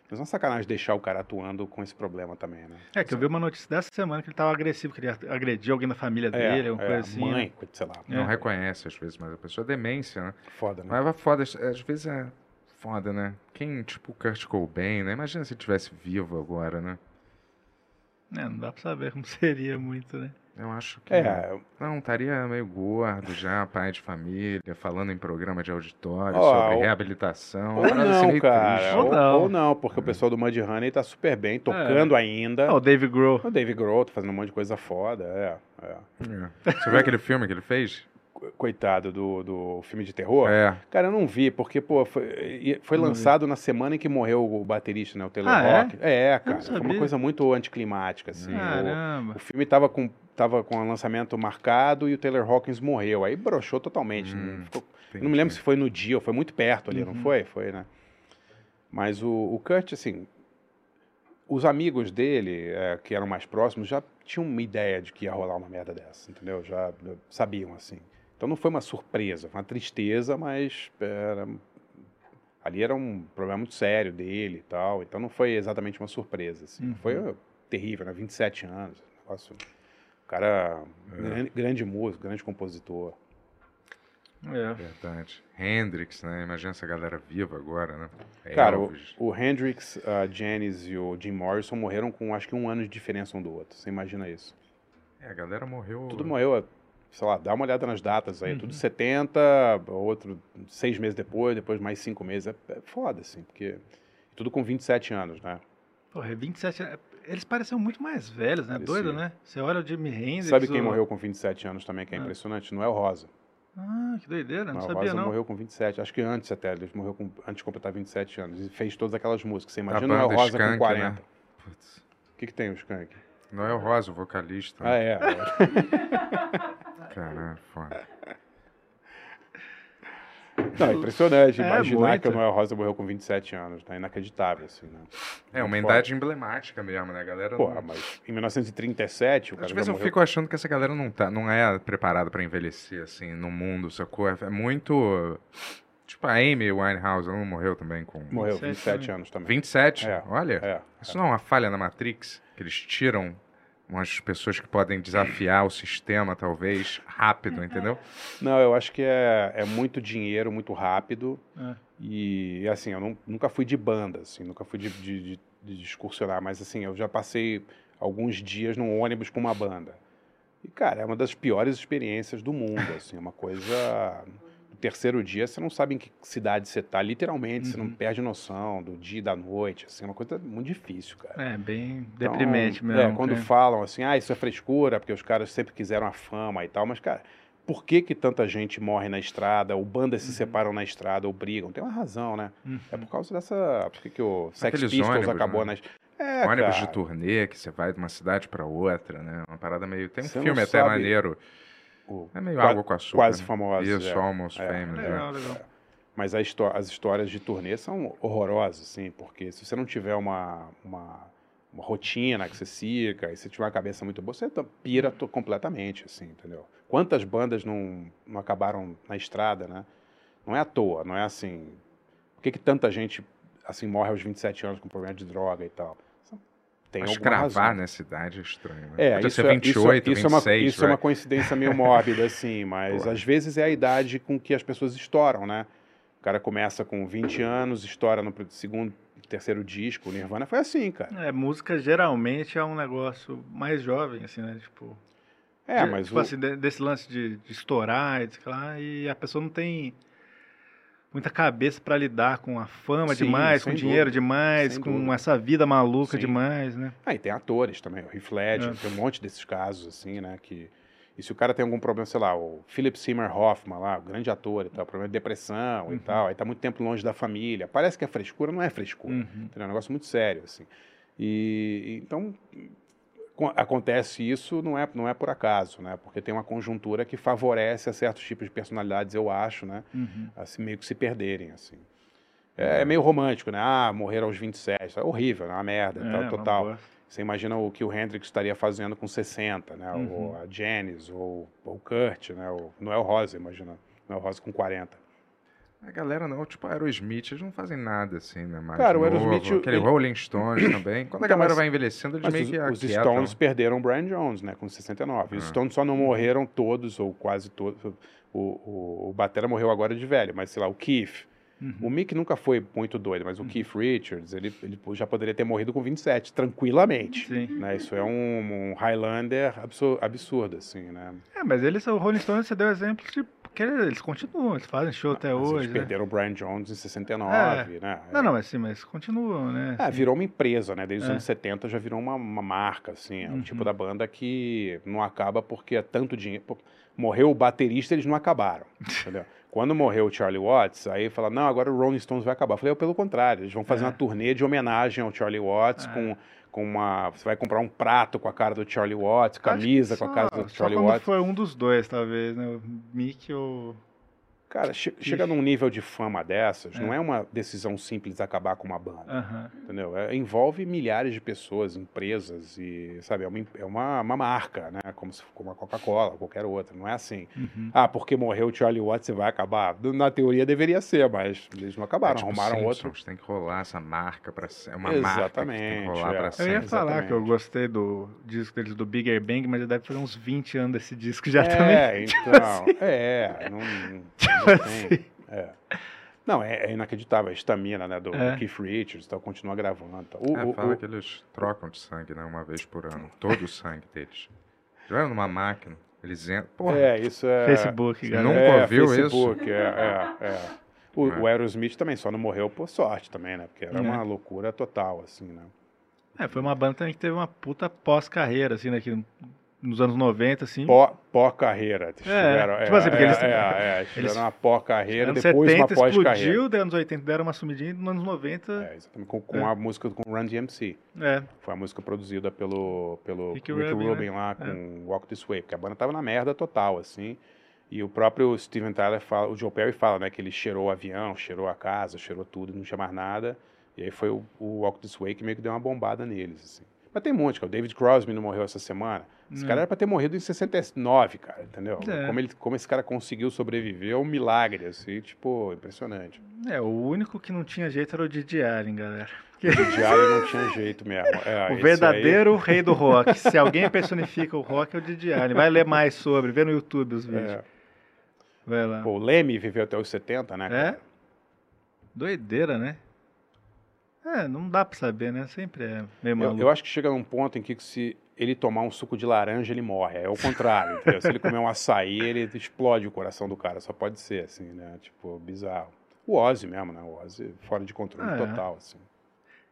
Mas é uma sacanagem deixar o cara atuando com esse problema também, né? É, que eu vi uma notícia dessa semana que ele tava agressivo, que ele agrediu alguém da família dele, alguma coisa assim. mãe, né? sei lá. Não É. reconhece às vezes, mas a pessoa é demência, né? Foda, né? Mas é foda, às vezes é foda, né? Quem, tipo, o Kurt Cobain, né? Imagina se ele tivesse vivo agora, né? É, não dá pra saber como seria muito, né? Eu acho que. É, Não, estaria meio gordo já, pai de família, falando em programa de auditório Ó, sobre ou- reabilitação. ou assim não, cara. Ou, Ou não. ou não, porque o pessoal do Mudhoney tá super bem, tocando ainda. Ah, o Dave Grohl. O Dave Grohl tá fazendo um monte de coisa foda, é. é. É. Você viu aquele filme que ele fez? Coitado, do, do filme de terror. É. Cara, eu não vi, porque, pô, foi, foi Não vi. lançado na semana em que morreu o baterista, né? O Taylor Ah, é? Rock. É, cara. Foi uma coisa muito anticlimática, assim. O, Caramba. o filme tava com, tava com o lançamento marcado e o Taylor Hawkins morreu. Aí broxou totalmente. Hum, não, ficou- não me lembro se foi no dia ou foi muito perto ali, não Uhum. foi? Foi, né? Mas o, o Kurt, assim, os amigos dele, é, que eram mais próximos, já tinham uma ideia de que ia rolar uma merda dessa, entendeu? Já sabiam, assim. Então não foi uma surpresa, foi uma tristeza, mas era- ali era um problema muito sério dele e tal. Então não foi exatamente uma surpresa, assim. Uhum. Foi eh, terrível, né? 27 anos, negócio... O cara, grande, grande músico, grande compositor. É. Verdade. Hendrix, né? Imagina essa galera viva agora, né? Cara, o, o Hendrix, a Janis e o Jim Morrison morreram com acho que um ano de diferença um do outro. Você imagina isso? É, a galera morreu. Tudo morreu, sei lá, dá uma olhada nas datas aí. Uhum. Tudo 70, outro seis meses depois, depois mais cinco meses. É, é foda, assim, porque. Tudo com 27 anos, né? Porra, 27 é- Eles pareciam muito mais velhos, né? Parecia. Doido, né? Você olha o Jimi Hendrix. Sabe quem o- morreu com 27 anos também, que é Ah. impressionante? Noel Rosa. Ah, que doideira, não Noel sabia Rosa não. morreu com 27, acho que antes até, ele morreu com, antes de completar 27 anos. E fez todas aquelas músicas. Você imagina Noel Rosa Skank, com 40. né? Putz. O que, que tem o Skank? Noel Rosa, o vocalista. Ah, é. Caralho, foda. Não, é impressionante É, imaginar muito. que o Noel Rosa morreu com 27 anos. Tá inacreditável, assim, né? É uma Muito idade emblemática mesmo, né? A galera. Porra, não... mas em 1937 o cara Às vezes eu morreu. fico achando que essa galera não, tá, não é preparada pra envelhecer, assim, no mundo, sacou? É é muito. Tipo, a Amy Winehouse, ela não morreu também com. Morreu, 27 27 anos também. 27? É, Olha. É. Isso não é uma falha na Matrix? Que eles tiram umas pessoas que podem desafiar o sistema, talvez, rápido, entendeu? Não, eu acho que é, é muito dinheiro, muito rápido. É. E, assim, eu não- nunca fui de banda, assim, nunca fui de, de, de- de excursionar, mas, assim, eu já passei alguns dias num ônibus com uma banda. E, cara, é uma das piores experiências do mundo, assim, é uma coisa... Terceiro dia, você não sabe em que cidade você tá, literalmente, você não Uhum. perde noção do dia e da noite, assim, é uma coisa muito difícil, cara. É, bem Então, deprimente mesmo. É, quando falam assim, ah, isso é frescura, porque os caras sempre quiseram a fama e tal, mas, cara, por que que tanta gente morre na estrada, ou bandas se separam na estrada, ou brigam? Tem uma razão, né? Uhum. É por causa dessa... Por que que o Sex Aqueles Pistols ônibus, acabou né? nas... É, ônibus cara, de turnê, que você vai de uma cidade pra outra, né? Uma parada meio. Tem um Você filme até sabe- maneiro. O- É meio Qua- água com açúcar. Quase né? famosos. Isso, é. Almost É. Famous. né? Legal, legal. Mas a histó- as histórias de turnê são horrorosas, assim, porque se você não tiver uma, uma, uma rotina que você siga, e se tiver uma cabeça muito boa, você pira completamente, assim, entendeu? Quantas bandas não, não acabaram na estrada, né? Não é à toa, não é assim... Por que, que tanta gente, assim, morre aos 27 anos com problema de droga e tal? Tem Mas alguma cravar razão. nessa idade é estranho. Né? É, Podia isso, ser é- 28, isso, isso é uma, 26, isso é uma vai. coincidência meio mórbida, assim, mas Pô. às vezes é a idade com que as pessoas estouram, né? O cara começa com 20 anos, estoura no segundo, terceiro disco, o Nirvana foi assim, cara. É, música geralmente é um negócio mais jovem, assim, né? Tipo, É, de- mas tipo o- assim, de- desse lance de, de estourar e, lá, e a pessoa não tem muita cabeça pra lidar com a fama Sim, demais, com sem dinheiro dúvida, demais, com dúvida. essa vida maluca Sim. demais, né? Ah, e tem atores também, o Heath Ledger, É. tem um monte desses casos, assim, né, que... E se o cara tem algum problema, sei lá, o Philip Seymour Hoffman lá, o grande ator e tal, problema de depressão e Uhum. tal, aí tá muito tempo longe da família, parece que é frescura, não é frescura. Uhum. É um negócio muito sério, assim. E, e, então, acontece isso não é, não é por acaso, né? Porque tem uma conjuntura que favorece a certos tipos de personalidades, eu acho, né? Uhum. Assim, meio que se perderem, assim. É, é meio romântico, né? Ah, morrer aos 27. É horrível, é uma merda, É, tal, total. Você imagina o que o Hendrix estaria fazendo com 60, né? Uhum. Ou a Janis, ou, ou o Kurt, né? O Noel Rosa, imagina. Noel Rosa com 40. A galera não, tipo, Aerosmith, eles não fazem nada assim, né? Mais Cara, o novo. Aerosmith, Aquele ele- Rolling Stones também. Quando a Então, galera mas- vai envelhecendo, eles meio os, que os aquietam. Stones perderam o Brian Jones, né, com 69. Os Ah. Stones só não morreram todos, ou quase todos. O, o, o Batera morreu agora de velho, mas sei lá, o Keith. Uhum. O Mick nunca foi muito doido, mas o Keith Richards, ele, ele já poderia ter morrido com 27, tranquilamente. Sim. Né? Isso é um, um Highlander absur- absurdo, assim, né? É, mas eles, o Rolling Stones, você deu exemplo de porque eles continuam, eles fazem show até Mas hoje. Eles né? perderam o Brian Jones em 69, né? Não, não, mas sim, mas continuam, né? É, virou uma empresa, né? Desde os É. anos 70 já virou uma, uma marca, assim. É o Uhum. tipo da banda que não acaba porque é tanto dinheiro. Morreu o baterista, eles não acabaram, entendeu? Quando morreu o Charlie Watts, aí fala, não, agora o Rolling Stones vai acabar. Eu falei, pelo contrário, eles vão fazer É. uma turnê de homenagem ao Charlie Watts É. com, com uma... Você vai comprar um prato com a cara do Charlie Watts, camisa com a só- cara do só Charlie Watts. foi um dos dois, talvez, né? O Mick ou... Cara, che- chega num nível de fama dessas, É. não é uma decisão simples acabar com uma banda. Entendeu? É, envolve milhares de pessoas, empresas e, sabe, é uma, é uma, uma marca, né? Como, se, como a Coca-Cola, qualquer outra. Não é assim, Uhum. ah, porque morreu o Charlie Watts, você vai acabar. Na teoria deveria ser, mas eles não acabaram, É tipo arrumaram outro. Simpsons, Tem que rolar essa marca pra ser. É uma marca que tem que Exatamente, rolar é. pra Eu Eu ia sempre. falar que eu Exatamente. gostei do disco deles, do Bigger Bang, mas já deve fazer uns 20 anos desse disco já é, também. então, é, não, É. Não, é, é inacreditável, a estamina, né, do É. Keith Richards, então, continua gravando. tá. O, É, o- fala o- que eles trocam de sangue, né? Uma vez por ano. Todo o sangue deles. Já numa máquina. Eles entram. Porra, é, isso é... Facebook, Você galera. nunca é, ouviu Facebook, É, é, é. O, É. o Aerosmith também só não morreu por sorte também, né? Porque era É. uma loucura total, assim, né? É, foi uma banda também que teve uma puta pós-carreira, assim, né? Que nos anos 90, assim. Pó- Pó-carreira. Eles tiveram- tipo assim, porque é, eles- é, é, eles tiveram uma pó-carreira, depois uma 70 pós-carreira. explodiu, daí anos 80 deram uma sumidinha, e nos anos 90, É, exatamente, com, com É. a música com Run DMC. é. Foi a música produzida pelo, pelo Rick Rick, Rubin, Rubin, né? lá com Walk This Way, porque a banda tava na merda total, assim. E o próprio Steven Tyler fala, o Joe Perry fala, né, que ele cheirou o avião, cheirou a casa, cheirou tudo, não tinha mais nada. E aí foi o, o Walk This Way que meio que deu uma bombada neles, assim. Mas tem um monte, cara. O David Crosby não morreu essa semana. Esse Hum. cara era pra ter morrido em 69, cara, entendeu? É. Como, ele, como esse cara conseguiu sobreviver é um milagre, assim, tipo, impressionante. É, o único que não tinha jeito era o Didi Allen, galera. O Diário não tinha jeito mesmo. É, O verdadeiro rei do rock. Se alguém personifica o rock, é o Didi Allen. Vai ler mais sobre, vê no YouTube os Aí, vídeos. é. Vai lá. Pô, o Leme viveu até os 70, né? É? cara? Doideira, né? É, não dá pra saber, né? Sempre é meio Eu, maluco. eu acho que chega num ponto em que se ele tomar um suco de laranja, ele morre. É o contrário, entendeu? Se ele comer um açaí, ele explode o coração do cara. Só pode ser, assim, né? Tipo, bizarro. O Ozzy mesmo, né? O Ozzy fora de controle É. total, assim.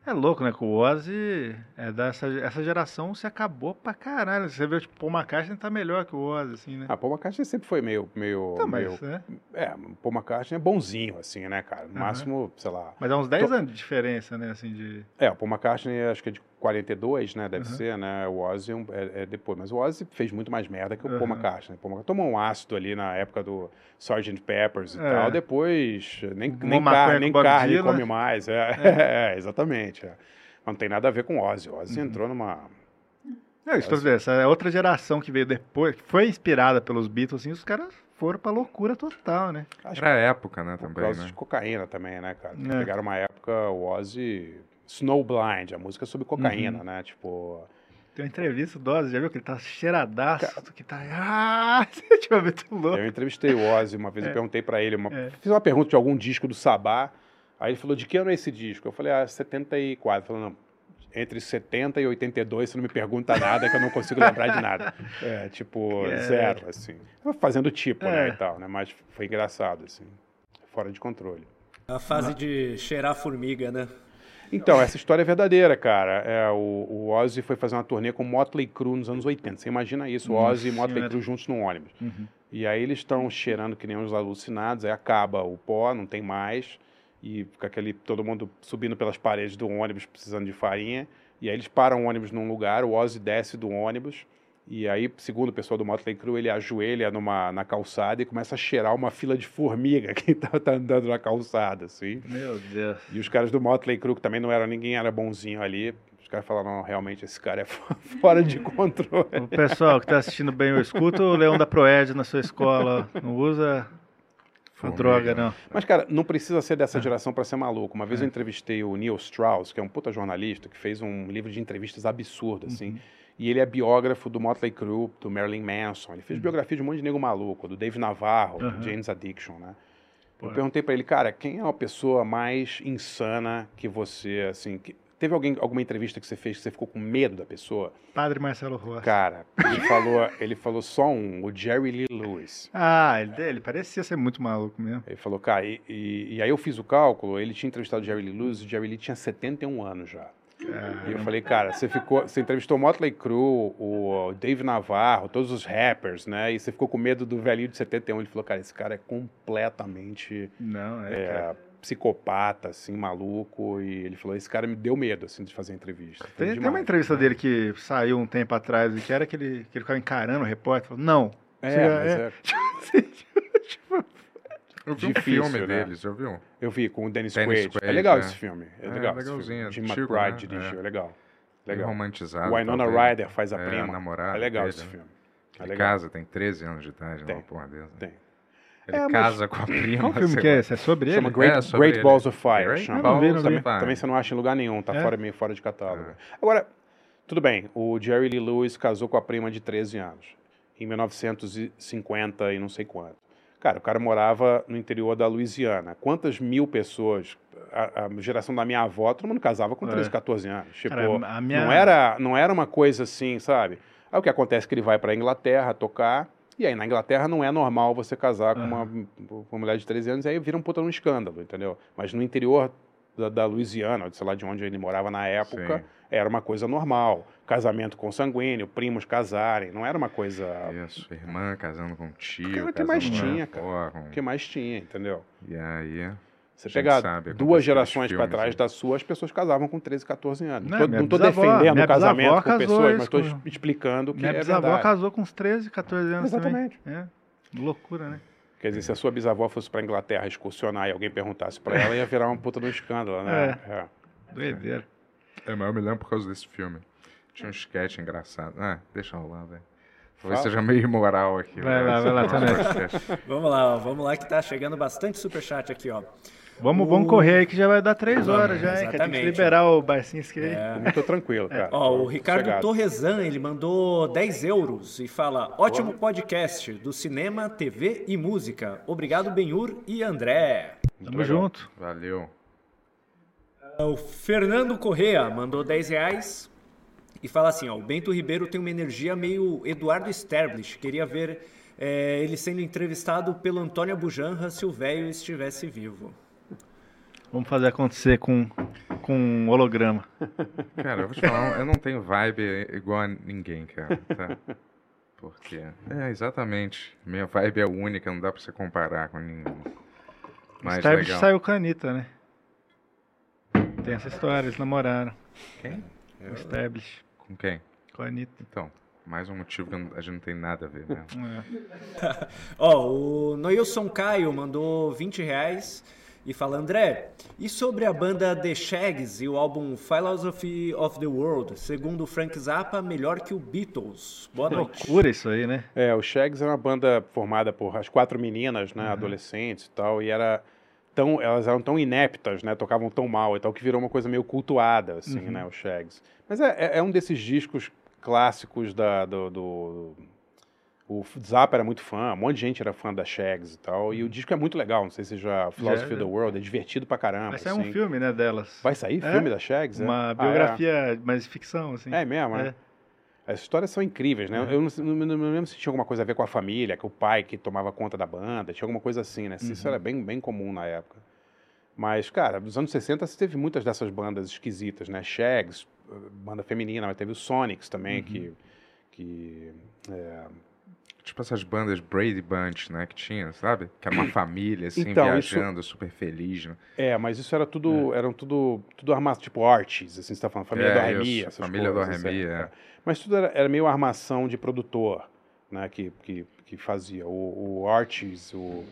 É louco, né? Que o Ozzy, é dessa, essa geração se acabou pra caralho. Você vê, tipo, Paul McCartney tá melhor que o Ozzy, assim, né? Ah, Paul McCartney sempre foi meio... meio, Tá, meio mas, né? É, Paul McCartney é bonzinho, assim, né, cara? No Aham. máximo, sei lá... Mas é uns 10 Tô- anos de diferença, né? Assim, de... É, o Paul McCartney acho que é de 42, né? Deve Uhum. ser, né? O Ozzy é, é- é depois. Mas o Ozzy fez muito mais merda que o Paul Uhum. McCartney. O Paul McCartney tomou um ácido ali na época do Sgt. Peppers e É. tal. Depois, nem, Fumou nem, car com nem carne Dylan. come mais. É, é, exatamente. é. Mas Não tem nada a ver com o Ozzy. O Ozzy Uhum. entrou numa... Não, isso, dizendo, essa é outra geração que veio depois, que foi inspirada pelos Beatles, assim, os caras foram pra loucura total, né? Acho Era a época, né, por também, causa né? de cocaína também, né, cara? É. Pegaram uma época, o Ozzy... Snowblind, a música sobre cocaína, Uhum. né? Tipo... Tem uma entrevista do Ozzy, já viu que ele tá cheiradaço, que tá... Ah, tipo, é muito louco. Eu entrevistei o Ozzy uma vez, É. eu perguntei pra ele, uma- É. fiz uma pergunta de algum disco do Sabá, aí ele falou, de que ano é esse disco? Eu falei, ah, 74. Ele falou, não, entre 70 e 82 você não me pergunta nada que eu não consigo lembrar de nada. É, tipo, É. zero, assim. Tava fazendo tipo, É. né, e tal, né, mas foi engraçado, assim, fora de controle. A fase de cheirar formiga, né? Então, essa história é verdadeira, cara. É, o, o Ozzy foi fazer uma turnê com Motley Crue nos anos 80. Você imagina isso, o Nossa Ozzy e Motley. Crue juntos num ônibus. Uhum. E aí eles estão cheirando que nem uns alucinados, aí acaba o pó, não tem mais, e fica aquele todo mundo subindo pelas paredes do ônibus precisando de farinha. E aí eles param o ônibus num lugar, o Ozzy desce do ônibus, e aí, segundo o pessoal do Motley Crue, ele ajoelha numa, na calçada e começa a cheirar uma fila de formiga que tá, tá andando na calçada, assim. Meu Deus. E os caras do Motley Crue, que também não eram ninguém, era bonzinho ali, os caras falaram, não, realmente esse cara é fora de controle. O pessoal que tá assistindo bem o escuta o Leão da Proed na sua escola. Não usa a Formiga. droga, não. Mas, cara, não precisa ser É. dessa geração para ser maluco. Uma vez eu entrevistei o Neil Strauss, que é um puta jornalista, que fez um livro de entrevistas absurdo, assim. Uhum. E ele é biógrafo do Motley Crue, do Marilyn Manson. Ele fez biografia de um monte de nego maluco, do Dave Navarro, Uhum. do James Addiction, né? Eu perguntei para ele, cara, quem é a pessoa mais insana que você, assim, que, teve alguém, alguma entrevista que você fez que você ficou com medo da pessoa? Padre Marcelo Rossi. Cara, ele falou, ele falou só um, o Jerry Lee Lewis. Ah, ele, ele parecia ser muito maluco mesmo. Ele falou, cara, e, e- e aí eu fiz o cálculo, ele tinha entrevistado o Jerry Lee Lewis, o Jerry Lee tinha 71 anos já. E eu falei, cara, você ficou, você entrevistou o Motley Crue, o Dave Navarro, todos os rappers, né? E você ficou com medo do velhinho de 71. Ele falou, cara, esse cara é completamente Não, é, é, psicopata, assim, maluco. E ele falou, esse cara me deu medo, assim, de fazer a entrevista. Foi Tem, tem demais. uma entrevista dele que saiu um tempo atrás e que era que ele, que ele ficava encarando o repórter. Falou, não. É, é- é- Eu vi um Difícil, filme né? deles, já viu? eu vi com o Dennis, Dennis Quaid. É Quaid, legal é. esse filme. É, É, legal. esse legalzinho. Jim McBride né? dirigiu, É. é legal. Legal. romantizado. O Winona. Ryder faz a É, prima. a namorada é legal dele, esse né? filme. É Ele legal. casa, tem 13 anos de idade, Tem. uma porra dessa. Tem. Ele É, mas- casa com a prima. Qual filme que é esse? É sobre Chama ele? Great, É, sobre Great ele. Balls of Fire. Chama. Balls of também, Fire. também você não acha em lugar nenhum, tá É? fora, meio fora de catálogo. É. Agora, tudo bem, o Jerry Lee Lewis casou com a prima de 13 anos, em 1950 e não sei quanto. Cara, o cara morava no interior da Louisiana. Quantas mil pessoas, a, a geração da minha avó, todo mundo casava com É. 13, 14 anos. Tipo, Cara, a minha- não, era, não era uma coisa assim, sabe? Aí o que acontece é que ele vai para Inglaterra tocar, e aí na Inglaterra não é normal você casar com uma, com uma mulher de 13 anos, e aí vira um puta um escândalo, entendeu? Mas no interior da, da Louisiana, sei lá de onde ele morava na época, Sim. Era uma coisa normal. Casamento consanguíneo, primos casarem, não era uma coisa. Isso, irmã casando com tio. O que mais tinha, com- O que mais tinha, entendeu? E aí, Você pegar duas gerações para trás né? da sua, as pessoas casavam com 13, 14 anos. Não, Não, tô, minha não tô bisavó- defendendo o casamento bisavó com pessoas, mas estou com- explicando que Minha é bisavó verdade. casou com uns 13, 14 anos Exatamente. também. É. Loucura, né? Quer dizer, se a sua bisavó fosse para Inglaterra excursionar e alguém perguntasse para ela, ia virar uma puta de um escândalo, né? É. Doideira. É, mas eu me lembro por causa desse filme. Tinha um sketch engraçado. Ah, deixa rolar, velho. Talvez seja meio imoral aqui. Vai lá, esse vai lá, podcast. Vamos lá, ó, vamos lá que tá chegando bastante superchat aqui, ó. Vamos, O- vamos correr aí que já vai dar 3 horas já, hein? Que tem que liberar o Barcinski aí. É. Eu tô tranquilo, cara. Ó, o Ricardo sossegado. Torresan, ele mandou 10 euros e fala: ótimo podcast do cinema, TV e música. Obrigado, Benhur e André. Muito Tamo legal. junto. Valeu. O Fernando Correa mandou 10 reais e fala assim: ó, o Bento Ribeiro tem uma energia meio Eduardo Sterblich. Queria ver é, ele sendo entrevistado pelo Antônio Bujanra se o velho estivesse vivo. Vamos fazer acontecer com, com um holograma. Cara, eu vou te falar, eu não tenho vibe igual a ninguém, cara. Tá? Porque. É, exatamente. Minha vibe é única, não dá pra você comparar com nenhum. Mas legal. saiu com a Anitta, né? Tem essa história, eles namoraram. Quem? O Sterblich Com quem? com a Anitta. Então, mais um motivo que eu a gente não tem nada a ver mesmo. É. Ó, o Noilson Caio mandou 20 reais e fala: André, e sobre a banda The Shags e o álbum Philosophy of the World? Segundo Frank Zappa, melhor que o Beatles. Boa noite. Loucura isso aí, né? É, o Shags era uma banda formada por as quatro meninas, Uhum. né, adolescentes e tal, e era tão, elas eram tão ineptas, né, tocavam tão mal e tal, que virou uma coisa meio cultuada, assim, Uhum. né, o Shags. Mas é, é- é um desses discos clássicos da, do, do- O Zappa era muito fã, um monte de gente era fã da Shags e tal, e o disco é muito legal, não sei se já... Philosophy of the World, é divertido pra caramba, Vai sair assim. um filme, né, delas. Vai sair É? filme da Shags? é? Uma Ah, é? biografia, mas ficção, assim. É mesmo, né? As histórias são incríveis, né? É. Eu não, não, não- lembro se tinha alguma coisa a ver com a família, que o pai que tomava conta da banda, tinha alguma coisa assim, né? Isso Uhum. era bem, bem comum na época. Mas, cara, nos anos 60 você teve muitas dessas bandas esquisitas, né? Shags, eh, banda feminina, mas teve o Sonics também, Uhum. que... que é, Tipo essas bandas Brady Bunch, né, que tinha, sabe? Que era uma família, assim, Então, isso- viajando, super feliz. Né? é, mas isso era tudo, eram tudo, tudo armado, tipo Arches, assim, você tá falando, Família É, do isso, essas Família do coisas, Remy, assim, é. Mas tudo era, era meio armação de produtor, né, que, que, que fazia. O, o Arches, o...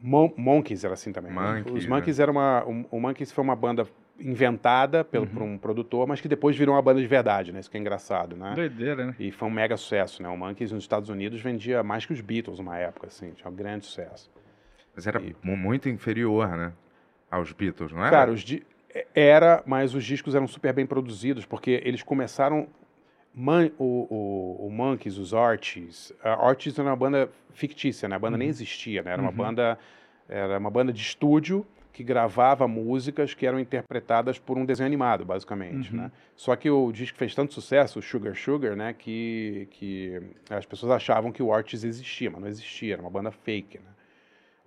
Mon Monkeys era assim também. né? Monkeys, Os Monkeys era uma... O, o Monkeys foi uma banda inventada pelo, por um produtor, mas que depois virou uma banda de verdade, né? Isso que é engraçado, né? Doideira, né? E foi um mega sucesso, né? O Monkeys nos Estados Unidos vendia mais que os Beatles uma época, assim. Tinha um grande sucesso. Mas era mu- muito inferior, né? Aos Beatles, não era? Cara, os di- era, mas os discos eram super bem produzidos, porque eles começaram. Man- o, o, o Monkeys, os Archies. A Archies era uma banda fictícia, né? A banda nem existia, né? Era uma banda. Era uma banda de estúdio que gravava músicas que eram interpretadas por um desenho animado, basicamente, Uhum. né? Só que o disco fez tanto sucesso, o Sugar Sugar, né, que, que as pessoas achavam que o Ortiz existia, mas não existia, era uma banda fake, né?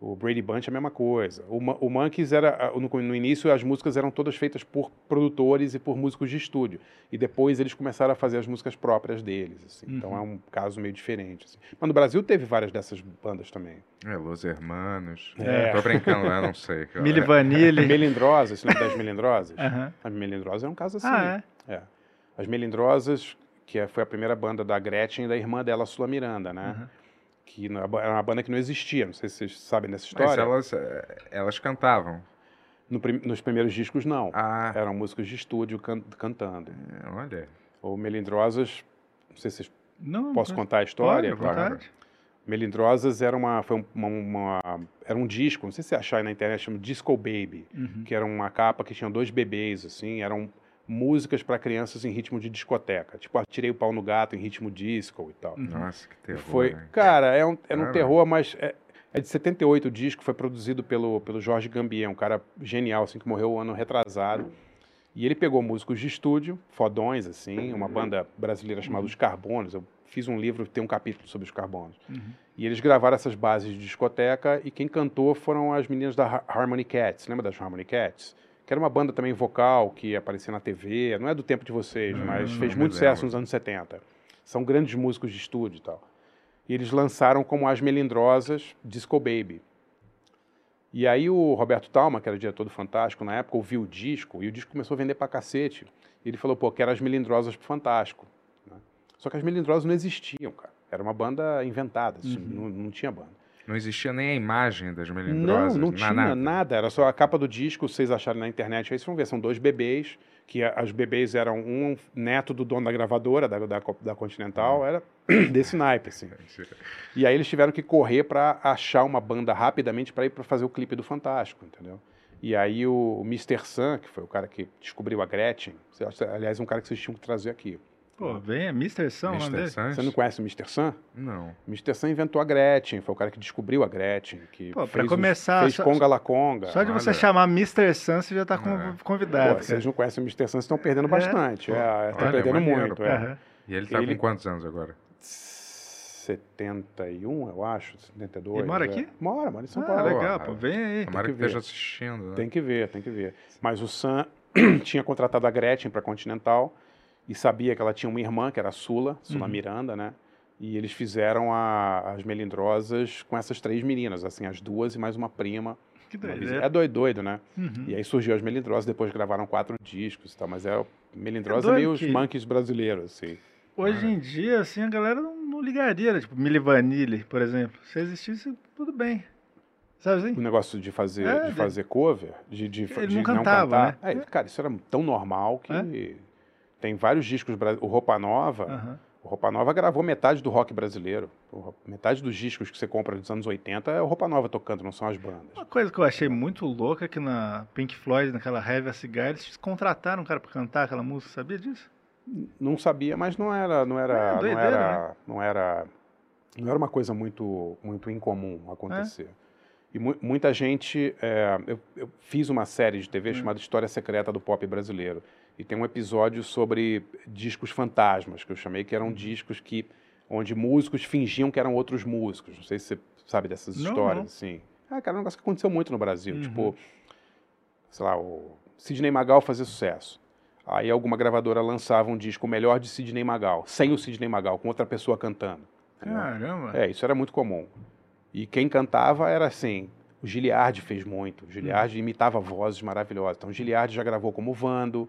O Brady Bunch é a mesma coisa. O, o Monkeys era, no, no início, as músicas eram todas feitas por produtores e por músicos de estúdio. E depois eles começaram a fazer as músicas próprias deles, assim. Então Uhum. é um caso meio diferente, assim. Mas no Brasil teve várias dessas bandas também. É, Los Hermanos. É. Tô brincando lá, não sei. cara. Milli Vanilli. Melindrosas, você lembra das Melindrosas? As Melindrosas é um caso assim. Ah, é? É. As Melindrosas, que é- foi a primeira banda da Gretchen e da irmã dela, Sula Miranda, né? Uhum. Que era uma banda que não existia, não sei se vocês sabem dessa Mas história. elas, eh, elas cantavam. No nos primeiros discos, não. Ah, Eram músicos de estúdio can- cantando. é, olha. Ou Melindrosas, não sei se vocês Não, posso contar a história. Claro. Melindrosas era uma, foi um- uma, uma- era um disco, não sei se você achar aí na internet, chama Disco Baby, Uhum. que era uma capa que tinha dois bebês, assim, eram músicas para crianças em ritmo de discoteca, tipo, atirei o pau no gato em ritmo disco e tal. Nossa, que terror. Foi, hein? cara, é um, era um terror, mas é, é de 78 o disco, foi produzido pelo, pelo Jorge Gambier, um cara genial, assim, que morreu o ano retrasado. E ele pegou músicos de estúdio, fodões, assim, uma banda brasileira chamada Os Carbonos. Eu fiz um livro, tem um capítulo sobre os Carbonos. Uhum. E eles gravaram essas bases de discoteca e quem cantou foram as meninas da Har- Harmony Cats. Lembra das Harmony Cats? Que era uma banda também vocal que aparecia na TV. Não é do tempo de vocês, mas fez muito sucesso nos anos 70. São grandes músicos de estúdio e tal. E eles lançaram como As Melindrosas Disco Baby. E aí o Roberto Talma, que era diretor do Fantástico na época, ouviu o disco e o disco começou a vender pra cacete. E ele falou, pô, quero as Melindrosas pro Fantástico. né? Só que as Melindrosas não existiam, cara. Era uma banda inventada, assim, não, não tinha banda. Não existia nem a imagem das Não, melindrosas. não na- tinha nada. Era só a capa do disco, vocês acharem na internet, aí vocês vão ver, são dois bebês, que as bebês eram um neto do dono da gravadora, da, da, da Continental, era desse naipe, assim. E aí eles tiveram que correr para achar uma banda rapidamente para ir para fazer o clipe do Fantástico, entendeu? E aí o, o Mr. Sun, que foi o cara que descobriu a Gretchen, aliás, um cara que vocês tinham que trazer aqui. Pô, vem, é Mr. Nome Mr. Você não conhece o Mr. Sun? Não. O Mr. Sun inventou a Gretchen, foi o cara que descobriu a Gretchen, que Pô, pra fez, os- começar, fez só- Conga La Conga. Só de você Olha. chamar Mr. Sun, você já tá com- É. convidado. Pô, vocês não conhecem o Mr. Sun, vocês estão perdendo É. bastante. É, estão Olha, perdendo maneiro, muito. É. E ele tá Ele- com quantos anos agora? 71, eu acho, 72. E mora é. aqui? Mora, mora em São Ah, Paulo. legal, Pô. Vem aí. Tomara que que, esteja assistindo. Né? Tem que ver, tem que ver. Mas o Sam tinha contratado a Gretchen para Continental e sabia que ela tinha uma irmã, que era a Sula, Sula Uhum. Miranda, né? E eles fizeram a- as Melindrosas com essas três meninas, assim, as duas e mais uma prima. Que vizinha- É doido, doido, né? Uhum. E aí surgiu as Melindrosas, depois gravaram quatro discos e tal, mas é Melindrosa É é doido meio os que- monkeys brasileiros, assim. Hoje em dia, assim, a galera não, não ligaria, né? Tipo, Milli Vanilli, por exemplo. Se existisse, tudo bem. Sabe assim? O negócio de fazer, É, de fazer cover, de, de, Ele de não cantava, cantar. né? É, cara, isso era tão normal que É? Tem vários discos. O Roupa Nova, Aham. o Roupa Nova gravou metade do rock brasileiro. Metade dos discos que você compra dos anos 80 é o Roupa Nova tocando, não são as bandas. Uma coisa que eu achei muito louca é que na Pink Floyd, naquela Heavy a Cigar, eles contrataram um cara pra cantar aquela música, sabia disso? Não sabia, mas não era, não era, É, não doideira, era, não era, não era uma coisa muito, muito incomum acontecer. E mu- muita gente, é, eu, eu fiz uma série de TV chamada História Secreta do Pop Brasileiro e tem um episódio sobre discos fantasmas que eu chamei que eram discos que onde músicos fingiam que eram outros músicos. Não sei se você sabe dessas Não, histórias não. assim. Ah, cara, é um negócio que aconteceu muito no Brasil, Uhum. tipo, sei lá, o Sidney Magal fazia sucesso. Aí alguma gravadora lançava um disco melhor de Sidney Magal, sem o Sidney Magal, com outra pessoa cantando. Caramba. É, isso era muito comum. E quem cantava era assim, o Giliardi fez muito. O Giliardi imitava vozes maravilhosas. Então o Giliardi já gravou como Vando,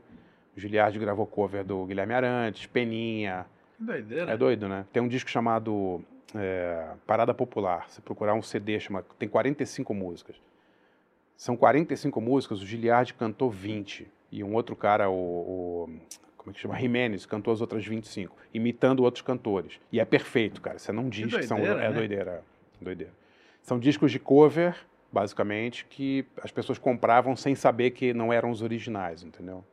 o Giliardi gravou cover do Guilherme Arantes, Peninha. Que doideira. É doido, né? Tem um disco chamado é, Parada Popular. Se procurar um CD, chama, tem 45 músicas. São 45 músicas, o Giliardi cantou 20. E um outro cara, o, o- como é que chama? Jimenez, cantou as outras 25, imitando outros cantores. E é perfeito, cara. Você não diz que, são. doideira, É né? doideira. é doideira. São discos de cover, basicamente, que as pessoas compravam sem saber que não eram os originais, entendeu?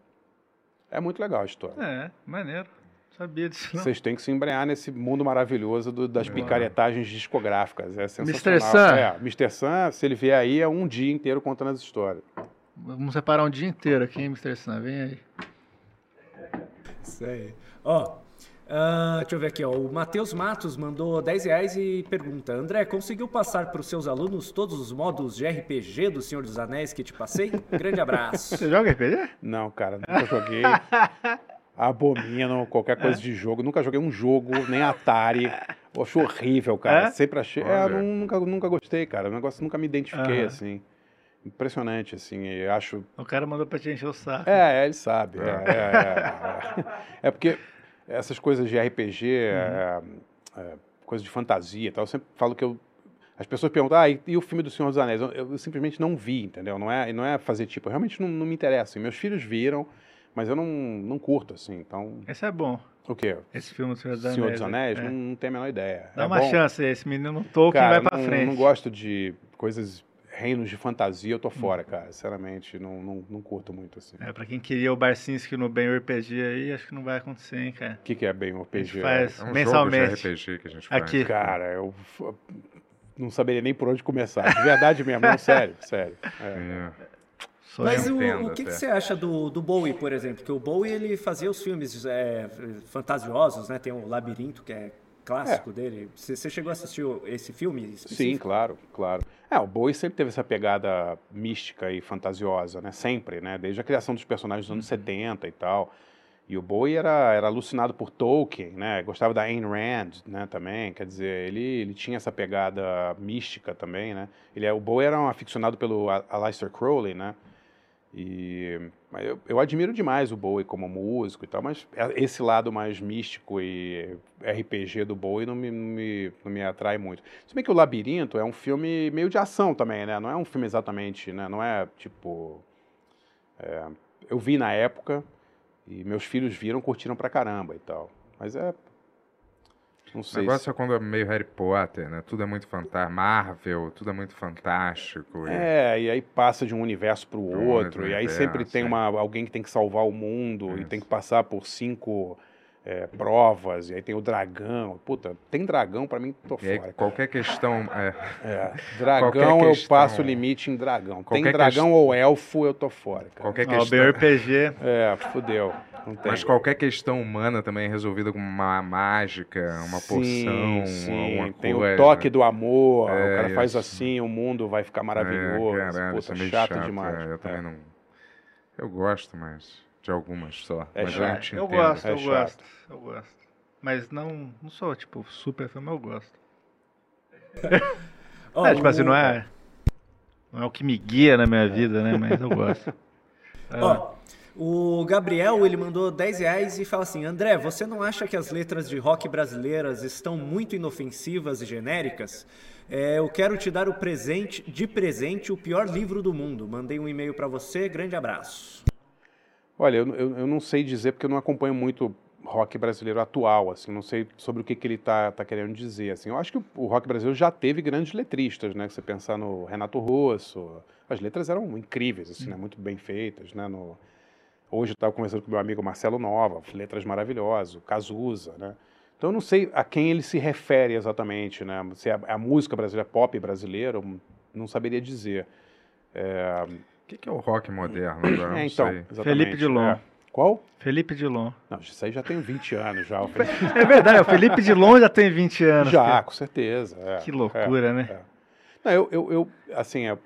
É muito legal a história. É, maneiro. Sabia disso não. Vocês têm que se embrenhar nesse mundo maravilhoso do- das picaretagens discográficas. É sensacional. Sun. É, Mr. Sun, se ele vier aí, é um dia inteiro contando as histórias. Vamos separar um dia inteiro aqui, hein, Mr. Sam? Vem aí. Isso aí. Ó, ah, deixa eu ver aqui, ó. O Matheus Matos mandou 10 reais e pergunta: André, conseguiu passar para os seus alunos todos os modos de RPG do Senhor dos Anéis que te passei? Grande abraço. Você joga RPG? Não, cara, nunca joguei. Abomino qualquer coisa de jogo. Nunca joguei um jogo, nem Atari. Eu acho horrível, cara. É? Sempre achei. É, nunca, nunca gostei, cara. O negócio nunca me identifiquei, Aham. assim. Impressionante, assim. Eu acho. O cara mandou pra te encher o saco. É, é, ele sabe. É, é, é, é. É porque essas coisas de RPG, é, é, coisa de fantasia e tal, eu sempre falo que eu. As pessoas perguntam, ah, e, e o filme do Senhor dos Anéis? Eu, eu simplesmente não vi, entendeu? Não é, não é fazer tipo, realmente não, não me interessa. Meus filhos viram, mas eu não, não curto, assim. Então, Esse é bom. o quê? Esse filme do Senhor dos Anéis. Senhor dos Anéis? é. Não, não tenho a menor ideia. Dá É uma bom? chance, esse menino Tolkien Cara, vai pra não, frente. não gosto de coisas, reinos de fantasia, eu tô fora, cara. Sinceramente, não, não, não curto muito, assim. É, pra quem queria o Barcinski no Bem RPG aí, acho que não vai acontecer, hein, cara. O que, que é bem A gente RPG? faz É um mensalmente. jogo de RPG que a gente faz. Aqui. Cara, eu não saberia nem por onde começar. De verdade mesmo, não, sério, sério. É. É. Mas o, o que, que você acha do, do Bowie, por exemplo? Porque o Bowie ele fazia os filmes é, fantasiosos, né? Tem o Labirinto, que é clássico dele. Você, chegou a assistir esse filme? Sim, específico? claro, claro. É, o Bowie sempre teve essa pegada mística e fantasiosa, né? Sempre, né? Desde a criação dos personagens dos anos 70 e tal. E o Bowie era, era alucinado por Tolkien, né? Gostava da Ayn Rand, né? Também, quer dizer, ele, ele tinha essa pegada mística também, né? Ele, é- o Bowie era um aficionado pelo Aleister Crowley, né? E eu, eu admiro demais o Bowie como músico e tal, mas é- esse lado mais místico e RPG do Bowie não me, não me, não me atrai muito. Se bem que o Labirinto é um filme meio de ação também, né? Não é um filme exatamente, né? Não é tipo. é, eu vi na época e meus filhos viram, curtiram pra caramba e tal. Mas é. Não O sei. negócio é quando é meio Harry Potter, né? Tudo é muito fantástico. Marvel, tudo é muito fantástico. e- É, e aí passa de um universo para o Pro outro, e aí sempre tem é. uma, alguém que tem que salvar o mundo, e Isso. tem que passar por cinco é, provas, e aí tem o dragão. Puta, tem dragão pra mim, tô E aí, fora. cara. qualquer questão. é, É, dragão, qualquer eu questão- passo o limite em dragão. Tem dragão quest- ou elfo, eu tô fora, cara. qualquer questão. Bem RPG. É, fudeu. Não tem. Mas qualquer questão humana também é resolvida com uma mágica, uma poção, sim, sim. alguma Tem coisa. o toque do amor, É, o cara faz isso. assim, o mundo vai ficar maravilhoso. É, caralho, isso Puta, é chato, chato, demais. é, eu É. também não. Eu gosto, mas de algumas só. É mas chato. eu te Eu entendo. gosto, É eu chato. gosto, eu gosto. Mas não, não sou, tipo, super fã, mas eu gosto. Ó, é, tipo assim, não é, não é o que me guia na minha vida, né? Mas eu gosto. É, Ó, o Gabriel, ele mandou 10 reais e fala assim, André, você não acha que as letras de rock brasileiras estão muito inofensivas e genéricas? É, eu quero te dar o presente, de presente, o pior livro do mundo. Mandei um e-mail pra você, grande abraço. Olha, eu, eu, eu não sei dizer porque eu não acompanho muito rock brasileiro atual, assim, não sei sobre o que, que ele tá, tá querendo dizer, assim. Eu acho que o, o rock brasileiro já teve grandes letristas, né? Se você pensar no Renato Russo, as letras eram incríveis, assim, né? Muito bem feitas, né? No, hoje eu estava conversando com meu amigo Marcelo Nova, letras maravilhosas, o Cazuza, né? Então eu não sei a quem ele se refere exatamente, né? Se é a música brasileira, pop brasileira, não saberia dizer. O que, que é o rock moderno agora? É, então. Felipe Dilon. É. Qual? Felipe Dilon. Não, isso aí já tem 20 anos já. É verdade, o Felipe Dilon já tem 20 anos. Já, cara. com certeza. é, Que loucura, é, né? é. Não, eu, eu, eu, assim, é,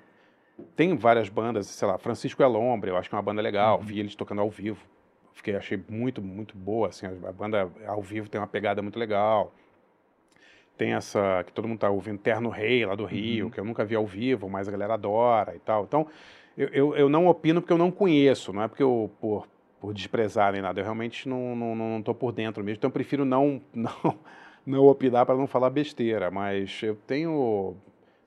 tem várias bandas, sei lá, Francisco Elombre, eu acho que é uma banda legal, vi eles tocando ao vivo. Fiquei, achei muito, muito boa, assim, a banda ao vivo tem uma pegada muito legal. Tem essa, que todo mundo tá ouvindo, Terno Rei, lá do Rio, que eu nunca vi ao vivo, mas a galera adora e tal. Então, eu, eu, eu não opino porque eu não conheço, não é porque eu, por, por desprezar nem nada, eu realmente não, não, não tô por dentro mesmo, então eu prefiro não, não, não opinar para não falar besteira, mas eu tenho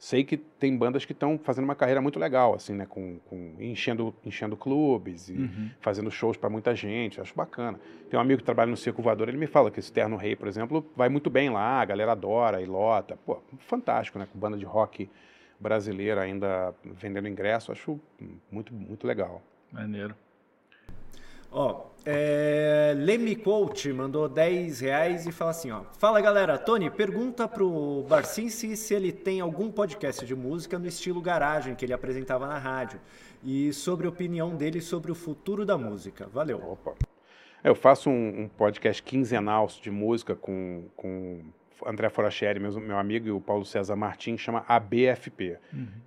sei que tem bandas que estão fazendo uma carreira muito legal, assim, né? Com, com enchendo, enchendo clubes e Uhum. fazendo shows para muita gente. Acho bacana. Tem um amigo que trabalha no Circo Voador, ele me fala que esse Terno Rei, por exemplo, vai muito bem lá, a galera adora e lota. Pô, fantástico, né? Com banda de rock brasileira ainda vendendo ingresso, acho muito, muito legal. Maneiro. Ó, é, Leme Quote mandou 10 reais e fala assim, ó. Fala galera, Tony, pergunta pro Barcinci se ele tem algum podcast de música no estilo garagem que ele apresentava na rádio e sobre a opinião dele sobre o futuro da música. Valeu. Opa. Eu faço um, um podcast quinzenal de música com, com André Foracheri, meu, meu amigo, e o Paulo César Martins, chama ABFP,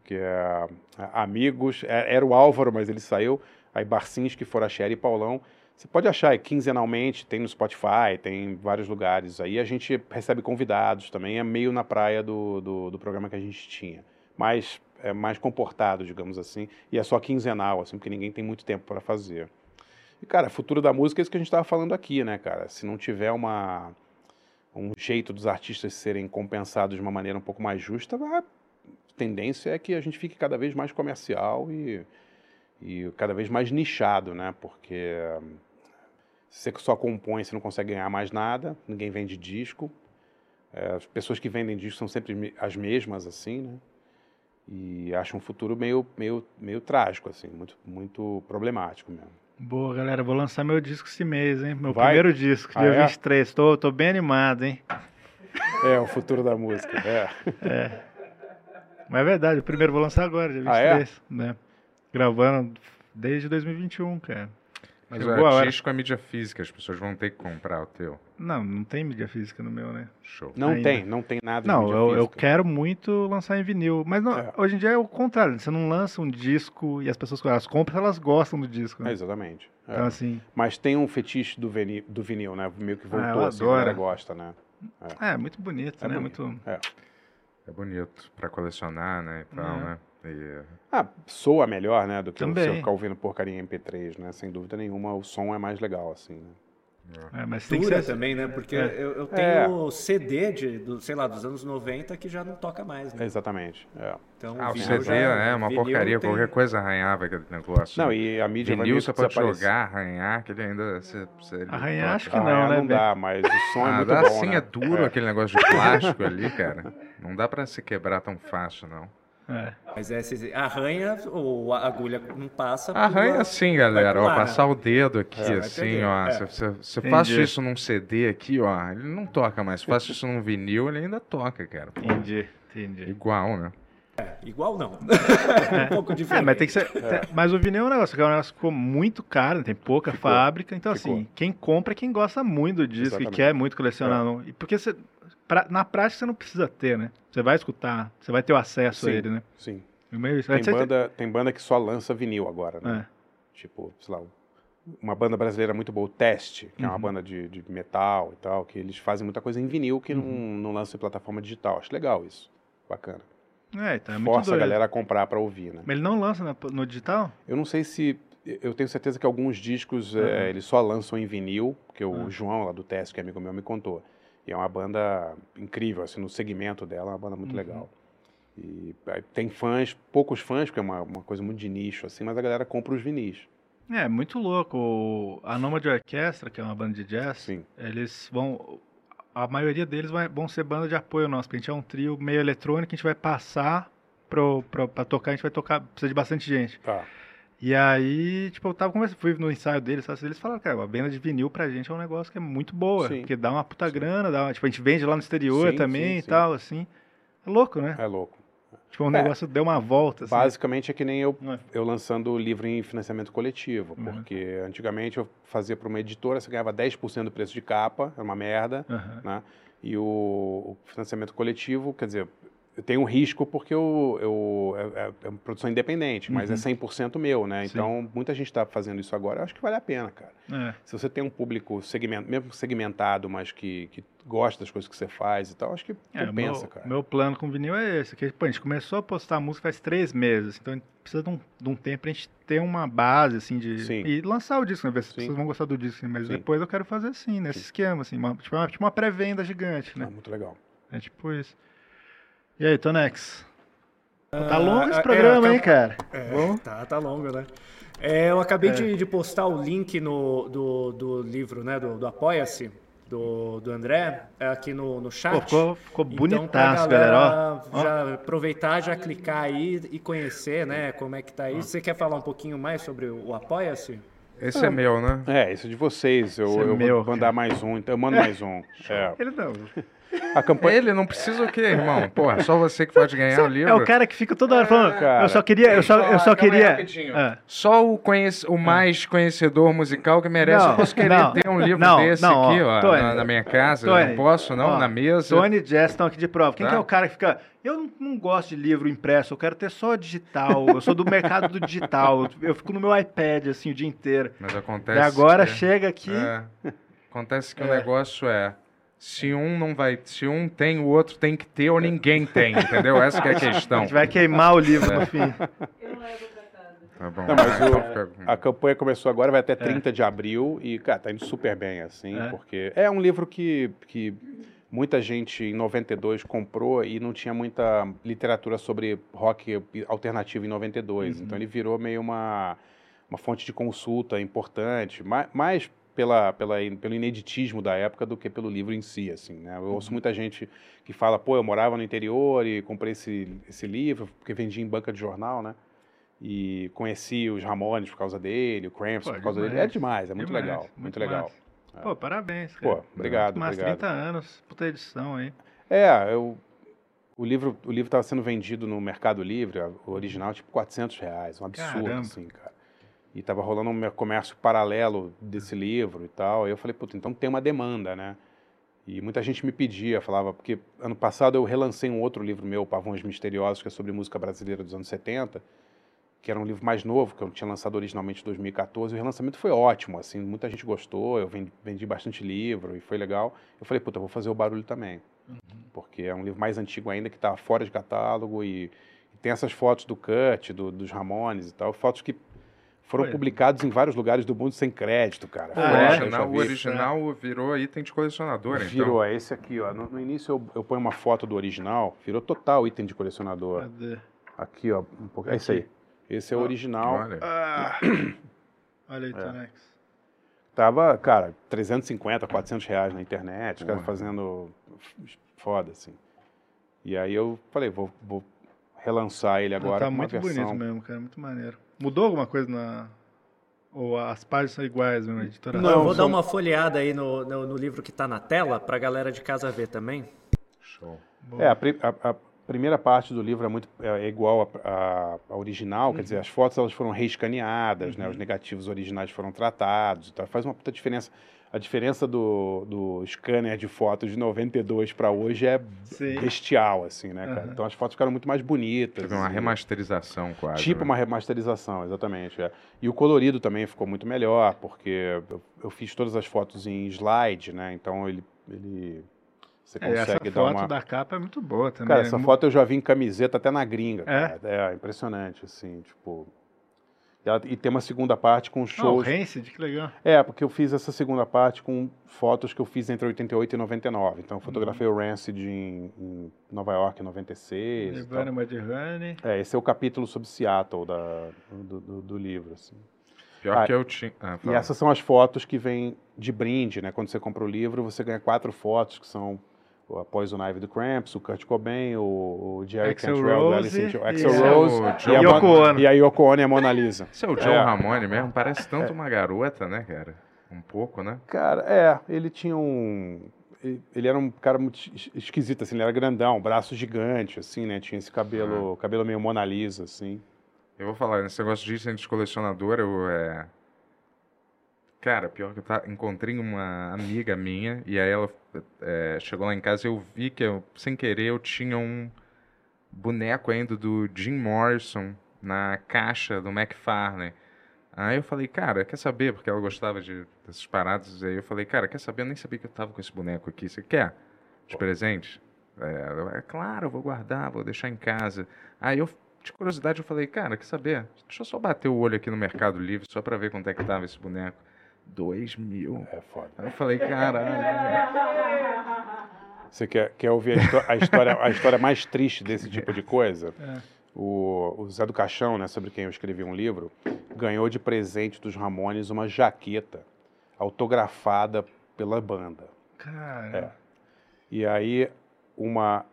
que é a- Amigos, é- era o Álvaro, mas ele saiu, aí Barcinski, Foracheri e Paulão. Você pode achar aí, quinzenalmente, tem no Spotify, tem em vários lugares. Aí a gente recebe convidados também, é meio na praia do, do, do programa que a gente tinha. Mas é mais comportado, digamos assim, e é só quinzenal, assim, porque ninguém tem muito tempo para fazer. E, cara, futuro da música é isso que a gente estava falando aqui, né, cara? Se não tiver uma, um jeito dos artistas serem compensados de uma maneira um pouco mais justa, a tendência é que a gente fique cada vez mais comercial e, e cada vez mais nichado, né? Porque se você só compõe, você não consegue ganhar mais nada, ninguém vende disco. É, as pessoas que vendem disco são sempre as mesmas, assim, né? E acho um futuro meio, meio, meio trágico, assim, muito, muito problemático mesmo. Boa, galera. Vou lançar meu disco esse mês, hein? Meu Vai? primeiro disco, Ah, dia é? 23. Tô, tô bem animado, hein? É, o futuro da música, é. Mas é verdade, o primeiro vou lançar agora, dia Ah, é? 23. né? Gravando desde 2021, cara. Mas Chegou a o artístico é mídia física, as pessoas vão ter que comprar o teu. Não, não tem mídia física no meu, né? Show. Não Ainda. tem, não tem nada de Não, mídia eu, eu quero muito lançar em vinil. Mas não- É. hoje em dia é o contrário. Você não lança um disco e as pessoas, quando elas compram, elas gostam do disco. É, Né? exatamente. é. Então, assim, Mas tem um fetiche do, veni- do vinil, né? Meio que Ah, voltou, assim, a adoro. galera gosta, né? é muito bonito, É né? bonito. Muito... É. É bonito pra colecionar, né? E tal, É. né? E, Ah, soa melhor, né? Do que Também. você ficar ouvindo porcaria em MP3, né? Sem dúvida nenhuma, o som é mais legal, assim, né? É, mas tem que Dura ser... também, né? Porque É. eu, eu É. tenho CD de, do, sei lá, dos anos 90 que já não toca mais, né? Exatamente. é. Então, Ah, o CD já- é uma vinil porcaria, tem- qualquer coisa arranhava aquele negócio. Não, né? e a mídia vai Vinil você pode jogar, arranhar, que ele ainda. Você, você, ele Arranhar, toca. acho que não, Arranhar né, não dá, mas o som é Ah, muito dá bom, sim, né? é duro aquele negócio de plástico ali, cara. Não dá pra se quebrar tão fácil, não. É. Mas é, se arranha ou a agulha não passa. Arranha pula- assim, galera. Ó, né? passar o dedo aqui, vai assim, ó. é. Se se- se eu faço isso num CD aqui, ó, ele não toca mais. Se eu faço isso num vinil, ele ainda toca, cara. Pô, Entendi, entendi. Igual, né? Igual não. um pouco diferente. É, mas tem que ser. tem- Mas o vinil é um negócio, que é um negócio que ficou muito caro, tem pouca Ficou, fábrica. Então, ficou. assim, quem compra é quem gosta muito do disco Exatamente. e quer muito colecionar. E porque você. Pra- na prática você não precisa ter, né? Você vai escutar, você vai ter o acesso a Sim. ele, né? Sim. É meio. Tem você- banda, tem banda que só lança vinil agora, né? É. Tipo, sei lá, uma banda brasileira muito boa, o Teste, que é Uhum. uma banda de, de metal e tal, que eles fazem muita coisa em vinil que não, Uhum. não lança em plataforma digital. Acho legal isso. Bacana. É, então é Força a galera a comprar pra ouvir, né? Mas ele não lança na- no digital? Eu não sei se. Eu tenho certeza que alguns discos Uhum. eh, eles só lançam em vinil, porque o Ah. João lá do Teste, que é amigo meu, me contou. E é uma banda incrível, assim, no segmento dela, é uma banda muito Uhum. legal. E tem fãs, poucos fãs, porque é uma, uma coisa muito de nicho, assim, mas a galera compra os vinis. É, muito louco. A Nomad Orquestra, que é uma banda de jazz, Sim. eles vão. A maioria deles vai- vão ser banda de apoio nosso, porque a gente é um trio meio eletrônico, a gente vai passar pro, pro, pra tocar, a gente vai tocar, precisa de bastante gente. Tá. E aí, tipo, eu tava conversando, fui no ensaio deles, sabe? eles falaram, cara, a venda de vinil pra gente é um negócio que é muito boa, Sim. porque dá uma puta Sim. grana, dá uma- tipo, a gente vende lá no exterior Sim, também e sim. tal, assim. É louco, né? É louco. Tipo, o É. negócio deu uma volta, assim. Basicamente é que nem eu, é? eu lançando o livro em financiamento coletivo, Uhum. porque antigamente eu fazia para uma editora, você ganhava 10% do preço de capa, era uma merda, Aham. né? E o, o financiamento coletivo, quer dizer, eu tenho um risco porque eu, eu, é, é- é uma produção independente, mas Uhum. é 100% meu, né? Sim. Então, muita gente está fazendo isso agora, eu acho que vale a pena, cara. É. Se você tem um público segment, mesmo segmentado, mas que, que gosta das coisas que você faz e tal, acho que É, compensa, meu, cara. meu plano com vinil é esse. Que, pô, a gente começou a postar música faz três meses. Então a gente precisa de um, de um tempo pra gente ter uma base, assim, de. Sim. E lançar o disco, né? Ver se as pessoas vão gostar do disco, mas Sim. depois eu quero fazer assim, nesse Sim. esquema, assim, uma, tipo, uma, tipo uma pré-venda gigante, Ah, né? muito legal. É tipo isso. E aí, Tonex? Tá Ah, longo esse é, programa, eu hein, cara? É, Bom? Tá, tá longo, né? É, eu acabei É. de, de postar o link no, do, do livro, né? Do, do Apoia-se, do, do André, é, aqui no, no chat. Pô, ficou, ficou Então, pra bonitaço, galera. ó. Ó. Já aproveitar, já clicar aí e conhecer, né? Como é que tá aí. Você quer falar um pouquinho mais sobre o Apoia-se? Esse é meu, né? É, esse é de vocês. Eu, é eu meu, vou mandar mais um, então eu mando mais um. É. Ele não. A campanha. Ele não precisa o quê, irmão? Porra, só você que pode ganhar o livro. É o cara que fica toda hora falando. cara. eu só queria. Eu só, eu só queria. Ah. Só o, conhece, o mais conhecedor musical que merece. Não, eu posso querer não, ter um livro não, desse não, aqui, ó, Tony, na, na minha casa. eu Tony, não posso, não, ó, na mesa. Tony e Jess estão aqui de prova. Quem Tá. que é o cara que fica. Eu não, não gosto de livro impresso, eu quero ter só digital. Eu sou do mercado do digital. Eu fico no meu iPad assim o dia inteiro. Mas acontece. E agora que- chega aqui. É. Acontece que o É. negócio é. Se um não vai. Se um tem, o outro tem que ter ou ninguém tem, entendeu? Essa que é a A questão. gente vai queimar o livro no fim. Tá bom. Não, mas o- A campanha começou agora, vai até 30 de abril e, cara, tá indo super bem, assim, É. porque é um livro que, que muita gente em 92 comprou e não tinha muita literatura sobre rock alternativo em 92. Então ele virou meio uma, uma fonte de consulta importante, ma- mais pela, pela, pelo ineditismo da época do que pelo livro em si, assim, né? Eu ouço muita gente que fala, pô, eu morava no interior e comprei esse, esse livro porque vendia em banca de jornal, né? E conheci os Ramones por causa dele, o Cramps Pô, por causa demais. dele. É demais, é muito Demais, legal, muito muito, legal. massa. Pô, parabéns. Cara. Pô, obrigado, Mais obrigado. 30 anos, puta edição aí. É, eu, o livro o livro estava sendo vendido no Mercado Livre, o original, tipo 400 reais, um absurdo, Caramba. assim, cara. E tava rolando um comércio paralelo desse livro e tal. E eu falei, puta, então tem uma demanda, né? E muita gente me pedia, falava, porque ano passado eu relancei um outro livro meu, Pavões Misteriosos, que é sobre música brasileira dos anos 70, que era um livro mais novo, que eu tinha lançado originalmente em 2014. E o relançamento foi ótimo, assim, muita gente gostou, eu vendi, vendi bastante livro e foi legal. Eu falei, puta, eu vou fazer o barulho também. Porque é um livro mais antigo ainda, que está fora de catálogo e, e tem essas fotos do Kurt, do- dos Ramones e tal, fotos que foram Foi. publicadas em vários lugares do mundo sem crédito, cara. O Ah, é? original, o original virou item de colecionador, então. Virou, é esse aqui, ó. No, no início eu, eu ponho uma foto do original, virou total item de colecionador. Cadê? Aqui, ó. Um pouco, é esse aí. Esse é o original. Olha. Ah. Olha aí, É. Tonex. Tava, cara, 350, 400 reais na internet, os caras fazendo foda, assim. E aí eu falei, vou, vou relançar ele agora tá muito versão. bonito mesmo, cara. Muito maneiro. Mudou alguma coisa na. Ou as páginas são iguais mesmo, a editora? Não, eu vou dar uma folheada aí no, no, no livro que tá na tela pra galera de casa ver também. Show. É, a, a- a primeira parte do livro é muito é, é igual à- original, quer dizer, as fotos elas foram reescaneadas, né, os negativos originais foram tratados, então faz uma puta diferença. A diferença do, do scanner de fotos de 92 para hoje é Sim. bestial, assim, né, cara? Aham. Então as fotos ficaram muito mais bonitas. Teve uma e- remasterização quase. Tipo né? uma remasterização, exatamente. é. E o colorido também ficou muito melhor, porque eu, eu fiz todas as fotos em slide, né? Então ele, ele você É, essa consegue dar foto uma. da capa é muito boa também. Cara, né? essa Mu- foto eu já vi em camiseta até na gringa. É? cara. É, impressionante, assim, tipo. E, ela- e tem uma segunda parte com Ah, o shows. Rancid, que legal. É, porque eu fiz essa segunda parte com fotos que eu fiz entre 88 e 99. Então eu Uhum. fotografei o Rancid em, em Nova York em 96. e tal. Nirvana Mudhoney. É, esse é o capítulo sobre Seattle da, do, do, do livro, assim. Pior Ah, que eu tinha. Ah, E essas são as fotos que vêm de brinde, né? Quando você compra o livro, você ganha quatro fotos, que são o a Poison Ivy do Cramps, o Kurt Cobain, o, o Jerry Cantrell do Rose Alice in Chains, e Axl a- Rose o e, a Yoko Ono. e a Yoko Ono e a Mona Lisa. Esse é o John É. Ramone mesmo, parece tanto uma garota, né, cara? Um pouco, né? Cara, é, ele tinha um... ele- era um cara muito es- esquisito, assim, ele era grandão, braço gigante, assim, né? Tinha esse cabelo, cabelo meio Mona Lisa, assim. Eu vou falar, nesse negócio de item de colecionador, eu é. Cara, pior que eu tá, encontrei uma amiga minha, e aí ela é, chegou lá em casa e eu vi que, eu, sem querer, eu tinha um boneco ainda do Jim Morrison na caixa do McFarlane. Aí eu falei, cara, quer saber? Porque ela gostava de, dessas paradas. Aí eu falei, cara, quer saber? Eu nem sabia que eu tava com esse boneco aqui. Você quer? De presente? É, é claro, eu vou guardar, vou deixar em casa. Aí eu, de curiosidade, eu falei, cara, quer saber? Deixa eu só bater o olho aqui no Mercado Livre, só pra ver quanto é que tava esse boneco. Dois mil. É foda. Aí eu falei, caralho. Você quer, quer ouvir a, a história, a história mais triste desse tipo de coisa? É. O, o Zé do Caixão, né, sobre quem eu escrevi um livro, ganhou de presente dos Ramones uma jaqueta autografada pela banda. Cara. E aí, uma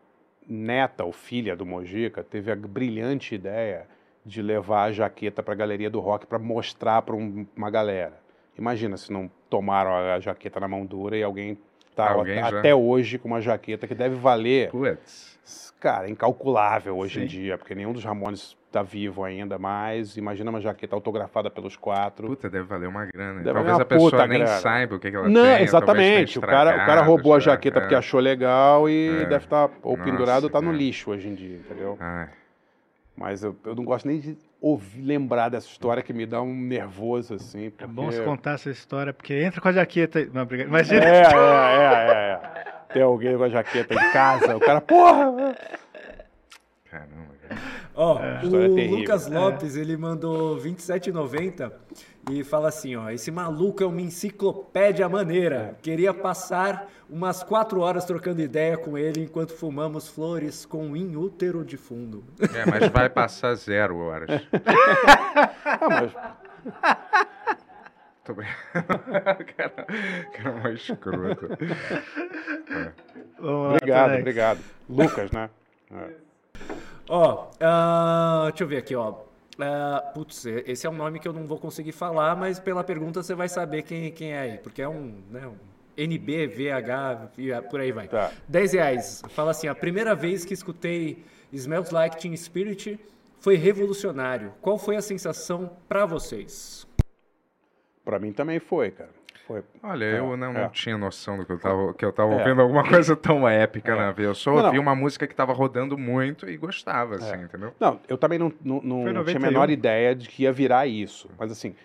neta ou filha do Mojica teve a brilhante ideia de levar a jaqueta para a galeria do rock para mostrar para uma galera. Imagina se não tomaram a jaqueta na mão dura e alguém tá Alguém até hoje com uma jaqueta que deve valer, Putz. cara, incalculável hoje em Sim. dia, porque nenhum dos Ramones tá vivo ainda mais. Imagina uma jaqueta autografada pelos quatro. Puta, deve valer uma grana. Deve Talvez a pessoa nem grana. saiba o que, que ela Não, tem. ou exatamente. O cara, o cara roubou a jaqueta é. porque achou legal e É. deve estar ou Nossa, pendurado ou tá no lixo hoje em dia, entendeu? Ai, Mas eu, eu não gosto nem de ouvir, lembrar dessa história que me dá um nervoso assim. É Porque... bom você contar essa história, porque entra com a jaqueta. Não, obrigado. Imagina. É, é, é, é, é. Tem alguém com a jaqueta em casa, o cara, porra! caramba, cara. Ó, história o terrível. Lucas Lopes, ele mandou 27,90 e fala assim, ó, esse maluco é uma enciclopédia maneira. Queria passar umas quatro horas trocando ideia com ele enquanto fumamos flores com um inútero de fundo. É, mas vai passar zero horas. Ah, mas Tô brincando. cara, cara é mais escroto. Vamos lá, obrigado, obrigado. Lucas, né? É. Ó, ah, deixa eu ver aqui, ó. Ah, putz, esse é um nome que eu não vou conseguir falar, mas pela pergunta você vai saber quem, quem é aí, porque é um, né, um NB, VH, e por aí vai. Tá. 10 reais. Fala assim, a primeira vez que escutei Smells Like Teen Spirit foi revolucionário. Qual foi a sensação pra vocês? Pra mim também foi, cara. Foi. Olha, É, eu não, é. não tinha noção do que eu tava, que eu tava É. ouvindo alguma coisa tão épica É. na vez. Eu só ouvi uma música que tava rodando muito e gostava, assim, É. entendeu? Não, eu também não, não, não tinha a 91. menor ideia de que ia virar isso. Mas assim,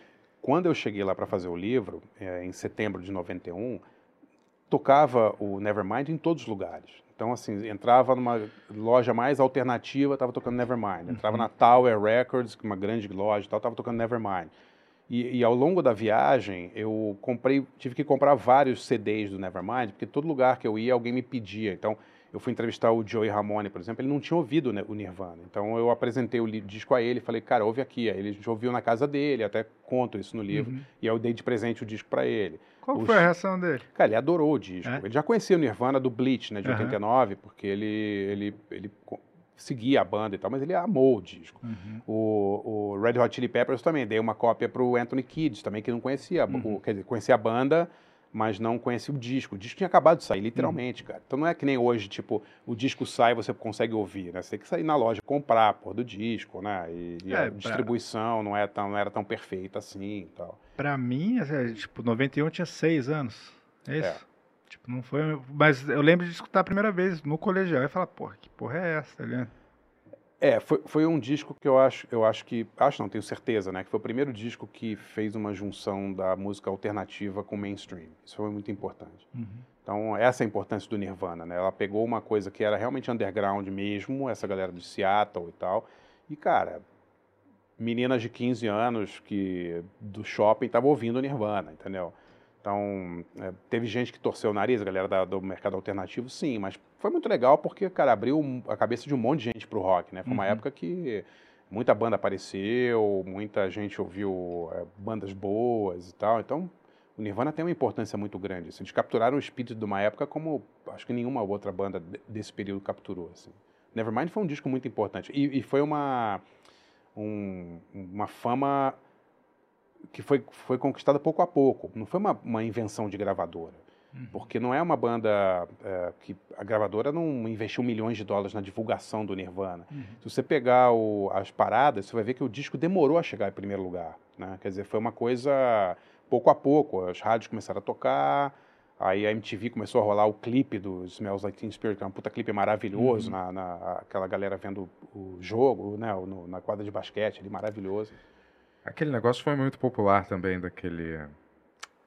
quando eu cheguei lá para fazer o livro, em setembro de 91, tocava o Nevermind em todos os lugares. Então, assim, entrava numa loja mais alternativa, estava tocando Nevermind. Entrava na Tower Records, uma grande loja e tal, estava tocando Nevermind. E, e ao longo da viagem, eu comprei, tive que comprar vários CDs do Nevermind, porque todo lugar que eu ia, alguém me pedia. Então, eu fui entrevistar o Joey Ramone, por exemplo, ele não tinha ouvido né, o Nirvana. Então, eu apresentei o disco a ele, falei, cara, ouve aqui. Aí ele já ouviu na casa dele, até conto isso no livro. Uhum. E aí eu dei de presente o disco para ele. Qual Os- foi a reação dele? Cara, ele adorou o disco. É? Ele já conhecia o Nirvana do Bleach, né, de Aham. 89, porque ele, ele, ele seguia a banda e tal, mas ele amou o disco. Uhum. O, o Red Hot Chili Peppers também, dei uma cópia pro Anthony Kidd, também que não conhecia, Uhum. o, quer dizer, conhecia a banda, mas não conhecia o disco. O disco tinha acabado de sair, literalmente, Uhum. cara. Então não é que nem hoje, tipo, o disco sai e você consegue ouvir, né? Você tem que sair na loja, comprar a porra do disco, né? E, e É, a pra- distribuição não, é tão, não era tão perfeita assim e tal. Pra mim, assim, tipo, 91 eu tinha 6 anos. É isso? É. Tipo, não foi. Mas eu lembro de escutar a primeira vez no colegial e falar, porra, que porra é essa, tá ligado? É, foi, foi um disco que eu acho, eu acho que, acho não, tenho certeza, né, que foi o primeiro disco que fez uma junção da música alternativa com o mainstream. Isso foi muito importante. Uhum. Então, essa é a importância do Nirvana, né? Ela pegou uma coisa que era realmente underground mesmo, essa galera de Seattle e tal. E, cara, meninas de 15 anos que do shopping estavam ouvindo Nirvana, entendeu? Então, é, teve gente que torceu o nariz, a galera da- do mercado alternativo, sim, mas foi muito legal porque, cara, abriu a cabeça de um monte de gente pro rock, né? Foi uma Uhum. época que muita banda apareceu, muita gente ouviu é, bandas boas e tal. Então, o Nirvana tem uma importância muito grande. Assim, eles capturaram o espírito de uma época como acho que nenhuma outra banda de- desse período capturou. Assim. Nevermind foi um disco muito importante. E, e foi uma, um- uma fama que foi, foi conquistada pouco a pouco. Não foi uma, uma invenção de gravadora. Porque não é uma banda é, que a gravadora não investiu milhões de dólares na divulgação do Nirvana. Se você pegar o- as paradas, você vai ver que o disco demorou a chegar em primeiro lugar. Né? Quer dizer, foi uma coisa pouco a pouco. As rádios começaram a tocar, aí a MTV começou a rolar o clipe do Smells Like Teen Spirit, que é um puta clipe maravilhoso, na, na- aquela galera vendo o jogo, né? no- na quadra de basquete ali, maravilhoso. Aquele negócio foi muito popular também, daquele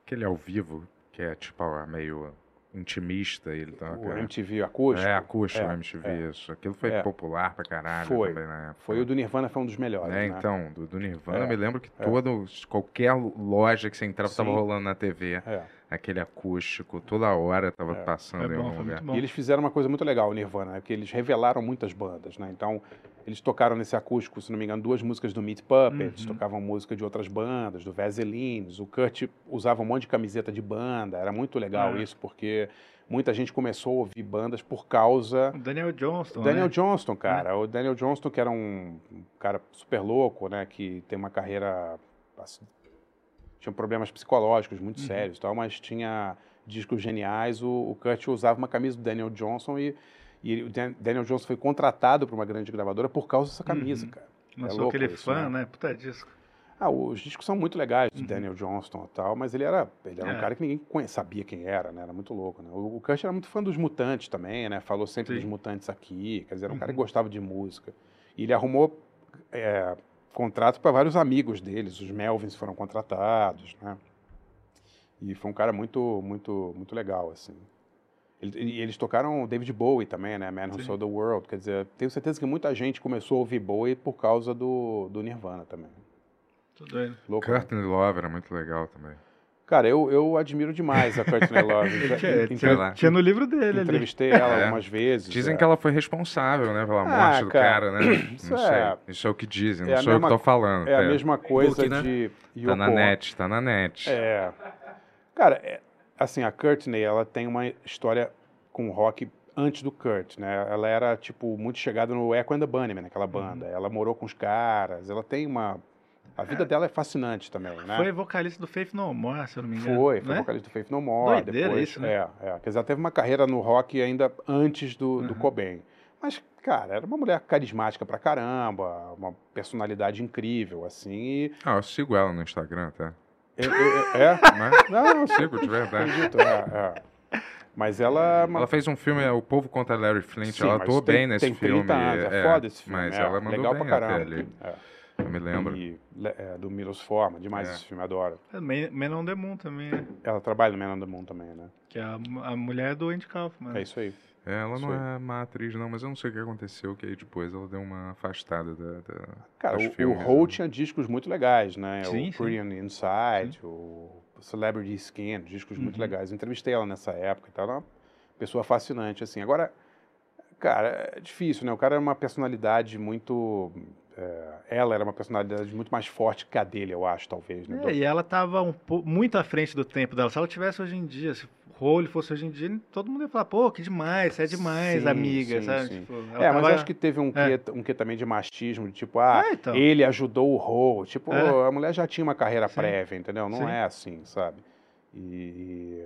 aquele ao vivo, que é tipo ah, meio intimista. Ele tá, O MTV acústico. É, acústico, É, MTV, é. isso. Aquilo foi É. popular pra caralho Foi. também na época. Foi o do Nirvana, foi um dos melhores. É, né? então, do, do Nirvana, É, eu me lembro que é. todo, qualquer loja que você entrava tava Sim. rolando na TV. É. Aquele acústico, toda hora tava É. passando Foi em algum lugar. E eles fizeram uma coisa muito legal, o Nirvana, né? que eles revelaram muitas bandas, né? Então, eles tocaram nesse acústico, se não me engano, duas músicas do Meat Puppets, Uhum. tocavam música de outras bandas, do Vaselines, o Kurt usava um monte de camiseta de banda, era muito legal É. isso, porque muita gente começou a ouvir bandas por causa O Daniel Johnston, Daniel né? Johnston, cara. O Daniel Johnston, que era um um cara super louco, né? Que tem uma carreira. Tinha problemas psicológicos muito sérios e tal, mas tinha discos geniais. O, o Kurt usava uma camisa do Daniel Johnson e, e o Dan- Daniel Johnson foi contratado por uma grande gravadora por causa dessa camisa, Uhum. cara. Não É sou aquele isso, fã, né? né? Puta disco. Ah, os discos são muito legais do Uhum. Daniel Johnston e tal, mas ele era, ele era É. um cara que ninguém conhe- sabia quem era, né? Era muito louco, né? O, o Kurt era muito fã dos Mutantes também, né? Falou sempre Sim. dos Mutantes aqui, quer dizer, era um cara que Uhum. gostava de música. E ele arrumou é, contrato para vários amigos deles, os Melvins foram contratados, né? E foi um cara muito, muito, muito legal, assim. E eles tocaram David Bowie também, né? Man Who. Sold the World. Quer dizer, tenho certeza que muita gente começou a ouvir Bowie por causa do, do Nirvana também. Doido. Louco, né? Courtney Love era muito legal também. Cara, eu, eu admiro demais a Courtney Love. Tinha, lá. tinha no livro dele ali. entrevistei ela É. algumas vezes. Dizem é. que ela foi responsável, né, pela Ah, morte do cara, cara, né? isso Não é- sei. Isso é o que dizem, é não a sou eu que mesma- tô falando. É a mesma coisa Book, né? de Tá na Yoko- net, tá na net. É. Cara, é- assim, a Courtney, ela tem uma história com rock antes do Kurt, né? Ela era, tipo, muito chegada no Echo and the Bunnymen, aquela banda. Uhum. Ela morou com os caras, ela tem uma... A vida dela é fascinante também, né? Foi vocalista do Faith No More, se eu não me engano. Foi, foi né? vocalista do Faith No More. Doideira depois, isso, né? É, é. Quer dizer, ela teve uma carreira no rock ainda antes do, do Uhum. Cobain. Mas, cara, era uma mulher carismática pra caramba, uma personalidade incrível, assim, e... Ah, eu sigo ela no Instagram, tá? É? é, é- não, eu sigo, de verdade. acredito, é, é. Mas ela... é uma- Ela fez um filme, é, O Povo contra Larry Flint. Sim, ela atuou bem nesse tem filme. 30 anos, é, foda esse filme. Mas é, ela mandou legal bem pra até caramba. ali. É. Eu me lembro. E, é, do Milos Forma, demais É. esse filme, adoro. É, Man on the Moon também, né? Ela trabalha no Man on the Moon também, né? Que é a, a mulher do Andy Kaufman. É isso aí. É, ela Isso não aí. é má atriz, não, mas eu não sei o que aconteceu, que aí depois ela deu uma afastada da. da Cara, dos o, filmes, o Hole né? tinha discos muito legais, né? Sim, o sim. Pretty on the Inside, o Celebrity Skin, discos muito Uhum. legais. Eu entrevistei ela nessa época e tal, era uma pessoa fascinante, assim. Agora, cara, é difícil, né? O cara era uma personalidade muito... é, ela era uma personalidade muito mais forte que a dele, eu acho, talvez, né? É, e ela tava um muito à frente do tempo dela. Se ela tivesse hoje em dia, se o Role fosse hoje em dia, todo mundo ia falar, pô, que demais, você é demais, Sim, amiga, sim, sabe? sim. Tipo, É, mas tava- acho que teve um É. quê, um quê também de machismo, de tipo, ah, É, então. ele ajudou o Hole. Tipo, É. a mulher já tinha uma carreira prévia, entendeu? Não é assim, sabe? E,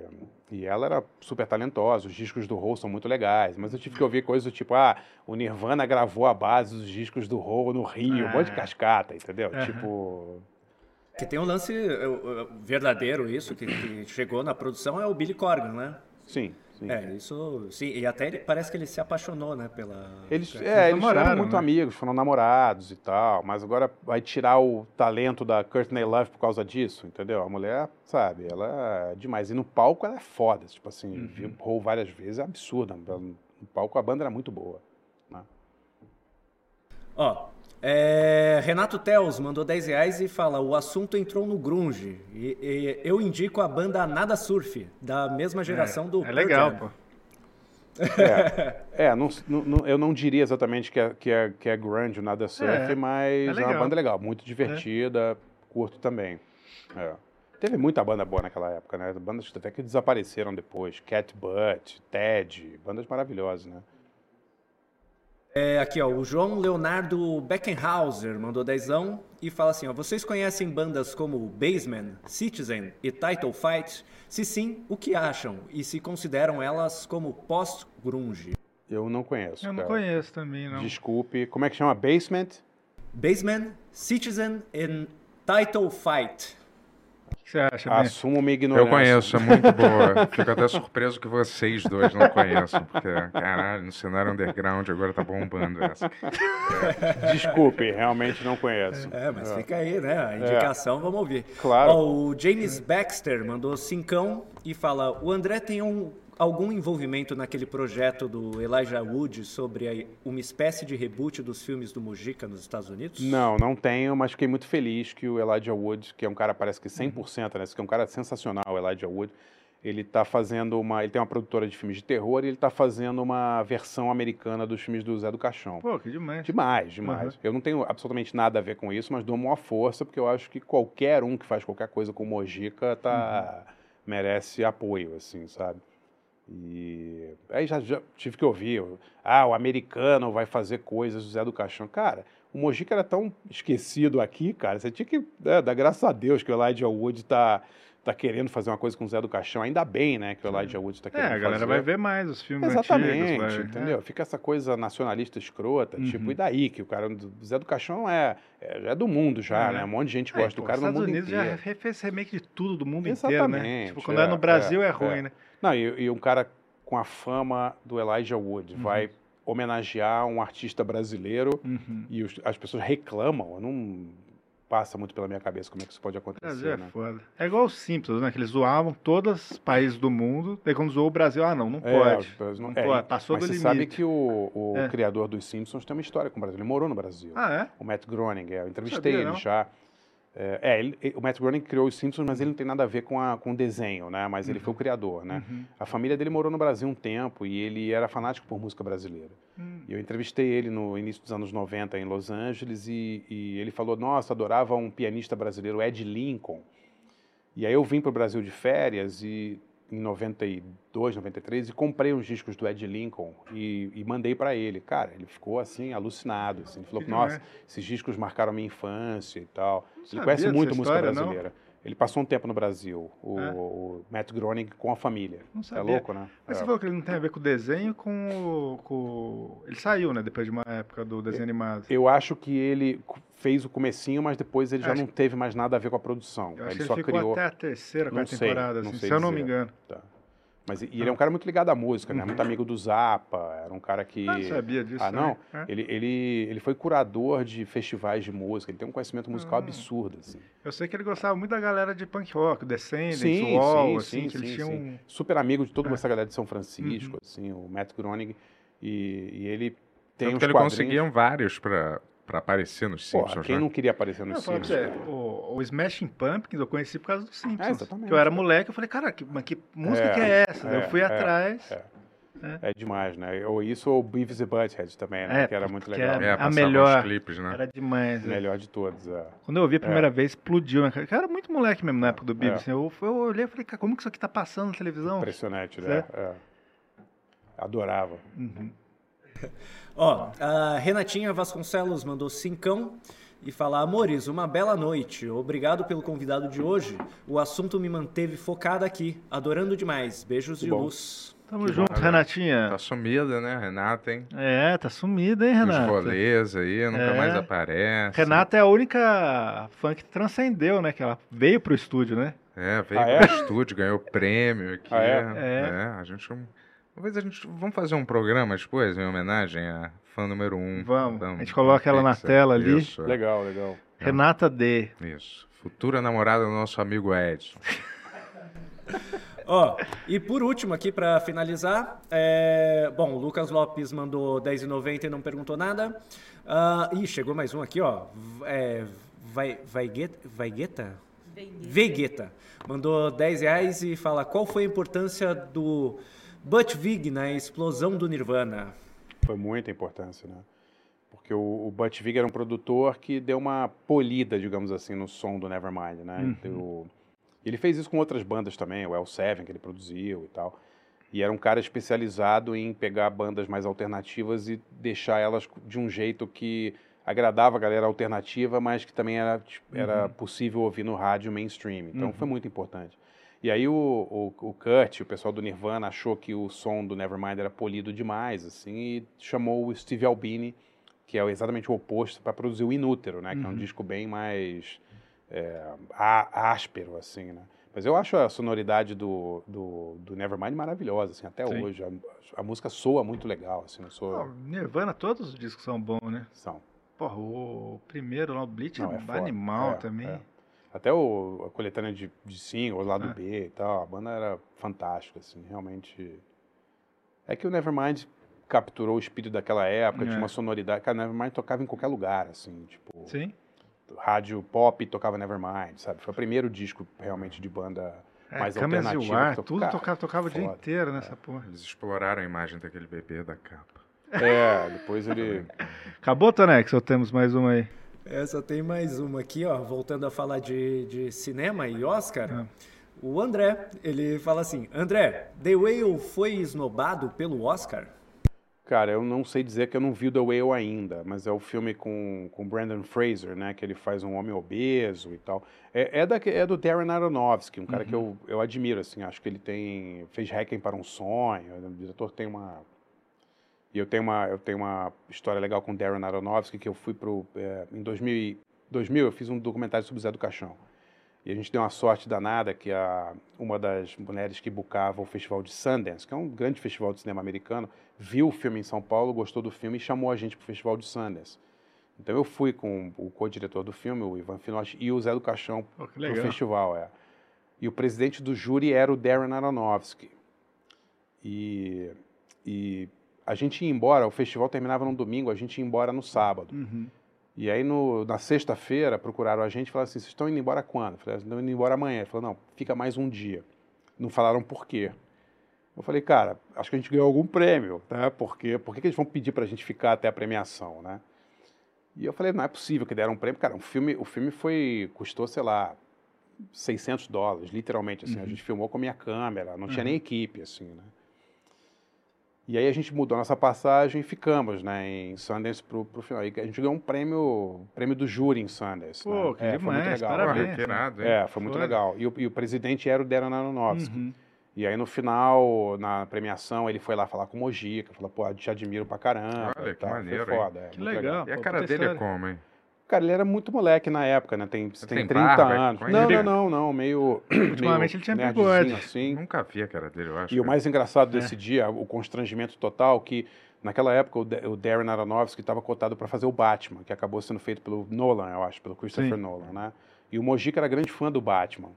e ela era super talentosa, os discos do Hole são muito legais, mas eu tive que ouvir coisas do tipo, ah, o Nirvana gravou a base dos discos do Hole no Rio, um monte de Ah. cascata, entendeu? Aham. Tipo, Que tem um lance é, é, verdadeiro, isso, que, que chegou na produção, é o Billy Corgan, né? sim, sim. É, isso, sim, e até ele, parece que ele se apaixonou, né, pela... Eles, é, eles namoraram, foram muito né? amigos, foram namorados e tal, mas agora vai tirar o talento da Courtney Love por causa disso, entendeu? A mulher, sabe, ela é demais. E no palco ela é foda, tipo assim, Uhum. Hole várias vezes, é absurda. No palco a banda era muito boa. né? Ó, é, Renato Teles mandou 10 reais e fala: o assunto entrou no grunge. E, e eu indico a banda Nada Surf, da mesma geração do É Pearl legal, Jam. pô. É, não, não- não- eu não diria exatamente que é, que é, que é grunge ou nada surf, É, mas é é, uma legal. banda legal, muito divertida, curto também. É. Teve muita banda boa naquela época, né? Bandas até que desapareceram depois. Cat Butt, Ted, bandas maravilhosas, né? É, aqui, ó, o João Leonardo Beckenhauser mandou dezão e fala assim, ó, vocês conhecem bandas como Baseman, Citizen e Title Fight? Se sim, o que acham? E se consideram elas como post-grunge? Eu não conheço. Eu não cara. conheço também, não. Desculpe. Como é que chama? Basement? Baseman, Citizen e Title Fight. O que você acha? Assumo minha ignorância. Eu conheço, é muito boa. Fico até surpreso que vocês dois não conheçam, porque, caralho, no cenário underground agora tá bombando essa. Desculpe, realmente não conheço. É, mas fica aí, né? A indicação, vamos ouvir. Claro. Ó, o James Baxter mandou cincão e fala: o André tem um, algum envolvimento naquele projeto do Elijah Wood sobre a- uma espécie de reboot dos filmes do Mujica nos Estados Unidos? Não, não tenho, mas fiquei muito feliz que o Elijah Wood, que é um cara, parece que 100%, né? Esse que é um cara sensacional, o Elijah Wood, ele tá fazendo uma... Ele tem uma produtora de filmes de terror e ele tá fazendo uma versão americana dos filmes do Zé do Caixão. Pô, que demais. Demais, demais. Uhum. Eu não tenho absolutamente nada a ver com isso, mas dou uma força, porque eu acho que qualquer um que faz qualquer coisa com o Mojica tá, merece apoio, assim, sabe? E aí já, já tive que ouvir, ah, o americano vai fazer coisas do Zé do Caixão. Cara, o Mojica era tão esquecido aqui, cara, você tinha que né, dar graças a Deus que o Elijah Wood tá, tá querendo fazer uma coisa com o Zé do Caixão. Ainda bem, né, que o Elijah Wood tá É, querendo fazer. a galera vai ver mais os filmes Exatamente, antigos. vai- entendeu? Fica essa coisa nacionalista escrota, Uhum. tipo, e daí que o cara do Zé do Caixão é, é, é do mundo já, É. né? Um monte de gente É, gosta do cara os no Estados mundo Unidos inteiro. já fez remake de tudo do mundo inteiro, né? Exatamente, Tipo, quando é, é, no Brasil é, é, ruim, é. né? Não, e, e um cara com a fama do Elijah Wood Uhum. vai homenagear um artista brasileiro Uhum. e os- as pessoas reclamam, não passa muito pela minha cabeça como é que isso pode acontecer, é né? foda. É igual os Simpsons, né? Que eles zoavam todos os países do mundo. Daí quando zoou o Brasil, ah, não, não É, pode. os Brasil- não é, pode, passou Mas do você limite. sabe que o, o É. criador dos Simpsons tem uma história com o Brasil. Ele morou no Brasil. Ah, é? O Matt Groening, é, eu entrevistei Sabia, ele não. já. É, é, ele- o Matt Groening criou os Simpsons, mas ele não tem nada a ver com, a, com o desenho, né? Mas ele foi o criador, né? Uhum. A família dele morou no Brasil um tempo e ele era fanático por música brasileira. Hum. E eu entrevistei ele no início dos anos 90 em Los Angeles e, e ele falou, nossa, adorava um pianista brasileiro, Ed Lincoln. E aí eu vim para o Brasil de férias e em 92, 93 e comprei uns discos do Ed Lincoln e, e mandei para ele. Cara, ele ficou assim alucinado, assim. Ele falou, Que nossa, esses discos marcaram a minha infância e tal. Ele sabia conhece muito música história, não? Ele passou um tempo no Brasil, o, É? o Matt Groening com a família. Não É sabia. louco, né? Mas É. você falou que ele não tem a ver com o desenho, com o, com Ele saiu, né? Depois de uma época do desenho animado. Eu acho que ele fez o comecinho, mas depois ele já Acho não teve mais nada a ver com a produção. Eu acho Ele que só ele ficou criou. até a terceira, quarta temporada, assim, sei se eu não me engano. Tá. Mas e ele é um cara muito ligado à música, né? Muito amigo do Zappa. Era um cara que. Ah, não sabia disso. Ah, não? né? É. Ele, ele, ele foi curador de festivais de música. Ele tem um conhecimento musical Ah. absurdo, assim. Eu sei que ele gostava muito da galera de punk rock, Descendants, Sim, o Wall, sim, assim, sim, sim, sim. Super amigo de toda É. essa galera de São Francisco, Uhum. assim, o Matt Groening. E, e ele tem Tanto uns que ele quadrinhos... conseguiam vários pra, pra aparecer nos Simpsons, quem né? não queria aparecer no Não, Simpsons? você, o, o Smashing Pumpkins eu conheci por causa do Simpsons. É, eu era moleque, eu falei, cara, que, mas que música É, que é essa? Daí é, eu fui é, atrás. é. É demais, né? Ou isso ou Beavis e Butthead também, né? É, que era muito que legal. era- É, A melhor- clipes, né? Era demais. Né? melhor de todos, é. Quando eu ouvi a primeira vez, explodiu. Né? cara? Eu era muito moleque mesmo na época do Beavis. É. assim, eu, eu olhei e falei, cara, como que isso aqui tá passando na televisão? Impressionante, né? É. Adorava. Uhum. Ó, a Renatinha Vasconcelos mandou cincão e fala: Amores, uma bela noite. Obrigado pelo convidado de hoje. O assunto me manteve focada aqui. Adorando demais. Beijos de bom. luz. Tamo junto, Renatinha. Tá sumida, né, Renata, hein? É, tá sumida, hein, Os Renata? rolês aí, nunca É. mais aparece. Renata é a única fã que transcendeu, né? Que ela veio pro estúdio, né? É, veio Ah, é? pro estúdio, ganhou prêmio aqui. Ah, é? É. a gente... Talvez a gente... Vamos fazer um programa depois, em homenagem à fã número um. Vamos. da A gente coloca ela na tela ali. Isso, é. Legal, legal. Renata D. Isso. Futura namorada do nosso amigo Edson. Ó, e por último aqui pra finalizar, é... bom, o Lucas Lopes mandou 10,90 e não perguntou nada. Ah, ih, chegou mais um aqui, ó. É, vai, Vaigueta? Vaigueta? Vegueta. Mandou 10 reais e fala qual foi a importância do Butch Vig na explosão do Nirvana. Foi muita importância, né? Porque o, o Butch Vig era um produtor que deu uma polida, digamos assim, no som do Nevermind, né? Deu- Ele fez isso com outras bandas também, o L7 que ele produziu e tal. E era um cara especializado em pegar bandas mais alternativas e deixar elas de um jeito que agradava a galera alternativa, mas que também era, tipo, era possível ouvir no rádio mainstream. Então foi muito importante. E aí o, o, o Kurt, o pessoal do Nirvana, achou que o som do Nevermind era polido demais, assim, e chamou o Steve Albini, que é exatamente o oposto, para produzir o Inútero, né? Que é um disco bem mais é, áspero, assim, né? Mas eu acho a sonoridade do, do, do Nevermind maravilhosa, assim, até Sim. hoje. A, a música soa muito legal, assim, não soa... Nirvana, todos os discos são bons, né? São. Porra, o primeiro lá, o Bleach, Não, é, é animal É, também. é. Até o, a coletânea de, de singles, lado Ah. B e tal, a banda era fantástica, assim, realmente. É que o Nevermind capturou o espírito daquela época, É. tinha uma sonoridade. Cara, o Nevermind tocava em qualquer lugar, assim, tipo, Sim. rádio pop tocava Nevermind, sabe? Foi o primeiro disco realmente de banda É, mais câmeras e alternativa. o ar, tudo Cara, tocava, tocava o dia foda. inteiro nessa porra. Eles exploraram a imagem daquele bebê da capa. É, depois ele. Acabou, Tonex? Ou temos mais uma aí? Essa tem mais uma aqui, ó. Voltando a falar de, de cinema e Oscar. o André. Ele fala assim: André, The Whale foi esnobado pelo Oscar? Cara, eu não sei dizer que eu não vi The Whale ainda, mas é o filme com, com Brandon Fraser, né? Que ele faz um homem obeso e tal. É, é, da, é do Darren Aronofsky, um cara que eu, eu admiro, assim. Acho que ele tem... Fez Requiem para um Sonho. O diretor tem uma... E eu tenho uma, eu tenho uma história legal com Darren Aronofsky, que eu fui pro... É, em 2000, e- 2000 eu fiz um documentário sobre o Zé do Caixão. E a gente deu uma sorte danada que a, uma das mulheres que bucava o Festival de Sundance, que é um grande festival de cinema americano, viu o filme em São Paulo, gostou do filme e chamou a gente para o Festival de Sundance. Então eu fui com o co-diretor do filme, o Ivan Finotti, e o Zé do Caixão que pro legal. festival. É. E o presidente do júri era o Darren Aronofsky. E, e a gente ia embora, o festival terminava no domingo, a gente ia embora no sábado. Uhum. E aí, no- na sexta-feira, procuraram a gente e falaram assim: vocês estão indo embora quando? Eu falei, estão indo embora amanhã. Ele falou: não, fica mais um dia. Não falaram por quê. Eu falei, cara, acho que a gente ganhou algum prêmio, né? Porque, por que, que eles vão pedir pra gente ficar até a premiação, né? E eu falei, não é possível que deram um prêmio. Cara, um filme, o filme foi, custou, sei lá, 600 dólares, literalmente, assim. A gente filmou com a minha câmera, não tinha nem equipe, assim, né? E aí a gente mudou nossa passagem e ficamos, né, em Sundance pro, pro final. E a gente ganhou um prêmio, prêmio do júri em Sundance. Pô, né? que é, foi muito demais, legal. parabéns. Irado, hein? É, foi muito Foda. legal. E o, e o presidente era o Darren Aronofsky. Uhum. E aí no final, na premiação, ele foi lá falar com o Mojica, falou, pô, te admiro pra caramba. Olha, que tal. maneiro, Foi hein? foda. é, Que muito legal. E a cara dele é como, hein? Cara, ele era muito moleque na época, né? Tem, tem tem 30 barba? anos. É Não, que não, ele- não, não, meio. Ultimamente meio ele tinha bigode. assim. Nunca vi a cara dele, eu acho. E o mais engraçado desse dia, o constrangimento total, que naquela época o, o Darren Aronofsky estava cotado para fazer o Batman, que acabou sendo feito pelo Nolan, eu acho, pelo Christopher Sim. Nolan, né? E o Mojica era grande fã do Batman.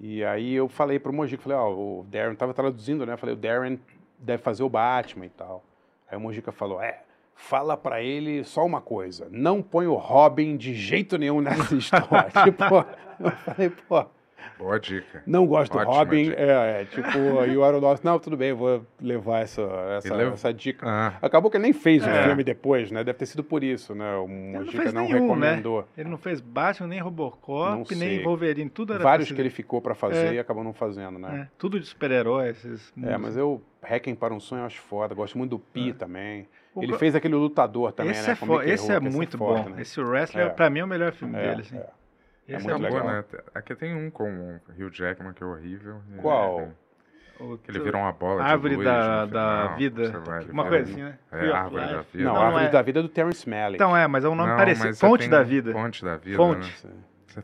E aí eu falei pro Mojica, falei, ó, o Darren tava traduzindo, né? Eu falei, o Darren deve fazer o Batman e tal. Aí o Mojica falou, é, fala pra ele só uma coisa, não põe o Robin de jeito nenhum nessa história. tipo, eu falei, pô, Boa dica. não gosto do Ótima Robin, dica. é, é, tipo, e o Aronofsky, não, tudo bem, eu vou levar essa, essa, essa dica. Ah, Acabou que ele nem fez É. o filme depois, né? Deve ter sido por isso, né? O não Mojica fez não, nenhum, né? recomendou. Ele não fez Batman, nem Não Robocop, nem. Wolverine. Tudo era Vários que ele ficou pra fazer É. e acabou não fazendo, né? É, tudo de super-heróis. É, mas eu, Requiem para um Sonho eu acho foda, gosto muito do Pi também. O Ele go- fez aquele Lutador também, esse né? é, com fo- esse é Rourke, muito forte, bom. né? Esse Wrestler, É. pra mim, é o melhor filme É, dele. Assim. é. Esse muito é acabou, legal. né? Aqui tem um com o Hugh Jackman que é horrível. Qual? o- Que ele virou uma bola Árvore de luz da, da final, vida. lá, Uma coisa assim, né? É, Árvore da. Vida. Não, Não, Árvore é. da Vida é do Terrence Malick. Então é, mas é um nome Não, parecido. Fonte tem da Vida. Fonte da Vida. Fonte. Né?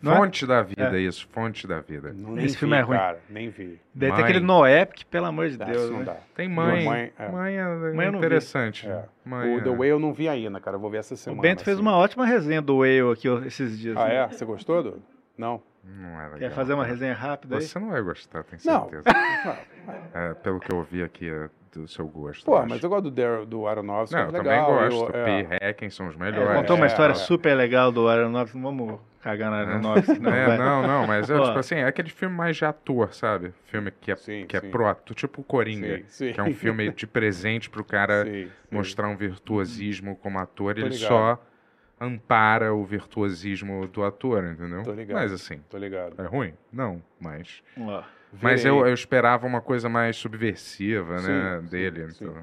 Não é? Fonte da Vida, É. isso. Fonte da Vida. Não, nem Esse vi, filme é ruim. cara, nem vi. Daí Mãe. tem aquele Noé, que pelo amor de Dá, Deus. isso não né? dá. Tem mãe. Mãe, é. Mãe é não vi. interessante. É. Mãe O The é- Way eu não vi ainda, cara. Eu vou ver essa O semana. Bento fez assim. uma ótima resenha do Whale aqui esses dias. Ah, né? é? Você gostou do? Não. Não é legal. Quer fazer uma resenha rápida aí? Você não vai gostar, tenho Não. certeza. É, pelo que eu ouvi aqui é do seu gosto. Pô, mas eu gosto do, Dar do Aronofsky. Não, é eu legal. também gosto. eu- é. Hacken são os Ele melhores. contou uma É, história é. super legal do Aronofsky. Não vamos cagar no Aronofsky, não. É, não, não, mas é Ó. tipo assim, é aquele filme mais de ator, sabe? Filme que é, Sim, que é sim. pro ator, tipo Coringa, Sim, sim. que é um filme de presente pro cara Sim, sim. mostrar um virtuosismo como ator, Tô ele ligado. só ampara o virtuosismo do ator, entendeu? Tô ligado. Mas assim, Tô ligado. é ruim? Não, mas Ó, mas eu, eu esperava uma coisa mais subversiva, né, Sim, sim, dele, sim. então, né?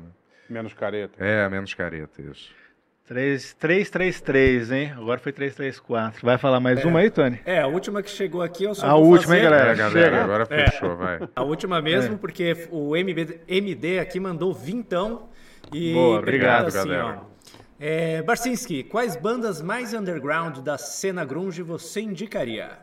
Menos careta. É, menos careta isso. 3, 333, hein? Agora foi 334. Vai falar mais uma aí, Tony? É, a última que chegou aqui eu só A vou última, hein, fazer- galera? É, galera, chega. agora fechou, vai. A última mesmo, porque o MB MD aqui mandou vintão. E Boa, obrigado, assim, galera. ó. É, Barcinski, quais bandas mais underground da cena grunge você indicaria?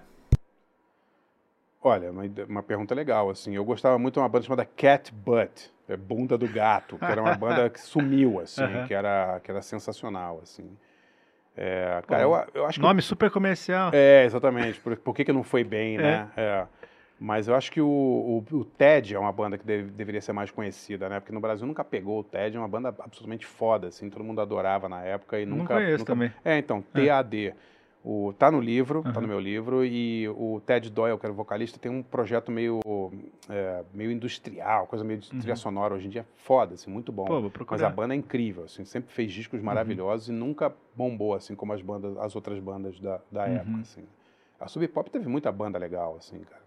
Olha, uma, uma pergunta legal, assim. Eu gostava muito de uma banda chamada Cat Butt, é Bunda do Gato, que era uma banda que sumiu, assim, Aham. que, era, que era sensacional, assim. É, cara, eu, eu acho que... Nome super comercial. É, exatamente. Por, por que, que não foi bem, né? É. Mas eu acho que o, o, o TED é uma banda que deve- deveria ser mais conhecida, né? Porque no Brasil nunca pegou o TED, é uma banda absolutamente foda, assim, todo mundo adorava na época e Não nunca... conheço nunca... também. É, então, TAD. O, tá no livro, tá Aham. no meu livro, e o Ted Doyle, que era o vocalista, tem um projeto meio, é, meio industrial, coisa meio de trilha sonora hoje em dia, foda, assim, muito bom. Uhum. Pô, Mas a banda é incrível, assim, sempre fez discos maravilhosos e nunca bombou, assim, como as bandas, as outras bandas da, da Uhum. época, assim. A Sub Pop teve muita banda legal, assim, cara.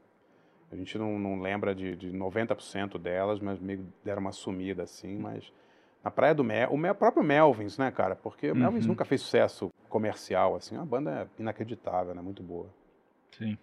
A gente não, não lembra de, de 90% delas, mas meio deram uma sumida assim, mas na Praia do Mel, o Mel, próprio Melvins, né, cara? Porque o Melvins Uhum. nunca fez sucesso comercial, assim, a banda é inacreditável, né? Muito boa. Sim.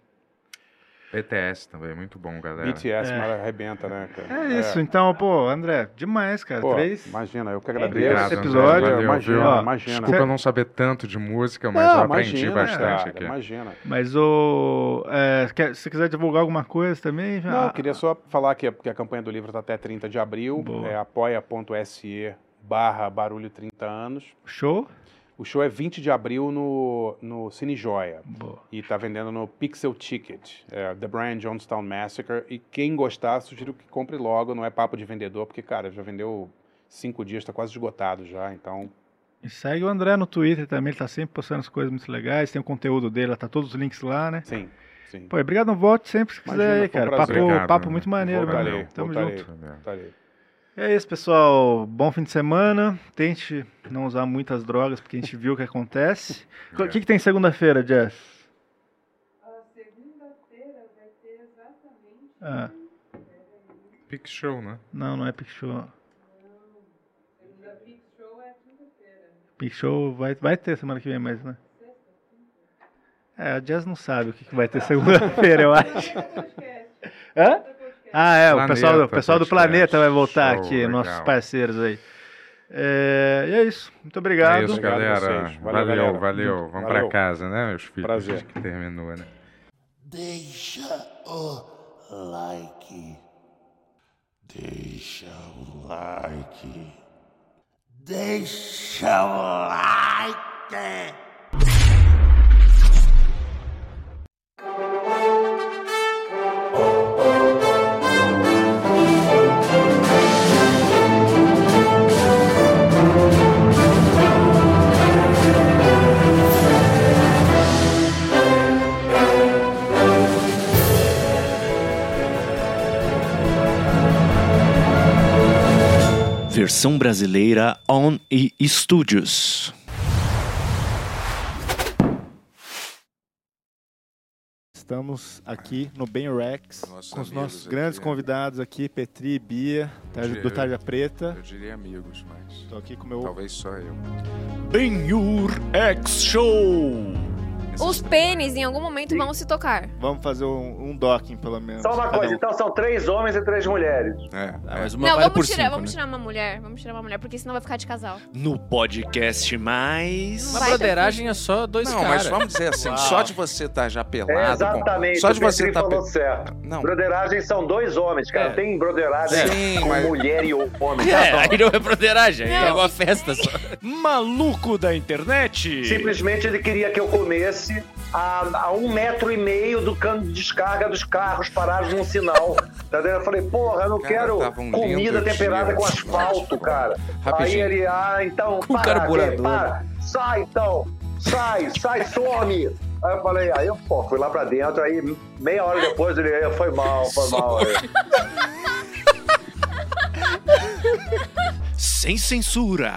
BTS também, muito bom, galera. BTS, É. mas arrebenta, né, cara? É isso, então, pô, André, demais, cara. Pô, Três. imagina, eu que Obrigado, agradeço. Esse André, episódio, valeu, imagina? Ó, imagina. Desculpa eu não saber tanto de música, mas Não, eu aprendi imagina, bastante cara, aqui. Imagina. Mas o. É, se quiser divulgar alguma coisa também, já. Não, eu queria só falar que a, que a campanha do livro está até 30 de abril. Boa. É apoia.se barra barulho 30 anos. Show? O show é 20 de abril no, no Cine Joia. Boa. E tá vendendo no Pixel Ticket, é, The Brian Jonestown Massacre. E quem gostar, sugiro que compre logo, não é papo de vendedor, porque, cara, já vendeu cinco dias, tá quase esgotado já, então. E segue o André no Twitter também, ele tá sempre postando as coisas muito legais, tem o conteúdo dele, tá todos os links lá, né? Sim, sim. Pô, obrigado, volte sempre se Imagina, quiser aí, um cara. prazer. Papo, Obrigado, papo né? muito maneiro, Voltarei, meu. Tamo voltarei. junto. Tá ali. E é isso, pessoal. Bom fim de semana. Tente não usar muitas drogas, porque a gente viu o que acontece. O que, que tem segunda-feira, Jess? Ah, Pick Show, né? não, não é Pick Show. Pick Show vai, vai ter semana que vem, mas né? É, a Jazz não sabe o que, que vai ter segunda-feira, eu acho. Hã? Ah, é, o Planeta pessoal, do- o pessoal do. Planeta vai voltar Show, aqui, legal. nossos parceiros aí. É, e é isso. Muito obrigado. É isso, galera. vocês. Valeu, Valeu, galera. valeu. Vamos Valeu. pra casa, né, meus filhos? Prazer. Acho que terminou, né? Deixa o like. Deixa o like. Deixa o like. Versão brasileira On e Studios. Estamos aqui no Ben Rex Nossos com os nossos aqui, grandes é. convidados aqui, Petri e Bia, Tarja- do Dia- Tarja Preta. Eu diria amigos, mas Estou aqui com o meu talvez só eu. Benhur X Show. Os pênis em algum momento vão se tocar. Vamos fazer um, um docking, pelo menos. Só uma Cada coisa, um. então são três homens e três mulheres. É, Ah, é. mas uma não, vale vamos por tirar, cinco, vamos né? tirar uma mulher. Vamos tirar uma mulher, porque senão vai ficar de casal. No podcast mais. Uma broderagem é só dois Não, caras. mas vamos dizer assim, Uau. só de você estar já pelado. É, com- exatamente. Só de você estar. falou certo. Não. Broderagem são dois homens, cara. É. Tem broderagem Sim, com mas- mulher e homem. É, aí não é broderagem, aí Não. é uma festa só. Maluco da internet. Simplesmente ele queria que eu comesse a, a um metro e meio do cano de descarga dos carros parados num sinal. Tá vendo? Eu falei, porra, eu não Cara, quero um comida temperada dia, com mas- asfalto, cara. Rapidinho. Aí ele, ah, então, Com para, carburador. Para. Sai, então. Sai, sai, some. Aí eu falei, aí eu pô, fui lá pra dentro, aí meia hora depois ele, "É, foi mal, foi mal. Aí. Sem censura.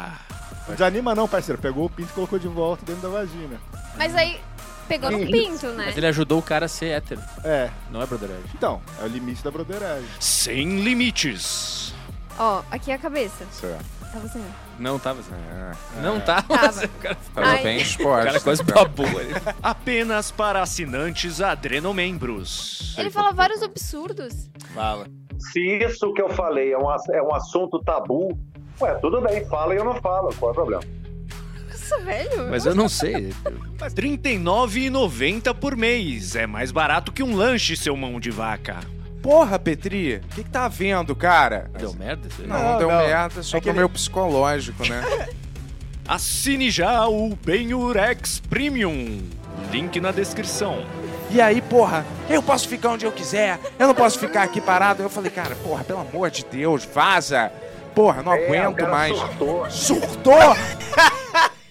Não desanima não, parceiro. Pegou o pinto e colocou de volta dentro da vagina. Mas aí pegou no pinto, né? Mas ele ajudou o cara a ser hétero. É, Não é broderagem. então, é o limite da broderagem. Sem limites. Ó, aqui é a cabeça. Certo. Tá você. Não tava assim. É. Não tava. Tava. O cara, bem o esporte. cara quase babou ali. Apenas para assinantes adrenomembros. Ele fala vários absurdos. Fala. Se isso que eu falei é um, ass- é um assunto tabu, ué, tudo bem, fala e eu não falo, qual é o problema? Nossa, velho. Mas eu não sei. R$ 39,90 por mês. É mais barato que um lanche, seu mão de vaca. Porra, Petri, o que, que tá vendo, cara? Deu merda isso aí? Não, Não, deu não. merda só É que pro ele- meu psicológico, né? Assine já o Benurex Premium. Link na descrição. E aí, porra, eu posso ficar onde eu quiser, eu não posso ficar aqui parado. Eu falei, cara, porra, pelo amor de Deus, vaza. Porra, não É, o aguento cara mais. surtou. Surtou?